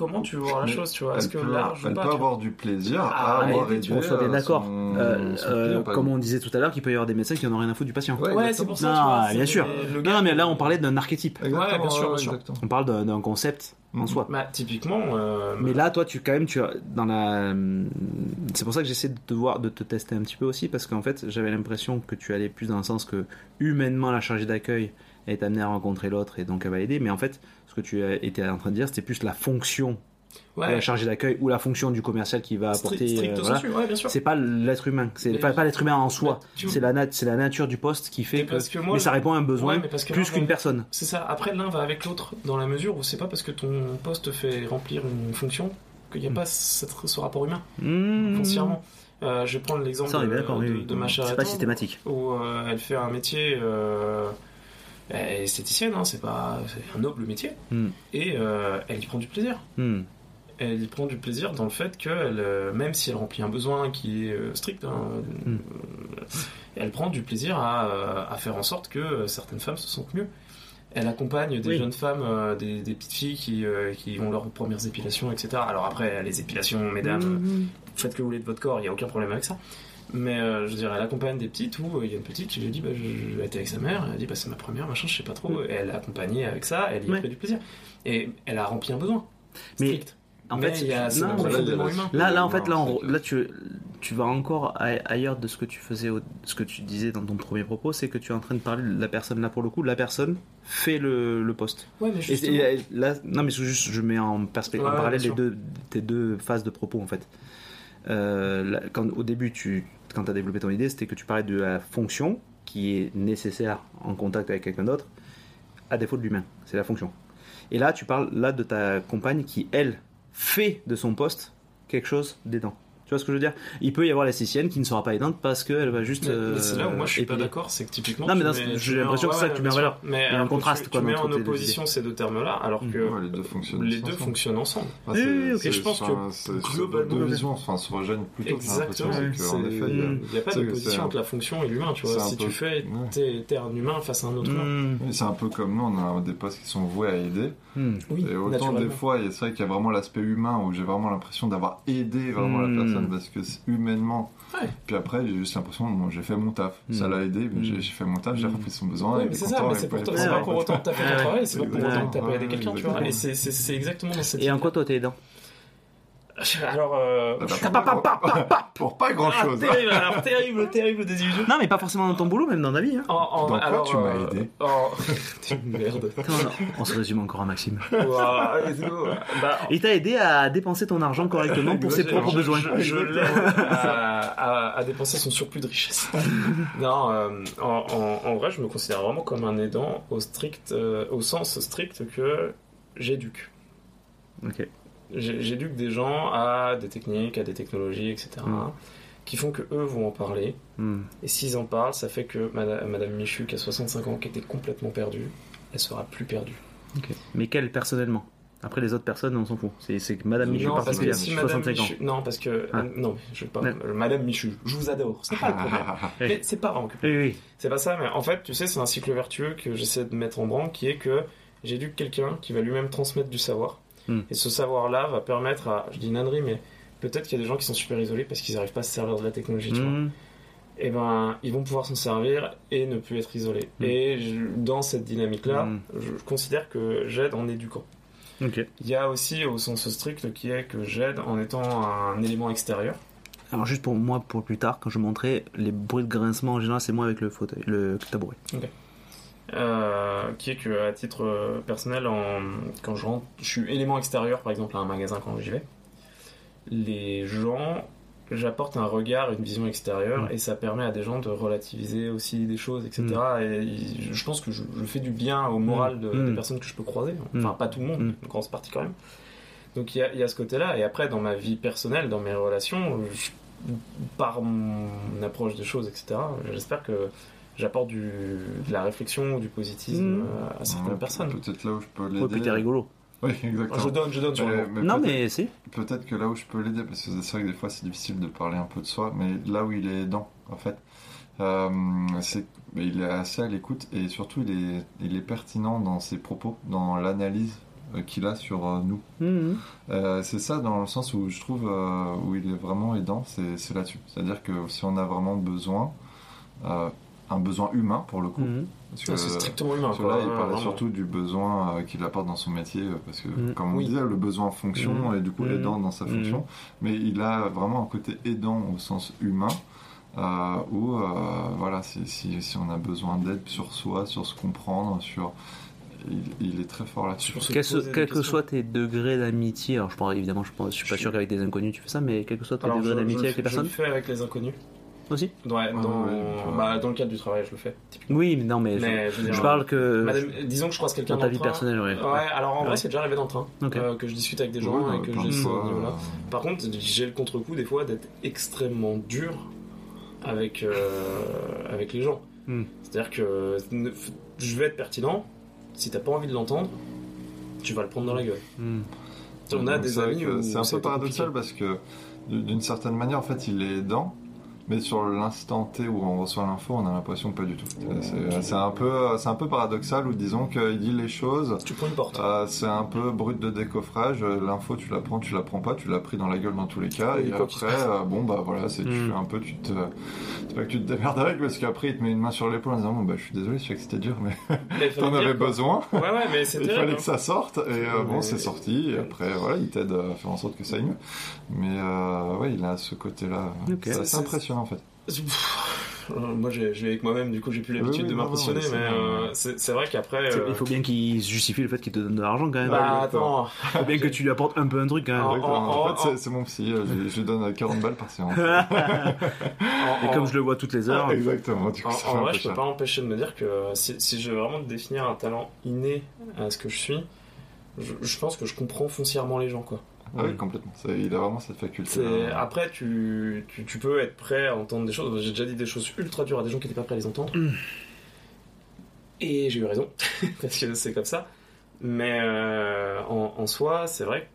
comment tu veux voir la Mais chose, tu vois? Est-ce que peut, large ou elle pas peut avoir du plaisir Ah, à avoir aidé on soit bien euh, d'accord. son- Euh, euh, comme on disait tout à l'heure, qu'il peut y avoir des médecins qui n'en ont rien à foutre du patient. Ouais, Ouais, c'est pour ça, Non, tu vois. bien sûr. Non, mais là, on parlait d'un archétype. Exactement, Ouais, bien sûr, bien sûr. On parle d'un concept en Mhm. soi. Bah, typiquement. euh, Mais là, toi, tu quand même, tu as dans la. C'est pour ça que j'essaie de te voir, de te tester un petit peu aussi, parce qu'en fait, j'avais l'impression que tu allais plus dans le sens que humainement, la chargée d'accueil est amenée à rencontrer l'autre et donc elle va aider. Mais en fait, ce que tu étais en train de dire, c'était plus la fonction de ouais, la chargée d'accueil ou la fonction du commercial qui va apporter. euh, voilà. ouais. C'est pas l'être humain, c'est pas, pas l'être humain en soi. C'est la, nat- c'est la nature du poste qui fait que. parce que moi, mais ça répond à un besoin Ouais, mais parce que plus qu'une personne. C'est ça. Après, l'un va avec l'autre dans la mesure où c'est pas parce que ton poste fait remplir une fonction qu'il n'y a Mm. pas cette- ce rapport humain, Mmh. foncièrement. Euh, je vais prendre l'exemple de, de- ma chère C'est pas systématique. où euh, elle fait un métier euh, est esthéticienne, hein, c'est pas un noble métier, Mm. et euh, elle y prend du plaisir. Mmh. Elle y prend du plaisir dans le fait que euh, même si elle remplit un besoin qui est euh, strict, hein, Mm. euh, elle prend du plaisir à, à faire en sorte que certaines femmes se sentent mieux. Elle accompagne des Oui. jeunes femmes, euh, des, des petites filles qui, euh, qui ont leurs premières épilations, etc. Alors après, les épilations, mesdames, faites que vous voulez de votre corps, il n'y a aucun problème avec ça. Mais euh, je dire, elle accompagne des petites où euh, il y a une petite qui lui dit bah, je, je vais être avec sa mère, elle dit bah, c'est ma première, machin, je sais pas trop. Et elle l'a accompagnée avec ça, elle y a Ouais. pris du plaisir. Et elle a rempli un besoin. Mais Strict. en Mais fait, il y a non, profondément là, humain. Là, là, en fait, là, Non, on- là tu, tu vas encore ailleurs de ce que tu faisais, ce que tu disais dans ton premier propos, c'est que tu es en train de parler de la personne. Là, pour le coup, la personne fait le, le poste. Ouais, mais justement. et là, non, mais juste, je mets en perspective, en parallèle les deux, tes deux phases de propos, en fait. Euh, quand, au début, tu, quand tu as développé ton idée, c'était que tu parlais de la fonction qui est nécessaire en contact avec quelqu'un d'autre, à défaut de l'humain. C'est la fonction. Et là, tu parles là de ta compagne qui, elle, fait de son poste quelque chose d'aidant. Tu vois ce que je veux dire? Il peut y avoir l'esthéticienne qui ne sera pas aidante parce qu'elle va juste. Mais, euh, c'est là où moi je suis pas épiler. d'accord, c'est que typiquement. Non, mais j'ai l'impression que c'est ça que tu mets en valeur. Mais Il y a un que contraste, tu, quoi, tu mets en opposition ces deux termes-là, alors que Ouais, les deux fonctionnent. les deux ensemble. fonctionnent ensemble. Ah, c'est- je pense que globalement- deux visions, enfin, se rejoignent plutôt. Exactement. il n'y a pas d'opposition entre la fonction et l'humain, tu vois. Si tu fais, t'es un humain face à un autre humain. Oui, C'est un peu comme nous, on a des postes qui sont voués à aider. Oui, Et autant des fois, il y a- c'est vrai qu'il y a vraiment l'aspect humain où j'ai vraiment l'impression d'avoir aidé vraiment Mm. la personne parce que c'est humainement. Ouais. Puis après, j'ai juste l'impression, bon, j'ai fait mon taf. Ça Mm. l'a aidé, mais Mm. j'ai fait mon taf, j'ai Mm. repris son besoin. Ouais, c'est ça, mais c'est pas- pour autant que t'as fait ton travail, c'est pas pour autant que t'as pas aidé quelqu'un, tu vois. Et c'est- exactement dans cette Et en quoi toi t'es aidant? Alors, euh, pour pas- Pour pas grand Ah, chose. terrible, alors terrible, terrible désillusion. Non, mais pas forcément dans ton boulot, même dans ta vie. Hein. En, en- Dans quoi alors, tu m'as euh, aidé en- T'es une merde. Non, on se résume encore à Maxime. Ouah, let's go. Bah, Il t'a aidé à dépenser ton argent correctement pour ses propres besoins. Je, je l'aide à, à- à dépenser son surplus de richesse. non, euh, en, en- en vrai, je me considère vraiment comme un aidant au strict, euh, au sens strict que j'éduque. Ok. J'éduque des gens à des techniques, à des technologies, etc. Mm. qui font que eux vont en parler. Hmm. Et s'ils en parlent, ça fait que Madame, Madame Michu, qui a 65 ans, qui était complètement perdue, elle sera plus perdue. Mais quelle personnellement? Après les autres personnes, on s'en fout. C'est que Madame Michu non, parce que si Madame 65 ans. Non, parce que Ah. euh, non, je vais pas. Euh, Madame Michu, je vous adore, c'est pas le problème. Mais c'est pas. Oui, oui. C'est pas ça, mais en fait, tu sais, c'est un cycle vertueux que j'essaie de mettre en branle, qui est que j'éduque quelqu'un qui va lui-même transmettre du savoir. Hmm. Et ce savoir-là va permettre à, je dis une ânerie, mais peut-être qu'il y a des gens qui sont super isolés parce qu'ils n'arrivent pas à se servir de la technologie, tu vois. Hmm. Et ben, ils vont pouvoir s'en servir et ne plus être isolés. Hmm. Et je- dans cette dynamique-là, je considère que j'aide en éduquant. Il y a aussi au sens strict qui est que j'aide en étant un élément extérieur. Alors juste pour moi, pour plus tard, quand je montrais les bruits de grincement en général, c'est moi avec le fauteuil, le tabouret. Euh, qui est que à titre euh, personnel, en, quand je rentre, je suis élément extérieur, par exemple à un magasin quand j'y vais. Les gens, j'apporte un regard, une vision extérieure, Mm. et ça permet à des gens de relativiser aussi des choses, etc. Et il- je pense que je, je fais du bien au moral de- Mm. des personnes que je peux croiser. Enfin, Mm. pas tout le monde, Mm. une grosse partie quand même. Donc il y a, il y a ce côté-là, et après dans ma vie personnelle, dans mes relations, je- par mon approche des choses, etc. J'espère que j'apporte du, de la réflexion, du positivisme Mm. euh, à certaines Ouais, personnes. Peut-être là où je peux Ouais, puis l'aider. rigolo. Oui, exactement. Je donne, je donne sur Mais- non, peut-être- mais si. Peut-être que là où je peux l'aider, parce que c'est vrai que des fois c'est difficile de parler un peu de soi, mais là où il est aidant, en fait, euh, c'est mais il est assez à l'écoute et surtout il est, il est pertinent dans ses propos, dans l'analyse euh, qu'il a sur euh, nous. Hmm. Euh, c'est ça dans le sens où je trouve euh, où il est vraiment aidant, c'est c'est là-dessus. C'est-à-dire que si on a vraiment besoin, euh, un besoin humain pour le coup, Hmm. parce Ça, C'est strictement humain. parce que quoi. là, il parlait vraiment. surtout du besoin euh, qu'il apporte dans son métier, euh, parce que, Mm. comme on Oui. disait, le besoin fonction Mm. et du coup aidant dans sa fonction. Mais il a vraiment un côté aidant au sens humain, euh, où, euh, voilà, si, si, si on a besoin d'aide sur soi, sur se comprendre, sur. Il, il est très fort là-dessus. Sur se Quel, poser des quel que questions. soit tes degrés d'amitié, alors je pense évidemment, je, je suis pas Je- sûr qu'avec des inconnus tu fais ça, mais quel que soit tes degrés je- d'amitié je- avec les Je personnes le fais avec les inconnus. Aussi Ouais, dans, bah, dans le cadre du travail, je le fais. typiquement. Oui, mais non, mais, je- Mais je veux dire, je, parle que Madame, disons que je croise quelqu'un dans ta vie train. personnelle, ouais. Ouais, alors en Ouais. vrai, c'est déjà arrivé dans le train. Euh, que je discute avec des gens et que j'ai ce niveau-là. Par contre, j'ai le contre-coup des fois d'être extrêmement dur avec, euh, avec les gens. Hmm. C'est-à-dire que ne- je vais être pertinent, si t'as pas envie de l'entendre, tu vas le prendre dans la gueule. Hmm. On a des amis C'est un peu paradoxal compliqué. parce que d'une certaine manière, en fait, il est aidant. Mais sur l'instant T où on reçoit l'info, on a l'impression que pas du tout. C'est- C'est un peu, c'est un peu paradoxal où disons qu'il dit les choses, Tu prends une porte. euh, c'est un peu brut de décoffrage. euh, L'info, tu la prends, tu la prends pas, tu l'as pris dans la gueule dans tous les cas. Et après, euh, bon bah voilà, c'est tu Mm. un peu, tu te, c'est pas que tu te démerdes avec parce qu'après il te met une main sur l'épaule en disant bon bah je suis désolé, je sais que c'était dur, mais t'en avais quoi. besoin. Ouais, ouais, mais c'est Il fallait hein. que ça sorte et euh, bon Mais- c'est sorti et après voilà il t'aide à faire en sorte que ça aille mieux mais euh, ouais il a ce côté là Ok. c'est assez C'est- impressionnant en fait Pff, euh, Moi, j'ai- je vais avec moi-même, du coup, j'ai plus l'habitude Oui, de oui, m'impressionner, mais euh, c'est vrai qu'après. C'est- euh, Il faut bien qu'il justifie le fait qu'il te donne de l'argent quand même. Bah, exactement. attends. Il faut bien que tu lui apportes un peu un truc quand même. En- Exactement. en- en fait c'est- mon psy je, lui- je lui donne 40 balles par séance Et comme je le vois toutes les heures. exactement du coup En, vrai, je peux pas empêcher de me dire que si, si je veux vraiment définir un talent inné à ce que je suis, je, je pense que je comprends foncièrement les gens, quoi. Ah oui, complètement. Il a vraiment cette faculté. Après, tu, tu, tu peux être prêt à entendre des choses. J'ai déjà dit des choses ultra dures à des gens qui n'étaient pas prêts à les entendre. Mm. Et j'ai eu raison, parce que c'est comme ça. Mais euh, en, en soi, c'est vrai que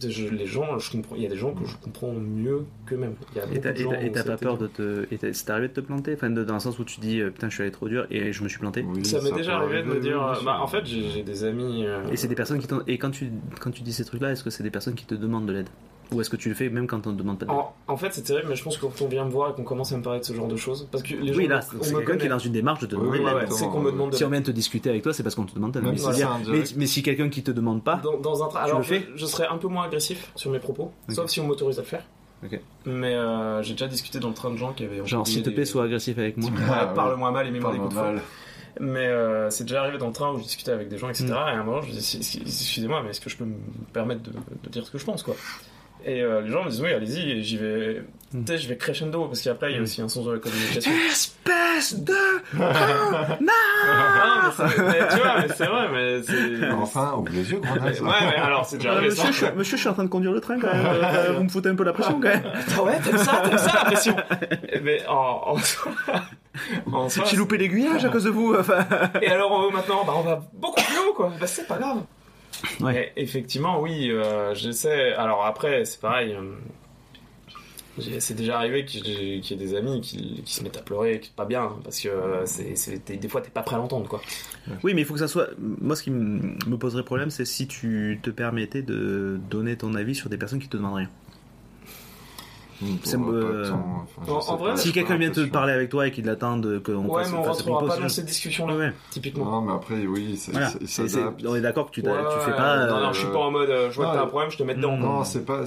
je- les gens, je comprends, il y a des gens que je comprends mieux qu'eux-mêmes. Et t'as pas peur de te. et C'est arrivé de te planter enfin, de- Dans le sens où tu dis euh, putain, je suis allé trop dur et je me suis planté. Oui, Ça m'est déjà arrivé de me dire, euh, bah, en fait, j'ai j'ai des amis. euh, Et c'est des personnes qui t'ont- Et quand tu, quand tu dis ces trucs-là, est-ce que c'est des personnes qui te demandent de l'aide? Ou est-ce que tu le fais même quand on te demande pas de En, en fait, c'est terrible, mais je pense que quand on vient me voir et qu'on commence à me parler de ce genre de choses, parce que les Oui, gens, là, on c'est me quelqu'un qui est dans une démarche de te Oui, demander Ouais, de ouais, qu'on me demande de Si on vient te discuter avec toi, c'est parce qu'on te demande de Mais, si c'est-à-dire- c'est mais, si quelqu'un qui te demande pas, Dans, dans un tra- Tu Alors, le fais je, je serais un peu moins agressif sur mes propos, sauf si on m'autorise à le faire. Ok. Mais euh, j'ai déjà discuté dans le train de gens qui avaient. genre s'il te des- plaît, sois agressif avec moi. Ouais. Parle-moi mal et mets-moi des coups de. Mais euh, c'est déjà arrivé dans le train où je discutais avec des gens, etc. Mm. Et à un moment, je disais, Si- si- excusez-moi, mais est-ce que je peux me permettre de, de dire ce que je pense, quoi? Et euh, les gens me disent, oui, allez-y, et j'y vais. Mm. Tu sais, je vais crescendo, parce qu'après, il y a Mm. aussi un sens de la communication. Espèce de. Ah, mais, tu vois, mais c'est vrai, mais c'est. Enfin, ouvre les yeux, grenade. ouais, mais alors, c'est déjà Euh, monsieur, je, suis- monsieur, je suis en train de conduire le train quand même. Euh, vous me foutez un peu la pression quand même. Ah ouais, t'aimes ça, t'aimes ça la pression Mais en, en soi, en soi, J'ai loupé l'aiguillage à cause de vous. Enfin. Et alors on veut maintenant, bah on va beaucoup plus haut quoi. Bah c'est pas grave. Ouais. Et effectivement, oui, euh, j'essaie. Alors après, c'est pareil. euh, c'est déjà arrivé qu'il y ait- qu'il y ait des amis qui, qui se mettent à pleurer, qui pas bien, parce que euh, c'est, des fois t'es pas prêt à l'entendre quoi. Oui, mais il faut que ça soit. Moi, ce qui me poserait problème, c'est si tu te permettais de donner ton avis sur des personnes qui te demandent rien. Euh, tant, enfin, en- en vrai, Si quelqu'un vient te parler avec toi et qu'il attend de- qu'on Ouais, fasse, mais on fasse rentrera pas dans cette discussion-là, Ouais, ouais. typiquement. Non, mais après, oui, Voilà. s'adapte. on est d'accord que tu, Ouais, tu fais pas. Non, non, euh, je suis pas en mode, euh, je vois que non, t'as un problème, je te mets dedans. Non, c'est pas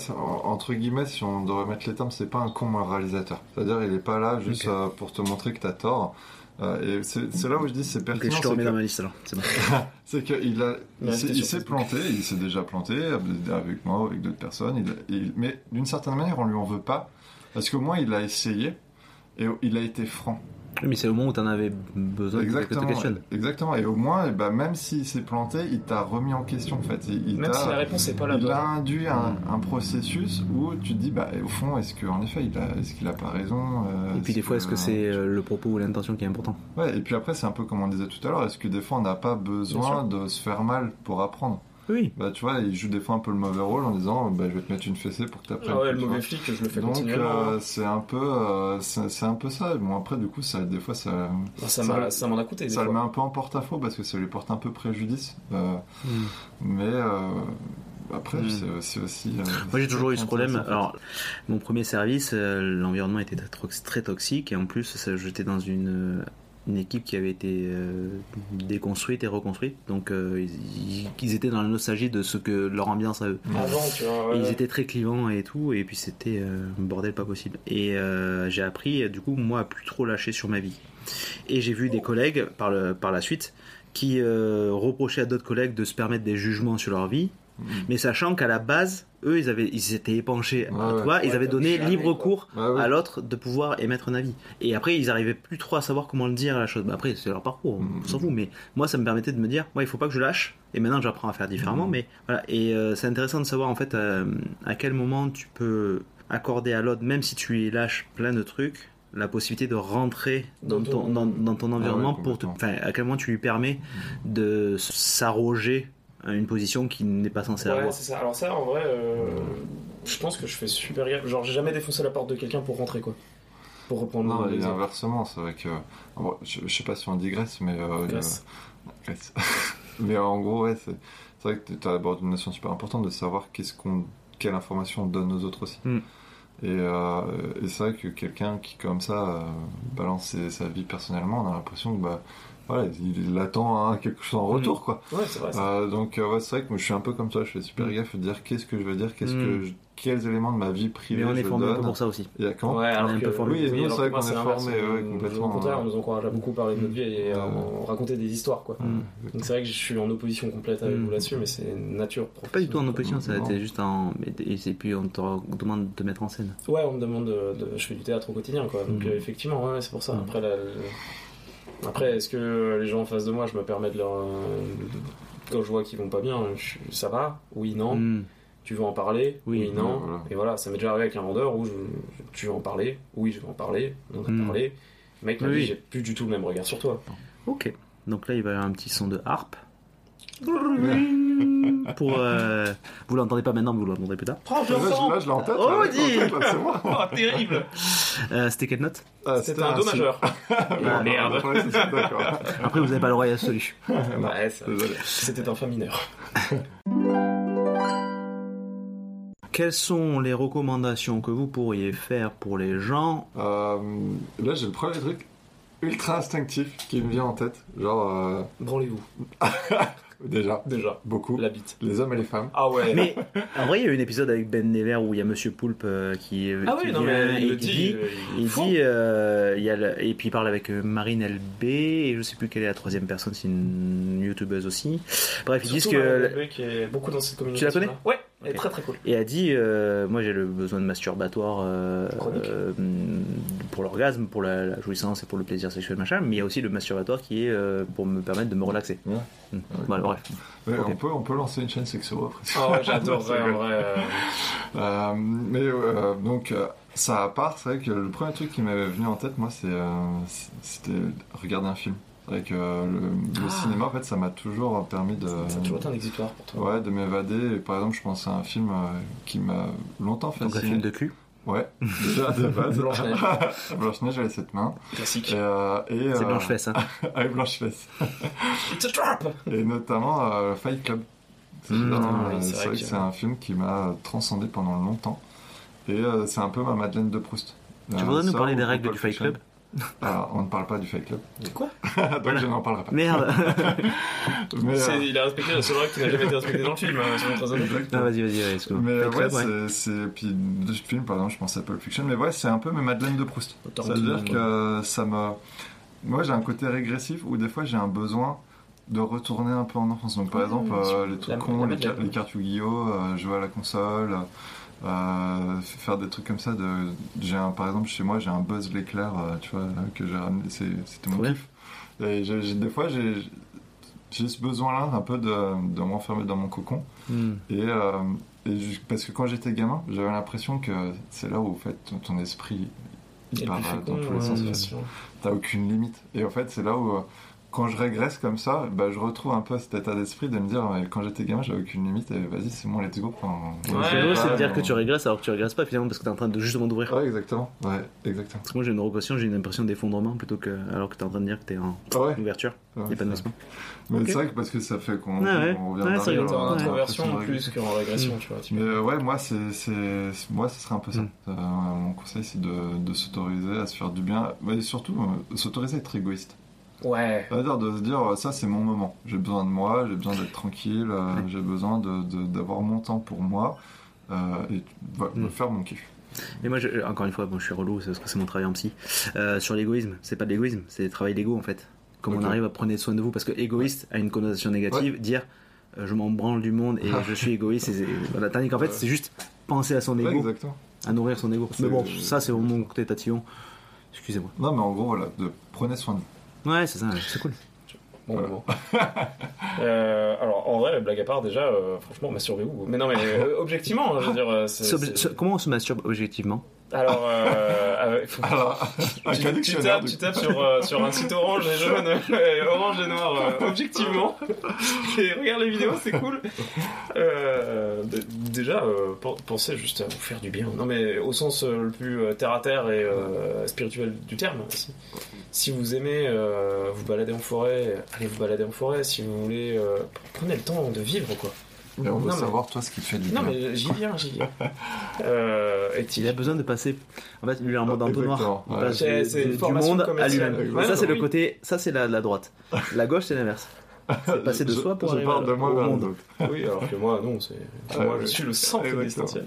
entre guillemets si on devrait mettre les termes, c'est pas un con moralisateur. C'est-à-dire il est pas là juste euh, pour te montrer que t'as tort. Euh, et c'est c'est là où je dis c'est pertinent. je te remets c'est dans que- ma liste alors. C'est bon. C'est qu'il a, il s'est- planté, il s'est déjà planté avec moi, avec d'autres personnes. il- il- mais d'une certaine manière, on lui en veut pas parce qu'au moins il a essayé et il a été franc. Oui, mais c'est le moment où t'en avais besoin que quelqu'un te Exactement, exactement. Et au moins, ben, même s'il s'est planté, il t'a remis en question en fait. Il, il Même si la réponse n'est pas la il bonne. a induit un, un processus où tu te dis, bah, au fond, est-ce qu'en effet, il a, est-ce qu'il a pas raison euh, Et puis des fois, est-ce que c'est euh, le propos ou l'intention qui est important? Ouais, et puis après, c'est un peu comme on disait tout à l'heure, est-ce que des fois, on n'a pas besoin de se faire mal pour apprendre? Oui. Bah, tu vois, il joue des fois un peu le mauvais rôle en disant, bah, je vais te mettre une fessée pour que tu apprennes. Ah ouais, le mauvais flic, je le fais Donc, euh, c'est un peu, euh, c'est c'est un peu ça. Bon, après, du coup, ça, des fois, ça, Bah, ça, m'en a coûté. des ça le met un peu en porte-à-faux parce que ça lui porte un peu préjudice. Euh, Hmm. mais euh, après, Mm. c'est aussi. euh, Moi j'ai toujours eu ce problème. Alors, mon premier service, l'environnement était très, toxique et en plus, ça- j'étais dans une, une équipe qui avait été euh, déconstruite et reconstruite. Donc, euh, ils, ils étaient dans la nostalgie de ce que leur ambiance à eux. Avant, tu vois. Et ouais. ils étaient très clivants et tout, et puis c'était euh, bordel pas possible. Et euh, j'ai appris, du coup, moi, à plus trop lâcher sur ma vie. Et j'ai vu des collègues, par, le, par la suite, qui reprochaient à d'autres collègues de se permettre des jugements sur leur vie, Mm. mais sachant qu'à la base, eux, ils, avaient, ils s'étaient épanchés, Ouais, ouais. vois, ils avaient donné libre cours Ouais, à l'autre de pouvoir émettre un avis. Et après, ils arrivaient plus trop à savoir comment le dire la chose. Bah, après, c'est leur parcours, on s'en fout. Mais moi, ça me permettait de me dire, moi, il faut pas que je lâche. Et maintenant, j'apprends à faire différemment. Mhm. Mais voilà. Et euh, c'est intéressant de savoir en fait euh, à quel moment tu peux accorder à l'autre, même si tu lui lâches plein de trucs, la possibilité de rentrer dans, ton, dans, dans ton environnement ouais, pour te, à quel moment tu lui permets de s'arroger à une position qui n'est pas censée Ouais, avoir. c'est ça. Alors ça, en vrai, euh, je pense que je fais super gaffe. Genre, j'ai jamais défoncé la porte de quelqu'un pour rentrer, quoi. Pour reprendre Non, et inversement, c'est vrai que. bon, je, je sais pas si on digresse, mais. euh, Grèce. euh, Grèce. mais en gros, ouais, c'est vrai que tu abordes une notion super importante de savoir qu'est-ce qu'on, quelle information on donne aux autres aussi. Mm. Et, euh, et c'est vrai que quelqu'un qui, comme ça, euh, balance sa vie personnellement, on a l'impression que, bah, voilà, il, il attend hein, quelque chose en Mm. retour, quoi. Ouais, c'est vrai. ça. Euh, donc euh, ouais, c'est vrai que moi, je suis un peu comme toi, je fais super Mm. gaffe de dire qu'est-ce que je veux dire, qu'est-ce Mm. que je- quels éléments de ma vie privée Mais on est formé un peu pour ça aussi. Il y a Ouais, alors est un peu formé. Oui, nous, alors c'est vrai qu'on est formé, ouais, Nous, complètement. Au contraire, on nous encourage à beaucoup parler de notre vie et à raconter des histoires, quoi. Mm. Donc c'est vrai que je suis en opposition complète avec vous là-dessus, mais c'est nature. Pas du tout en opposition, ça juste en. Et et puis on te demande de te mettre en scène. Ouais, on me demande de, Je fais du théâtre au quotidien, quoi. Donc euh, effectivement, ouais, c'est pour ça. Après, la- Après, est-ce que les gens en face de moi, je me permets de leur. euh, Quand je vois qu'ils vont pas bien, je- ça va? Oui, non. Mm. Tu veux en parler? Oui. Oui, non. Voilà. Et voilà, ça m'est déjà arrivé avec un vendeur où je, tu veux en parler? Oui, je veux en parler. On en a Hmm. parlé. Le mec m'a Oui. dit j'ai plus du tout le même regard sur toi. Ok. Donc là, il va y avoir un petit son de harpe. Pour, euh, vous l'entendez pas maintenant, mais vous l'entendrez plus tard. Oh, je- là, je l'ai en tête. Oh, là, je l'ai en dis tête, là, c'est moi. Oh, terrible Euh, C'était quelle note Ah, C'était un do majeur. Ah, merde. Après, vous n'avez pas le royal absolu. Ouais, c'était un fa mineur. Quelles sont les recommandations que vous pourriez faire pour les gens Euh, là, j'ai le premier truc ultra instinctif qui me vient en tête. Genre, euh, Branlez-vous, déjà, déjà. beaucoup. La bite. Les hommes et les femmes. Ah ouais. Mais en vrai, il y a eu un épisode avec Ben Never où il y a Monsieur Poulpe euh, qui, ah qui oui, non, mais il le qui dit. dit, euh, il faut. dit, euh, il y a le- et puis il parle avec euh, Marine LB et je sais plus quelle est la troisième personne, c'est une youtubeuse aussi. Bref, ils disent que euh, mec qui est beaucoup dans cette communication. connais? Ouais, elle est très très cool. Et a dit, euh, moi j'ai le besoin de masturbatoire euh, Chronique. euh, pour l'orgasme, pour la, la jouissance et pour le plaisir sexuel machin, mais il y a aussi le masturbatoire qui est euh, pour me permettre de me relaxer. Ouais. Voilà, bref. Ouais, Ok. on, peut, on peut lancer une chaîne sexo après. Oh, j'adorerais en vrai. euh, Euh, mais euh, donc, ça à part, c'est vrai que le premier truc qui m'avait venu en tête, moi, euh, c'était regarder un film. Que euh, le, le Ah. cinéma, en fait, ça m'a toujours permis de. Ça a toujours été un pour toi. Ouais, de m'évader. Et par exemple, je pense à un film euh, qui m'a longtemps Donc un fasciné. film de cul. Ouais, déjà de base. Blanche-Neige. Blanche-Neige avec cette main. Classique. Et, euh, et, C'est euh, blanche fesse. Hein. Avec Blanche-Fesse. It's a trap Et notamment euh, Fight Club. C'est Mmh, oui, euh, c'est c'est vrai vrai que que- c'est un film qui m'a transcendé pendant longtemps. Et euh, c'est un peu ma Madeleine de Proust. Tu voudrais nous parler des règles du Fight. Club? Ah, On ne parle pas du Fight Club. C'est quoi Donc je n'en parlerai pas. Merde Mais, C'est- euh, Il a respecté la seule règle qui n'a jamais été respectée dans le film, hein. Non, exactement. vas-y, vas-y, vas-y, excuse-moi. Mais Fight ouais, Club, ouais. c'est-. Puis de ce film, par exemple, je pense à Pulp Fiction. Mais ouais, c'est un peu mes Madeleine de Proust. Ça veut dire, dire que ça me. Moi, j'ai un côté régressif où des fois j'ai un besoin de retourner un peu en enfance. Donc, par exemple, euh, les trucs La- cons, la les, les cartes Yu-Gi-Oh, euh, jouer à la console, euh, faire des trucs comme ça. De... J'ai un, par exemple, chez moi, j'ai un Buzz l'éclair, euh, tu vois, que j'ai ramené. C'était mon kiff. Et des fois, j'ai ce besoin-là un peu de, de m'enfermer dans mon cocon. Hmm. Et, euh, parce que quand j'étais gamin, j'avais l'impression que c'est là où en fait, ton, ton esprit il part dans tous les sens. T'as aucune limite. Et en fait, c'est là où, euh, quand je régresse comme ça, bah, je retrouve un peu cet état d'esprit de me dire, ouais, quand j'étais gamin, j'avais aucune limite, et vas-y, c'est bon, let's go. Enfin, Ouais, C'est de ouais, dire que tu régresses alors que tu régresses pas finalement parce que t'es en train de justement d'ouvrir. Ouais, exactement. Ouais, exactement. Parce que moi j'ai une rotation, j'ai une impression d'effondrement plutôt que alors que t'es en train de dire que t'es en Ah ouais. ouverture, Ouais, épanouissement. Mais c'est vrai que parce que ça fait qu'on Ouais, ouais. on revient Ouais, d'arrière, c'est T'es rigolo. on a en Ouais. introversion plus qu'en régression, tu vois. tu Mais euh, ouais, moi, c'est, c'est, moi, ce serait un peu ça. Mm. Euh, mon conseil, c'est de, de s'autoriser à se faire du bien, mais surtout euh, s'autoriser à être égoïste. Ouais. C'est-à-dire de se dire, ça, c'est mon moment. J'ai besoin de moi, j'ai besoin d'être tranquille, euh, Ouais. j'ai besoin de, de- d'avoir mon temps pour moi euh, et voilà, de Mm. faire mon kiff. Mais moi, je- encore une fois, bon, je suis relou, c'est parce que c'est mon travail en psy. Euh, sur l'égoïsme, c'est pas de l'égoïsme, c'est le travail d'ego en fait. Comment on arrive à prendre soin de vous Parce que égoïste a une connotation négative, dire euh, je m'en branle du monde et je suis égoïste. et voilà, tandis qu'en fait, Ouais. c'est juste penser à son Ouais, ego, exactement. à nourrir son ego. Mais bon, ça, c'est mon côté tatillon. Excusez-moi. Non, mais en gros, voilà, de, prenez soin de vous. Ouais, c'est ça, c'est cool. Bon Voilà. moment. Euh, alors, en vrai, blague à part, déjà, euh, franchement, masturbez-vous. Mais non, mais euh, objectivement, je veux dire, euh, Comment on se masturbe objectivement? Alors, euh, faut- Alors, un tu, tapes, tu tapes sur, euh, sur un site orange et jaune, euh, orange et noir, euh, objectivement. Et regarde les vidéos, c'est cool. Euh, d- déjà, euh, pen- pensez juste à vous faire du bien. Non, mais au sens euh, le plus euh, terre à terre et euh, spirituel du terme. Si, si vous aimez euh, vous balader en forêt, allez vous balader en forêt. Si vous voulez, euh, prenez le temps de vivre, quoi. Mais on veut Non, mais- savoir, toi, ce qui te fait du Non, bien. mais j'y viens, j'y viens. Euh, et Il a besoin de passer. En fait, lui, il est en mode entonnoir. Ouais. C'est- du- c'est du monde à lui-même. Ouais, ça, c'est oui. le côté. Ça, c'est la, la droite. La gauche, c'est l'inverse. C'est passer de Je- soi pour je arriver parle de au moi vers monde. Oui, alors que moi, non, c'est. Ouais, moi, je suis le centre l'essentiel.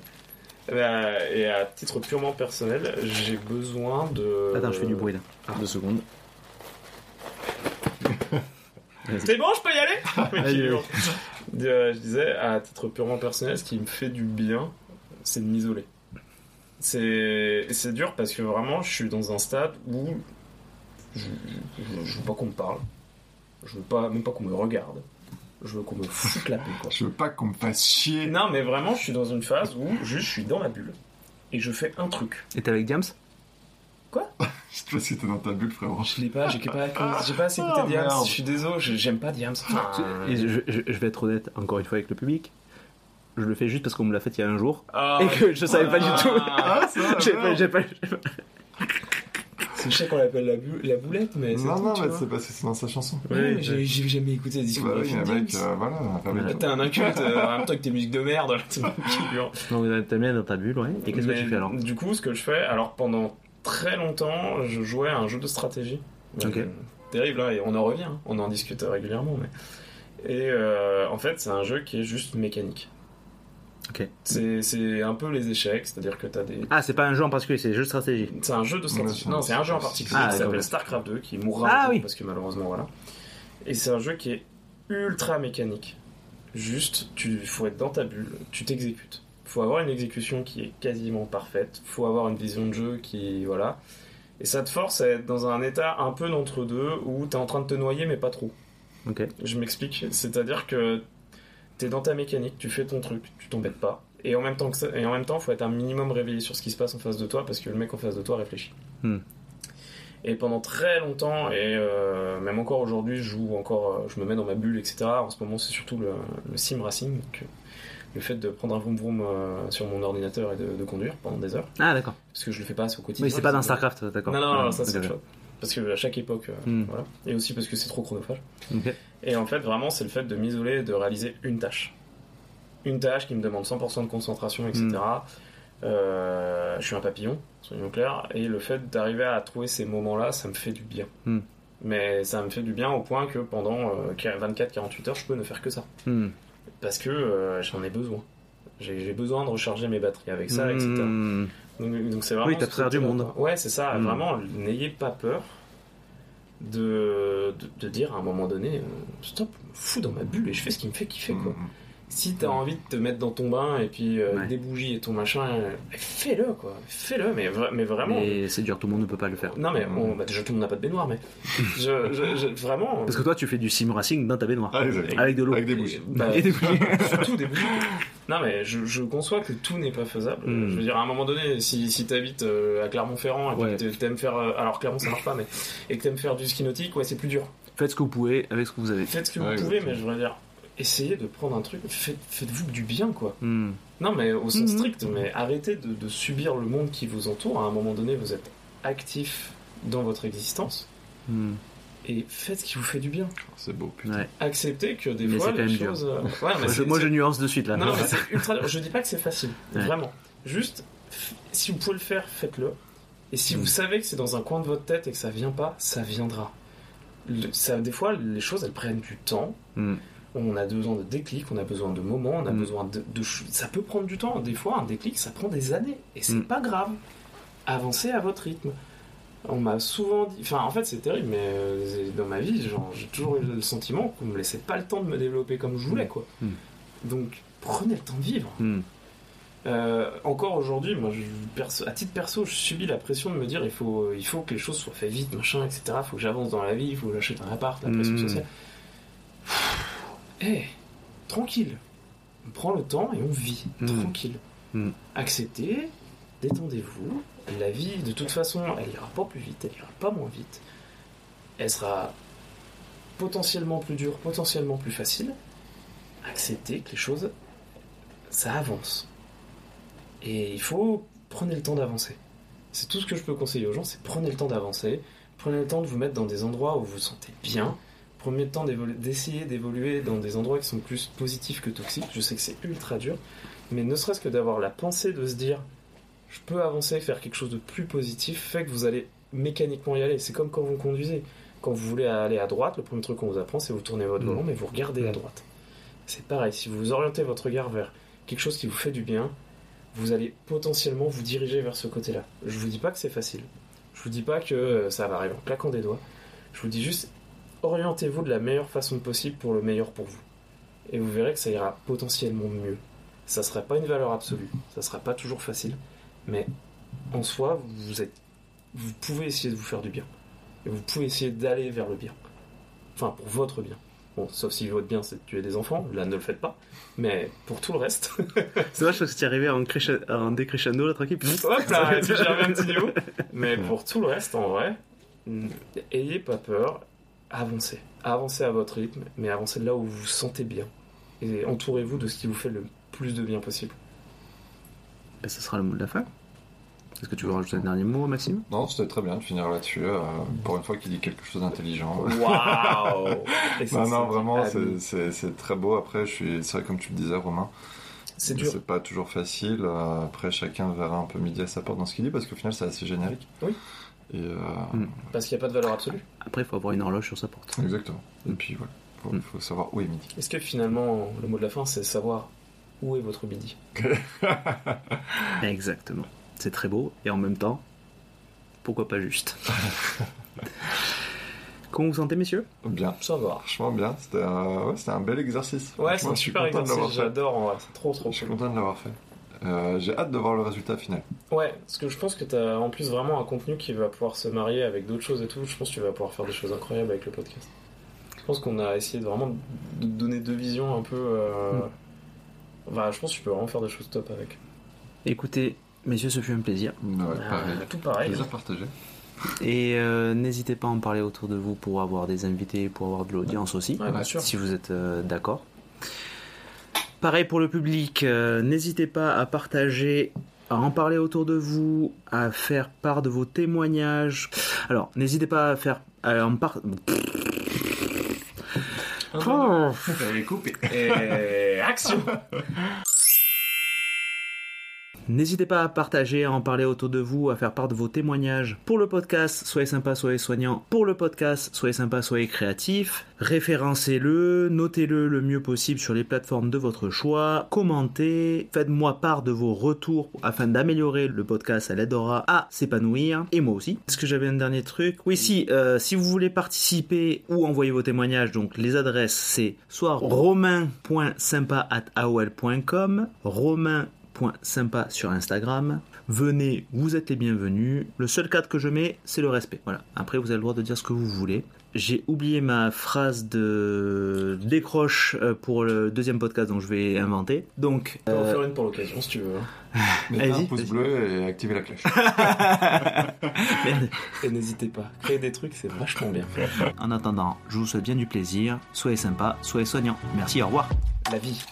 Eh ben, Et à titre purement personnel, j'ai besoin de. Attends, je fais du bruit là. Deux secondes. C'est bon, je peux y aller? Euh, Je disais, à titre purement personnel, ce qui me fait du bien, c'est de m'isoler. C'est c'est dur parce que vraiment, je suis dans un stade où je, je, je veux pas qu'on me parle. Je veux pas, même pas qu'on me regarde. Je veux qu'on me foute la paix, quoi. Je veux pas qu'on me fasse chier. Non, mais vraiment, je suis dans une phase où juste je suis dans ma bulle et je fais un truc. Et t'es avec Diams Je sais pas si t'es dans ta bulle, frérot. Je l'ai pas, j'ai pas, j'ai pas assez écouté Ah, Diams. Je suis désolé, j'aime pas Diams. Et je, je- je vais être honnête encore une fois avec le public. Je le fais juste parce qu'on me l'a fait il y a un jour ah, et que je savais pas du tout. Ah, J'ai pas, j'ai pas- je sais qu'on l'appelle la, bu- la boulette, mais c'est Non, non, mais c'est parce que c'est dans sa chanson. Ouais, Ouais, mais j'ai jamais écouté la Bah discographie oui, mec, euh, voilà. Voilà. T'es un inculte, euh, en même temps que tes musiques de merde. Donc t'aimes bien dans ta bulle, ouais. Et qu'est-ce que tu fais alors? Du coup, ce que je fais, alors pendant très longtemps, je jouais à un jeu de stratégie. Ok. Euh, terrible, hein, et on en revient, hein, on en discute régulièrement. Mais... Et euh, en fait, c'est un jeu qui est juste mécanique. Ok. C'est c'est un peu les échecs, c'est-à-dire que t'as des. Ah, c'est pas un jeu en particulier, c'est un jeu de stratégie. C'est un jeu de stratégie. Non, c'est un jeu en particulier Ah, qui s'appelle. StarCraft 2, qui mourra Ah, oui. parce que malheureusement, voilà. Et c'est un jeu qui est ultra mécanique. Juste, tu faut être dans ta bulle, tu t'exécutes. Faut avoir une exécution qui est quasiment parfaite. Faut avoir une vision de jeu qui, voilà. Et ça te force à être dans un état un peu d'entre-deux où t'es en train de te noyer, mais pas trop. Ok. Je m'explique. C'est-à-dire que t'es dans ta mécanique, tu fais ton truc, tu t'embêtes pas. Et en même temps, que ça, et en même temps, faut être un minimum réveillé sur ce qui se passe en face de toi parce que le mec en face de toi réfléchit. Hmm. Et pendant très longtemps, et euh, même encore aujourd'hui, je joue encore, euh, je me mets dans ma bulle, etc. En ce moment, c'est surtout le, le sim racing, euh, le fait de prendre un vroom vroom euh, sur mon ordinateur et de, de conduire pendant des heures, Ah, d'accord. parce que je le fais pas au quotidien. Oui, c'est pas dans c'est- StarCraft, d'accord. Non, non, non, Ah, ça c'est autre chose. Parce que à chaque époque, euh, Hmm. voilà. Et aussi parce que c'est trop chronophage. Et en fait, vraiment, c'est le fait de m'isoler et de réaliser une tâche. Une tâche qui me demande 100% de concentration, etc. Mm. Euh, je suis un papillon, soyons clairs. Et le fait d'arriver à trouver ces moments-là, ça me fait du bien. Mm. Mais ça me fait du bien au point que pendant 24-48 heures, je peux ne faire que ça. Hmm. Parce que euh, j'en ai besoin. J'ai besoin de recharger mes batteries avec ça, etc. Hmm. Donc donc c'est vraiment. Oui, t'abstraire du monde. Ouais, c'est ça. Mm. Vraiment, n'ayez pas peur de, de, de dire à un moment donné, euh, stop, je me fous dans ma bulle et je fais ce qui me fait kiffer, quoi. Mm. Si t'as envie de te mettre dans ton bain et puis euh, Ouais. des bougies et ton machin, euh, fais-le, quoi. Fais-le, mais, mais vraiment. Mais c'est dur, tout le monde ne peut pas le faire. Non, mais on, bah, déjà, tout le monde n'a pas de baignoire, mais. je, je- je- vraiment. Parce que toi, tu fais du sim racing dans ta baignoire. Ah. Avec de l'eau. Avec des bougies. Bah, Et des bougies. surtout des bougies. Non, mais je, je conçois que tout n'est pas faisable. Mm. Je veux dire, à un moment donné, si, si t'habites euh, à Clermont-Ferrand et Ouais. que t'aimes faire. euh, alors, Clermont, ça marche pas, mais. Et que t'aimes faire du ski nautique, ouais, c'est plus dur. Faites ce que vous pouvez avec ce que vous avez. Faites ce que Ouais, vous pouvez, mais je veux dire, essayez de prendre un truc. Faites, faites-vous du bien, quoi. Hmm. Non, mais au sens Mhm. strict, mais arrêtez de, de subir le monde qui vous entoure. À un moment donné, vous êtes actif dans votre existence Hmm. et faites ce qui vous fait du bien. C'est beau, putain. Ouais. Acceptez que des Mais fois les choses. euh, Ouais, mais Moi, je, c'est- moi, c'est- je nuance de suite là. Non, mais c'est ultra dur. Je dis pas que c'est facile, Ouais. vraiment. Juste, f- si vous pouvez le faire, faites-le. Et si Mm. vous savez que c'est dans un coin de votre tête et que ça vient pas, ça viendra. Le- ça, des fois, les choses, elles prennent du temps. On a besoin de déclics, on a besoin de moments, on a Mm. besoin de, Ça peut prendre du temps. Des fois, un déclic, ça prend des années. Et c'est Mm. pas grave. Avancez à votre rythme. On m'a souvent dit. Enfin, en fait, c'est terrible, mais euh, dans ma vie, j'ai toujours eu le sentiment qu'on me laissait pas le temps de me développer comme je voulais, quoi. Mm. Donc, prenez le temps de vivre. Euh, encore aujourd'hui, moi, je, perso- à titre perso, je subis la pression de me dire il faut, il faut que les choses soient faites vite, machin, etc. Il faut que j'avance dans la vie, il faut que j'achète un appart, la pression Mm. Sociale. Eh, tranquille. On prend le temps et on vit, Mm. tranquille. Mm. Acceptez, détendez-vous. La vie, de toute façon, elle ira pas plus vite, elle ira pas moins vite. Elle sera potentiellement plus dure, potentiellement plus facile. Acceptez que les choses, ça avance. Et il faut prenez le temps d'avancer. C'est tout ce que je peux conseiller aux gens, c'est prenez le temps d'avancer, prenez le temps de vous mettre dans des endroits où vous vous sentez bien, le temps d'essayer d'évoluer dans des endroits qui sont plus positifs que toxiques. Je sais que c'est ultra dur, mais ne serait-ce que d'avoir la pensée de se dire je peux avancer, faire quelque chose de plus positif, fait que vous allez mécaniquement y aller. C'est comme quand vous conduisez. Quand vous voulez aller à droite, le premier truc qu'on vous apprend, c'est vous tournez votre Mm. volant, mais vous regardez à droite. C'est pareil, si vous orientez votre regard vers quelque chose qui vous fait du bien, vous allez potentiellement vous diriger vers ce côté-là. Je vous dis pas que c'est facile. Je vous dis pas que euh, ça va arriver en claquant des doigts. Je vous dis juste, orientez-vous de la meilleure façon possible pour le meilleur pour vous. Et vous verrez que ça ira potentiellement mieux. Ça sera pas une valeur absolue, ça sera pas toujours facile, mais en soi, vous êtes, vous pouvez essayer de vous faire du bien. Et vous pouvez essayer d'aller vers le bien. Enfin, pour votre bien. Bon, sauf si votre bien c'est de tuer des enfants, là ne le faites pas. Mais pour tout le reste, C'est que tu es arrivé en, cresce- en décrescendo là, tranquille. hop là, j'ai un petit niveau. Mais pour tout le reste, en vrai, ayez pas peur, avancez. Avancez à votre rythme, mais avancez là où vous vous sentez bien. Et entourez-vous de ce qui vous fait le plus de bien possible. Ben, ça sera le mot de la fin. Est-ce que tu veux rajouter un dernier mot, Maxime? Non, c'était très bien de finir là-dessus. euh, pour une fois qu'il dit quelque chose d'intelligent. Waouh Et Non, non, vraiment, ah, c'est- très beau. Après, je suis, c'est vrai, comme tu le disais, Romain, C'est dur. c'est pas toujours facile. Euh, Après, chacun verra un peu midi à sa porte dans ce qu'il dit, parce qu'au final, c'est assez générique. Oui. Et euh, Parce qu'il n'y a pas de valeur absolue. Après, il faut avoir une horloge sur sa porte. exactement. Et puis voilà, faut, Mm. faut savoir où est midi. Est-ce que finalement, le mot de la fin, c'est savoir où est votre midi Exactement. C'est très beau et en même temps, pourquoi pas juste Comment vous sentez, messieurs? Bien. Ça va. Franchement, bien. C'était un, ouais, c'était un bel exercice. Ouais, c'est un super exercice, j'adore, c'est trop trop Je suis cool. content de l'avoir fait. Euh, J'ai hâte de voir le résultat final. Ouais, parce que je pense que tu as en plus vraiment un contenu qui va pouvoir se marier avec d'autres choses et tout. Je pense que tu vas pouvoir faire des choses incroyables avec le podcast. Je pense qu'on a essayé de vraiment de donner deux visions un peu. euh, Enfin, je pense que tu peux vraiment faire des choses top avec. Écoutez, messieurs, ce fut un plaisir. Ouais, pareil. Ah, tout pareil. Plaisir partagé. Et euh, n'hésitez pas à en parler autour de vous pour avoir des invités, pour avoir de l'audience aussi, Ouais, bien sûr. si vous êtes euh, d'accord. Pareil pour le public, euh, n'hésitez pas à partager, à en parler autour de vous, à faire part de vos témoignages. Alors, n'hésitez pas à faire à en par... Oh. Et action N'hésitez pas à partager, à en parler autour de vous, à faire part de vos témoignages. Pour le podcast, soyez sympa, soyez soignant. Pour le podcast, soyez sympa, soyez créatif. Référencez-le, notez-le le mieux possible sur les plateformes de votre choix. Commentez, faites-moi part de vos retours afin d'améliorer le podcast. Ça l'aidera à s'épanouir. Et moi aussi. Est-ce que j'avais un dernier truc? Oui, si, euh, vous voulez participer ou envoyer vos témoignages, donc les adresses c'est soit romain.sympa.aol.com, romain sympa sur Instagram. Venez, vous êtes les bienvenus. Le seul cadre que je mets, c'est le respect. Voilà. Après, vous avez le droit de dire ce que vous voulez. J'ai oublié ma phrase de décroche euh, pour le deuxième podcast, donc je vais inventer. Donc, On euh, faire une pour l'occasion si tu veux. hein. Mettez un Allez-y, pouce bleu et activez la cloche. Et n'hésitez pas, créer des trucs c'est vachement bien. en attendant, je vous souhaite bien du plaisir. Soyez sympa, soyez soignant. Merci, au revoir. La vie.